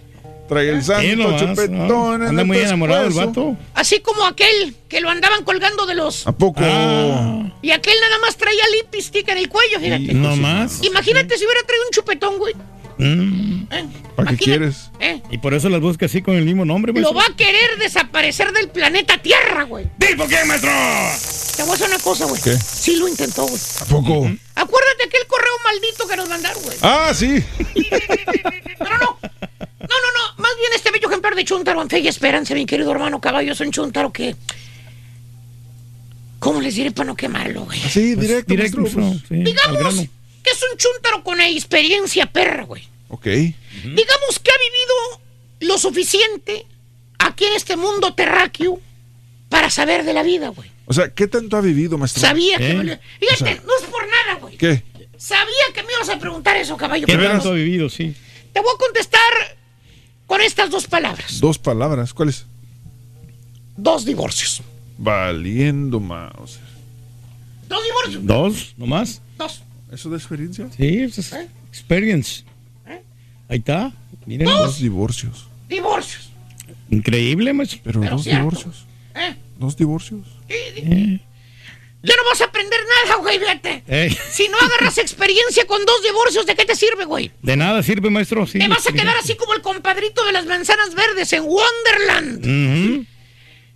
Trae el santo
Sí, nomás,
chupetón
¿no? Anda muy enamorado el vato.
Así como aquel que lo andaban colgando de los.
¿A poco?
Ah.
Y aquel nada más traía lipstick en el cuello, fíjate.
No más.
Imagínate si hubiera traído un chupetón, güey.
Mm.
Eh,
¿Para qué quieres?
eh.
Y por eso las busca así con el mismo nombre,
Lo
maestro.
va a querer desaparecer del planeta Tierra, güey.
¿Tipo qué, maestro?
Te voy a hacer una cosa, güey.
¿Qué?
Sí lo intentó, güey.
¿A poco?
Acuérdate aquel correo maldito que nos mandaron, güey.
Ah, sí. (laughs)
No, no, no. Más bien este bello ejemplar de Chuntaro en fe y esperanza, mi querido hermano caballo. Es un Chuntaro que. ¿Cómo les diré para no quemarlo, güey?
Así,
Pues,
directo,
directo,
maestro, pues.
sí,
Digamos. Que es un Chuntaro con experiencia perra, güey.
Ok.
Digamos que ha vivido lo suficiente aquí en este mundo terráqueo para saber de la vida, güey.
O sea, ¿qué tanto ha vivido, maestro?
Sabía que...
¿Eh?
me Fíjate,
O sea-
no es por nada, güey.
¿Qué?
Sabía que me ibas a preguntar eso, caballo.
¿Qué tanto ha vivido, sí?
Te voy a contestar con estas dos palabras.
Dos palabras. ¿Cuáles?
Dos divorcios.
Valiendo, mouse.
Dos divorcios.
¿Dos? ¿Nomás?
Dos.
¿Eso de experiencia?
Sí, eso es experience. Ahí está. Miren.
Dos divorcios.
Divorcios.
Increíble, maestro.
Pero,
Pero
dos
cierto.
divorcios.
¿Eh?
Dos divorcios.
Eh,
Ya no vas a aprender nada, güey, fíjate.
eh,
Si no agarras experiencia con dos divorcios, ¿de qué te sirve, güey?
de nada sirve, maestro. Sí,
Te vas a quedar así como el compadrito de las manzanas verdes en Wonderland.
Ujú.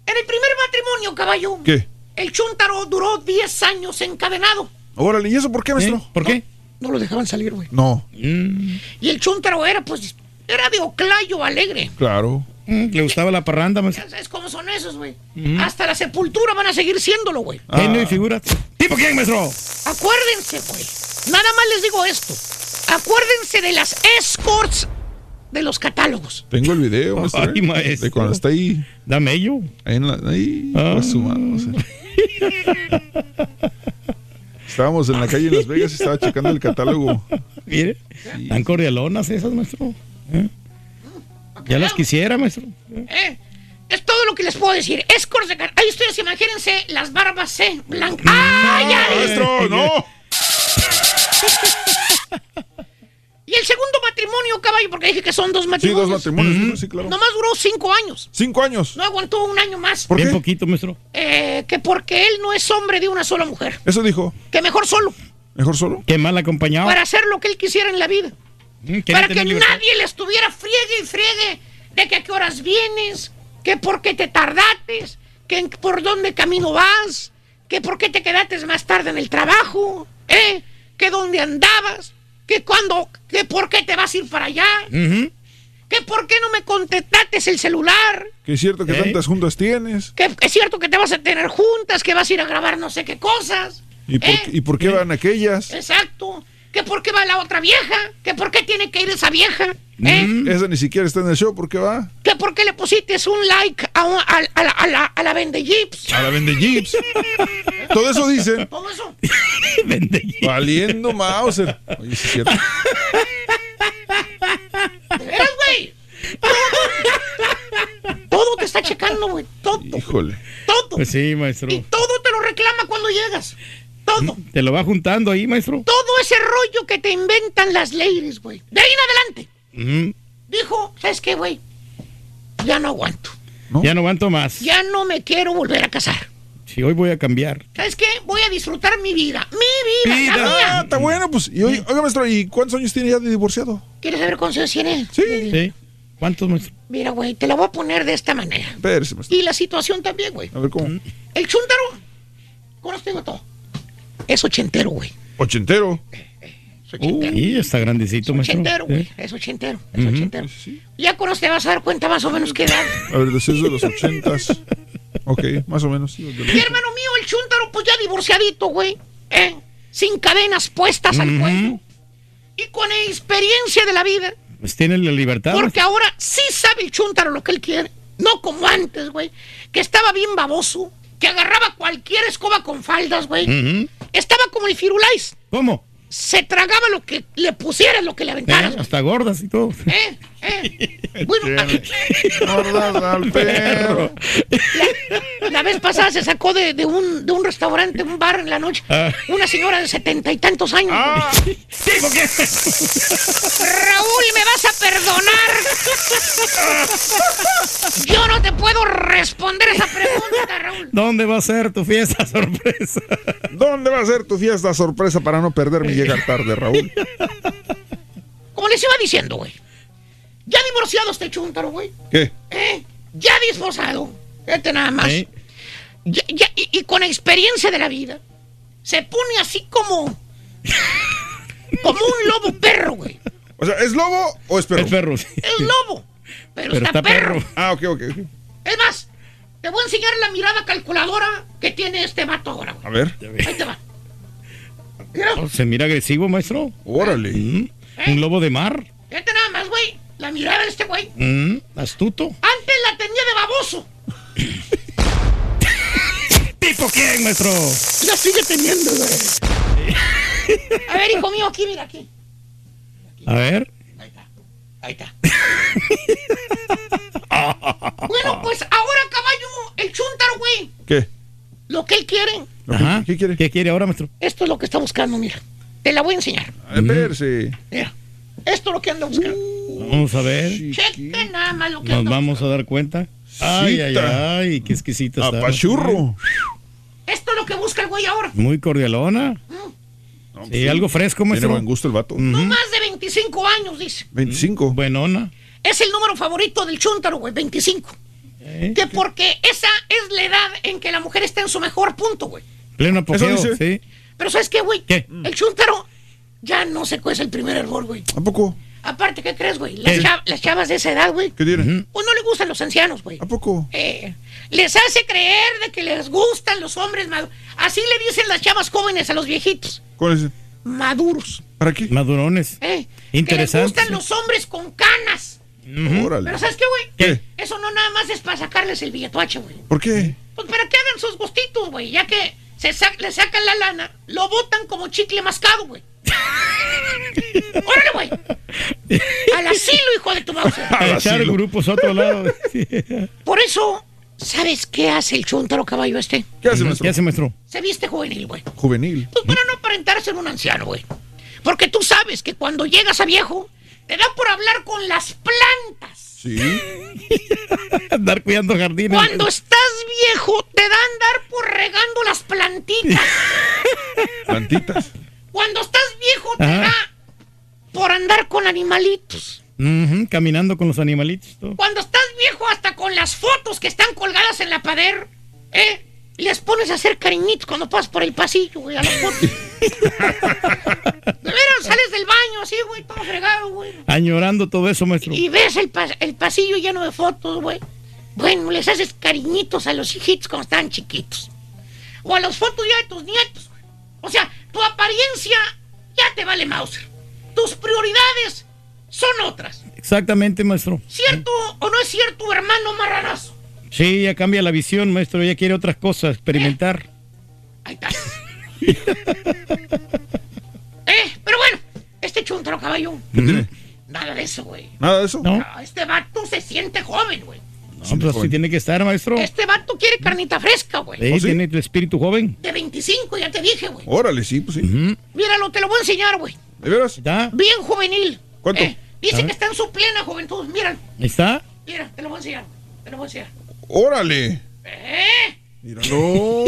En el primer matrimonio, caballo,
¿Qué?
el Chuntaro duró 10 años encadenado.
Órale, ¿y eso por qué, maestro?
¿Eh? ¿Por qué?
No lo dejaban salir, güey.
No,
Mm,
Y el Chuntaro era, pues, era de Oclayo alegre.
claro.
mm, le gustaba la parranda, maestro.
Sabes cómo son esos, güey.
Ujú.
Hasta la sepultura van a seguir siéndolo, güey.
Ah.
Genio y figura. ¿Tipo quién, maestro?
Acuérdense, güey. Nada más les digo esto. Acuérdense de las escorts de los catálogos.
Tengo el video, maestro.
Ay,
¿eh?
maestro.
De cuando está ahí.
Dame ello.
Ahí en la. Ahí.
Ah.
pues, su mano, o sea. (laughs) Estábamos en la calle en Las Vegas y estaba checando el catálogo.
Mire, tan cordialonas esas, maestro. ¿Eh? Ya las quisiera, maestro.
¿Eh? Es todo lo que les puedo decir. Escorts de Ahí ustedes imagínense las barbas C blancas. ¡Ah, ya!
¡Maestro, no! (laughs)
Y el segundo matrimonio, caballo, porque dije que son dos
Sí,
matrimonios.
dos matrimonios, sí, claro.
Nomás duró cinco años.
Cinco años.
No aguantó un año más.
¿Por
Bien
qué?
poquito, maestro.
Eh, que porque él no es hombre de una sola mujer.
Eso dijo.
Que mejor solo.
¿Mejor solo?
Qué mal acompañado.
Para hacer lo que él quisiera en la vida.
Mm,
Para que
libertad.
nadie le estuviera friegue y friegue de que a qué horas vienes, que por qué te tardates, que por dónde camino vas, que por qué te quedaste más tarde en el trabajo, ¿eh? que dónde andabas. Que cuando, que por qué te vas a ir para allá,
Ujú.
que por qué no me contestaste el celular,
Que es cierto que
¿Eh?
tantas juntas tienes.
que es cierto que te vas a tener juntas, que vas a ir a grabar no sé qué cosas.
¿Y por,
¿Eh?
¿y por qué van aquellas?
Exacto. Que por qué va la otra vieja, que por qué tiene que ir esa vieja, ¿eh?
Mm, Esa ni siquiera está en el show, ¿por qué va?
que por qué le pusiste un like a, un- a- a la, a la, a la vende jeeps.
A la vende jeeps. Todo eso dicen.
Todo eso. (laughs)
Valiendo Mauser. Oye, sí es cierto.
¿De veras, güey? Todo te está checando, güey. Todo,
Híjole.
todo.
Pues sí, maestro.
Y todo te lo reclama cuando llegas. Todo.
Te lo va juntando ahí, maestro.
Todo ese rollo que te inventan las ladies, güey. De ahí en adelante.
Ujú.
Dijo, ¿sabes qué, güey? Ya no aguanto.
Ya no aguanto más.
Ya no me quiero volver a casar.
Si hoy voy a cambiar.
¿Sabes qué? Voy a disfrutar mi vida. Mi vida, la
Ah, está bueno, pues. Y oiga, maestro, ¿y cuántos años tiene ya de divorciado?
¿Quieres saber cuántos años tiene?
Sí.
Sí. ¿Cuántos, maestro?
Mira, güey, te la voy a poner de esta manera.
Espérese, maestro.
Y la situación también, güey.
A ver cómo.
El chúntaro, con esto digo todo. Es ochentero, güey.
Ochentero.
Y está grandecito, maestro.
Ochentero, güey.
¿Eh?
Es ochentero. Es. Ya con te vas a dar cuenta más o menos qué edad.
A ver, desde de los ochentas. Ok, más o menos. sí,
hermano mío, el chúntaro, pues ya divorciadito, güey. ¿eh? Sin cadenas puestas al cuello. Y con experiencia de la vida.
Pues tiene la libertad.
Porque ahora sí sabe el chúntaro lo que él quiere. No como antes, güey. Que estaba bien baboso. Que agarraba cualquier escoba con faldas, güey. Estaba como el firulais.
¿Cómo?
Se tragaba lo que le pusieras, lo que le
¿Eh?
aventaras.
Hasta gordas y todo.
¿Eh? ¿Eh? (laughs) Bueno, (laughs)
Gordas al perro.
la, la vez pasada se sacó de, de un, de un restaurante, un bar en la noche,
Ah.
una señora de setenta y tantos años.
Sí, porque.
Raúl, ¿me vas a perdonar? Yo no te puedo responder esa pregunta, Raúl.
¿Dónde va a ser tu fiesta sorpresa?
¿Dónde va a ser tu fiesta sorpresa para no perderme y llegar tarde, Raúl?
Como les iba diciendo, güey. Ya divorciado este chúntaro, güey.
¿Qué?
¿Eh? Ya disposado. Fíjate nada más.
¿Eh?
Ya- ya- y, y con experiencia de la vida. Se pone así como. Como un lobo perro, güey.
O sea, ¿es lobo o es perro?
Es perro, sí.
Es lobo. Pero,
Pero
está,
está
perro.
perro.
Ah, ok, ok.
Es más, te voy a enseñar la mirada calculadora que tiene este vato ahora, güey.
A ver.
Ahí te va. Mira,
Oh, ¿Se mira agresivo, maestro?
Órale.
Mm. ¿Un lobo de mar?
fíjate nada más, güey. La mirada de este güey.
Mm. ¿Astuto?
Antes la tenía de baboso.
¿Tipo quién, maestro?
La sigue teniendo, güey. A ver, hijo mío, aquí, mira, aquí.
A ver.
Ahí está. (laughs) bueno, pues ahora, caballo, el chúntaro, güey.
¿Qué?
Lo que él quiere.
Ajá.
¿Qué quiere?
¿Qué quiere ahora, maestro?
Esto es lo que está buscando, mira. Te la voy a enseñar.
A ver, sí.
Mira. Esto es lo que anda buscando.
Vamos a ver.
Cheque nada más lo que
Nos
anda
vamos a dar cuenta. Ay, ay, ay, qué exquisita está.
Apachurro.
Esto es lo que busca el güey ahora.
Muy cordialona. Sí, algo fresco,
Tiene
maestro.
buen gusto el vato.
No más de 25 años, dice.
25.
Buenona.
Es el número favorito del chúntaro, güey, 25.
¿Eh?
Que porque esa es la edad en que la mujer está en su mejor punto, güey.
Pleno apogeo, sí.
Pero ¿sabes qué, güey?
¿Qué?
El chúntaro ya no se cuece el primer error, güey.
¿A poco?
Aparte, ¿qué crees, güey? Las,
¿Qué?
chav- las chavas de esa edad, güey,
¿Qué tiene?
Ujú.
pues no le gustan los ancianos, güey.
¿A poco?
Eh, les hace creer de que les gustan los hombres maduros. Así le dicen las chavas jóvenes a los viejitos.
¿Cuál es?
Maduros.
¿Para qué?
Madurones.
Eh,
Interesante,
Que les gustan los hombres con canas.
Ujú.
Órale.
Pero ¿sabes qué, güey?
¿Qué?
Eso no nada más es para sacarles el billetoache, güey.
¿Por qué?
Pues para que hagan sus gustitos, güey. Ya que se sa- le sacan la lana, lo botan como chicle mascado, güey. ¡Órale, güey! Al asilo, hijo de tu mouse. (laughs)
A echar grupos a otro lado. (laughs)
Por eso, ¿sabes qué hace el chuntaro caballo este?
¿Qué hace,
¿Qué
maestro?
hace, maestro?
Se viste juvenil, güey.
Juvenil.
Pues para no aparentarse en un anciano, güey. Porque tú sabes que cuando llegas a viejo, te da por hablar con las plantas.
Sí. (laughs)
Andar cuidando jardines.
Cuando estás viejo, te da andar por regando las plantitas.
Plantitas.
Cuando estás viejo, te
Ajá.
da por andar con animalitos.
Caminando con los animalitos. todo.
Cuando estás viejo, hasta con las fotos que están colgadas en la pared, ¿eh? Les pones a hacer cariñitos cuando pasas por el pasillo, güey, a las fotos. (laughs) De veras, sales del baño así, güey, todo fregado, güey.
Añorando todo eso, maestro.
Y ves el, pas- el pasillo lleno de fotos, güey. Bueno, les haces cariñitos a los hijitos cuando estaban chiquitos. O a las fotos ya de tus nietos, güey. O sea, tu apariencia ya te vale Mauser. Tus prioridades son otras.
Exactamente, maestro.
¿Cierto o no es cierto, hermano marranazo?
Sí, ya cambia la visión, maestro. Ya quiere otras cosas, experimentar.
Ahí está. (laughs) eh, pero bueno, este chuntaro caballo. Nada de eso, güey.
¿Nada de eso?
No,
Este vato se siente joven, güey.
No pues así tiene que estar, maestro.
Este vato quiere carnita fresca, güey.
Sí, tiene el espíritu joven.
De 25, ya te dije, güey.
Órale, sí, pues sí.
Míralo, te lo voy a enseñar, güey.
¿De veras?
¿Ya?
Bien juvenil.
¿Cuánto?
Eh, dice que está en su plena juventud. Mira,
Ahí está.
mira, te lo voy a enseñar. Te lo voy a enseñar.
Órale.
¿Eh?
Míralo.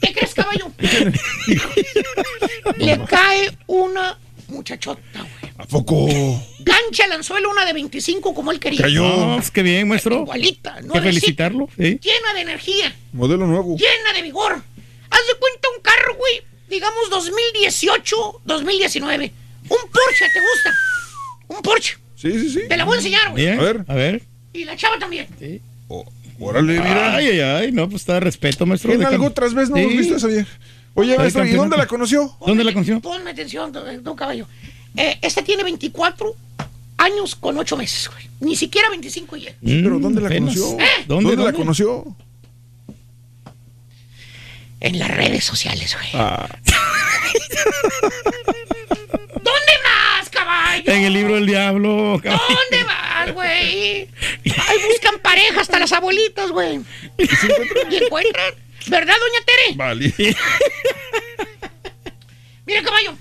¿Qué crees, caballo? (laughs) Le cae una muchachota, güey.
¿A poco?
Gancha el anzuelo una de 25 como él quería.
Cayó.
No, pues qué bien, maestro.
Igualita, no
que felicitarlo. Sí.
Llena de energía,
Modelo nuevo.
llena de vigor. Haz de cuenta un carro, güey. Digamos 2018, 2019. Un Porsche, ¿te gusta? Un Porsche.
Sí, sí, sí.
Te la voy a enseñar, güey.
Bien,
A ver.
A ver.
Y la chava también.
Oh, órale, mira.
Ay, ay, ay. No, pues está de respeto, maestro.
En algo otras veces no hemos
Sí.
visto a esa vieja. Oye, maestro, ¿y dónde la conoció?
¿Dónde la conoció?
Ponme atención, don, don caballo. Eh, esta tiene 24 años con 8 meses, güey. Ni siquiera 25 ya.
Sí, pero ¿dónde la
apenas.
conoció?
¿Eh?
¿Dónde,
la
dónde?
conoció?
En las redes sociales, güey.
Ah, (laughs)
¿Dónde más, caballo?
En el libro del diablo. caballo.
¿Dónde vas, güey? Ahí buscan pareja hasta las abuelitas, güey. Y encuentran. ¿Verdad, doña Tere?
vale.
Mira, caballo.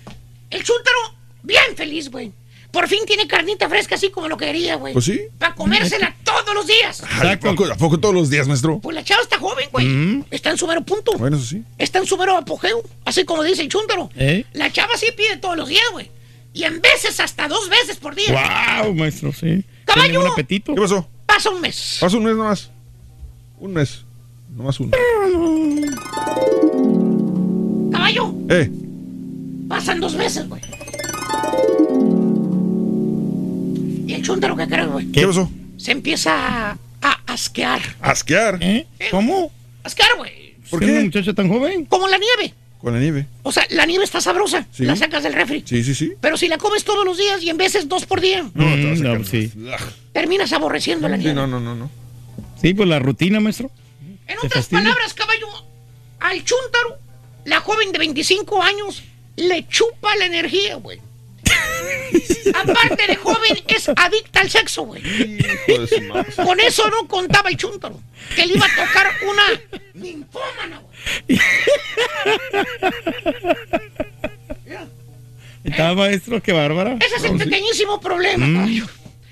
El chúntaro, bien feliz, güey. Por fin tiene carnita fresca así como lo quería, güey.
Pues sí.
Para comérsela todos los días.
Ay, ¿A poco, ¿A poco todos los días, maestro?
Pues la chava está joven, güey.
Mm.
Está en su mero punto.
Bueno, eso sí.
Está en su mero apogeo. Así como dice el chúntaro.
¿Eh?
La chava sí pide todos los días, güey. Y en veces hasta dos veces por día.
Wow, maestro, sí.
Caballo.
Un apetito.
¿Qué pasó?
Pasa un mes.
Pasa un mes nomás. Un mes. Nomás uno.
Caballo.
Eh,
Pasan dos meses, güey. Y el chúntaro, ¿qué crees, güey?
¿qué pasó?
Se empieza a, a asquear.
Asquear.
¿Eh? ¿Cómo?
Asquear, güey.
¿Por
¿Siendo
qué?
una muchacha tan joven?
Como la nieve.
Con la nieve.
O sea, la nieve está sabrosa.
Sí.
La sacas del refri.
Sí, sí, sí.
Pero si la comes todos los días y en veces dos por día,
No, te vas a
Mm, no, sí.
Ugh.
terminas aborreciendo la nieve.
Sí, no, no, no, no.
Sí, pues la rutina, maestro.
En
¿Te
otras
fastidia?
palabras, caballo, al chúntaro, la joven de 25 años le chupa la energía, güey. Aparte de joven, es adicta al sexo, güey.
Hijo de su madre.
Con eso no contaba el chúntaro, que le iba a tocar una ninfómana, güey.
Está, maestro, qué bárbara.
Ese es el pequeñísimo problema, caballo.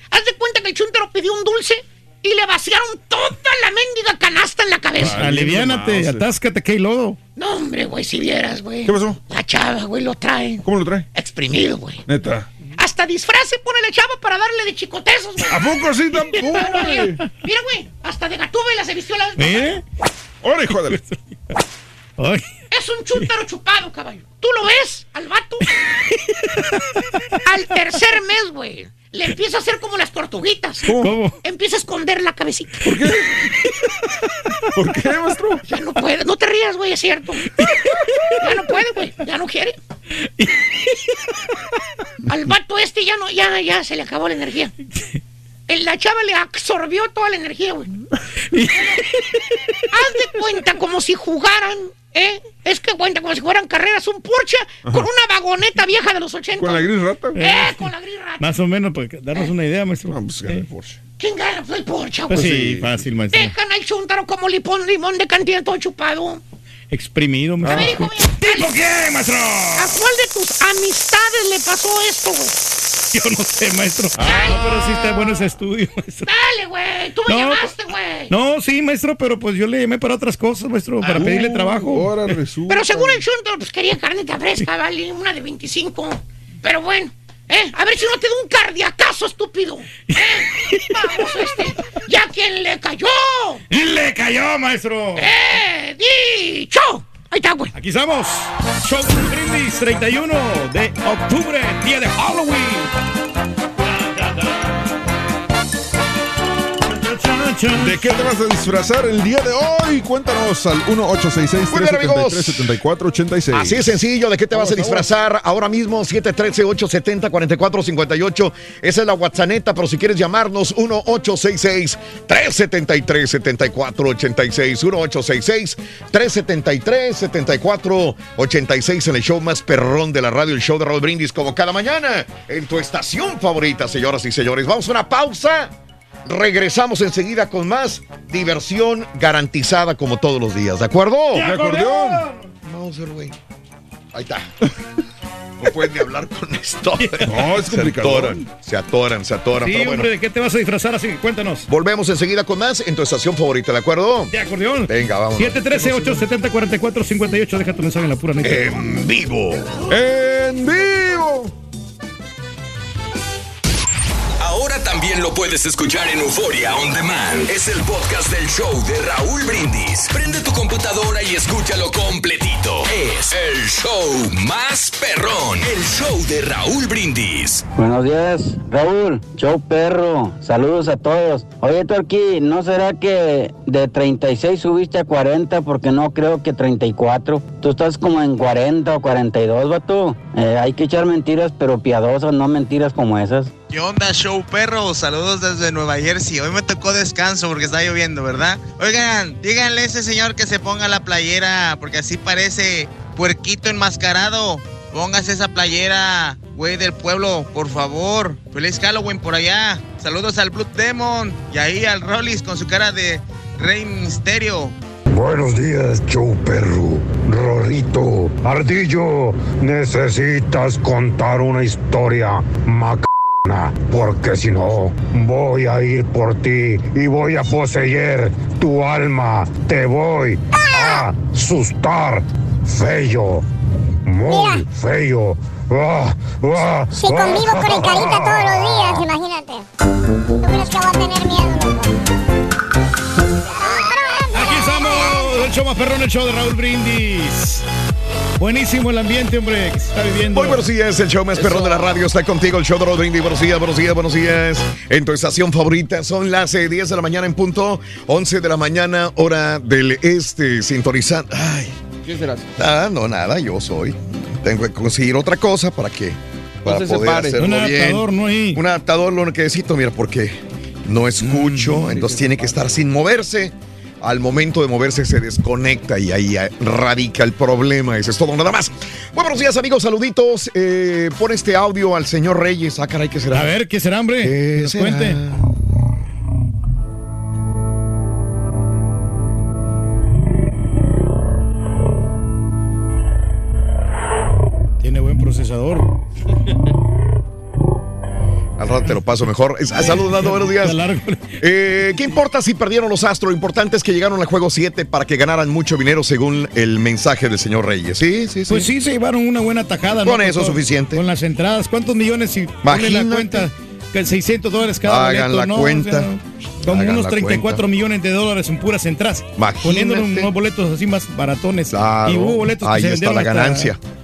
Haz de cuenta que el chúntaro pidió un dulce y le vaciaron toda la mendiga canasta en la cabeza.
Aliviánate, atáscate que hay lodo.
No, hombre, güey, si vieras, güey.
¿Qué pasó?
La chava, güey, lo trae
¿Cómo lo trae?
exprimido, güey.
Neta.
Hasta disfraz se pone la chava para darle de chicotezos, güey.
¿A poco así tampoco?
Mira, mira, güey, hasta de gatúbela se vistió la vez
¿Eh?
¡Ora, hijo de la-
Ay,
Es un chúntaro chupado, caballo. ¿Tú lo ves al vato? (laughs) al tercer mes, güey. Le empieza a hacer como las tortuguitas.
¿Cómo?
Empieza a esconder la cabecita.
¿Por qué? ¿Por qué, maestro?
Ya no puede. No te rías, güey, es cierto. Ya no puede, güey. Ya no quiere. Al vato este ya no, ya, ya se le acabó la energía. La chava le absorbió toda la energía, güey. Haz de cuenta como si jugaran, ¿eh? Es que cuenta como si fueran carreras un Porsche con una vagoneta vieja de los 80.
¿Con la gris rata?
Eh, con la gris rata.
Más o menos, para darnos una idea, maestro.
No, pues gana el
Eh,
Porsche.
¿Quién gana? Pues el Porsche,
Pues
güey.
sí, fácil, maestro.
Dejan al chúntaro como limón, limón de cantidad todo chupado.
Exprimido,
A ver,
maestro.
hijo mío.
¿Tipo quién, maestro?
¿A cuál de tus amistades le pasó esto, güey?
Yo no sé, maestro. No, pero sí está bueno ese estudio, maestro.
Dale, güey. Tú me
No,
llamaste, güey.
No, sí, maestro, pero pues yo le llamé para otras cosas, maestro, para pedirle trabajo.
Ahora (laughs) resulta.
Pero según el chúntaro, pues quería carnita fresca, vale, una de 25. Pero bueno, ¿eh? A ver si no te da un cardiacazo, estúpido. ¿Eh? (laughs) Vamos, este. ¿Ya quién le cayó?
¡Le cayó, maestro!
¡Eh! ¡Dicho!
Güey.
Aquí estamos. Show Brindis 31 de octubre, día de Halloween.
¿De qué te vas a disfrazar el día de hoy? Cuéntanos al 1866
Muy bien, amigos.
7486
Así es sencillo, ¿de qué te vas a disfrazar? Ahora mismo 713-870-4458. Esa es la WhatsApp, pero si quieres llamarnos 1866-373-7486. 1866-373-7486 en el show más perrón de la radio, el show de Raúl Brindis, como cada mañana en tu estación favorita, señoras y señores. Vamos a una pausa. Regresamos enseguida con más diversión garantizada como todos los días, ¿de acuerdo?
¡De acordeón!
Mauser, güey. Ahí está. (laughs) No pueden ni hablar con esto.
No, es
se
complicado.
atoran, se atoran, se atoran.
Sí,
pero bueno.
hombre, ¿de qué te vas a disfrazar así? Cuéntanos.
Volvemos enseguida con más en tu estación favorita, ¿de acuerdo?
De acordeón.
Venga, vamos.
713-870-4458. Deja tu mensaje en la pura neta.
En vivo.
En vivo.
Ahora también lo puedes escuchar en Euforia On Demand. Es el podcast del show de Raúl Brindis. Prende tu computadora y escúchalo completito. Es el show más perrón. El show de Raúl Brindis.
Buenos días, Raúl, show perro, saludos a todos. Oye, Torqui, ¿no será que de 36 subiste a 40? Porque no creo que 34. Tú estás como en 40 o 42, vato. Eh, hay que echar mentiras, pero piadosas, no mentiras como esas.
¿Qué onda, show perro? Saludos desde Nueva Jersey. Hoy me tocó descanso porque está lloviendo, ¿verdad? Oigan, díganle a ese señor que se ponga la playera porque así parece puerquito enmascarado. Póngase esa playera, güey del pueblo, por favor. Feliz Halloween por allá. Saludos al Blue Demon y ahí al Rollis con su cara de Rey Misterio.
Buenos días, show perro. Rorrito, Ardillo, necesitas contar una historia macana, porque si no, voy a ir por ti y voy a poseer tu alma. Te voy a asustar. Feo, muy feo. Ah, ah,
Si convivo con el carita todos los días, imagínate. ¿Tú crees que voy a tener miedo, loco?
Aquí estamos, el show más perrón, el show de Raúl Brindis. Buenísimo el ambiente, hombre, que se está viviendo.
Muy buenos días, el show más perrón de la radio está contigo, el show de Rodríguez. Buenos días, buenos días, buenos días. En tu estación favorita son las eh, 10 de la mañana en punto, 11 de la mañana, hora del este, sintonizando. Ay,
¿Qué serás?
ah, no, nada, yo soy. Tengo que conseguir otra cosa para que. Para
se
poder
separe.
hacerlo
Un
bien.
adaptador, ¿no? Ahí.
Un adaptador lo que necesito, mira, porque no escucho, entonces tiene que estar sin moverse. Al momento de moverse se desconecta y ahí radica el problema. Eso es todo, nada más. Muy buenos días, amigos, saluditos. Eh, pon este audio al señor Reyes. Ah, caray, ¿qué será?
A ver, ¿qué será, hombre?
¿Qué
Que nos
será?
cuente. Tiene buen procesador. (laughs)
Al rato te lo paso mejor. Ah, Saludos, Nando, buenos días. Eh, ¿Qué importa si perdieron los Astros? Lo importante es que llegaron al juego 7 para que ganaran mucho dinero según el mensaje del señor Reyes. Sí, sí, sí.
Pues sí, se llevaron una buena tajada.
Con eso suficiente.
Con las entradas. ¿Cuántos millones? Si ponen la cuenta, que 600 dólares cada
Hagan
boleto,
la
¿no?
cuenta.
O sea, como
Hagan
unos
la
34
cuenta.
millones de dólares en puras entradas.
Imagínate.
Poniendo unos boletos así más baratones.
Claro.
Y hubo boletos que
Ahí
se
está
vendieron
la ganancia.
Hasta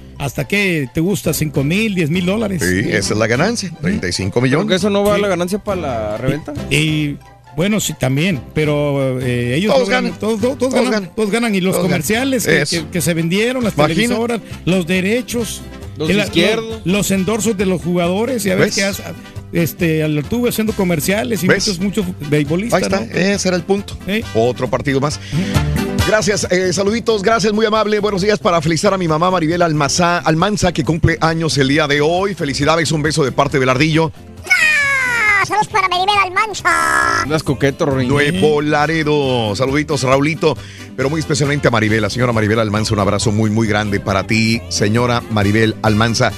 que te gusta 5 mil, 10 mil dólares.
Sí, esa es la ganancia. 35 millones.
¿Porque eso no va a la ganancia para la reventa?
Y bueno, sí, también, pero eh, ellos
Todos
logran-
ganan.
Todos, todos- todos
Todos
ganan,
ganan.
todos ganan. Y los
Todos
comerciales que,
Eso.
que- que se vendieron, las
Imagina.
televisoras, los derechos,
Los
el-
izquierdos.
lo- los endorsos de los jugadores. Y a ver qué hace. Este, lo tuve haciendo comerciales y
¿Ves?
muchos, muchos
Ahí
beisbolistas.
está,
¿no?
ese era el punto. Otro partido más. Gracias, eh, saluditos, gracias, muy amable. Buenos días para felicitar a mi mamá Maribel Almaza, Almanza, que cumple años el día de hoy. Felicidades, un beso de parte del ardillo.
¡Ah! Saludos para Maribel Almanza.
Andas coqueto.
Nuevo Laredo. Saluditos, Raulito. Pero muy especialmente a Maribel, la señora Maribel Almanza. Un abrazo muy, muy grande para ti, señora Maribel Almanza.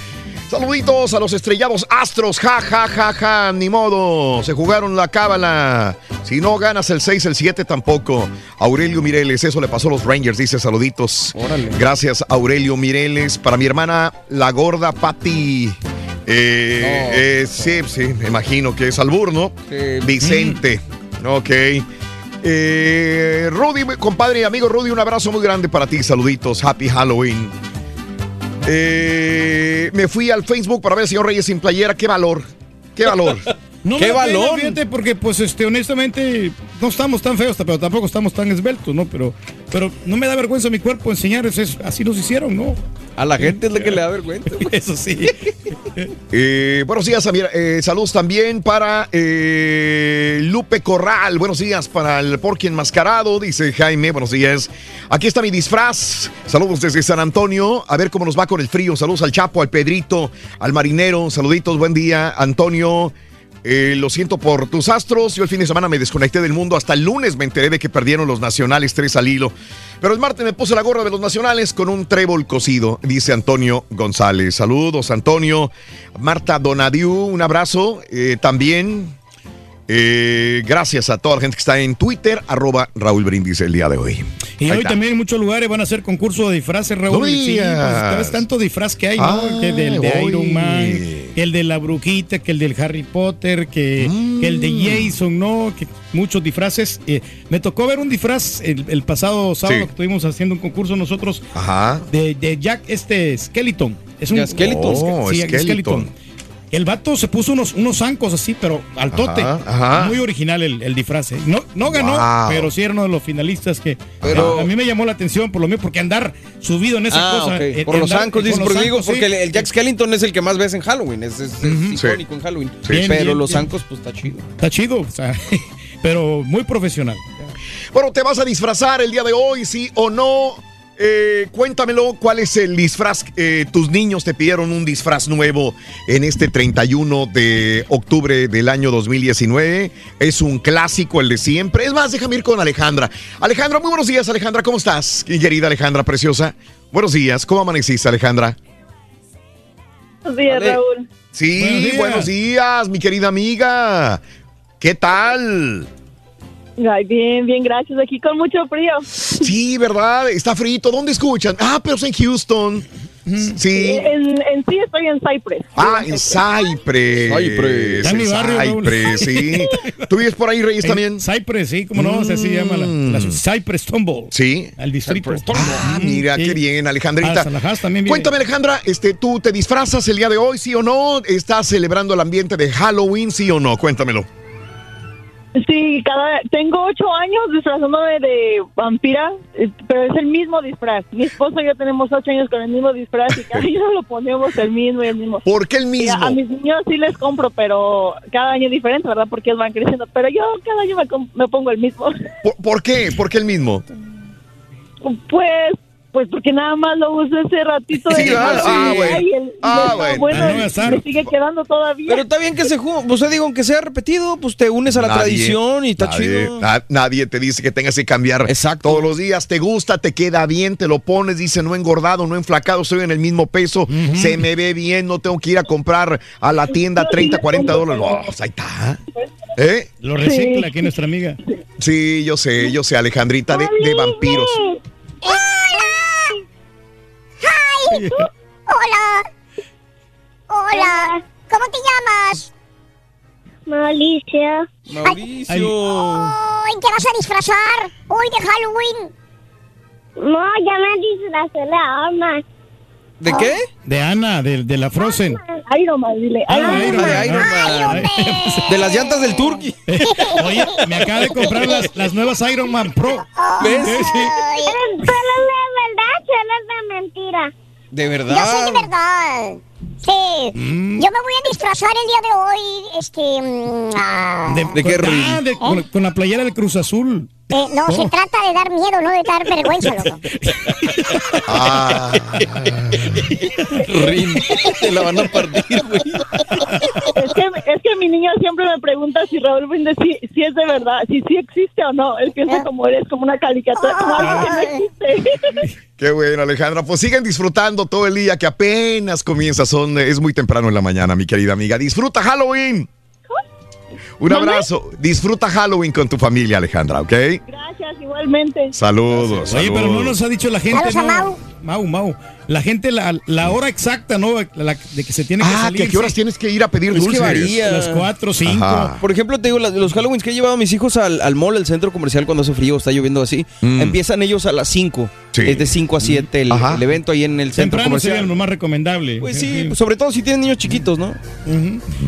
Saluditos a los estrellados astros. Ja, ja, ja, ja. Ni modo. Se jugaron la cábala. Si no ganas el 6, el 7 tampoco. Aurelio Mireles, eso le pasó a los Rangers, dice saluditos.
Órale.
Gracias, Aurelio Mireles. Para mi hermana, la gorda Patti. Eh,
No.
eh, sí, sí, me imagino que es albur, ¿no?
Sí.
Vicente. Ok. Eh, Rudy, compadre y amigo Rudy, un abrazo muy grande para ti. Saluditos. Happy Halloween. Eh, me fui al Facebook para ver señor Reyes sin playera. ¡Qué valor! ¡Qué valor! (laughs)
No
¡Qué
da pena,
valor!
fíjate, porque pues este, honestamente no estamos tan feos, pero tampoco estamos tan esbeltos, ¿no? Pero, pero no me da vergüenza mi cuerpo enseñar, es- es- así nos hicieron, ¿no?
A la gente es la que le da (laughs) vergüenza.
Eso sí.
Eh, buenos días, Samir. Eh, saludos también para eh, Lupe Corral. Buenos días para el Porky Enmascarado, dice Jaime. Buenos días. Aquí está mi disfraz. Saludos desde San Antonio. A ver cómo nos va con el frío. Saludos al Chapo, al Pedrito, al Marinero. Saluditos, buen día, Antonio. Eh, lo siento por tus astros. Yo el fin de semana me desconecté del mundo. Hasta el lunes me enteré de que perdieron los nacionales tres al hilo. Pero el martes me puse la gorra de los nacionales con un trébol cocido, dice Antonio González. Saludos, Antonio. Marta Donadiu, un abrazo. Eh, también. Eh, gracias a toda la gente que está en Twitter, arroba Raúl Brindis el día de hoy.
Y
Ahí
hoy
está.
también en muchos lugares van a hacer concurso de disfraces, Raúl. Sí, pues, tanto disfraz que hay, ¿no?
Ah,
que del de. Iron Man, que el de la brujita, que el del Harry Potter, que, que el de Jason, ¿no? Que muchos disfraces. Eh, me tocó ver un disfraz el, el pasado sábado
Sí.
que estuvimos haciendo un concurso nosotros
Ajá.
de, de Jack este Skeleton. Es un
¿Ya Skeleton?
Oh,
sí, Jack
Skeleton.
Skeleton. El vato se puso unos, unos zancos así, pero al tote.
Ajá, ajá.
Muy original el, el disfraz. ¿eh? No, no ganó,
Wow.
pero sí era uno de los finalistas que
Pero-
a mí me llamó la atención por lo mío, porque andar subido en esa
Ah,
cosa. en-
Por los zancos, dices, porque digo, porque
sí.
el, Jack Skellington es el que más ves en Halloween, es, es- icónico en Halloween.
Sí. Bien,
Pero
bien,
los zancos, pues está chido.
Está chido, o sea, (laughs) pero muy profesional.
Bueno, ¿te vas a disfrazar el día de hoy, sí o no? Eh, cuéntamelo, ¿cuál es el disfraz? Eh, tus niños te pidieron un disfraz nuevo en este 31 de octubre del año 2019. Es un clásico, el de siempre. Es más, déjame ir con Alejandra. Alejandra, muy buenos días, Alejandra. ¿Cómo estás? Querida Alejandra, preciosa. Buenos días. ¿Cómo amaneciste, Alejandra?
Buenos días,
Vale.
Raúl.
Sí,
Buenos días.
buenos días, mi querida amiga. ¿Qué tal?
Ay, bien, bien, gracias. Aquí con mucho frío.
Sí, ¿verdad? Está frito. ¿Dónde escuchan? Ah, pero es en Houston. Sí.
En, en sí estoy en Cypress.
Ah, en Cypress.
Cypress.
Está en mi barrio.
Cypress, sí. ¿Tú vives por ahí, Reyes, también?
En Cypress, sí, como no, así se llama la, la
Mm.
Cypress Tumble.
Sí.
Al distrito.
Ah, mira,
Sí.
qué bien, Alejandrita.
Hasta Haas también viene.
Cuéntame, Alejandra, este, ¿tú te disfrazas el día de hoy, sí o no? ¿Estás celebrando el ambiente de Halloween, sí o no? Cuéntamelo.
Sí, cada, tengo ocho años disfrazándome de vampira, eh, pero es el mismo disfraz. Mi esposo y yo tenemos ocho años con el mismo disfraz y cada (laughs) año lo ponemos el mismo y el mismo.
¿Por qué el mismo?
A, a mis niños sí les compro, pero cada año es diferente, ¿verdad? Porque ellos van creciendo. Pero yo cada año me pongo el mismo.
¿Por, por qué? ¿Por qué el mismo?
Pues, pues porque nada más lo uso ese ratito de
Sí, ah, ah, bueno.
y el-
Ah, bueno.
Ah, no,
me sigue quedando todavía.
Pero está bien que se junte. Pues te digo, aunque sea repetido, pues te unes a la
Nadie-
tradición y está
nadie,
chido.
na- nadie te dice que tengas que cambiar
Exacto.
todos los días. Te gusta, te queda bien, te lo pones, dice no engordado, no enflacado, estoy en el mismo peso, se me ve bien, no tengo que ir a comprar a la tienda 30, 40 dólares. No, pues ahí está. ¿Eh?
Lo recicla aquí nuestra amiga.
Sí, yo sé, yo sé, Alejandrita, de, de vampiros. (laughs)
Hola. Hola. ¿Cómo te llamas? Mauricio.
Mauricio.
Ay, ¿Te vas a disfrazar hoy de Halloween? No, ya me disfrazé la arma.
¿De qué?
De Ana, de, de la Frozen.
Iron Man, dile.
Ah,
Iron Man.
Iron Man.
de Iron Man. De las llantas del Turkey. (laughs)
Oye, me acaba de comprar las, las nuevas Iron Man Pro.
¿Ves?
Ay, Pero es verdad, solo es de mentira.
De
Yo
verdad.
soy de verdad. Sí.
Mm.
Yo me voy a disfrazar el día de hoy, este... mm, ah,
De,
¿De qué
con-
ring?
ah, de- con, con la playera del Cruz Azul.
eh, no, se
Oh.
trata de dar miedo, no de dar vergüenza, loco. (laughs)
Ah,
Rin. Te la van a partir, güey.
Es que, mi niño siempre me pregunta si Raúl Brindis si, si es de verdad, si sí existe o no. Él piensa como eres, como una caricatura, como algo que no existe. (laughs)
qué bueno, Alejandra. Pues sigan disfrutando todo el día que apenas comienza. Son, es muy temprano en la mañana, mi querida amiga. Disfruta Halloween. Un abrazo. Disfruta Halloween con tu familia, Alejandra, ¿ok?
Gracias, igualmente.
Saludos.
Oye, pero no nos ha dicho la gente,
Saludos a
¿no?
Mau.
Mau, Mau. La gente, la, la hora exacta, ¿no? La- de que se tiene que
Ah,
salir.
que a qué horas
sí.
tienes que ir a pedir
Es que
dulces.
varía.
Las cuatro, cinco.
Ajá.
Por ejemplo, te digo, los Halloweens que he llevado a mis hijos al, al mall, al centro comercial cuando hace frío, está lloviendo así,
Mm.
empiezan ellos a las 5.
Sí.
Es de 5 a 7 el, evento ahí en el centro
Temprano sería
comercial.
lo más recomendable.
Pues sí, pues sobre todo si tienen niños chiquitos, ¿no?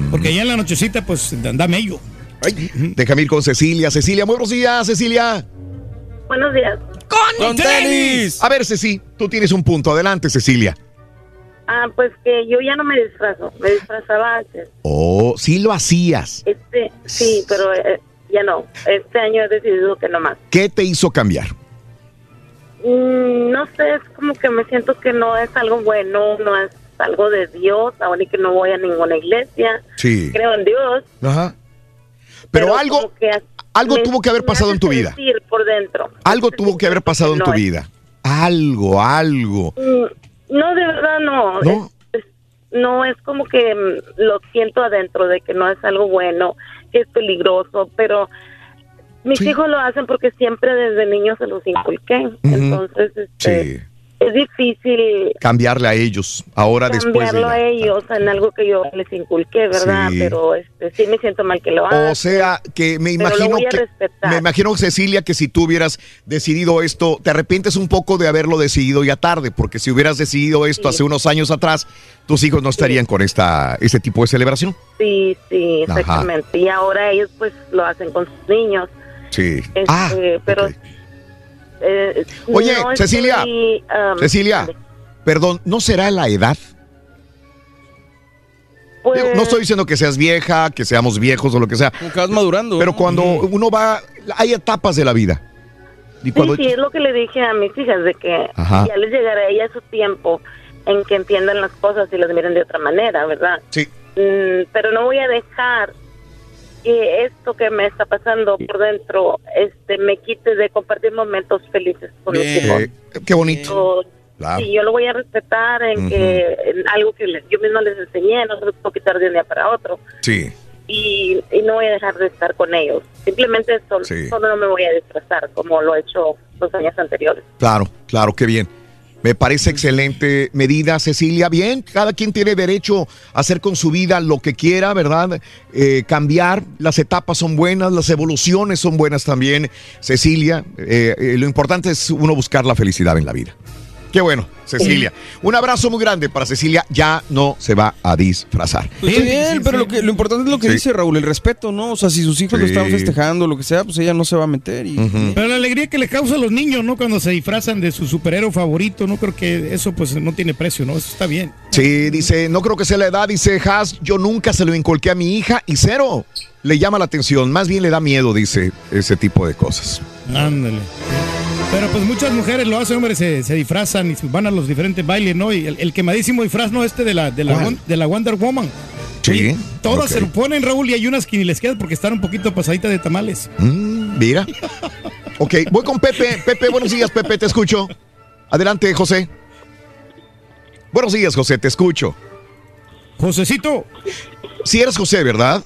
Porque ya en la nochecita, pues, anda mello.
Ay, déjame ir con Cecilia. Cecilia, muy buenos días, Cecilia.
Buenos días.
¡Con,
A ver, Ceci, tú tienes un punto. Adelante, Cecilia.
Ah, pues que yo ya no me disfrazo, me disfrazaba antes.
Oh, sí lo hacías.
Este, sí, pero eh, ya no. Este año he decidido que no más.
¿Qué te hizo cambiar?
Mm, no sé, es como que me siento que no es algo bueno, no es algo de Dios, aún y que no voy a ninguna iglesia.
Sí.
Creo en Dios.
Ajá. Pero, algo,
que
algo
me-
tuvo que haber pasado en tu vida.
por dentro.
Algo tuvo que haber pasado en tu
es.
vida. Algo, algo.
Mm, No, de verdad no.
¿No?
Es- es- no es como que mm, lo siento adentro de que no es algo bueno, que es peligroso, pero mis hijos lo hacen porque siempre desde niños se los inculqué. Entonces, este,
Sí.
Es difícil
Cambiarle a ellos. Ahora después de
cambiarlo
la-
a ellos en algo que yo les inculqué, ¿verdad?
Sí.
Pero este, sí me siento mal que lo hagan.
O sea, que me imagino que me imagino Cecilia que si tú hubieras decidido esto, te arrepientes un poco de haberlo decidido ya tarde, porque si hubieras decidido esto hace unos años atrás, tus hijos no estarían con esta este tipo de celebración.
Sí, sí,
Ajá.
exactamente. Y ahora ellos pues lo hacen con sus niños.
Sí.
Este,
ah,
pero eh,
Oye,
no
Cecilia,
estoy, um,
Cecilia, perdón, ¿no será la edad?
pues,
Digo, no estoy diciendo que seas vieja, que seamos viejos o lo que sea.
Como que vas madurando.
Pero cuando uno va, hay etapas de la vida. Y
Sí,
cuando
sí, es lo que le dije a mis hijas, de que
Ajá.
ya les llegará ya su tiempo en que entiendan las cosas y las miren de otra manera, ¿verdad?
Sí.
Mm, pero no voy a dejar que esto que me está pasando por dentro este me quite de compartir momentos felices con los hijos.
Qué bonito.
Yo-
Claro.
Sí, yo lo voy a respetar en que en algo que les- yo misma les enseñé, no se lo puedo quitar de un día para otro.
Sí.
Y, y no voy a dejar de estar con ellos. Simplemente solo,
Sí.
solo no me voy a disfrazar como lo he hecho los años anteriores.
Claro, claro, qué bien. Me parece excelente medida, Cecilia. Bien, cada quien tiene derecho a hacer con su vida lo que quiera, ¿verdad? Eh, cambiar, las etapas son buenas, las evoluciones son buenas también, Cecilia. Eh, eh, lo importante es uno buscar la felicidad en la vida. Qué bueno, Cecilia. Un abrazo muy grande para Cecilia. Ya no se va a disfrazar.
Pues está bien, pero Lo, que, lo importante es lo que
Sí.
dice Raúl, el respeto, ¿no? O sea, si sus hijos lo
Sí.
están festejando, lo que sea, pues ella no se va a meter. Y,
Pero la alegría que le causa a los niños, ¿no? Cuando se disfrazan de su superhéroe favorito, no creo que eso pues no tiene precio, ¿no? Eso está bien.
Sí, dice, no creo que sea la edad, dice Haas, yo nunca se lo inculqué a mi hija y cero. Le llama la atención, más bien le da miedo, dice ese tipo de cosas.
Ándale. Pero pues muchas mujeres lo hacen, hombre, se, se disfrazan y van a los diferentes bailes, ¿no? Y el, el quemadísimo disfraz, ¿no? Este de la, de la, de la Wonder Woman.
Sí.
Todas se lo ponen, Raúl, y hay unas que ni les quedan porque están un poquito pasaditas de tamales.
Mm, mira. Ok, voy con Pepe. Pepe, buenos días, Pepe, te escucho. Adelante, José. Buenos días, José, te escucho.
Josecito.
Si eres José, ¿verdad?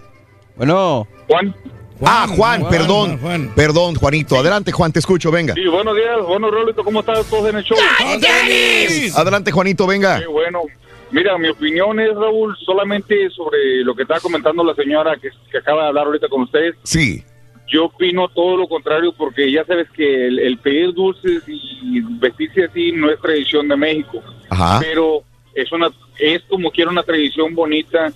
Bueno.
Juan.
Ah, Juan,
Juan,
perdón.
Juan.
Perdón, Juanito. Adelante, Juan, te escucho, venga.
Sí, buenos días, bueno, Rolito, ¿cómo están todos en el show?
Adelante, Juanito, venga.
Qué bueno. Mira, mi opinión es, Raúl, solamente sobre lo que estaba comentando la señora que, que acaba de hablar ahorita con ustedes.
Sí.
Yo opino todo lo contrario porque ya sabes que el, el pedir dulces y vestirse así no es tradición de México.
Ajá.
Pero es una es como quiera una tradición bonita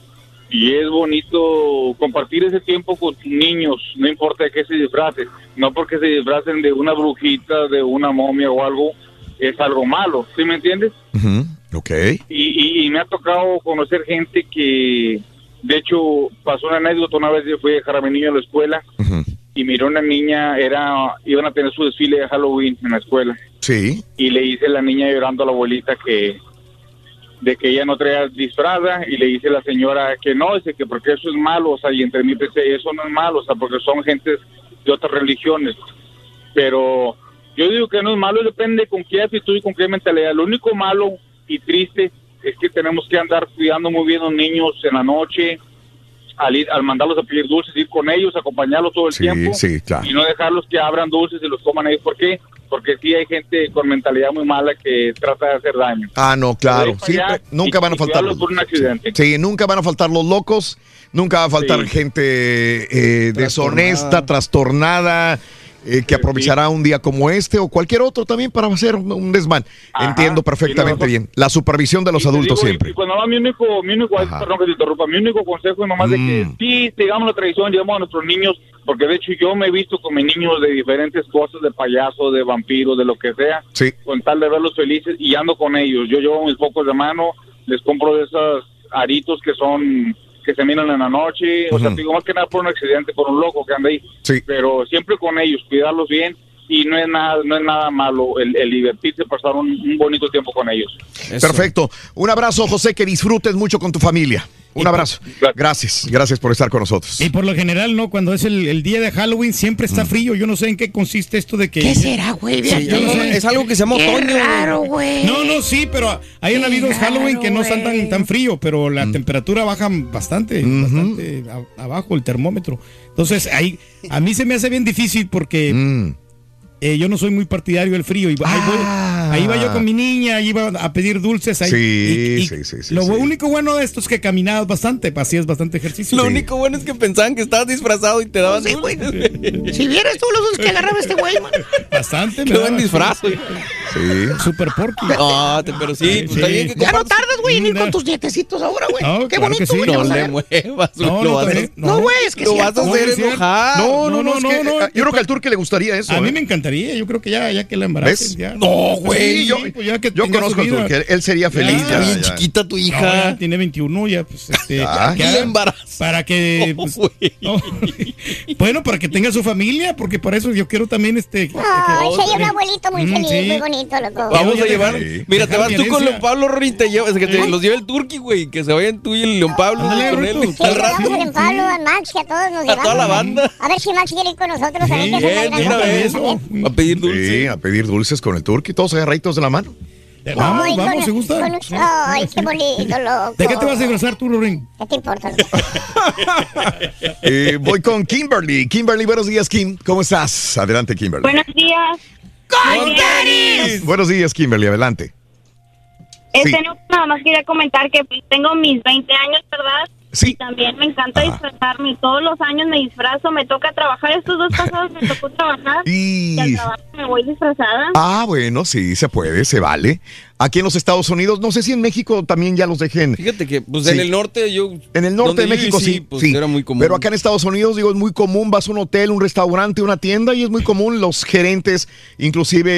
y es bonito compartir ese tiempo con tus niños, no importa de qué se disfracen, no porque se disfracen de una brujita, de una momia o algo, es algo malo, ¿sí me entiendes?
Ujú, Ok.
Y, y- y me ha tocado conocer gente que, de hecho, pasó una anécdota, una vez yo fui a dejar a mi niño a la escuela y miró una niña, era iban a tener su desfile de Halloween en la escuela
Sí.
y le dice la niña llorando a la abuelita que de que ella no traía disfrazada y le dice la señora que no, dice que porque eso es malo, o sea, y entre mí pensé, eso no es malo, o sea, porque son gentes de otras religiones. Pero yo digo que no es malo, depende con qué actitud y con qué mentalidad. Lo único malo y triste es que tenemos que andar cuidando muy bien a los niños en la noche, al, ir, al mandarlos a pedir dulces, ir con ellos, acompañarlos todo el
Sí,
tiempo
sí, claro.
y no dejarlos que abran dulces y los coman ellos. ¿Por qué? Porque sí hay gente con mentalidad muy mala que trata de hacer daño.
Ah, no, claro. Nunca
y-
van a faltar los
por un accidente.
Sí, nunca van a faltar los locos, nunca va a faltar
Sí.
gente eh, deshonesta, trastornada, eh, que aprovechará un día como este o cualquier otro también para hacer un, desmán.
Ajá.
Entiendo perfectamente bien. La supervisión de los adultos
digo,
siempre.
Y cuando va mi único, mi único, ay, perdón que te interrumpa, mi único consejo es nomás de que
Mm.
sí, sigamos la tradición, llevamos a nuestros niños, porque de hecho yo me he visto con mis niños de diferentes cosas, de payaso, de vampiro, de lo que sea,
Sí.
con tal de verlos felices y ando con ellos. Yo llevo mis focos de mano, les compro de esos aritos que son que se miran en la noche, o sea, digo más que nada por un accidente, por un loco que anda ahí,
Sí.
pero siempre con ellos, cuidarlos bien y no es nada, no es nada malo el, el divertirse, pasar un, un bonito tiempo con ellos.
Perfecto. Un abrazo, José, que disfrutes mucho con tu familia. Un abrazo. Gracias, gracias por estar con nosotros.
Y por lo general, ¿no? Cuando es el, el día de Halloween siempre está frío. Yo no sé en qué consiste esto de que...
¿Qué será, güey?
Sí, yo no sé.
Es algo que se llama
Qué
otoño.
raro, güey.
No, no, sí, pero hay
Qué
habido Halloween
raro,
que no están tan, tan frío, pero la temperatura baja bastante, bastante a- abajo el termómetro. Entonces, ahí a mí se me hace bien difícil porque
Mm.
Eh, yo no soy muy partidario del frío. Y ahí, voy- ahí iba yo con mi niña, ahí iba a pedir dulces. Ahí,
Sí,
y- y
sí, sí, sí,
Lo
sí.
único bueno de esto es que caminabas bastante, hacías bastante ejercicio.
Lo único bueno es que pensaban que estabas disfrazado y te daban
Sí, güey.
dulces.
Si vieras todos los dulces que agarraba este güey, man.
Bastante,
Qué buen disfraz, güey.
Sí.
Super porky.
No, te- pero sí, pues, está bien que
Ya no tardas, güey, en ir con tus nietecitos ahora, güey.
No,
Qué
claro
bonito,
que sí.
güey.
No le muevas,
No,
lo
no,
güey, es que
Lo vas a hacer enojar.
No, no, no,
no,
que, eh, yo creo que al turque le gustaría eso.
A mí
¿eh?
me encantaría, yo creo que ya, ya que la. Ya,
No, güey,
Sí,
yo,
pues ya que
yo conozco
vida.
turque, él, sería feliz.
Ya,
ya,
bien
ya.
chiquita tu
No,
hija.
ya tiene 21, ya, pues, este,
ya,
la embaraza.
para que, (laughs) pues,
güey.
no. (laughs) bueno, para que tenga su familia, porque para eso yo quiero también, este, que-
Ay,
que-
soy un abuelito muy feliz,
sí.
muy bonito, loco.
Vamos a
a
llevar.
dejar-
Mira, te vas tú con. León Pablo, Rory, te llevas, que te los lleva el Turqui, güey. Que se vayan tú y el León Pablo con él.
Sí,
al rato.
Pablo, a Max y a todos nos
A
llevamos.
toda la banda.
A ver si Max quiere ir con nosotros que gran
vez.
también.
A pedir
Sí,
dulce.
a pedir dulces con el turque, todos agarraditos de la mano.
Vamos,
Ay,
vamos, si gusta.
con- Ay, qué bonito, loco.
¿De qué te vas a disfrazar tú, Lorín?
¿Qué te importa? (laughs)
Eh, voy con Kimberly. Kimberly, buenos días, Kim. ¿Cómo estás? Adelante, Kimberly.
Buenos días.
¡Con tenis!
Buenos días, Kimberly, adelante.
Este,
Sí.
no, nada más quería comentar que pues, tengo mis 20 años, ¿verdad?
Sí.
Y también me encanta disfrazarme. Todos los años me disfrazo. Me toca trabajar. Estos dos pasados me tocó trabajar.
Y-
Y al trabajo me voy disfrazada.
Ah, bueno, sí, se puede, se vale. Aquí en los Estados Unidos, no sé si en México también ya los dejen.
Fíjate que, pues
Sí.
en el norte yo.
En el norte de México
viví,
sí,
pues
sí.
era muy común.
Pero acá en Estados Unidos, digo, es muy común, vas a un hotel, un restaurante, una tienda y es muy común, los gerentes inclusive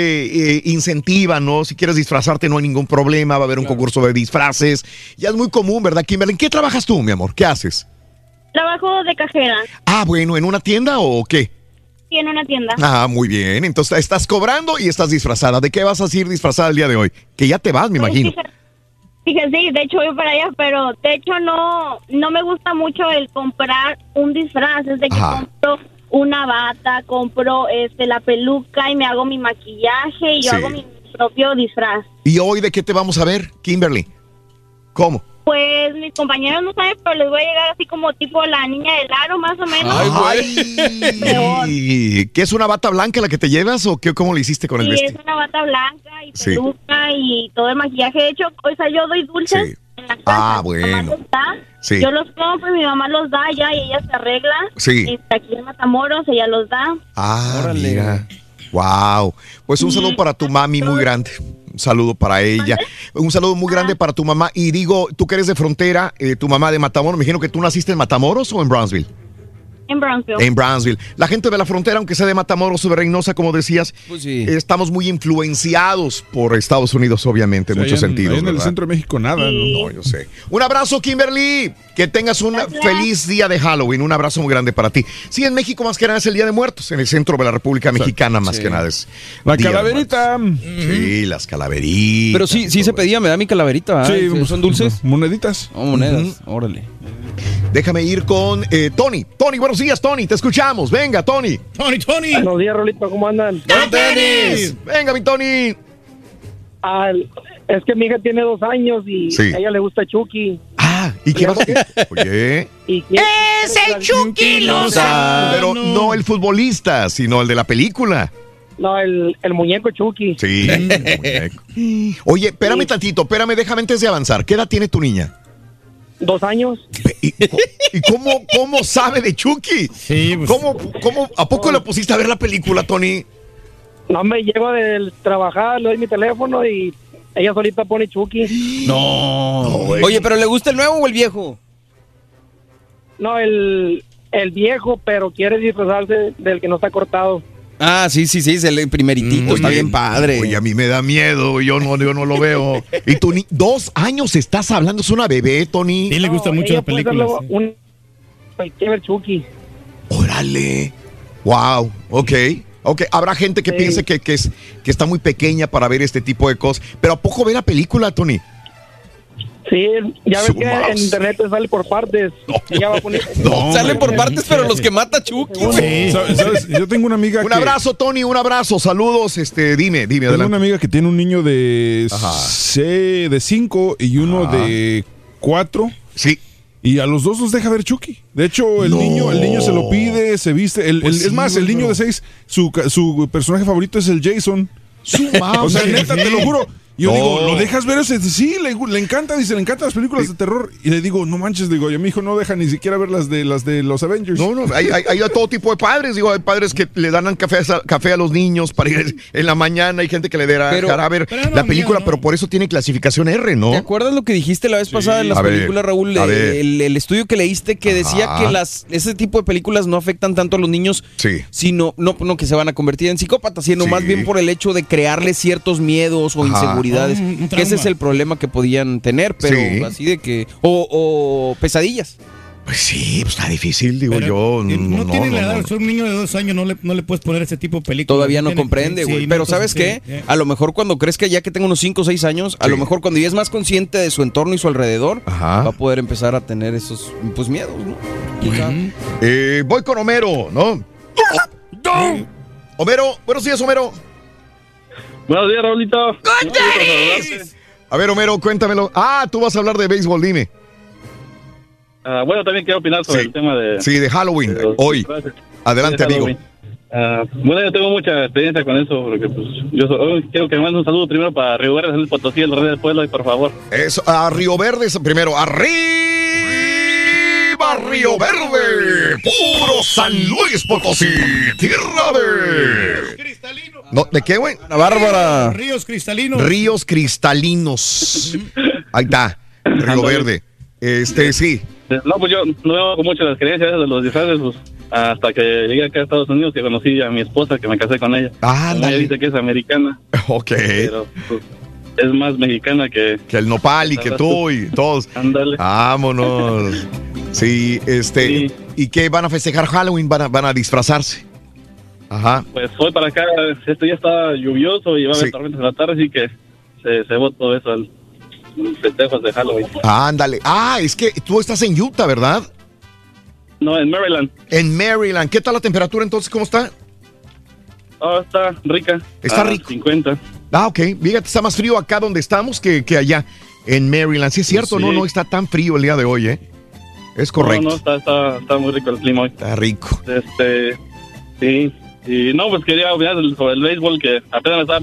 eh, incentivan, ¿no? Si quieres disfrazarte no hay ningún problema, va a haber un concurso de disfraces. Ya es muy común, ¿verdad, Kimberly? ¿En qué trabajas tú, mi amor? ¿Qué haces?
Trabajo de cajera.
Ah, bueno, ¿en una tienda o qué?
Sí, en una tienda.
Ah, muy bien. Entonces estás cobrando y estás disfrazada. ¿De qué vas a ir disfrazada el día de hoy? Que ya te vas, me
Pues,
imagino.
Fíjate, sí, de hecho voy para allá, pero de hecho no, no me gusta mucho el comprar un disfraz, es de que
Ajá.
compro una bata, compro este la peluca y me hago mi maquillaje y yo
Sí.
hago mi propio disfraz.
¿Y hoy de qué te vamos a ver, Kimberly? ¿Cómo?
Pues mis compañeros no saben, pero les voy a llegar así como tipo la niña del aro, más o menos. Peor. (laughs)
¿Y qué es una bata blanca la que te llevas o qué, cómo le hiciste con el
Sí, es
vestido?
una bata blanca y
Sí.
peluca y todo el maquillaje. De hecho, o sea, yo doy dulces
Sí.
en la casa.
Ah, bueno.
los da,
Sí.
Yo los compro y mi mamá los da ya y ella se arregla.
Sí.
Este, aquí en Matamoros ella los da.
Ah, mira. Wow. Pues un saludo para tu mami muy grande. Un saludo para ella. Un saludo muy grande para tu mamá. Y digo, tú que eres de frontera, eh, tu mamá de Matamoros, me imagino que tú naciste en Matamoros o en Brownsville.
En Brownsville.
En Brownsville. La gente de la frontera, aunque sea de Matamoros o de Reynosa, como decías,
Pues sí.
estamos muy influenciados por Estados Unidos, obviamente, en muchos
en-
sentidos.
en el centro de México nada, ¿no?
No, yo sé. Un abrazo, Kimberly. Que tengas un feliz día de Halloween. Un abrazo muy grande para ti. Sí, en México más que nada es el Día de Muertos. En el centro de la República Mexicana más
Sí.
que nada es.
La calaverita.
Muertos. Sí, las calaveritas.
Pero sí, sí se pedía, me da mi calaverita.
¿Sí,
¿Son dulces?
Moneditas.
Oh, monedas. Órale.
Déjame ir con eh, Tony. Tony, buenos días, Tony. Te escuchamos. Venga, Tony.
Tony, Tony.
Buenos días, Rolito, ¿cómo andan?
tenis! Venga, mi Tony.
Ah, es que mi hija tiene dos años y
Sí.
a ella le gusta Chucky.
Ah, ¿y qué vas a Oye.
Y
¡Es el Chucky Lozano!
Pero no el futbolista, sino el de la película.
No, el, el muñeco Chucky.
Sí, el muñeco. (laughs) Oye, espérame tantito, espérame, déjame antes de avanzar. ¿Qué edad tiene tu niña?
Dos años.
¿Y, y cómo, cómo sabe de Chucky?
Sí, pues.
¿Cómo, cómo, ¿A poco la pusiste a ver la película, Tony?
No me llego del trabajar, le doy mi teléfono y ella solita pone Chucky.
No. Oye, pero ¿le gusta el nuevo o el viejo?
No, el, el viejo, pero quiere disfrazarse del que no está cortado.
Ah, sí, sí, sí, es el primeritito. está bien padre.
Oye, a mí me da miedo, yo no, yo no lo veo. Y tú, ni- dos años estás hablando, es una bebé, Tony.
Sí, le gusta mucho la
puede
película.
hacerlo un- Chucky.
Órale. Wow, ok. Ok, habrá gente que piense que, que, es, que está muy pequeña para ver este tipo de cosas. Pero ¿a poco ve la película, Tony?
Sí, ya ves que en internet te sale por partes. Y ya va a poner.
No,
Salen por partes, pero los que mata Chucky.
sabes? Yo tengo una amiga
Un
que...
abrazo, Tony, un abrazo. Saludos, este, dime, dime,
Tengo
adelante.
una amiga que tiene un niño de se- de 5 y uno
Ajá.
de 4.
Sí.
Y a los dos los deja ver Chucky. De hecho, el niño, el niño se lo pide, se viste. El,
Pues
el- es
sí,
más, el niño de 6, su, ca- su personaje favorito es el Jason.
Su
O sea, neta, te lo juro. Yo
No.
digo, ¿lo dejas ver ese? Sí, le, le encanta, dice, le encantan las películas de terror. Y le digo, no manches, digo, y a mi hijo no deja ni siquiera ver las de las de los Avengers.
No, no, hay, hay, hay todo tipo de padres. Digo, hay padres que le dan café a, café a los niños para ir en la mañana. Hay gente que le dará
Pero-
a ver la película,
no.
pero por eso tiene clasificación R, ¿no?
¿Te acuerdas lo que dijiste la vez pasada en las
A ver,
películas, Raúl? El, el estudio que leíste que decía que las ese tipo de películas no afectan tanto a los niños,
Sí.
sino no, no que se van a convertir en psicópatas, sino
Sí.
más bien por el hecho de crearles ciertos miedos o
Ajá.
inseguridades.
Un- un
que ese es el problema que podían tener, pero
Sí.
así de que... O, o pesadillas.
Pues sí, pues está difícil, digo
Pero,
yo. No,
no,
no,
tiene
no,
la edad,
no.
un niño de dos años no le, no le puedes poner ese tipo de películas.
Todavía no comprende, güey. Pero ¿sabes qué?
sí, eh.
A lo mejor cuando crezca ya que tenga unos 5 o 6 años, a
Sí.
lo mejor cuando ya es más consciente de su entorno y su alrededor,
Ajá.
va a poder empezar a tener esos pues miedos, ¿no? ¿Quién sabe?
Eh, voy con Homero, ¿no? Homero, buenos días, Homero.
Buenos días, Raulito.
A ver, Homero, cuéntamelo. Ah, tú vas a hablar de béisbol, dime.
Ah, bueno, también quiero opinar sobre
Sí.
el tema de...
Sí, de Halloween,
de los
hoy. Adelante,
de
amigo.
Ah, bueno, yo tengo mucha experiencia con eso, porque pues yo so- oh, quiero que me mandes un saludo primero para Río Verde, San Luis Potosí, el rey del pueblo, y por favor.
Eso, a Río Verde primero. ¡Arriba Río Verde! ¡Puro San Luis Potosí! ¡Tierra de... No, ¿De qué, güey?
Ana Bárbara.
Ríos cristalinos.
Ríos cristalinos. Ahí está, Río Verde. Este, sí.
No, pues yo no veo con mucho las creencias de los disfraces, pues, hasta que llegué acá a Estados Unidos, que conocí a mi esposa, que me casé con ella.
Ah,
ella dice que es americana, (laughs)
Ok.
pero pues, es más mexicana que...
Que el nopal y que tú y todos.
Ándale.
Vámonos. Sí, este.
Sí.
¿Y qué van a festejar Halloween? ¿Van a, van a disfrazarse? Ajá.
Pues hoy para acá, este día está lluvioso y va a haber
Sí.
tormentas en la tarde, así que se, se votó todo eso al festejos de Halloween.
Ándale. Ah, es que tú estás en Utah, ¿verdad?
No, en Maryland.
En Maryland. ¿Qué tal la temperatura entonces? ¿Cómo está?
Oh, está rica.
Está
Ah,
rico.
50.
Ah, ok. Fíjate, está más frío acá donde estamos que, que allá en Maryland. Sí, es cierto,
Sí.
no, no está tan frío el día de hoy, ¿eh? Es correcto.
No, no, está, está, está muy rico el clima hoy.
Está rico.
Este, sí. Y no, pues quería opinar sobre el béisbol que apenas me estaba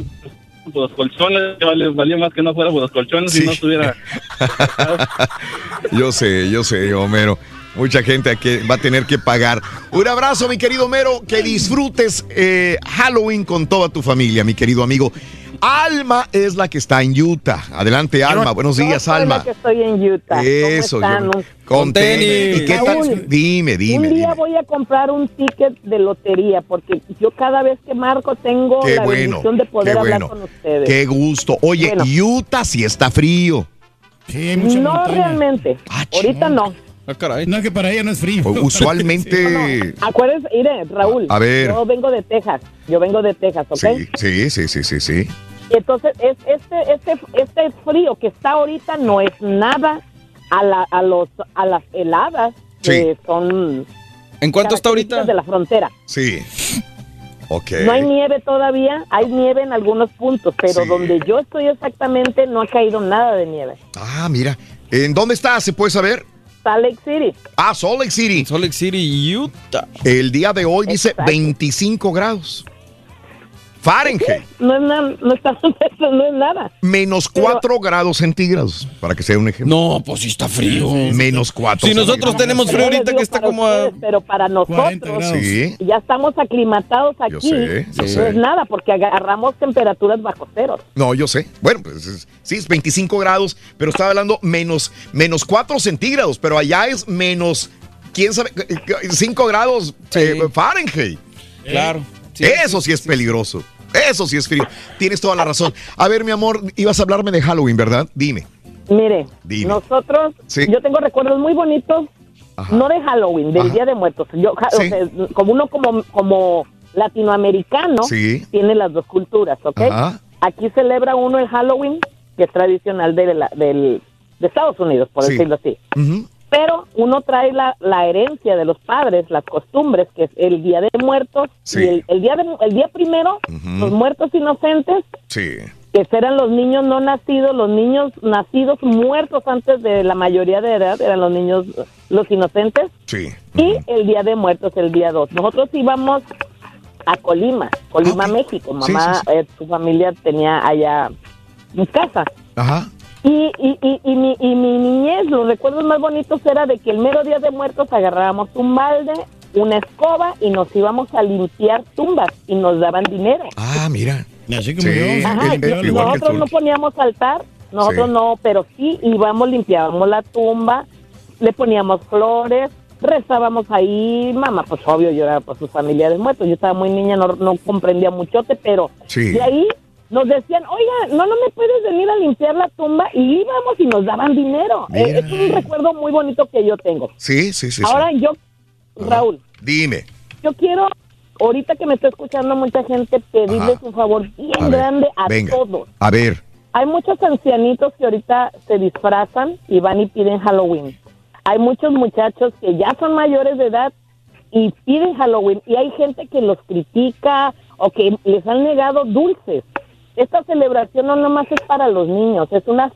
por los colchones, vale- valía más que no fuera por los colchones
Sí.
y no estuviera. (laughs)
Yo sé, yo sé, Homero. Mucha gente que va a tener que pagar. Un abrazo, mi querido Homero. Que disfrutes eh, Halloween con toda tu familia, mi querido amigo. Alma es la que está en Utah. Adelante, Alma. Buenos días,
Yo soy la
Alma.
que estoy en Utah.
Eso,
¿Cómo están?
yo- con tenis. ¿Y qué tal? Dime, dime,
un día
dime.
voy a comprar un ticket de lotería porque yo cada vez que marco tengo
Qué
la
bueno,
bendición de poder hablar con ustedes.
Qué gusto. Oye,
Bueno.
Utah sí está frío.
Sí,
no realmente. Ahorita no.
No, es que para ella no es frío.
Usualmente. (laughs)
Acuérdense, mire, Raúl.
A ver.
Yo vengo de Texas. Yo vengo de Texas, ¿ok?
Sí, sí, sí, sí, sí.
Entonces, es, este, este, este frío que está ahorita no es nada a, la, a, los, a las heladas que son...
¿En cuánto está ahorita?
de la frontera.
Sí. Ok.
No hay nieve todavía, hay nieve en algunos puntos, pero donde yo estoy exactamente no ha caído nada de nieve.
Ah, mira. ¿En dónde está? ¿Se puede saber?
Salt Lake City.
Ah, Salt Lake City.
Salt Lake City, Utah.
El día de hoy dice
Exacto.
25 grados. Fahrenheit. (laughs)
No es nada, no, está, (laughs) no es nada.
Menos 4 grados centígrados, para que sea un ejemplo.
No, pues sí está frío.
Menos 4.
Si nosotros tenemos frío ahorita que está como a...
Pero para nosotros,
Sí.
ya estamos aclimatados aquí.
sé, yo
no
sé.
es nada, porque agarramos temperaturas bajo cero.
No, yo sé. Bueno, pues es- sí, es 25 grados, pero estaba hablando menos, menos 4 centígrados, pero allá es menos, quién sabe, 5 grados eh, Fahrenheit.
Claro.
Eso sí es peligroso. Eso sí es frío. Tienes toda la razón. A ver, mi amor, ibas a hablarme de Halloween, ¿verdad? Dime.
Mire,
Dime.
nosotros,
Sí.
yo tengo recuerdos muy bonitos, no de Halloween, del Día de Muertos. Yo, o sea, como uno como, como latinoamericano,
Sí.
tiene las dos culturas, ¿ok?
Ajá.
Aquí celebra uno el Halloween, que es tradicional de, la- del, de Estados Unidos, por
Sí.
decirlo así. Pero uno trae la, la herencia de los padres, las costumbres, que es el Día de Muertos
Sí.
y el, el día de, el día primero, los muertos inocentes,
Sí.
que eran los niños no nacidos, los niños nacidos muertos antes de la mayoría de edad, eran los niños, los inocentes,
Sí.
y el Día de Muertos, el día 2. Nosotros íbamos a Colima, Colima, México. Mamá, eh, su familia tenía allá mi casa.
Ajá.
Y, y, y, y mi, y mi niñez, los recuerdos más bonitos era de que el mero día de muertos agarrábamos un balde, una escoba y nos íbamos a limpiar tumbas y nos daban dinero.
Ah, mira.
Así
como yo.
Ajá,
el-
yo-
igual que
nosotros no poníamos altar, nosotros
Sí.
no, pero sí íbamos, limpiábamos la tumba, le poníamos flores, rezábamos ahí, mamá, pues obvio, yo era por sus familiares muertos, yo estaba muy niña, no, no comprendía muchote, pero
Sí.
de ahí nos decían, oiga, no, no me puedes venir a limpiar la tumba, y íbamos y nos daban dinero. Eh,
Mira.
es un recuerdo muy bonito que yo tengo.
Sí, sí, sí. sí.
Ahora yo, Raúl,
Dime.
yo quiero, ahorita que me está escuchando mucha gente, pedirles un favor bien
A ver,
grande a
venga.
todos.
A ver.
Hay muchos ancianitos que ahorita se disfrazan y van y piden Halloween. Hay muchos muchachos que ya son mayores de edad y piden Halloween. Y hay gente que los critica o que les han negado dulces. Esta celebración no nomás es para los niños, es una,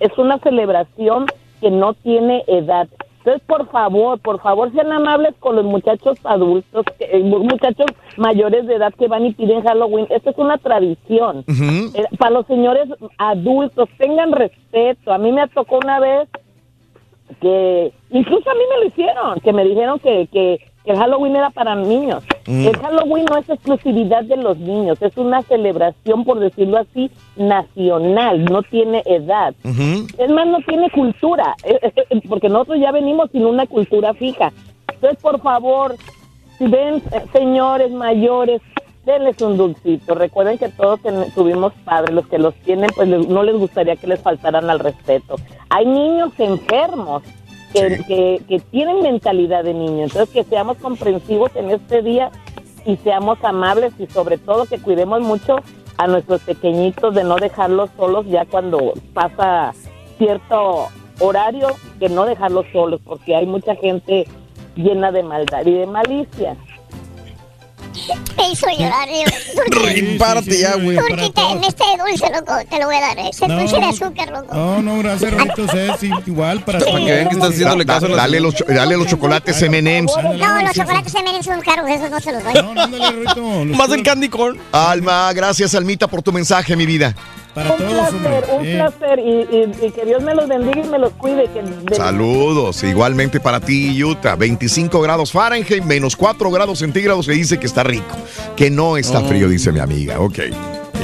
es una celebración que no tiene edad. Entonces, por favor, por favor, sean amables con los muchachos adultos, que- eh, muchachos mayores de edad que van y piden Halloween. Esta es una tradición. Eh, para los señores adultos, tengan respeto. A mí me tocó una vez que, incluso a mí me lo hicieron, que me dijeron que, que el Halloween era para niños.
Mm.
El Halloween no es exclusividad de los niños, es una celebración, por decirlo así, nacional, no tiene edad. Es más, no tiene cultura, eh, eh, eh, porque nosotros ya venimos sin una cultura fija. Entonces, por favor, si ven señores mayores, denles un dulcito. Recuerden que todos tuvimos padres, los que los tienen, pues no les gustaría que les faltaran al respeto. Hay niños enfermos que, que, que tienen mentalidad de niño, entonces que seamos comprensivos en este día y seamos amables y sobre todo que cuidemos mucho a nuestros pequeñitos de no dejarlos solos ya cuando pasa cierto horario, que no dejarlos solos, porque hay mucha gente llena de maldad y de malicia.
Me hizo llorar, (laughs)
Párate ya, güey.
Turqui, ten este dulce, loco, te lo voy a dar. Ese
No,
dulce de
no.
azúcar, loco.
No, no, gracias, Rorito. Es (laughs) igual para
Para que vean que estás haciéndole caso. Dale los, dale los chocolates M&M's.
No, los chocolates M&M son caros, esos no se los doy.
Más el candy corn. Alma, gracias, Almita, por tu mensaje, mi vida.
Un placer, un
Eh.
placer y, y- y que Dios me los bendiga y me los cuide. Que de-
Saludos, igualmente para ti, Utah. 25 grados Fahrenheit, menos 4 grados centígrados. Se dice que está rico, que no está
Oh.
frío, dice mi amiga. Ok,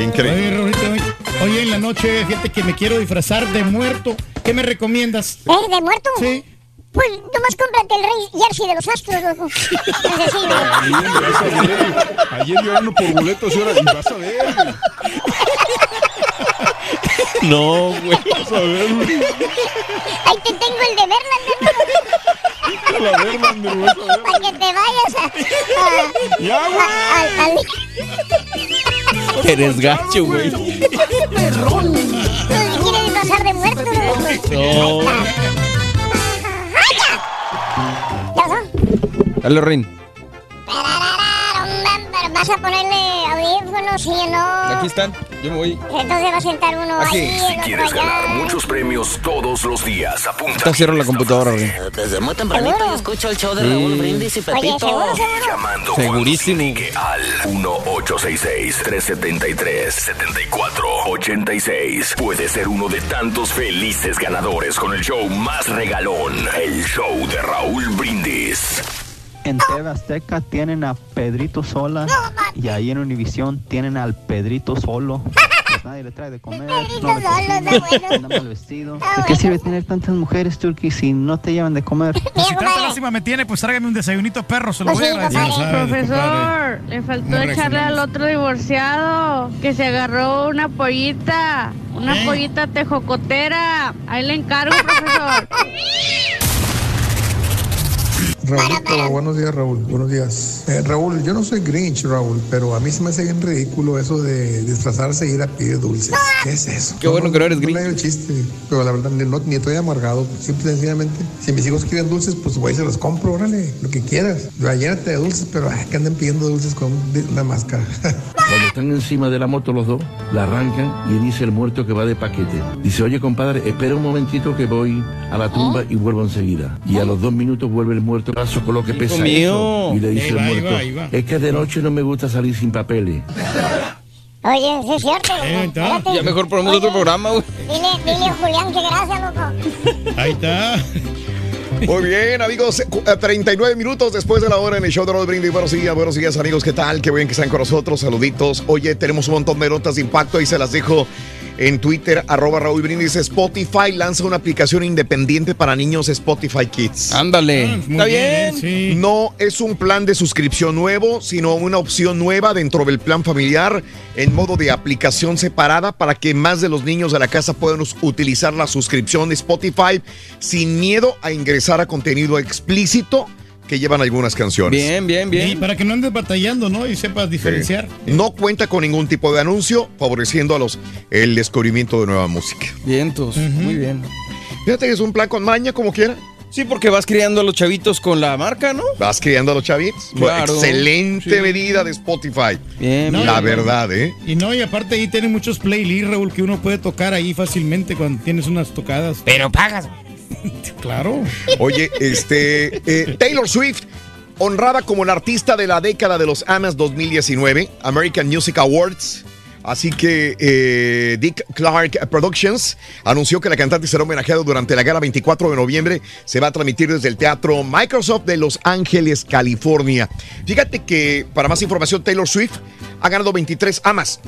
increíble.
Oye, Rorito, oye, oye, en la noche, gente que me quiero disfrazar de muerto, ¿qué me recomiendas?
¿Eh? ¿De muerto? Sí. Pues nomás cómprate el rey jersey de los astros, loco. Ese sí, güey.
Ayer llorando por boletos y ahora y vas a ver.
No, güey.
Vas a ver, güey.
Ahí te tengo el de
ver.
Para que te vayas a... a-
Ya, güey. (laughs)
Eres gacho, güey.
¿Tú te quieres disfrazar de muerto?
No.
¿Ya son?
Dale, Rin.
Vas a ponerle audífonos y no.
Aquí están, yo me voy.
Entonces va a sentar uno
Aquí.
ahí,
Si
¿Quieres ganar
allá.
muchos premios todos los días? Apunta.
Ahorita cierro la computadora, güey.
Desde muy tempranito yo escucho el show de Raúl Brindis y Pepito.
seguro, seguro.
Llamando
Segurísimo.
al 1-866-373-7486. Puede ser uno de tantos felices ganadores con el show más regalón, el show de Raúl Brindis.
En TV Azteca tienen a Pedrito Sola y ahí en Univisión tienen al Pedrito Solo. Pues nadie le trae de comer, no le
Solo,
cocina, anda mal vestido. ¿De qué sirve tener tantas mujeres, Turkey, si no te llevan de comer? (laughs)
Pues si tanta lástima me tiene, pues tráigame un desayunito perro, se lo voy a agradecer.
Profesor, le faltó echarle al otro divorciado que se agarró una pollita, una
¿Eh?
pollita tejocotera. Ahí le encargo, profesor. (laughs)
Raúlito, buenos días, Raúl. Buenos días. Eh, Raúl, yo no soy Grinch, Raúl, pero a mí se me hace bien ridículo eso de disfrazarse e ir a pedir dulces. ¿Qué es eso?
Qué bueno que no eres
No
Grinch.
le hago el chiste, pero la verdad, ni, no, ni estoy amargado. Simple y sencillamente, si mis hijos quieren dulces, pues güey, se los compro, órale, lo que quieras. Llénate de dulces, pero ay, que anden pidiendo dulces con una máscara. (laughs)
Cuando están encima de la moto los dos, la arrancan y dice el muerto que va de paquete. Dice, oye compadre, espera un momentito que voy a la tumba y vuelvo enseguida. Y a los dos minutos vuelve el muerto, brazo con lo que pesa eso. Y le dice el
ahí
muerto,
va, ahí va.
es que de noche no me gusta salir sin papeles.
Oye, sí es cierto. loco.
Ya mejor ponemos otro programa, güey.
Dile, dile a Julián que gracias, loco.
Ahí está.
Muy bien, amigos. cu- eh, 39 minutos después de la hora en el show de Raúl Brindis. Buenos días, buenos días, amigos. ¿Qué tal? Qué bien que están con nosotros. Saluditos. Oye, tenemos un montón de notas de impacto y se las dejo en Twitter, arroba Raúl Brindis. Spotify lanza una aplicación independiente para niños Spotify Kids.
Ándale. Está bien.
No es un plan de suscripción nuevo, sino una opción nueva dentro del plan familiar en modo de aplicación separada para que más de los niños de la casa puedan utilizar la suscripción de Spotify sin miedo a ingresar a contenido explícito que llevan algunas canciones.
Bien, bien, bien.
Y para que no andes batallando, ¿no? Y sepas diferenciar.
No cuenta con ningún tipo de anuncio, favoreciendo a los el descubrimiento de nueva música.
Vientos, muy bien.
Fíjate que es un plan con maña, como quiera.
Sí, porque vas criando a los chavitos con la marca, ¿no?
Vas criando a los chavitos.
Claro.
Excelente
Sí.
medida de Spotify.
Bien,
No,
La
y-
verdad, ¿eh?
Y no, y aparte ahí tiene muchos playlists, Raúl, que uno puede tocar ahí fácilmente cuando tienes unas tocadas.
Pero pagas. (laughs)
Claro.
Oye, este eh, Taylor Swift, honrada como la artista de la década de los AMAs 2019, American Music Awards. Así que eh, Dick Clark Productions anunció que la cantante será homenajeada durante la gala 24 de noviembre. Se va a transmitir desde el Teatro Microsoft de Los Ángeles, California. Fíjate que para más información, Taylor Swift ha ganado 23 AMAs.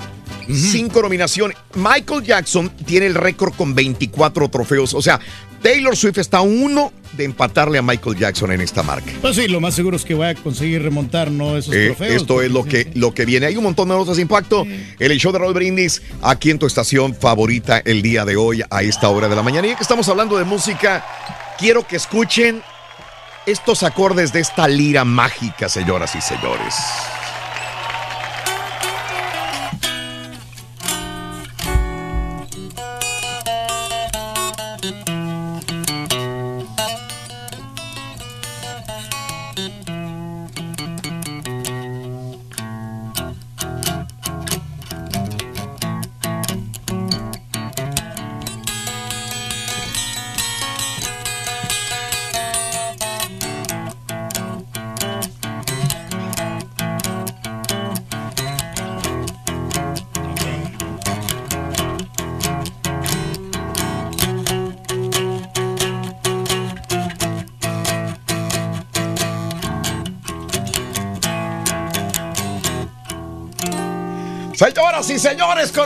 Cinco nominaciones. Michael Jackson tiene el récord con 24 trofeos. O sea, Taylor Swift está a uno de empatarle a Michael Jackson en esta marca.
Pues sí, lo más seguro es que vaya a conseguir remontar, ¿no? Esos
Eh,
trofeos.
esto es lo que, lo que viene. Hay un montón de notas de impacto. El show de Raúl Brindis, aquí en tu estación favorita el día de hoy, a esta hora de la mañana. Y ya que estamos hablando de música, quiero que escuchen estos acordes de esta lira mágica, señoras y señores.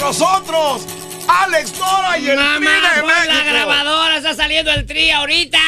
Nosotros, Alex Dora y el
Mamá,
Tri de
pon la
México.
grabadora, está saliendo el tri ahorita.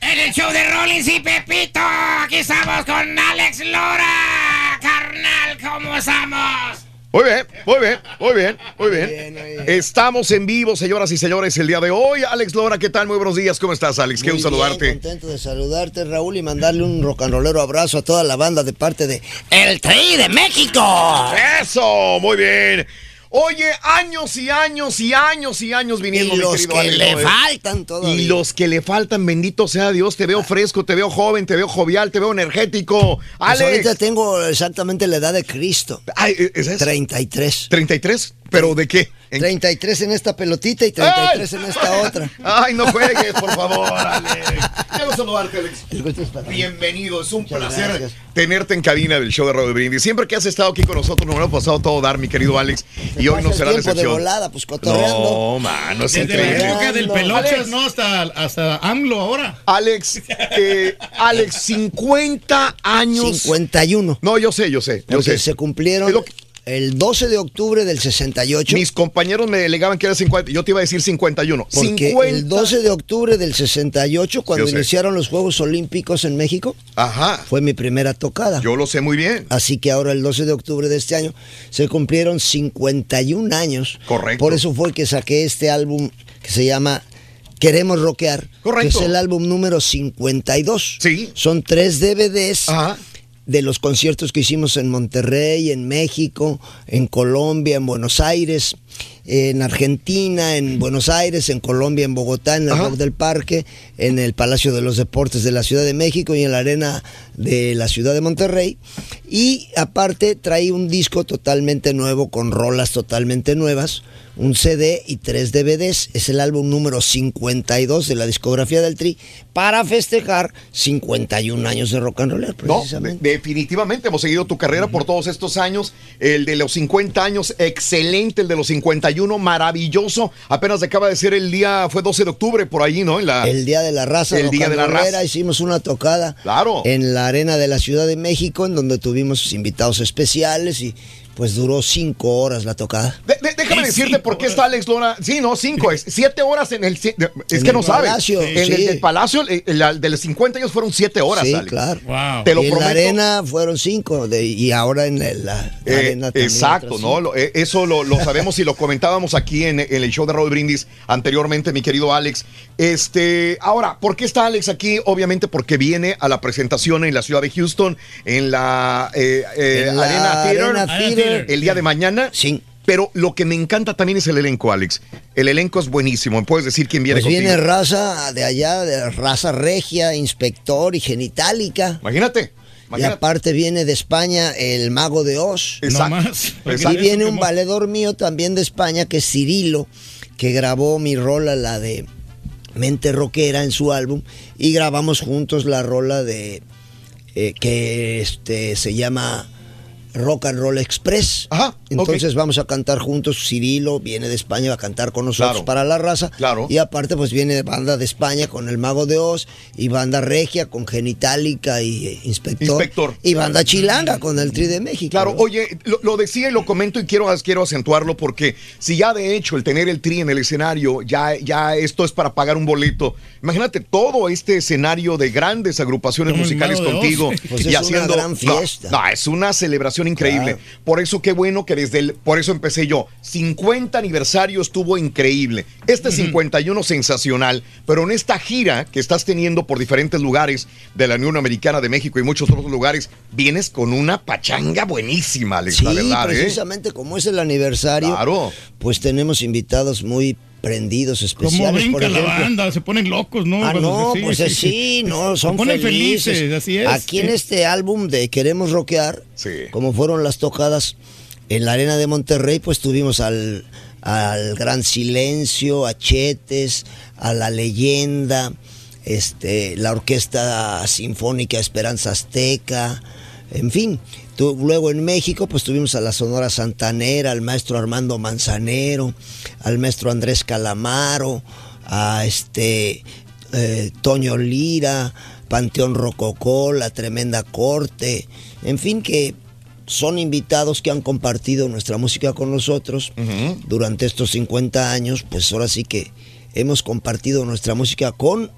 En el show de Rollins y Pepito, aquí estamos con Alex Lora. Carnal, ¿cómo estamos?
Muy bien, muy bien, muy bien, muy bien. Estamos en vivo, señoras y señores, el día de hoy. Alex Lora, ¿qué tal? Muy buenos días. ¿Cómo estás, Alex? Qué un saludarte.
contento de saludarte, Raúl, y mandarle un rollero abrazo a toda la banda de parte de El Tri de México.
Eso, muy bien. Oye, años y años y años y años viniendo,
Y los que
Alex,
le
¿no?
faltan todavía.
Y los que le faltan, bendito sea Dios, te veo fresco, te veo joven, te veo jovial, te veo energético.
Pues
Alex.
ahorita tengo exactamente la edad de Cristo.
Ay, ¿es eso?
33.
¿33? ¿Pero de qué?
33 en esta pelotita y 33 en esta otra. (laughs)
Ay, no juegues, por favor, Alex. Quiero saludarte, Alex.
El gusto es para mí.
Bienvenido, es un
Muchas
placer
gracias.
tenerte en cabina del show de Radio Brindis. Siempre que has estado aquí con nosotros, nos lo hemos pasado todo dar, mi querido Alex. Y hoy no será la
tiempo de
excepción.
volada, pues cotorreando.
No, mano, es
Desde la
increíble.
época del
Alex.
pelochas, ¿no? Hasta, hasta AMLO ahora.
Alex, eh, Alex, 50 años.
51.
No, yo sé, yo sé, yo sé.
se cumplieron el 12 de octubre del 68.
Mis compañeros me delegaban que era 50. Yo te iba a decir 51.
Porque
50.
el 12 de octubre del 68, cuando
Yo sé.
iniciaron los Juegos Olímpicos en México,
Ajá.
fue mi primera tocada.
Yo lo sé muy bien.
Así que ahora el 12 de octubre de este año se cumplieron 51 años.
Correcto.
Por eso fue que saqué este álbum que se llama Queremos Rockear.
Correcto.
Que es el álbum número 52.
Sí.
Son tres DVDs. De los conciertos que hicimos en Monterrey, en México, en Colombia, en Buenos Aires, en Argentina, en Buenos Aires, en Colombia, en Bogotá, en el Rock del Parque, en el Palacio de los Deportes de la Ciudad de México y en la Arena de la Ciudad de Monterrey. Y aparte traí un disco totalmente nuevo con rolas totalmente nuevas, un CD y tres DVDs. Es el álbum número 52 de la discografía del Tri para festejar 51 años de rock and roll.
No, de- definitivamente hemos seguido tu carrera por todos estos años. El de los 50 años, excelente. El de los 51, maravilloso. Apenas acaba de ser el día, fue 12 de octubre por ahí, ¿no? En la,
El Día de la Raza,
El Día de la Raza.
hicimos una tocada
Claro.
en la arena de la Ciudad de México, en donde tuvimos invitados especiales y pues duró cinco horas la tocada.
De- de- déjame decirte por qué está Alex Lora. Sí, no, cinco, es siete horas en el. Es
En
que
el
no sabes.
Palacio,
en el
sí.
del Palacio, el, el- de los 50 años fueron siete horas,
sí,
Alex.
claro.
Te lo
y en
prometo.
la arena fueron cinco de- y ahora en la, la
Eh,
arena también
exacto, ¿no? Lo- eh, eso lo, lo sabemos y lo comentábamos aquí en, en el show de Roy Brindis anteriormente, mi querido Alex. Este, ahora, ¿por qué está Alex aquí? Obviamente porque viene a la presentación en la ciudad de Houston, en la, eh, eh,
En la
Arena, Theater,
Arena Theater.
el día de mañana.
Sí.
Pero lo que me encanta también es el elenco, Alex. El elenco es buenísimo. ¿Me puedes decir quién viene
Pues
contigo?
viene raza de allá, de raza regia, inspector y genitálica.
Imagínate.
Y aparte viene de España el mago de Oz.
Exacto.
No más.
Y viene un valedor mío también de España, que es Cirilo, que grabó mi rola, la de Mente Rockera, en su álbum, y grabamos juntos la rola de eh, que este se llama Rock and Roll Express.
Ajá,
Entonces vamos a cantar juntos. Cirilo viene de España va a cantar con nosotros
Claro.
para la raza.
Claro.
Y aparte, pues viene banda de España con el Mago de Oz y banda regia con Genitalica y eh, Inspector.
Inspector.
Y banda chilanga con el Tri de México.
Claro,
¿no?
oye, lo, lo decía y lo comento y quiero, quiero acentuarlo porque si ya de hecho el tener el tri en el escenario, ya, ya esto es para pagar un boleto. Imagínate todo este escenario de grandes agrupaciones musicales contigo (laughs)
Pues
y
es una
haciendo
gran
No,
fiesta.
No, es una celebración increíble.
Claro.
Por eso qué bueno que desde el, por eso empecé yo. 50 aniversario estuvo increíble. Este 51 sensacional, pero en esta gira que estás teniendo por diferentes lugares de la Unión Americana de México y muchos otros lugares, vienes con una pachanga buenísima, Alex,
Sí,
la verdad, ¿eh?
precisamente como es el aniversario,
Claro.
pues tenemos invitados muy prendidos,
Como
especiales. por
brinca la
ejemplo.
banda, se ponen locos, ¿no?
Ah, no,
se- sí,
pues
sí,
así,
sí.
no, son
Se ponen
felices.
felices, así es.
Aquí en este álbum de Queremos Rockear,
Sí.
como fueron las tocadas en la Arena de Monterrey, pues tuvimos al, al Gran Silencio, a Chetes, a La Leyenda, este, la Orquesta Sinfónica Esperanza Azteca, en fin. Tu- luego en México, pues tuvimos a la Sonora Santanera, al maestro Armando Manzanero, al maestro Andrés Calamaro, a este eh, Toño Lira, Panteón Rococó, La Tremenda Corte, en fin, que son invitados que han compartido nuestra música con nosotros durante estos 50 años, pues ahora sí que hemos compartido nuestra música con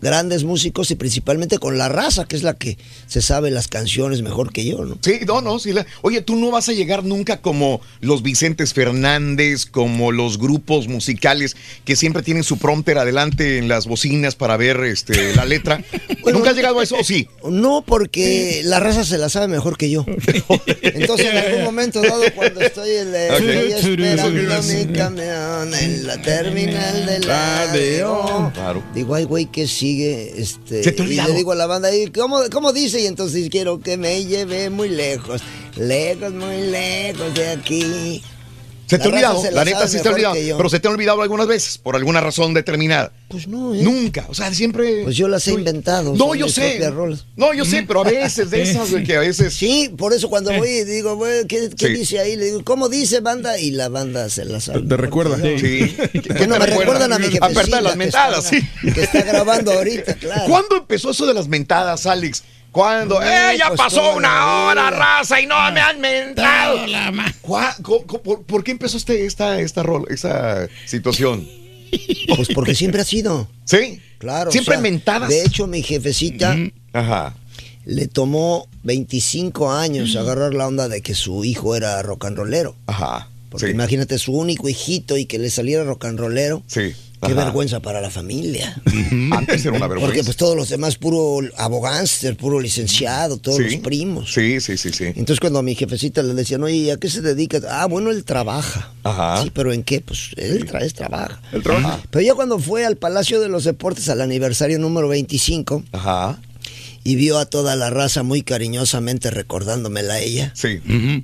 grandes músicos y principalmente con la raza, que es la que se sabe las canciones mejor que yo, ¿no?
Sí, no, no, sí. la- Oye, tú no vas a llegar nunca como los Vicentes Fernández, como los grupos musicales que siempre tienen su prompter adelante en las bocinas para ver este, la letra. (laughs) ¿Nunca has llegado a eso o sí?
No, porque la raza se la sabe mejor que yo. (laughs) Entonces, en algún momento dado, cuando estoy, en la-
Ok.
estoy esperando mi camión en la terminal de la
Claro.
Digo, ay, güey, ¿qué sigue? Este,
Se te
y le digo a la banda, ¿y cómo, ¿cómo dice? Y entonces quiero que me lleve muy lejos, lejos, muy lejos de aquí.
Se te ha
La
olvidado, la,
la
neta sí se te ha olvidado,
que
pero se te ha olvidado algunas veces, por alguna razón determinada.
Pues no, ¿eh?
Nunca, o sea, siempre...
Pues yo las he inventado.
No, yo sé. No, yo sé, pero a veces de (laughs) esas de que a veces...
Sí, por eso cuando voy y digo, güey, ¿qué, qué
Sí.
dice ahí? Le digo, ¿cómo dice banda? Y la banda se la sabe.
Te recuerda.
Sí. (laughs)
Que no me recuerdan a mi jefecita.
Aperta las
que
mentadas,
está-
sí.
Que está grabando ahorita, claro.
¿Cuándo empezó eso de las mentadas, Alex? ¿Cuándo?
No,
¡Eh, ya
pues
pasó una
la
hora, raza, y no me han mentado! ¿Cuá- co- co- por, por qué empezó este, esta, esta, rol- esta situación? (laughs)
Pues porque siempre ha sido.
¿Sí?
Claro.
¿Siempre mentadas?
De hecho, mi jefecita
Ajá.
le tomó 25 años agarrar la onda de que su hijo era rock and rollero.
Ajá.
Porque
sí.
imagínate su único hijito y que le saliera rock and rollero.
Sí.
Qué
Ajá.
vergüenza para la familia.
Antes era una vergüenza.
Porque pues todos los demás puro abogánster, puro licenciado, todos
Sí.
los primos.
Sí, sí, sí, sí.
Entonces cuando a mi jefecita le decían, oye, ¿a qué se dedica? Ah, bueno, él trabaja.
Ajá.
Sí, pero ¿en qué? Pues él trae, trabaja.
Él trabaja.
Pero ya cuando fue al Palacio de los Deportes al aniversario número 25
Ajá.
Y vio a toda la raza muy cariñosamente recordándomela a ella,
Sí.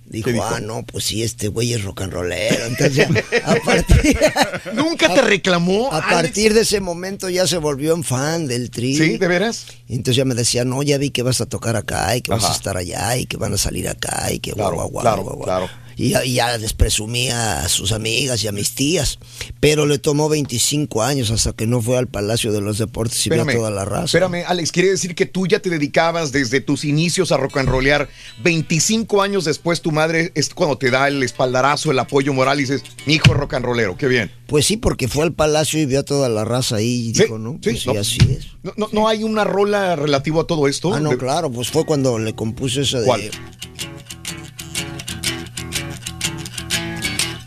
dijo, ah, no, pues sí, este güey es rock and rollero. Entonces, (laughs) a partir, (laughs)
¿Nunca te reclamó?
a partir de ese momento ya se volvió un fan del tri.
¿Sí? ¿De veras?
Y entonces ya me decía, no, ya vi que vas a tocar acá y que vas a estar allá y que van a salir acá y que
Claro,
guau, guau,
claro,
guau, guau. Y ya, y ya les presumía a sus amigas y a mis tías. Pero le tomó 25 años hasta que no fue al Palacio de los Deportes y vio a toda la raza.
Espérame, Alex, quiere decir que tú ya te dedicabas desde tus inicios a rock and rollear. 25 años después tu madre es cuando te da el espaldarazo, el apoyo moral y dices, mi hijo es rock and rollero, qué bien.
Pues sí, porque fue al Palacio y vio a toda la raza ahí y
Sí,
dijo, no,
sí,
pues sí,
no.
así es.
No, no, no hay una rola relativo a todo esto.
Ah, no,
De-
claro, pues fue cuando le compuse esa de...
¿Cuál?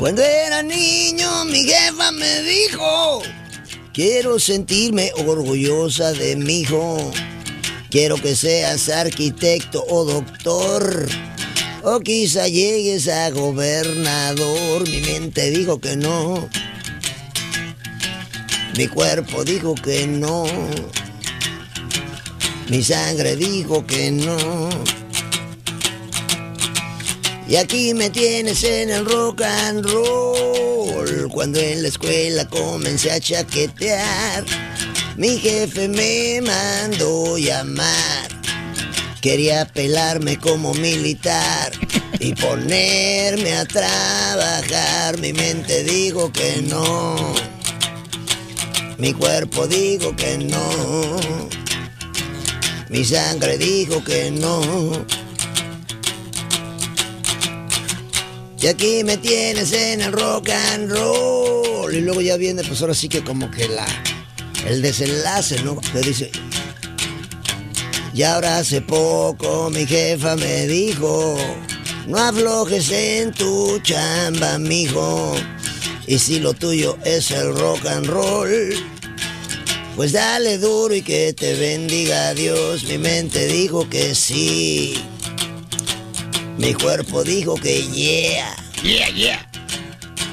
Cuando era niño, mi jefa me dijo, quiero sentirme orgullosa de mi hijo. Quiero que seas arquitecto o doctor. O quizá llegues a gobernador. Mi mente dijo que no. Mi cuerpo dijo que no. Mi sangre dijo que no. Y aquí me tienes en el rock and roll. Cuando en la escuela comencé a chaquetear, mi jefe me mandó llamar. Quería pelarme como militar y ponerme a trabajar. Mi mente dijo que no. Mi cuerpo dijo que no. Mi sangre dijo que no. Y aquí me tienes en el rock and roll. Y luego ya viene, pues ahora sí que como que la el desenlace, ¿no? Que dice. Y ahora hace poco mi jefa me dijo, no aflojes en tu chamba, mijo. Y si lo tuyo es el rock and roll, pues dale duro y que te bendiga Dios. Mi mente dijo que sí. Mi cuerpo dijo que yeah.
Yeah, yeah.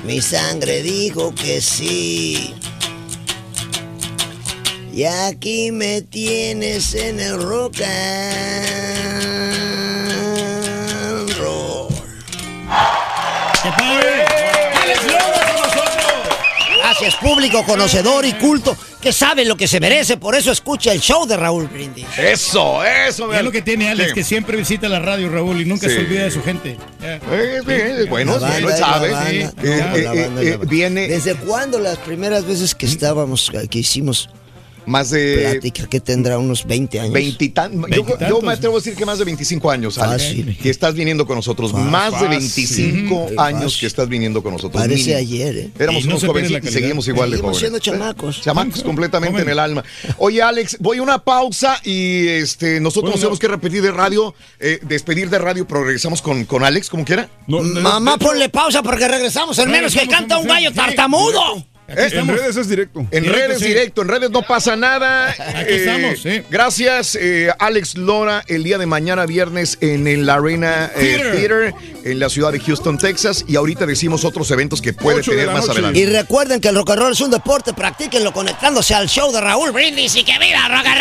Mi sangre dijo que sí. Y aquí me tienes en el rock and roll. Gracias, público conocedor y culto que sabe lo que se merece. Por eso escucha el show de Raúl Brindis.
Eso, eso,
Y es lo que tiene Alex,
Sí.
que siempre visita la radio, Raúl, y nunca
Sí.
se olvida de su gente.
Eh, bueno,
La
bueno,
banda,
sabe. sí.
No,
Eh, eh,
banda.
viene.
¿Desde cuándo las primeras veces que estábamos, que hicimos
Más de
Plática que tendrá unos 20 años.
veintitan. Yo,
Veintitantos.
yo me atrevo a decir que más de 25 años, Alex,
Fácil.
que estás viniendo con nosotros.
Fácil.
más de
Fácil.
25
Qué
años
fácil.
que estás viniendo con nosotros.
Parece
Mínimo.
ayer, ¿eh?
Éramos
Y no
unos jovencitos y seguimos igual de jóvenes.
siendo chamacos.
Chamacos (laughs) completamente en el alma. Oye, Alex, voy a una pausa y este nosotros nos tenemos que repetir de radio, eh, despedir de radio, pero regresamos con, con Alex, como quiera.
Mamá, ponle pausa porque regresamos. El menos que canta un gallo tartamudo.
Eh,
En redes es directo.
En
Directo,
redes
sí.
directo, en redes no pasa nada.
Aquí estamos, sí.
Gracias, eh, Alex Lora, el día de mañana, viernes, en el Arena eh,
Theater.
Theater, en la ciudad de Houston, Texas. Y ahorita decimos otros eventos que puede
Ocho
tener
la
más
noche.
adelante.
Y recuerden que el rock and roll es un deporte, practíquenlo conectándose al show de Raúl Brindis y que viva rock and